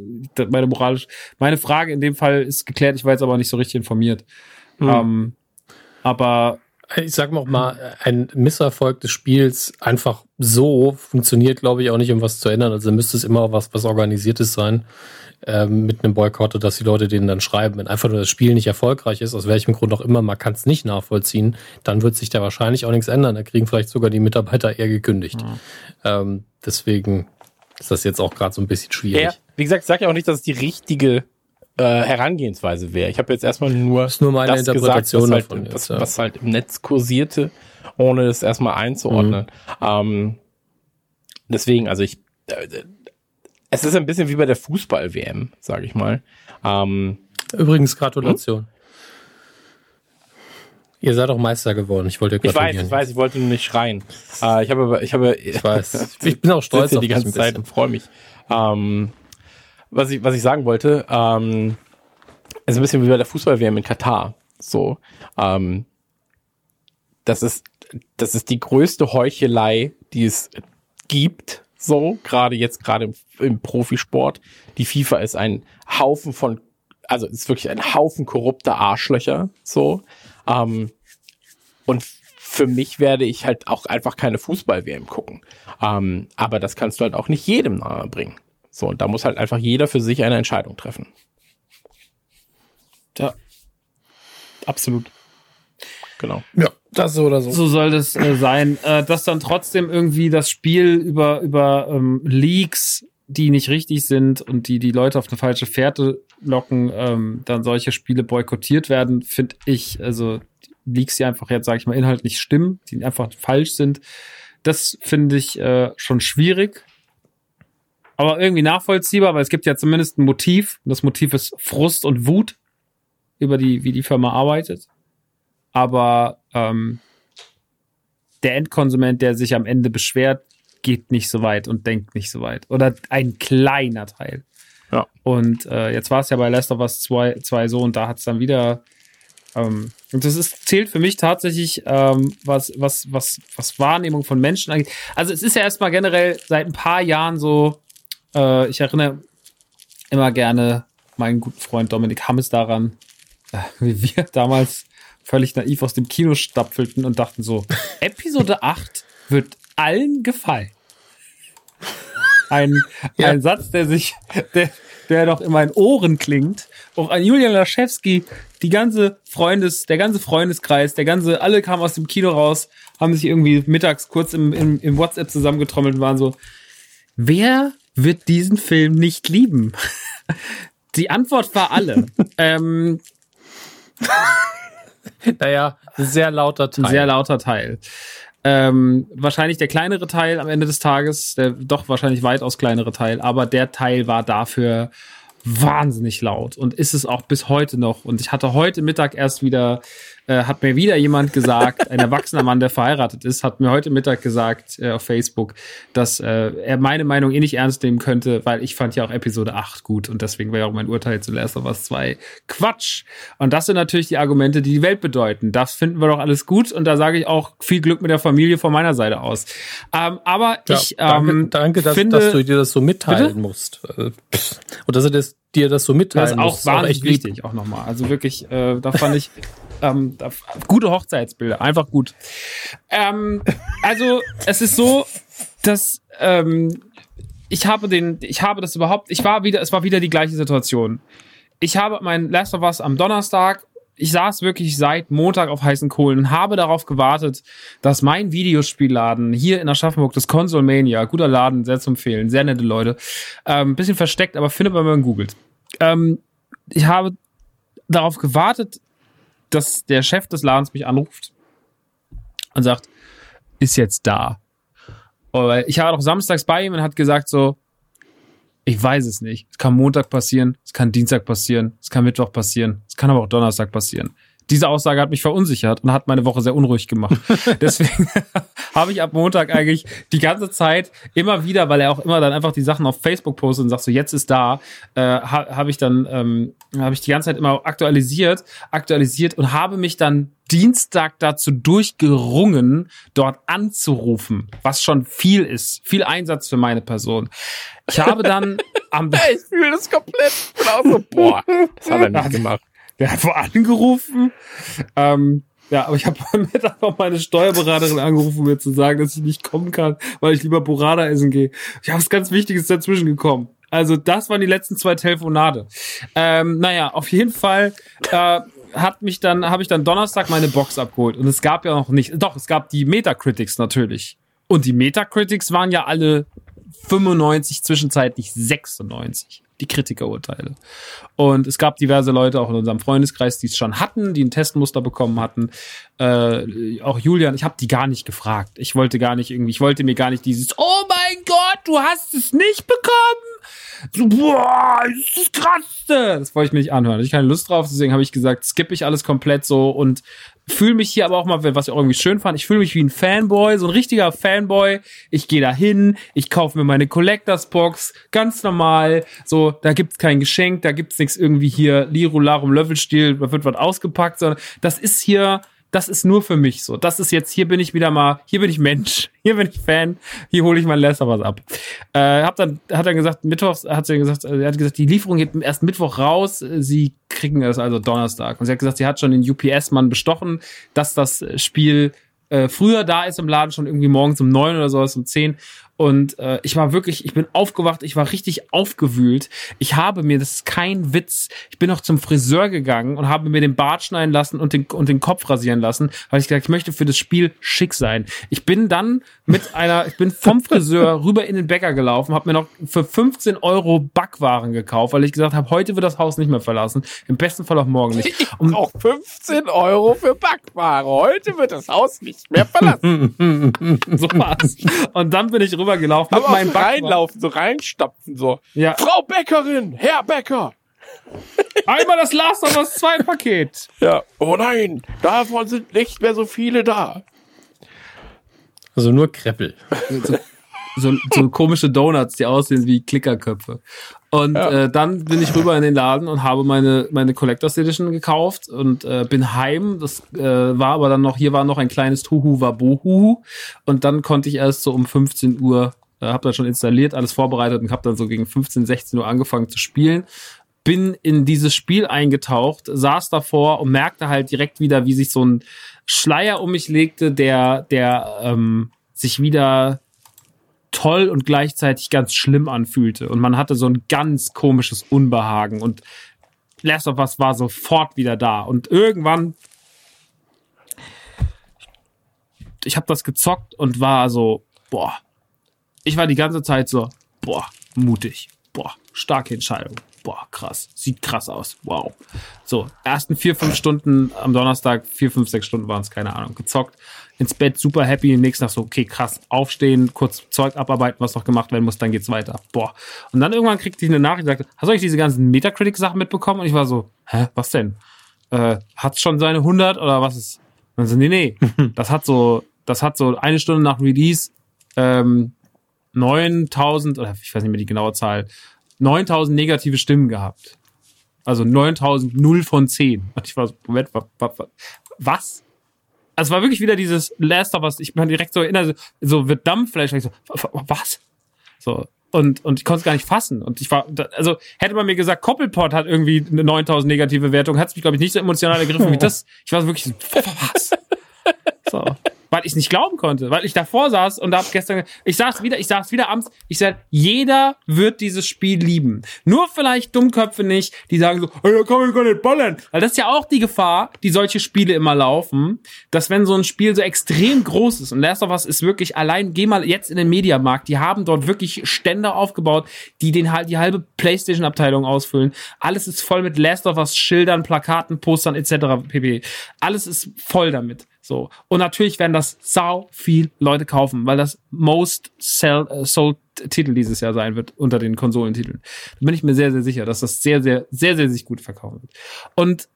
Meine moralisch, meine Frage in dem Fall ist geklärt. Ich war jetzt aber nicht so richtig informiert. Ähm, aber Ich sag mal, mal, ein Misserfolg des Spiels einfach so funktioniert, glaube ich, auch nicht, um was zu ändern. Also müsste es immer was, was Organisiertes sein ähm, mit einem Boykott, dass die Leute denen dann schreiben. Wenn einfach nur das Spiel nicht erfolgreich ist, aus welchem Grund auch immer, man kann es nicht nachvollziehen, dann wird sich da wahrscheinlich auch nichts ändern. Da kriegen vielleicht sogar die Mitarbeiter eher gekündigt. Ähm, deswegen ist das jetzt auch gerade so ein bisschen schwierig. Ja, wie gesagt, ich sage ja auch nicht, dass es die richtige äh, Herangehensweise wäre. Ich habe jetzt erstmal nur, Das ist nur meine das Interpretation gesagt, was, davon halt, jetzt, was, ja. was halt im Netz kursierte, ohne es erstmal einzuordnen. Mhm. Ähm, deswegen, also ich, äh, es ist ein bisschen wie bei der Fußball-WM, sage ich mal. Ähm, Übrigens, Gratulation. Ihr seid auch Meister geworden. Ich wollte ich weiß, ich weiß, ich wollte nur nicht schreien. Äh, ich habe, ich habe, Ich weiß. Ich bin auch stolz auf die ganze Zeit und freue mich. Ähm, was ich, was ich sagen wollte, ähm, ist ein bisschen wie bei der Fußball-WM in Katar. So, ähm, das ist, das ist die größte Heuchelei, die es gibt. So, gerade jetzt, gerade im, im Profisport. Die FIFA ist ein Haufen von, also ist wirklich ein Haufen korrupter Arschlöcher. So, ähm, und für mich werde ich halt auch einfach keine Fußball-WM gucken. Ähm, aber das kannst du halt auch nicht jedem nahe bringen. So, und da muss halt einfach jeder für sich eine Entscheidung treffen. ja, absolut. Genau. Ja, das so oder so. So soll das äh, sein. Äh, dass dann trotzdem irgendwie das Spiel über, über ähm, Leaks, die nicht richtig sind und die die Leute auf eine falsche Fährte locken, ähm, dann solche Spiele boykottiert werden, finde ich, also Leaks, die einfach jetzt, sage ich mal, inhaltlich stimmen, die einfach falsch sind, das finde ich äh, schon schwierig. Aber irgendwie nachvollziehbar, weil es gibt ja zumindest ein Motiv. Und das Motiv ist Frust und Wut über die, wie die Firma arbeitet aber ähm, der Endkonsument, der sich am Ende beschwert, geht nicht so weit und denkt nicht so weit. Oder ein kleiner Teil. Ja. Und äh, jetzt war es ja bei Last of Us 2, 2 so und da hat es dann wieder. Ähm, und das ist, zählt für mich tatsächlich, ähm, was, was, was, was Wahrnehmung von Menschen angeht. Also es ist ja erstmal generell seit ein paar Jahren so, äh, ich erinnere immer gerne meinen guten Freund Dominik Hammes daran, äh, wie wir damals völlig naiv aus dem Kino stapfelten und dachten so, Episode 8 wird allen gefallen. Ein, ein Satz, der sich, der, der doch in meinen Ohren klingt. Auch an Julian Laschewski, die ganze Freundes, der ganze Freundeskreis, der ganze, alle kamen aus dem Kino raus, haben sich irgendwie mittags kurz im, im, im WhatsApp zusammengetrommelt und waren so, wer wird diesen Film nicht lieben? Die Antwort war alle. ähm, Naja, sehr lauter Teil. sehr lauter Teil. Ähm, wahrscheinlich der kleinere Teil am Ende des Tages, der doch wahrscheinlich weitaus kleinere Teil, aber der Teil war dafür wahnsinnig laut und ist es auch bis heute noch. Und ich hatte heute Mittag erst wieder, äh, hat mir wieder jemand gesagt, ein erwachsener Mann, der verheiratet ist, hat mir heute Mittag gesagt äh, auf Facebook, dass äh, er meine Meinung eh nicht ernst nehmen könnte, weil ich fand ja auch Episode 8 gut und deswegen war ja auch mein Urteil zu Last of Us 2 Quatsch. Und das sind natürlich die Argumente, die die Welt bedeuten. Das finden wir doch alles gut und da sage ich auch viel Glück mit der Familie von meiner Seite aus. Ähm, aber Ja, ich danke, ähm, danke dass, finde, dass du dir das so mitteilen Bitte? musst. Äh. Und dass du das, dir das so mitteilen Das ist auch musst. wahnsinnig wichtig, auch nochmal. Also wirklich, äh, da fand ich ähm, gute Hochzeitsbilder, einfach gut. Ähm, also es ist so, dass ähm, ich habe den, ich habe das überhaupt, ich war wieder, es war wieder die gleiche Situation. Ich habe mein Last of Us am Donnerstag ich saß wirklich seit Montag auf heißen Kohlen und habe darauf gewartet, dass mein Videospielladen hier in Aschaffenburg, das Console Mania, guter Laden, sehr zu empfehlen, sehr nette Leute, ähm, bisschen versteckt, aber findet man, wenn man googelt. Ähm, ich habe darauf gewartet, dass der Chef des Ladens mich anruft und sagt, ist jetzt da. Weil ich war doch samstags bei ihm und hat gesagt so, ich weiß es nicht. Es kann Montag passieren, es kann Dienstag passieren, es kann Mittwoch passieren, es kann aber auch Donnerstag passieren. Diese Aussage hat mich verunsichert und hat meine Woche sehr unruhig gemacht. Deswegen habe ich ab Montag eigentlich die ganze Zeit immer wieder, weil er auch immer dann einfach die Sachen auf Facebook postet und sagt so, jetzt ist da, äh, ha, habe ich dann, ähm, habe ich die ganze Zeit immer aktualisiert, aktualisiert und habe mich dann Dienstag dazu durchgerungen, dort anzurufen, was schon viel ist, viel Einsatz für meine Person. Ich habe dann am Ich fühle das komplett. Ich bin auch so, boah, das hat er nicht gemacht. Der hat wohl angerufen. Ähm, ja, aber ich habe am Mittag noch meine Steuerberaterin angerufen, um mir zu sagen, dass ich nicht kommen kann, weil ich lieber Burrata essen gehe. Ich habe was ganz Wichtiges dazwischen gekommen. Also das waren die letzten zwei Telefonate. Ähm, naja, auf jeden Fall äh, hat mich dann habe ich dann Donnerstag meine Box abgeholt und es gab ja noch nicht. Doch, es gab die Metacritics natürlich. Und die Metacritics waren ja alle 95, zwischenzeitlich 96 die Kritikerurteile. Und es gab diverse Leute auch in unserem Freundeskreis, die es schon hatten, die ein Testmuster bekommen hatten. Äh, auch Julian, ich habe die gar nicht gefragt. Ich wollte gar nicht irgendwie, ich wollte mir gar nicht dieses, oh mein Gott, du hast es nicht bekommen. So, boah, das ist das Krasseste. Das wollte ich mir nicht anhören. Ich keine Lust drauf, deswegen habe ich gesagt, skippe ich alles komplett so und fühle mich hier aber auch mal, was ich auch irgendwie schön fand, ich fühle mich wie ein Fanboy, so ein richtiger Fanboy. Ich gehe da hin, ich kaufe mir meine Collectors Box, ganz normal. So, da gibt's kein Geschenk, da gibt's nichts irgendwie hier Liru Larum Löffelstiel, da wird was ausgepackt, sondern das ist hier das ist nur für mich so. Das ist jetzt, hier bin ich wieder mal, hier bin ich Mensch, hier bin ich Fan, hier hole ich mein Lester was ab. Äh, hab dann, hat er gesagt, Mittwochs, hat sie gesagt, er hat gesagt, die Lieferung geht erst Mittwoch raus, sie kriegen es also Donnerstag. Und sie hat gesagt, sie hat schon den UPS-Mann bestochen, dass das Spiel äh, früher da ist im Laden, schon irgendwie morgens um neun oder sowas, um zehn. Und äh, ich war wirklich, ich bin aufgewacht, ich war richtig aufgewühlt. Ich habe mir, das ist kein Witz, ich bin noch zum Friseur gegangen und habe mir den Bart schneiden lassen und den, und den Kopf rasieren lassen, weil ich gesagt, ich möchte für das Spiel schick sein. Ich bin dann mit einer, ich bin vom Friseur rüber in den Bäcker gelaufen, habe mir noch für 15 Euro Backwaren gekauft, weil ich gesagt habe, heute wird das Haus nicht mehr verlassen. Im besten Fall auch morgen nicht. Ich auch 15 Euro für Backware. Heute wird das Haus nicht mehr verlassen. so war's. Und dann bin ich rübergelaufen Aber mit so reinlaufen, so reinstapfen, so. Ja. Frau Bäckerin, Herr Bäcker. Einmal das Last of Us 2 Paket. Ja. Oh nein, davon sind nicht mehr so viele da. Also nur Kreppel. so, so komische Donuts, die aussehen wie Klickerköpfe. Und äh, dann bin ich rüber in den Laden und habe meine meine Collectors Edition gekauft und äh, bin heim. Das äh, war aber dann noch hier war noch ein kleines Tuhu Wabohu und dann konnte ich erst so um 15 Uhr äh, habe dann schon installiert, alles vorbereitet und habe dann so gegen 15 16 Uhr angefangen zu spielen. Bin in dieses Spiel eingetaucht, saß davor und merkte halt direkt wieder, wie sich so ein Schleier um mich legte, der der ähm, sich wieder toll und gleichzeitig ganz schlimm anfühlte. Und man hatte so ein ganz komisches Unbehagen. Und Last of Us war sofort wieder da. Und irgendwann, ich habe das gezockt und war so, boah. Ich war die ganze Zeit so, boah, mutig. Boah, starke Entscheidung. Boah, krass. Sieht krass aus. Wow. So, ersten vier, fünf Stunden am Donnerstag, vier, fünf, sechs Stunden waren es, keine Ahnung, gezockt. Ins Bett, super happy. Nächsten Tag so, okay, krass, aufstehen, kurz Zeug abarbeiten, was noch gemacht werden muss, dann geht's weiter. Boah. Und dann irgendwann kriegte ich eine Nachricht, sagte, hast du euch diese ganzen Metacritic-Sachen mitbekommen? Und ich war so, hä, was denn? Äh, hat's schon seine 100 oder was ist? Und dann so, nee, nee, das hat so, das hat so eine Stunde nach Release, ähm, 9000, oder ich weiß nicht mehr die genaue Zahl, 9000 negative Stimmen gehabt. Also 9000, 0 von 10. Und ich war so, Moment, wa- wa- wa- was? Also es war wirklich wieder dieses Last of Us, ich bin direkt so erinnert, so wird Dampffleisch, so, wa- wa- was? So. Und, und ich konnte es gar nicht fassen. Und ich war, also hätte man mir gesagt, Koppelpot hat irgendwie eine 9000 negative Wertung, hat es mich, glaube ich, nicht so emotional ergriffen wie das. Ich war so wirklich so, wa- wa- was? So. Weil ich nicht glauben konnte, weil ich davor saß und hab gestern, ich saß wieder, ich saß wieder abends, ich sag, jeder wird dieses Spiel lieben. Nur vielleicht Dummköpfe nicht, die sagen so, hey, da kann man gar nicht ballern. Weil das ist ja auch die Gefahr, die solche Spiele immer laufen, dass wenn so ein Spiel so extrem groß ist und Last of Us ist wirklich allein, geh mal jetzt in den Mediamarkt, die haben dort wirklich Stände aufgebaut, die den halt die halbe Playstation-Abteilung ausfüllen. Alles ist voll mit Last of Us Schildern, Plakaten, Postern etc. pp. Alles ist voll damit. So. Und natürlich werden das sau viel Leute kaufen, weil das most sell, äh, sold Titel dieses Jahr sein wird unter den Konsolentiteln. Da bin ich mir sehr, sehr sicher, dass das sehr, sehr, sehr, sehr sich gut verkaufen wird. Und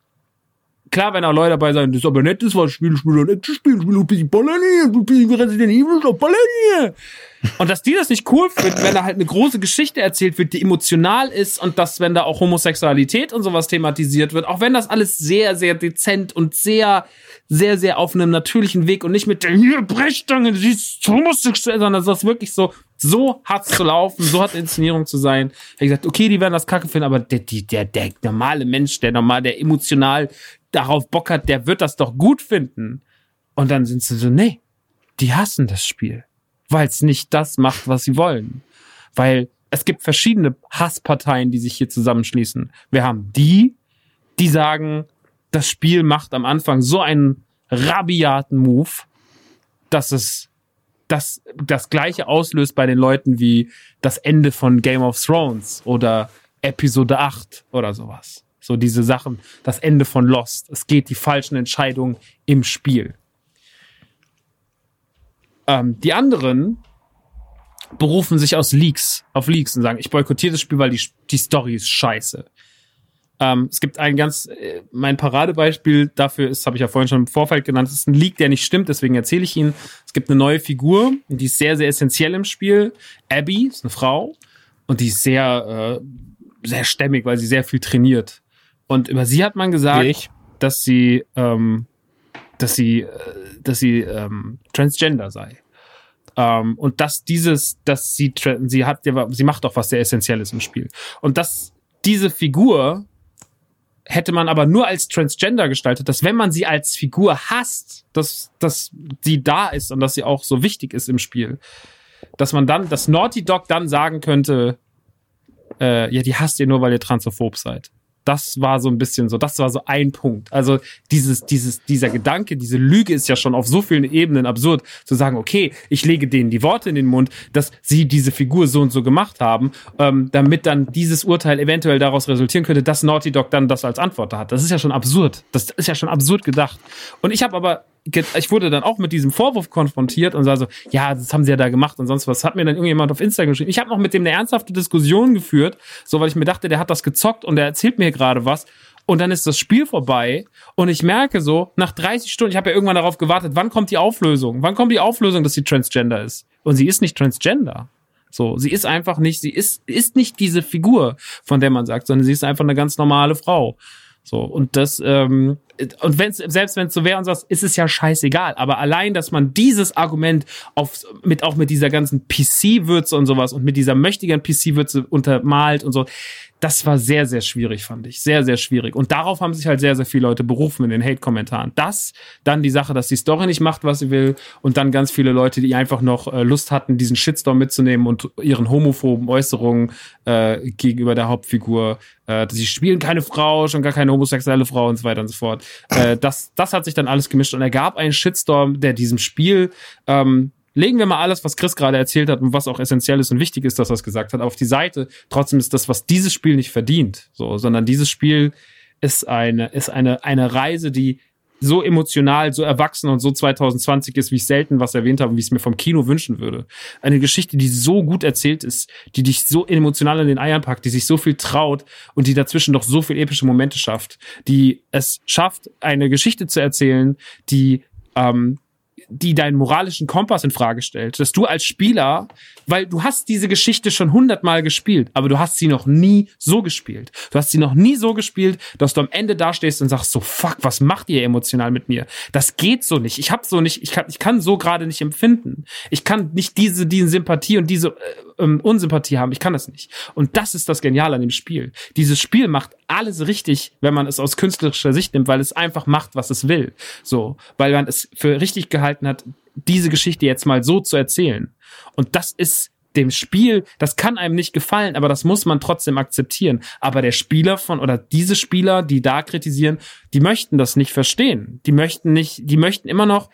klar, wenn auch Leute dabei sein, das ist aber nett, das war ein Spiel, spiele ein echtes Spiel, ein bisschen Ballern hier, ich spiele Resident Evil, Ballern hier. Und dass die das nicht cool finden, wenn da halt eine große Geschichte erzählt wird, die emotional ist und dass, wenn da auch Homosexualität und sowas thematisiert wird, auch wenn das alles sehr, sehr dezent und sehr, sehr, sehr auf einem natürlichen Weg und nicht mit der hier Brechstange, sie ist homosexuell, sondern das ist wirklich so, so hat's zu laufen, so hat Inszenierung zu sein. Ich gesagt, okay, die werden das kacke finden, aber der, der, der normale Mensch, der normal, der emotional darauf Bock hat, der wird das doch gut finden. Und dann sind sie so, nee, die hassen das Spiel, weil es nicht das macht, was sie wollen. Weil es gibt verschiedene Hassparteien, die sich hier zusammenschließen. Wir haben die, die sagen, das Spiel macht am Anfang so einen rabiaten Move, dass es das, das gleiche auslöst bei den Leuten wie das Ende von Game of Thrones oder Episode 8 oder sowas. So diese Sachen, das Ende von Lost. Es geht die falschen Entscheidungen im Spiel. Ähm, die anderen berufen sich aus Leaks, auf Leaks und sagen, ich boykottiere das Spiel, weil die, die Story ist scheiße. Ähm, es gibt ein ganz, äh, mein Paradebeispiel dafür ist, habe ich ja vorhin schon im Vorfeld genannt, ist ein Leak, der nicht stimmt, deswegen erzähle ich ihn. Es gibt eine neue Figur, die ist sehr, sehr essentiell im Spiel. Abby ist eine Frau und die ist sehr, äh, sehr stämmig, weil sie sehr viel trainiert. Und über sie hat man gesagt, Ich. dass sie, ähm, dass sie, äh, dass sie ähm, transgender sei. Ähm, und dass dieses, dass sie, sie hat, ja- sie macht doch was sehr Essentielles im Spiel. Und dass diese Figur hätte man aber nur als Transgender gestaltet, dass wenn man sie als Figur hasst, dass, dass sie da ist und dass sie auch so wichtig ist im Spiel, dass man dann, dass Naughty Dog dann sagen könnte, äh, ja, die hasst ihr nur, weil ihr transphob seid. Das war so ein bisschen so, das war so ein Punkt. Also dieses, dieses, dieser Gedanke, diese Lüge ist ja schon auf so vielen Ebenen absurd, zu sagen, okay, ich lege denen die Worte in den Mund, dass sie diese Figur so und so gemacht haben, ähm, damit dann dieses Urteil eventuell daraus resultieren könnte, dass Naughty Dog dann das als Antwort hat. Das ist ja schon absurd. Das ist ja schon absurd gedacht. Und ich habe aber ich wurde dann auch mit diesem Vorwurf konfrontiert und sah so, ja, das haben sie ja da gemacht und sonst was. Hat mir dann irgendjemand auf Instagram geschrieben. Ich habe noch mit dem eine ernsthafte Diskussion geführt, so weil ich mir dachte, der hat das gezockt und der erzählt mir gerade was. Und dann ist das Spiel vorbei und ich merke so, nach 30 Stunden, ich habe ja irgendwann darauf gewartet, wann kommt die Auflösung? Wann kommt die Auflösung, dass sie transgender ist? Und sie ist nicht transgender. So, sie ist einfach nicht, sie ist, ist nicht diese Figur, von der man sagt, sondern sie ist einfach eine ganz normale Frau. So, und das, ähm, und wenn's, selbst wenn es so wäre und so, ist es ja scheißegal. Aber allein, dass man dieses Argument auf, mit, auch mit dieser ganzen PC-Würze und sowas und mit dieser mächtigen PC-Würze untermalt und so, das war sehr, sehr schwierig, fand ich. Sehr, sehr schwierig. Und darauf haben sich halt sehr, sehr viele Leute berufen in den Hate-Kommentaren. Das, dann die Sache, dass die Story nicht macht, was sie will, und dann ganz viele Leute, die einfach noch äh, Lust hatten, diesen Shitstorm mitzunehmen und ihren homophoben Äußerungen äh, gegenüber der Hauptfigur, äh, sie spielen keine Frau, schon gar keine homosexuelle Frau und so weiter und so fort. Äh, das, das hat sich dann alles gemischt und er gab einen Shitstorm, der diesem Spiel ähm, legen wir mal alles, was Chris gerade erzählt hat und was auch essentiell ist und wichtig ist, dass er es gesagt hat, auf die Seite. Trotzdem ist das, was dieses Spiel nicht verdient, so, sondern dieses Spiel ist eine, ist eine, eine Reise, die so emotional, so erwachsen und so 2020 ist, wie ich selten was erwähnt habe, wie ich es mir vom Kino wünschen würde. Eine Geschichte, die so gut erzählt ist, die dich so emotional in den Eiern packt, die sich so viel traut und die dazwischen doch so viel epische Momente schafft, die es schafft, eine Geschichte zu erzählen, die ähm, die deinen moralischen Kompass in Frage stellt, dass du als Spieler, weil du hast diese Geschichte schon hundertmal gespielt, aber du hast sie noch nie so gespielt. Du hast sie noch nie so gespielt, dass du am Ende dastehst und sagst so, fuck, was macht ihr emotional mit mir? Das geht so nicht. Ich hab so nicht, ich kann, ich kann so gerade nicht empfinden. Ich kann nicht diese, diese Sympathie und diese äh, ähm, Unsympathie haben. Ich kann das nicht. Und das ist das Geniale an dem Spiel. Dieses Spiel macht alles richtig, wenn man es aus künstlerischer Sicht nimmt, weil es einfach macht, was es will. So, weil man es für richtig gehalten hat, diese Geschichte jetzt mal so zu erzählen. Und das ist dem Spiel, das kann einem nicht gefallen, aber das muss man trotzdem akzeptieren. Aber der Spieler von oder diese Spieler, die da kritisieren, die möchten das nicht verstehen. Die möchten nicht, die möchten immer noch,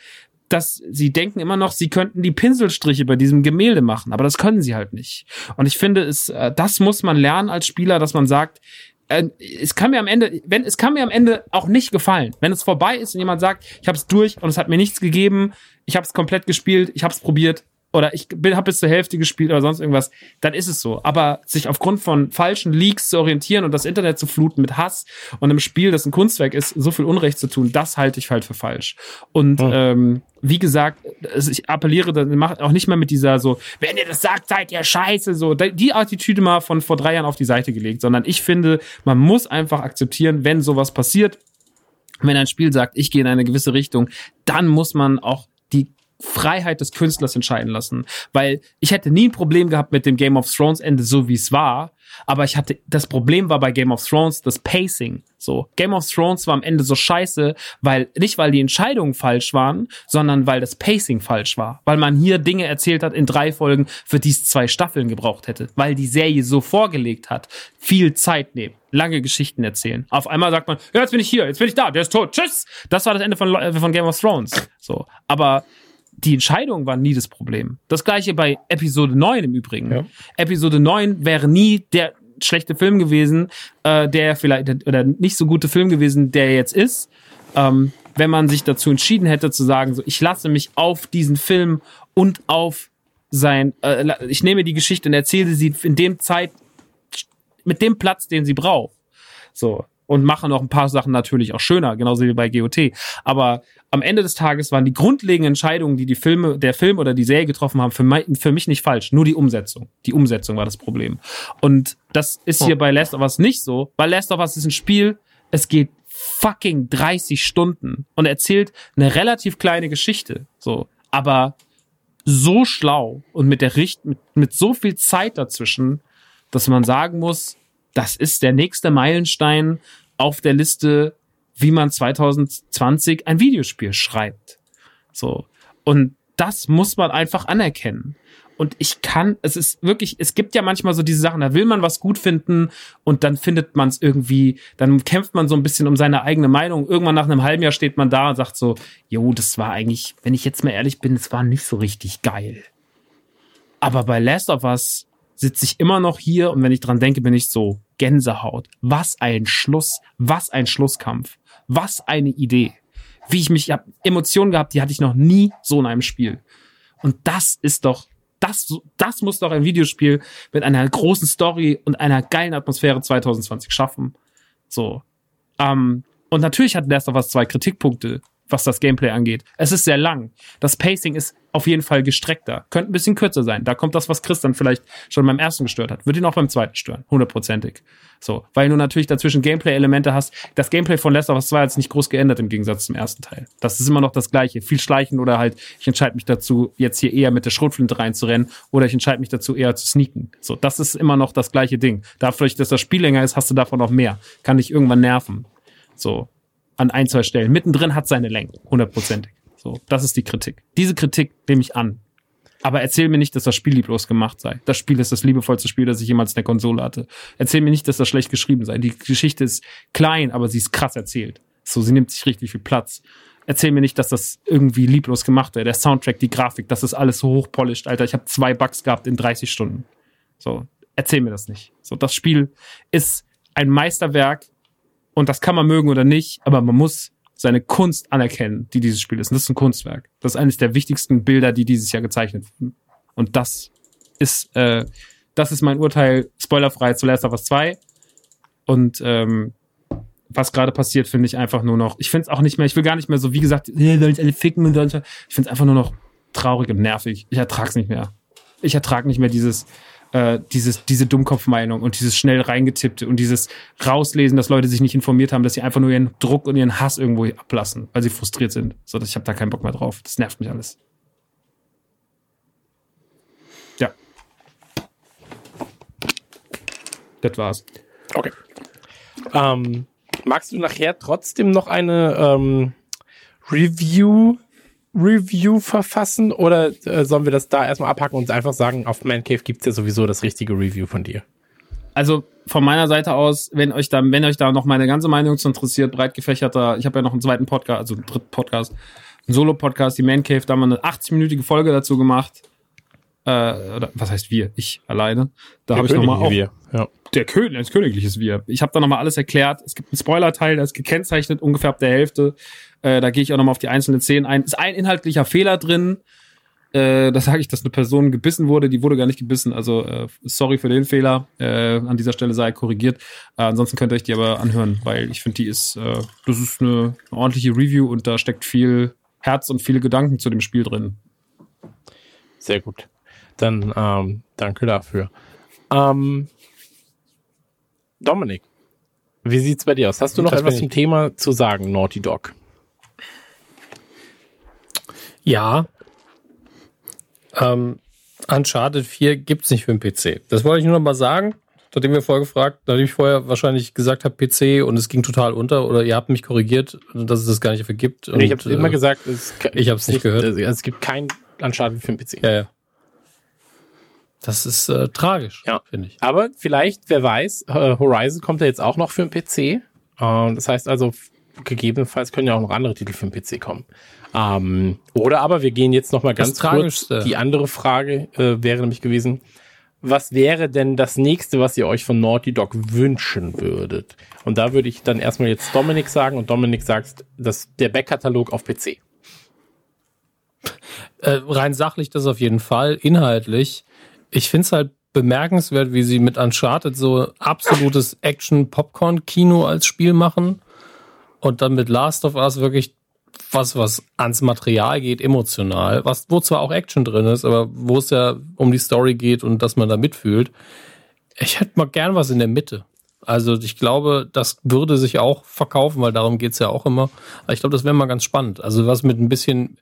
dass sie denken immer noch, sie könnten die Pinselstriche bei diesem Gemälde machen, aber das können sie halt nicht. Und ich finde, es, äh, das muss man lernen als Spieler, dass man sagt, äh, es kann mir am Ende, wenn es kann mir am Ende auch nicht gefallen, wenn es vorbei ist und jemand sagt, ich habe es durch und es hat mir nichts gegeben, ich habe es komplett gespielt, ich habe es probiert, oder ich bin habe bis zur Hälfte gespielt oder sonst irgendwas, dann ist es so. Aber sich aufgrund von falschen Leaks zu orientieren und das Internet zu fluten mit Hass und einem Spiel, das ein Kunstwerk ist, so viel Unrecht zu tun, das halte ich halt für falsch. Und Hm. ähm, wie gesagt, ich appelliere, dann macht auch nicht mehr mit dieser so, wenn ihr das sagt, seid ihr scheiße, so die Attitüde mal von vor drei Jahren auf die Seite gelegt, sondern ich finde, man muss einfach akzeptieren, wenn sowas passiert, wenn ein Spiel sagt, ich gehe in eine gewisse Richtung, dann muss man auch Freiheit des Künstlers entscheiden lassen. Weil ich hätte nie ein Problem gehabt mit dem Game of Thrones Ende, so wie es war. Aber ich hatte, das Problem war bei Game of Thrones das Pacing. So. Game of Thrones war am Ende so scheiße, weil, nicht weil die Entscheidungen falsch waren, sondern weil das Pacing falsch war. Weil man hier Dinge erzählt hat in drei Folgen, für die es zwei Staffeln gebraucht hätte. Weil die Serie so vorgelegt hat. Viel Zeit nehmen. Lange Geschichten erzählen. Auf einmal sagt man, ja, jetzt bin ich hier, jetzt bin ich da, der ist tot, tschüss. Das war das Ende von, von Game of Thrones. So. Aber die Entscheidungen waren nie das Problem. Das gleiche bei Episode 9 im Übrigen. Ja. Episode 9 wäre nie der schlechte Film gewesen, äh, der vielleicht, oder nicht so gute Film gewesen, der er jetzt ist, ähm, wenn man sich dazu entschieden hätte zu sagen, so, ich lasse mich auf diesen Film und auf sein, äh, ich nehme die Geschichte und erzähle sie in dem Zeit, mit dem Platz, den sie braucht. So. Und mache noch ein paar Sachen natürlich auch schöner, genauso wie bei GOT. Aber am Ende des Tages waren die grundlegenden Entscheidungen, die die Filme, der Film oder die Serie getroffen haben, für, mei- für mich nicht falsch. Nur die Umsetzung. Die Umsetzung war das Problem. Und das ist hier bei Last of Us nicht so, weil Last of Us ist ein Spiel, es geht fucking 30 Stunden und erzählt eine relativ kleine Geschichte. So. Aber so schlau und mit der Richt mit, mit so viel Zeit dazwischen, dass man sagen muss, das ist der nächste Meilenstein auf der Liste, wie man 2020 ein Videospiel schreibt. So. Und das muss man einfach anerkennen. Und ich kann, es ist wirklich, es gibt ja manchmal so diese Sachen, da will man was gut finden und dann findet man es irgendwie, dann kämpft man so ein bisschen um seine eigene Meinung. Irgendwann nach einem halben Jahr steht man da und sagt so, jo, das war eigentlich, wenn ich jetzt mal ehrlich bin, es war nicht so richtig geil. Aber bei Last of Us sitze ich immer noch hier und wenn ich dran denke, bin ich so Gänsehaut. Was ein Schluss, was ein Schlusskampf, was eine Idee. Wie ich mich, ich habe Emotionen gehabt, die hatte ich noch nie so in einem Spiel. Und das ist doch, das, das muss doch ein Videospiel mit einer großen Story und einer geilen Atmosphäre 2020 schaffen. So. Ähm, und natürlich hat Last of Us zwei Kritikpunkte, was das Gameplay angeht. Es ist sehr lang. Das Pacing ist auf jeden Fall gestreckter. Könnte ein bisschen kürzer sein. Da kommt das, was Chris dann vielleicht schon beim ersten gestört hat. Wird ihn auch beim zweiten stören. Hundertprozentig. So. Weil du natürlich dazwischen Gameplay-Elemente hast. Das Gameplay von Last of Us 2 hat sich nicht groß geändert im Gegensatz zum ersten Teil. Das ist immer noch das Gleiche. Viel Schleichen oder halt, ich entscheide mich dazu, jetzt hier eher mit der Schrotflinte reinzurennen oder ich entscheide mich dazu, eher zu sneaken. So. Das ist immer noch das gleiche Ding. Dafür, dass das Spiel länger ist, hast du davon noch mehr. Kann dich irgendwann nerven. So an ein, zwei Stellen. Mittendrin hat seine Länge, hundertprozentig. So, das ist die Kritik. Diese Kritik nehme ich an. Aber erzähl mir nicht, dass das Spiel lieblos gemacht sei. Das Spiel ist das liebevollste Spiel, das ich jemals in der Konsole hatte. Erzähl mir nicht, dass das schlecht geschrieben sei. Die Geschichte ist klein, aber sie ist krass erzählt. So, sie nimmt sich richtig viel Platz. Erzähl mir nicht, dass das irgendwie lieblos gemacht wäre. Der Soundtrack, die Grafik, das ist alles so hochpolished, Alter. Ich habe zwei Bugs gehabt in 30 Stunden. So, erzähl mir das nicht. So, das Spiel ist ein Meisterwerk und das kann man mögen oder nicht, aber man muss seine Kunst anerkennen, die dieses Spiel ist. Und das ist ein Kunstwerk. Das ist eines der wichtigsten Bilder, die dieses Jahr gezeichnet wurden. Und das ist, äh, das ist mein Urteil, spoilerfrei zu Last of Us 2. Und ähm, was gerade passiert, finde ich einfach nur noch, ich finde es auch nicht mehr, ich will gar nicht mehr so, wie gesagt, soll ich alle ficken und. Ich finde es einfach nur noch traurig und nervig. Ich ertrag's nicht mehr. Ich ertrag nicht mehr dieses, äh, dieses, diese Dummkopfmeinung und dieses schnell reingetippte und dieses Rauslesen, dass Leute sich nicht informiert haben, dass sie einfach nur ihren Druck und ihren Hass irgendwo ablassen, weil sie frustriert sind. So, ich habe da keinen Bock mehr drauf. Das nervt mich alles. Ja. Das war's. Okay. Ähm, magst du nachher trotzdem noch eine ähm, Review Review verfassen oder äh, sollen wir das da erstmal abhacken und einfach sagen, auf Man Cave gibt's ja sowieso das richtige Review von dir? Also von meiner Seite aus, wenn euch da, wenn euch da noch meine ganze Meinung zu interessiert, breit gefächerter, ich habe ja noch einen zweiten Podcast, also einen dritten Podcast, einen Solo-Podcast, die Man Cave, da haben wir eine 80-minütige Folge dazu gemacht. Äh, oder, was heißt wir? Ich alleine. Da habe ich nochmal auch Wir. Ja. der König, ein königliches Wir. Ich habe da nochmal alles erklärt. Es gibt einen Spoiler-Teil, der ist gekennzeichnet, ungefähr ab der Hälfte. Äh, da gehe ich auch nochmal auf die einzelnen Szenen ein. Ist ein inhaltlicher Fehler drin. Äh, da sage ich, dass eine Person gebissen wurde. Die wurde gar nicht gebissen. Also äh, sorry für den Fehler. Äh, an dieser Stelle sei korrigiert. Äh, ansonsten könnt ihr euch die aber anhören, weil ich finde, die ist, äh, das ist eine, eine ordentliche Review und da steckt viel Herz und viele Gedanken zu dem Spiel drin. Sehr gut. Dann ähm, danke dafür. Ähm, Dominik, wie sieht's bei dir aus? Hast du noch etwas zum Thema zu sagen, Naughty Dog? Ja. Ähm, Uncharted 4 gibt's nicht für den PC. Das wollte ich nur noch mal sagen. Nachdem wir vorher gefragt, nachdem ich vorher wahrscheinlich gesagt habe PC und es ging total unter oder ihr habt mich korrigiert, dass es das gar nicht dafür gibt. Und, ich habe immer äh, gesagt, es, ich hab's nicht gehört. Es, es gibt kein Uncharted für den PC. Ja, ja. Das ist äh, tragisch, Ja. finde ich. Aber vielleicht, wer weiß, äh, Horizon kommt ja jetzt auch noch für den PC. Äh, das heißt also, gegebenenfalls können ja auch noch andere Titel für den PC kommen. Ähm, oder aber wir gehen jetzt noch mal ganz kurz. Die andere Frage äh, wäre nämlich gewesen, was wäre denn das nächste, was ihr euch von Naughty Dog wünschen würdet? Und da würde ich dann erstmal jetzt Dominik sagen und Dominik sagst, dass der Backkatalog auf PC. Äh, rein sachlich das auf jeden Fall. Inhaltlich, ich finde es halt bemerkenswert, wie sie mit Uncharted so absolutes Action-Popcorn-Kino als Spiel machen und dann mit Last of Us wirklich was, was ans Material geht, emotional, was, wo zwar auch Action drin ist, aber wo es ja um die Story geht und dass man da mitfühlt. Ich hätte mal gern was in der Mitte. Also ich glaube, das würde sich auch verkaufen, weil darum geht's ja auch immer. Aber ich glaube, das wäre mal ganz spannend. Also was mit ein bisschen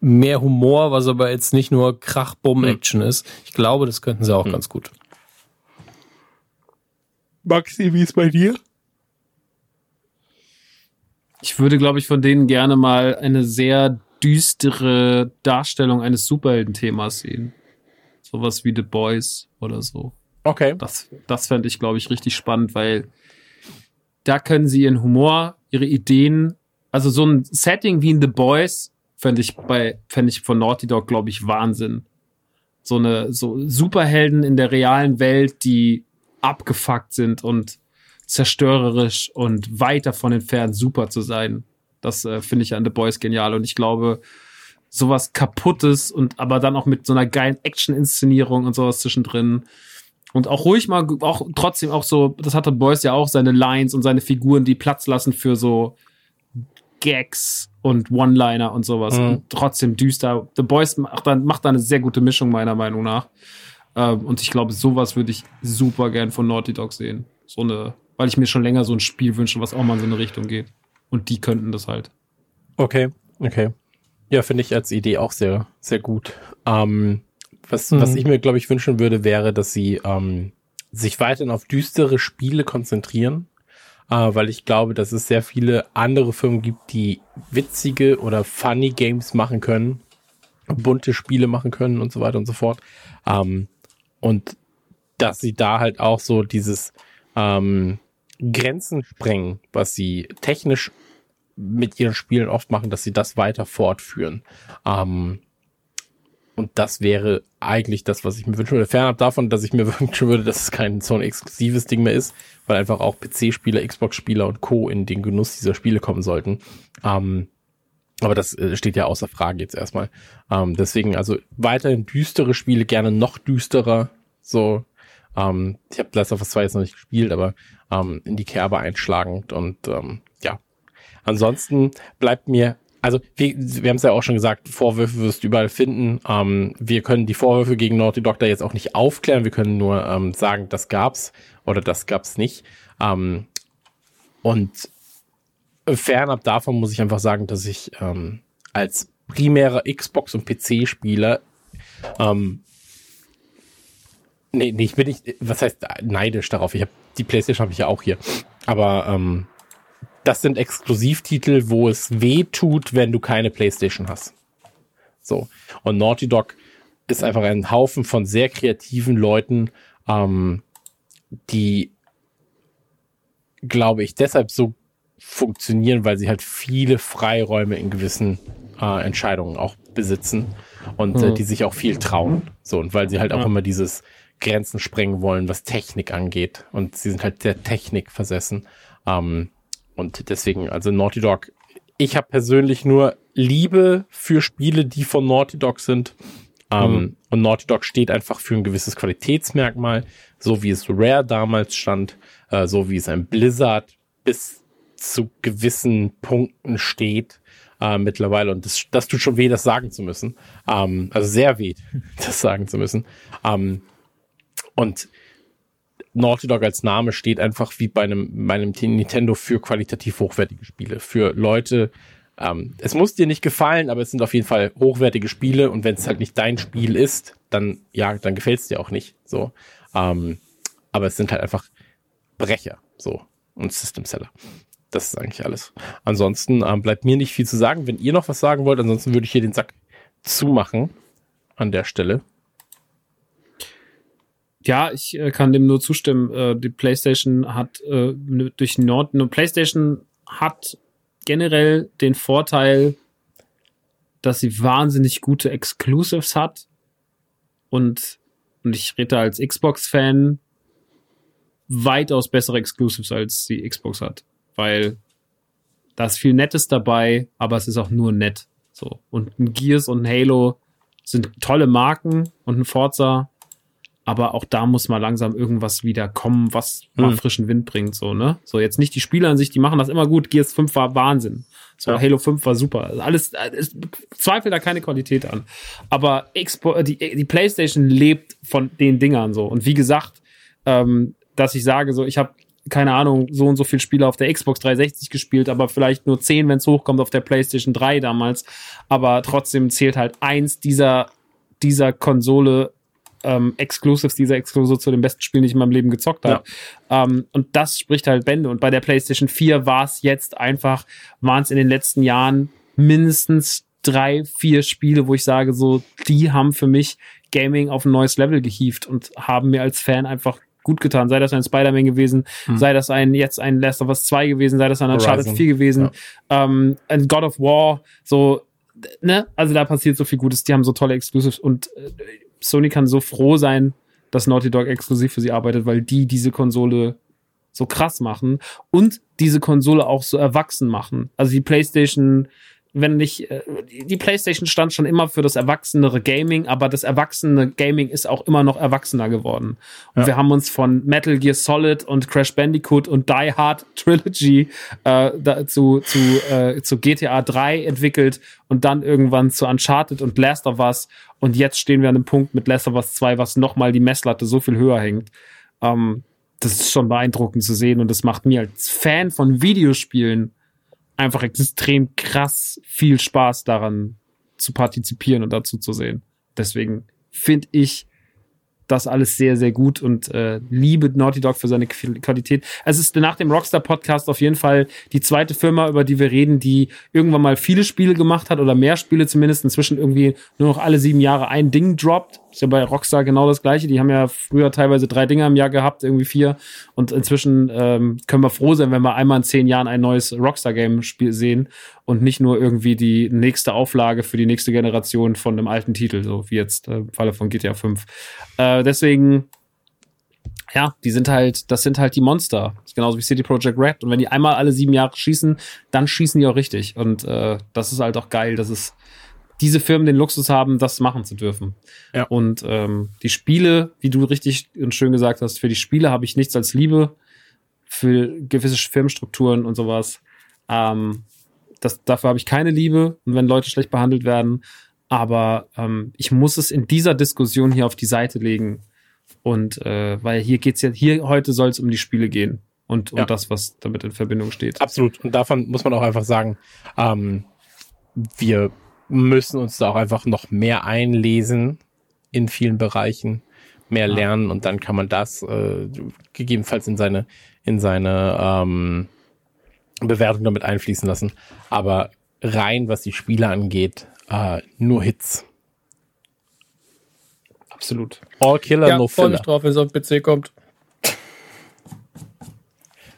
mehr Humor, was aber jetzt nicht nur Krach-Bumm-Action ist. Ich glaube, das könnten sie auch ganz gut. Maxi, wie ist bei dir? Ich würde, glaube ich, von denen gerne mal eine sehr düstere Darstellung eines Superhelden-Themas sehen. Sowas wie The Boys oder so. Okay. Das, das fände ich, glaube ich, richtig spannend, weil da können sie ihren Humor, ihre Ideen, also so ein Setting wie in The Boys fände ich bei, fände ich von Naughty Dog, glaube ich, Wahnsinn. So eine, so Superhelden in der realen Welt, die abgefuckt sind und zerstörerisch und weit davon entfernt, super zu sein. Das äh, finde ich an The Boys genial und ich glaube, sowas kaputtes und aber dann auch mit so einer geilen Action-Inszenierung und sowas zwischendrin. Und auch ruhig mal, auch trotzdem auch so, das hatte Boys ja auch seine Lines und seine Figuren, die Platz lassen für so Gags und One-Liner und sowas. Mhm. Und trotzdem düster. The Boys macht da, macht da eine sehr gute Mischung, meiner Meinung nach. Ähm, und ich glaube, sowas würde ich super gern von Naughty Dog sehen. So eine, weil ich mir schon länger so ein Spiel wünsche, was auch mal in so eine Richtung geht. Und die könnten das halt. Okay, okay. Ja, finde ich als Idee auch sehr, sehr gut. Ähm, was, Mhm. was ich mir, glaube ich, wünschen würde, wäre, dass sie ähm, sich weiterhin auf düstere Spiele konzentrieren, äh, weil ich glaube, dass es sehr viele andere Firmen gibt, die witzige oder funny Games machen können, bunte Spiele machen können und so weiter und so fort. Ähm, und dass sie da halt auch so dieses ähm, Grenzen sprengen, was sie technisch mit ihren Spielen oft machen, dass sie das weiter fortführen. Ähm, und das wäre eigentlich das, was ich mir wünschen würde. Fernab davon, dass ich mir wünschen würde, dass es kein so ein exklusives Ding mehr ist, weil einfach auch PC-Spieler, Xbox-Spieler und Co. in den Genuss dieser Spiele kommen sollten. Ähm, aber das äh, steht ja außer Frage jetzt erstmal. Ähm, deswegen also weiterhin düstere Spiele, gerne noch düsterer. So, ähm, ich habe Last of Us 2 jetzt noch nicht gespielt, aber ähm, in die Kerbe einschlagend und ähm, ja. Ansonsten bleibt mir, also wir, wir haben es ja auch schon gesagt, Vorwürfe wirst du überall finden. Ähm, wir können die Vorwürfe gegen Naughty Dog da jetzt auch nicht aufklären. Wir können nur ähm, sagen, das gab's oder das gab's nicht. Ähm, und fernab davon muss ich einfach sagen, dass ich ähm, als primärer Xbox- und PC-Spieler ähm, Nee, nee, ich bin nicht, was heißt neidisch darauf? Ich habe die Playstation habe ich ja auch hier. Aber ähm, das sind Exklusivtitel, wo es weh tut, wenn du keine Playstation hast. So. Und Naughty Dog ist einfach ein Haufen von sehr kreativen Leuten, ähm, die, glaube ich, deshalb so funktionieren, weil sie halt viele Freiräume in gewissen äh, Entscheidungen auch besitzen und äh, Hm. die sich auch viel trauen. So, und weil sie halt auch Ja. immer dieses Grenzen sprengen wollen, was Technik angeht. Und sie sind halt der Technik versessen. Ähm, und deswegen, also Naughty Dog, ich habe persönlich nur Liebe für Spiele, die von Naughty Dog sind. Ähm, Mhm. Und Naughty Dog steht einfach für ein gewisses Qualitätsmerkmal, so wie es Rare damals stand, äh, so wie es ein Blizzard bis zu gewissen Punkten steht äh, mittlerweile. Und das, das tut schon weh, das sagen zu müssen. Ähm, also sehr weh, das sagen zu müssen. Ähm, und Naughty Dog als Name steht einfach wie bei einem, bei einem Nintendo für qualitativ hochwertige Spiele. Für Leute, ähm, es muss dir nicht gefallen, aber es sind auf jeden Fall hochwertige Spiele und wenn es halt nicht dein Spiel ist, dann, ja, dann gefällt es dir auch nicht. So. Ähm, aber es sind halt einfach Brecher, so. Und System Seller. Das ist eigentlich alles. Ansonsten ähm, bleibt mir nicht viel zu sagen. Wenn ihr noch was sagen wollt, ansonsten würde ich hier den Sack zumachen an der Stelle. Ja, ich äh, kann dem nur zustimmen. Äh, die PlayStation hat äh, durch Nord, ne, PlayStation hat generell den Vorteil, dass sie wahnsinnig gute Exclusives hat und und ich rede als Xbox-Fan weitaus bessere Exclusives als die Xbox hat, weil da ist viel Nettes dabei, aber es ist auch nur nett. So und ein Gears und ein Halo sind tolle Marken und ein Forza aber auch da muss mal langsam irgendwas wieder kommen, was mal Hm. frischen Wind bringt, so, ne? So, jetzt nicht die Spieler an sich, die machen das immer gut. Gears 5 war Wahnsinn. So, Ja. Halo 5 war super. Also Alles, es zweifelt da keine Qualität an. Aber Expo die, die PlayStation lebt von den Dingern so. Und wie gesagt, ähm, dass ich sage, so, ich habe keine Ahnung, so und so viele Spiele auf der Xbox 360 gespielt, aber vielleicht nur 10, wenn es hochkommt auf der PlayStation 3 damals. Aber trotzdem zählt halt eins dieser, dieser Konsole ähm, Exclusives, dieser Exclusive zu den besten Spielen, die ich in meinem Leben gezockt habe. Ähm, und das spricht halt Bände. Und bei der PlayStation 4 war es jetzt einfach, waren es in den letzten Jahren mindestens drei, vier Spiele, wo ich sage, so, die haben für mich Gaming auf ein neues Level gehievt und haben mir als Fan einfach gut getan. Sei das ein Spider-Man gewesen, sei das ein jetzt ein Last of Us 2 gewesen, sei das ein Uncharted Horizon. 4 gewesen, ähm, ein God of War, so, ne? Also da passiert so viel Gutes. Die haben so tolle Exclusives und äh, Sony kann so froh sein, dass Naughty Dog exklusiv für sie arbeitet, weil die diese Konsole so krass machen und diese Konsole auch so erwachsen machen. Also die PlayStation, wenn nicht, äh, die PlayStation stand schon immer für das erwachsenere Gaming, aber das erwachsene Gaming ist auch immer noch erwachsener geworden. Und Ja. wir haben uns von Metal Gear Solid und Crash Bandicoot und Die Hard Trilogy äh, dazu zu, äh, zu GTA 3 entwickelt und dann irgendwann zu Uncharted und Last of Us. Und jetzt stehen wir an einem Punkt mit Last of Us 2, was nochmal die Messlatte so viel höher hängt. Ähm, das ist schon beeindruckend zu sehen und das macht mir als Fan von Videospielen einfach extrem krass viel Spaß daran zu partizipieren und dazu zu sehen. Deswegen finde ich das alles sehr, sehr gut und äh, liebe Naughty Dog für seine Qu- Qualität. Es ist nach dem Rockstar Podcast auf jeden Fall die zweite Firma, über die wir reden, die irgendwann mal viele Spiele gemacht hat oder mehr Spiele zumindest, inzwischen irgendwie nur noch alle sieben Jahre ein Ding droppt. Ist ja bei Rockstar genau das gleiche. Die haben ja früher teilweise drei Dinger im Jahr gehabt, irgendwie vier. Und inzwischen ähm, können wir froh sein, wenn wir einmal in zehn Jahren ein neues Rockstar-Game-Spiel sehen und nicht nur irgendwie die nächste Auflage für die nächste Generation von einem alten Titel, so wie jetzt äh, im Falle von GTA 5. Äh, deswegen, ja, die sind halt, das sind halt die Monster. Genauso wie City Project Red. Und wenn die einmal alle sieben Jahre schießen, dann schießen die auch richtig. Und äh, das ist halt auch geil, dass es diese Firmen den Luxus haben, das machen zu dürfen. Ja. Und ähm, die Spiele, wie du richtig und schön gesagt hast, für die Spiele habe ich nichts als Liebe für gewisse Firmenstrukturen und sowas. Ähm, das, dafür habe ich keine Liebe und wenn Leute schlecht behandelt werden. Aber ähm, ich muss es in dieser Diskussion hier auf die Seite legen. Und äh, weil hier geht's ja, hier heute soll es um die Spiele gehen und um Ja. das, was damit in Verbindung steht. Absolut. Und davon muss man auch einfach sagen, ähm, wir müssen uns da auch einfach noch mehr einlesen in vielen Bereichen, mehr Ja. lernen und dann kann man das äh, gegebenenfalls in seine in seine ähm, Bewertung damit einfließen lassen. Aber rein was die Spiele angeht, äh, nur Hits. Absolut. All Killer, no freu Filler. mich drauf, wenn es auf den PC kommt.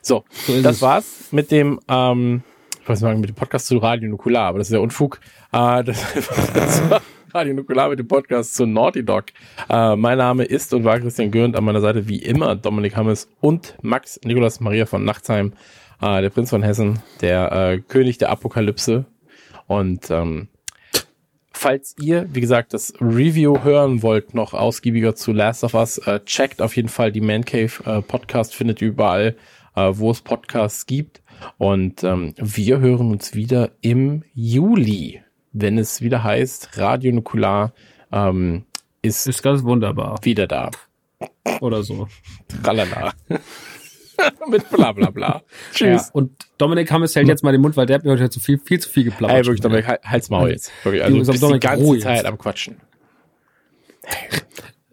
So, ist das es. war's mit dem, ähm, ich weiß nicht, mit dem Podcast zu Radio Nukular, aber das ist ja Unfug. Äh, das, war Radio Nukular mit dem Podcast zu Naughty Dog. Äh, mein Name ist und war Christian Gürnt, an meiner Seite wie immer Dominik Hammes und Max Nikolaus Maria von Nachtsheim, äh, der Prinz von Hessen, der äh, König der Apokalypse. Und ähm, falls ihr, wie gesagt, das Review hören wollt, noch ausgiebiger zu Last of Us, äh, checkt auf jeden Fall die Man Cave äh, Podcast, findet überall, äh, wo es Podcasts gibt. Und ähm, wir hören uns wieder im Juli, wenn es wieder heißt, Radio Nukular ähm, ist Ist ganz wunderbar. wieder da. Oder so. Tralala. Mit bla bla bla. Ja. Tschüss. Und Dominik Hammes hält jetzt mal den Mund, weil der hat mir heute zu viel, viel zu viel geplappert. Ey, wirklich, Dominik, halt- halt's Maul jetzt. Wirklich, also du bist die Dominik, ganze Ruhe Zeit jetzt. am Quatschen.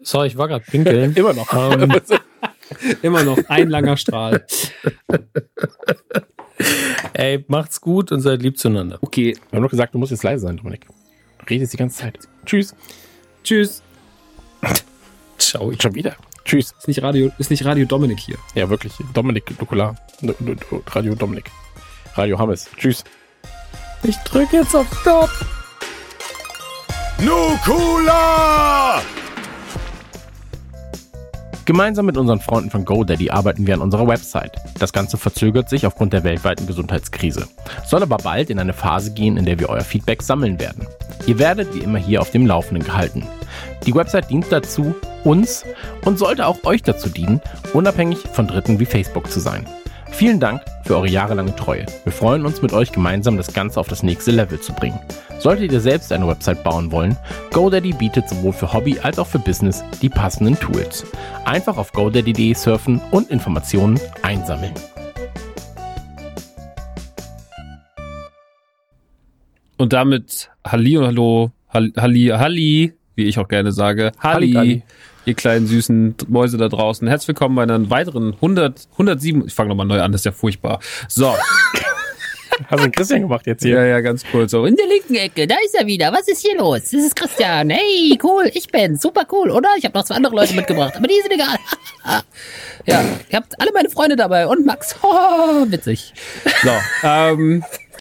Sorry, ich war gerade pinkeln. Immer noch. Ähm, Immer noch ein langer Strahl. ey, macht's gut und seid lieb zueinander. Okay, Wir haben doch gesagt, du musst jetzt leise sein, Dominik. Du redest die ganze Zeit. Tschüss. tschüss. Ciao. Schon wieder. Tschüss. Ist nicht Radio, ist nicht Radio Dominik hier. Ja, wirklich. Dominik Nukular. Nu- nu- nu- Radio Dominik. Radio Hammes. Tschüss. Ich drück jetzt auf Stop. Nukula! Gemeinsam mit unseren Freunden von GoDaddy arbeiten wir an unserer Website. Das Ganze verzögert sich aufgrund der weltweiten Gesundheitskrise. Soll aber bald in eine Phase gehen, in der wir euer Feedback sammeln werden. Ihr werdet wie immer hier auf dem Laufenden gehalten. Die Website dient dazu, uns und sollte auch euch dazu dienen, unabhängig von Dritten wie Facebook zu sein. Vielen Dank für eure jahrelange Treue. Wir freuen uns mit euch gemeinsam das Ganze auf das nächste Level zu bringen. Solltet ihr selbst eine Website bauen wollen, GoDaddy bietet sowohl für Hobby als auch für Business die passenden Tools. Einfach auf godaddy.de surfen und Informationen einsammeln. Und damit Halli und Hallo, Hall- Halli, Halli, wie ich auch gerne sage. Halli, Halligalli. ihr kleinen süßen Mäuse da draußen. Herzlich willkommen bei einer weiteren 100, 107, ich fange nochmal neu an, das ist ja furchtbar. So, Hast du Christian gemacht jetzt hier? ja, ja, ganz kurz. So. In der linken Ecke, da ist er wieder. Was ist hier los? Das ist Christian. Hey, cool, ich bin's. Super cool, oder? Ich habe noch zwei andere Leute mitgebracht, aber die sind egal. ja, ihr habt alle meine Freunde dabei und Max. Oh, witzig. So, ähm,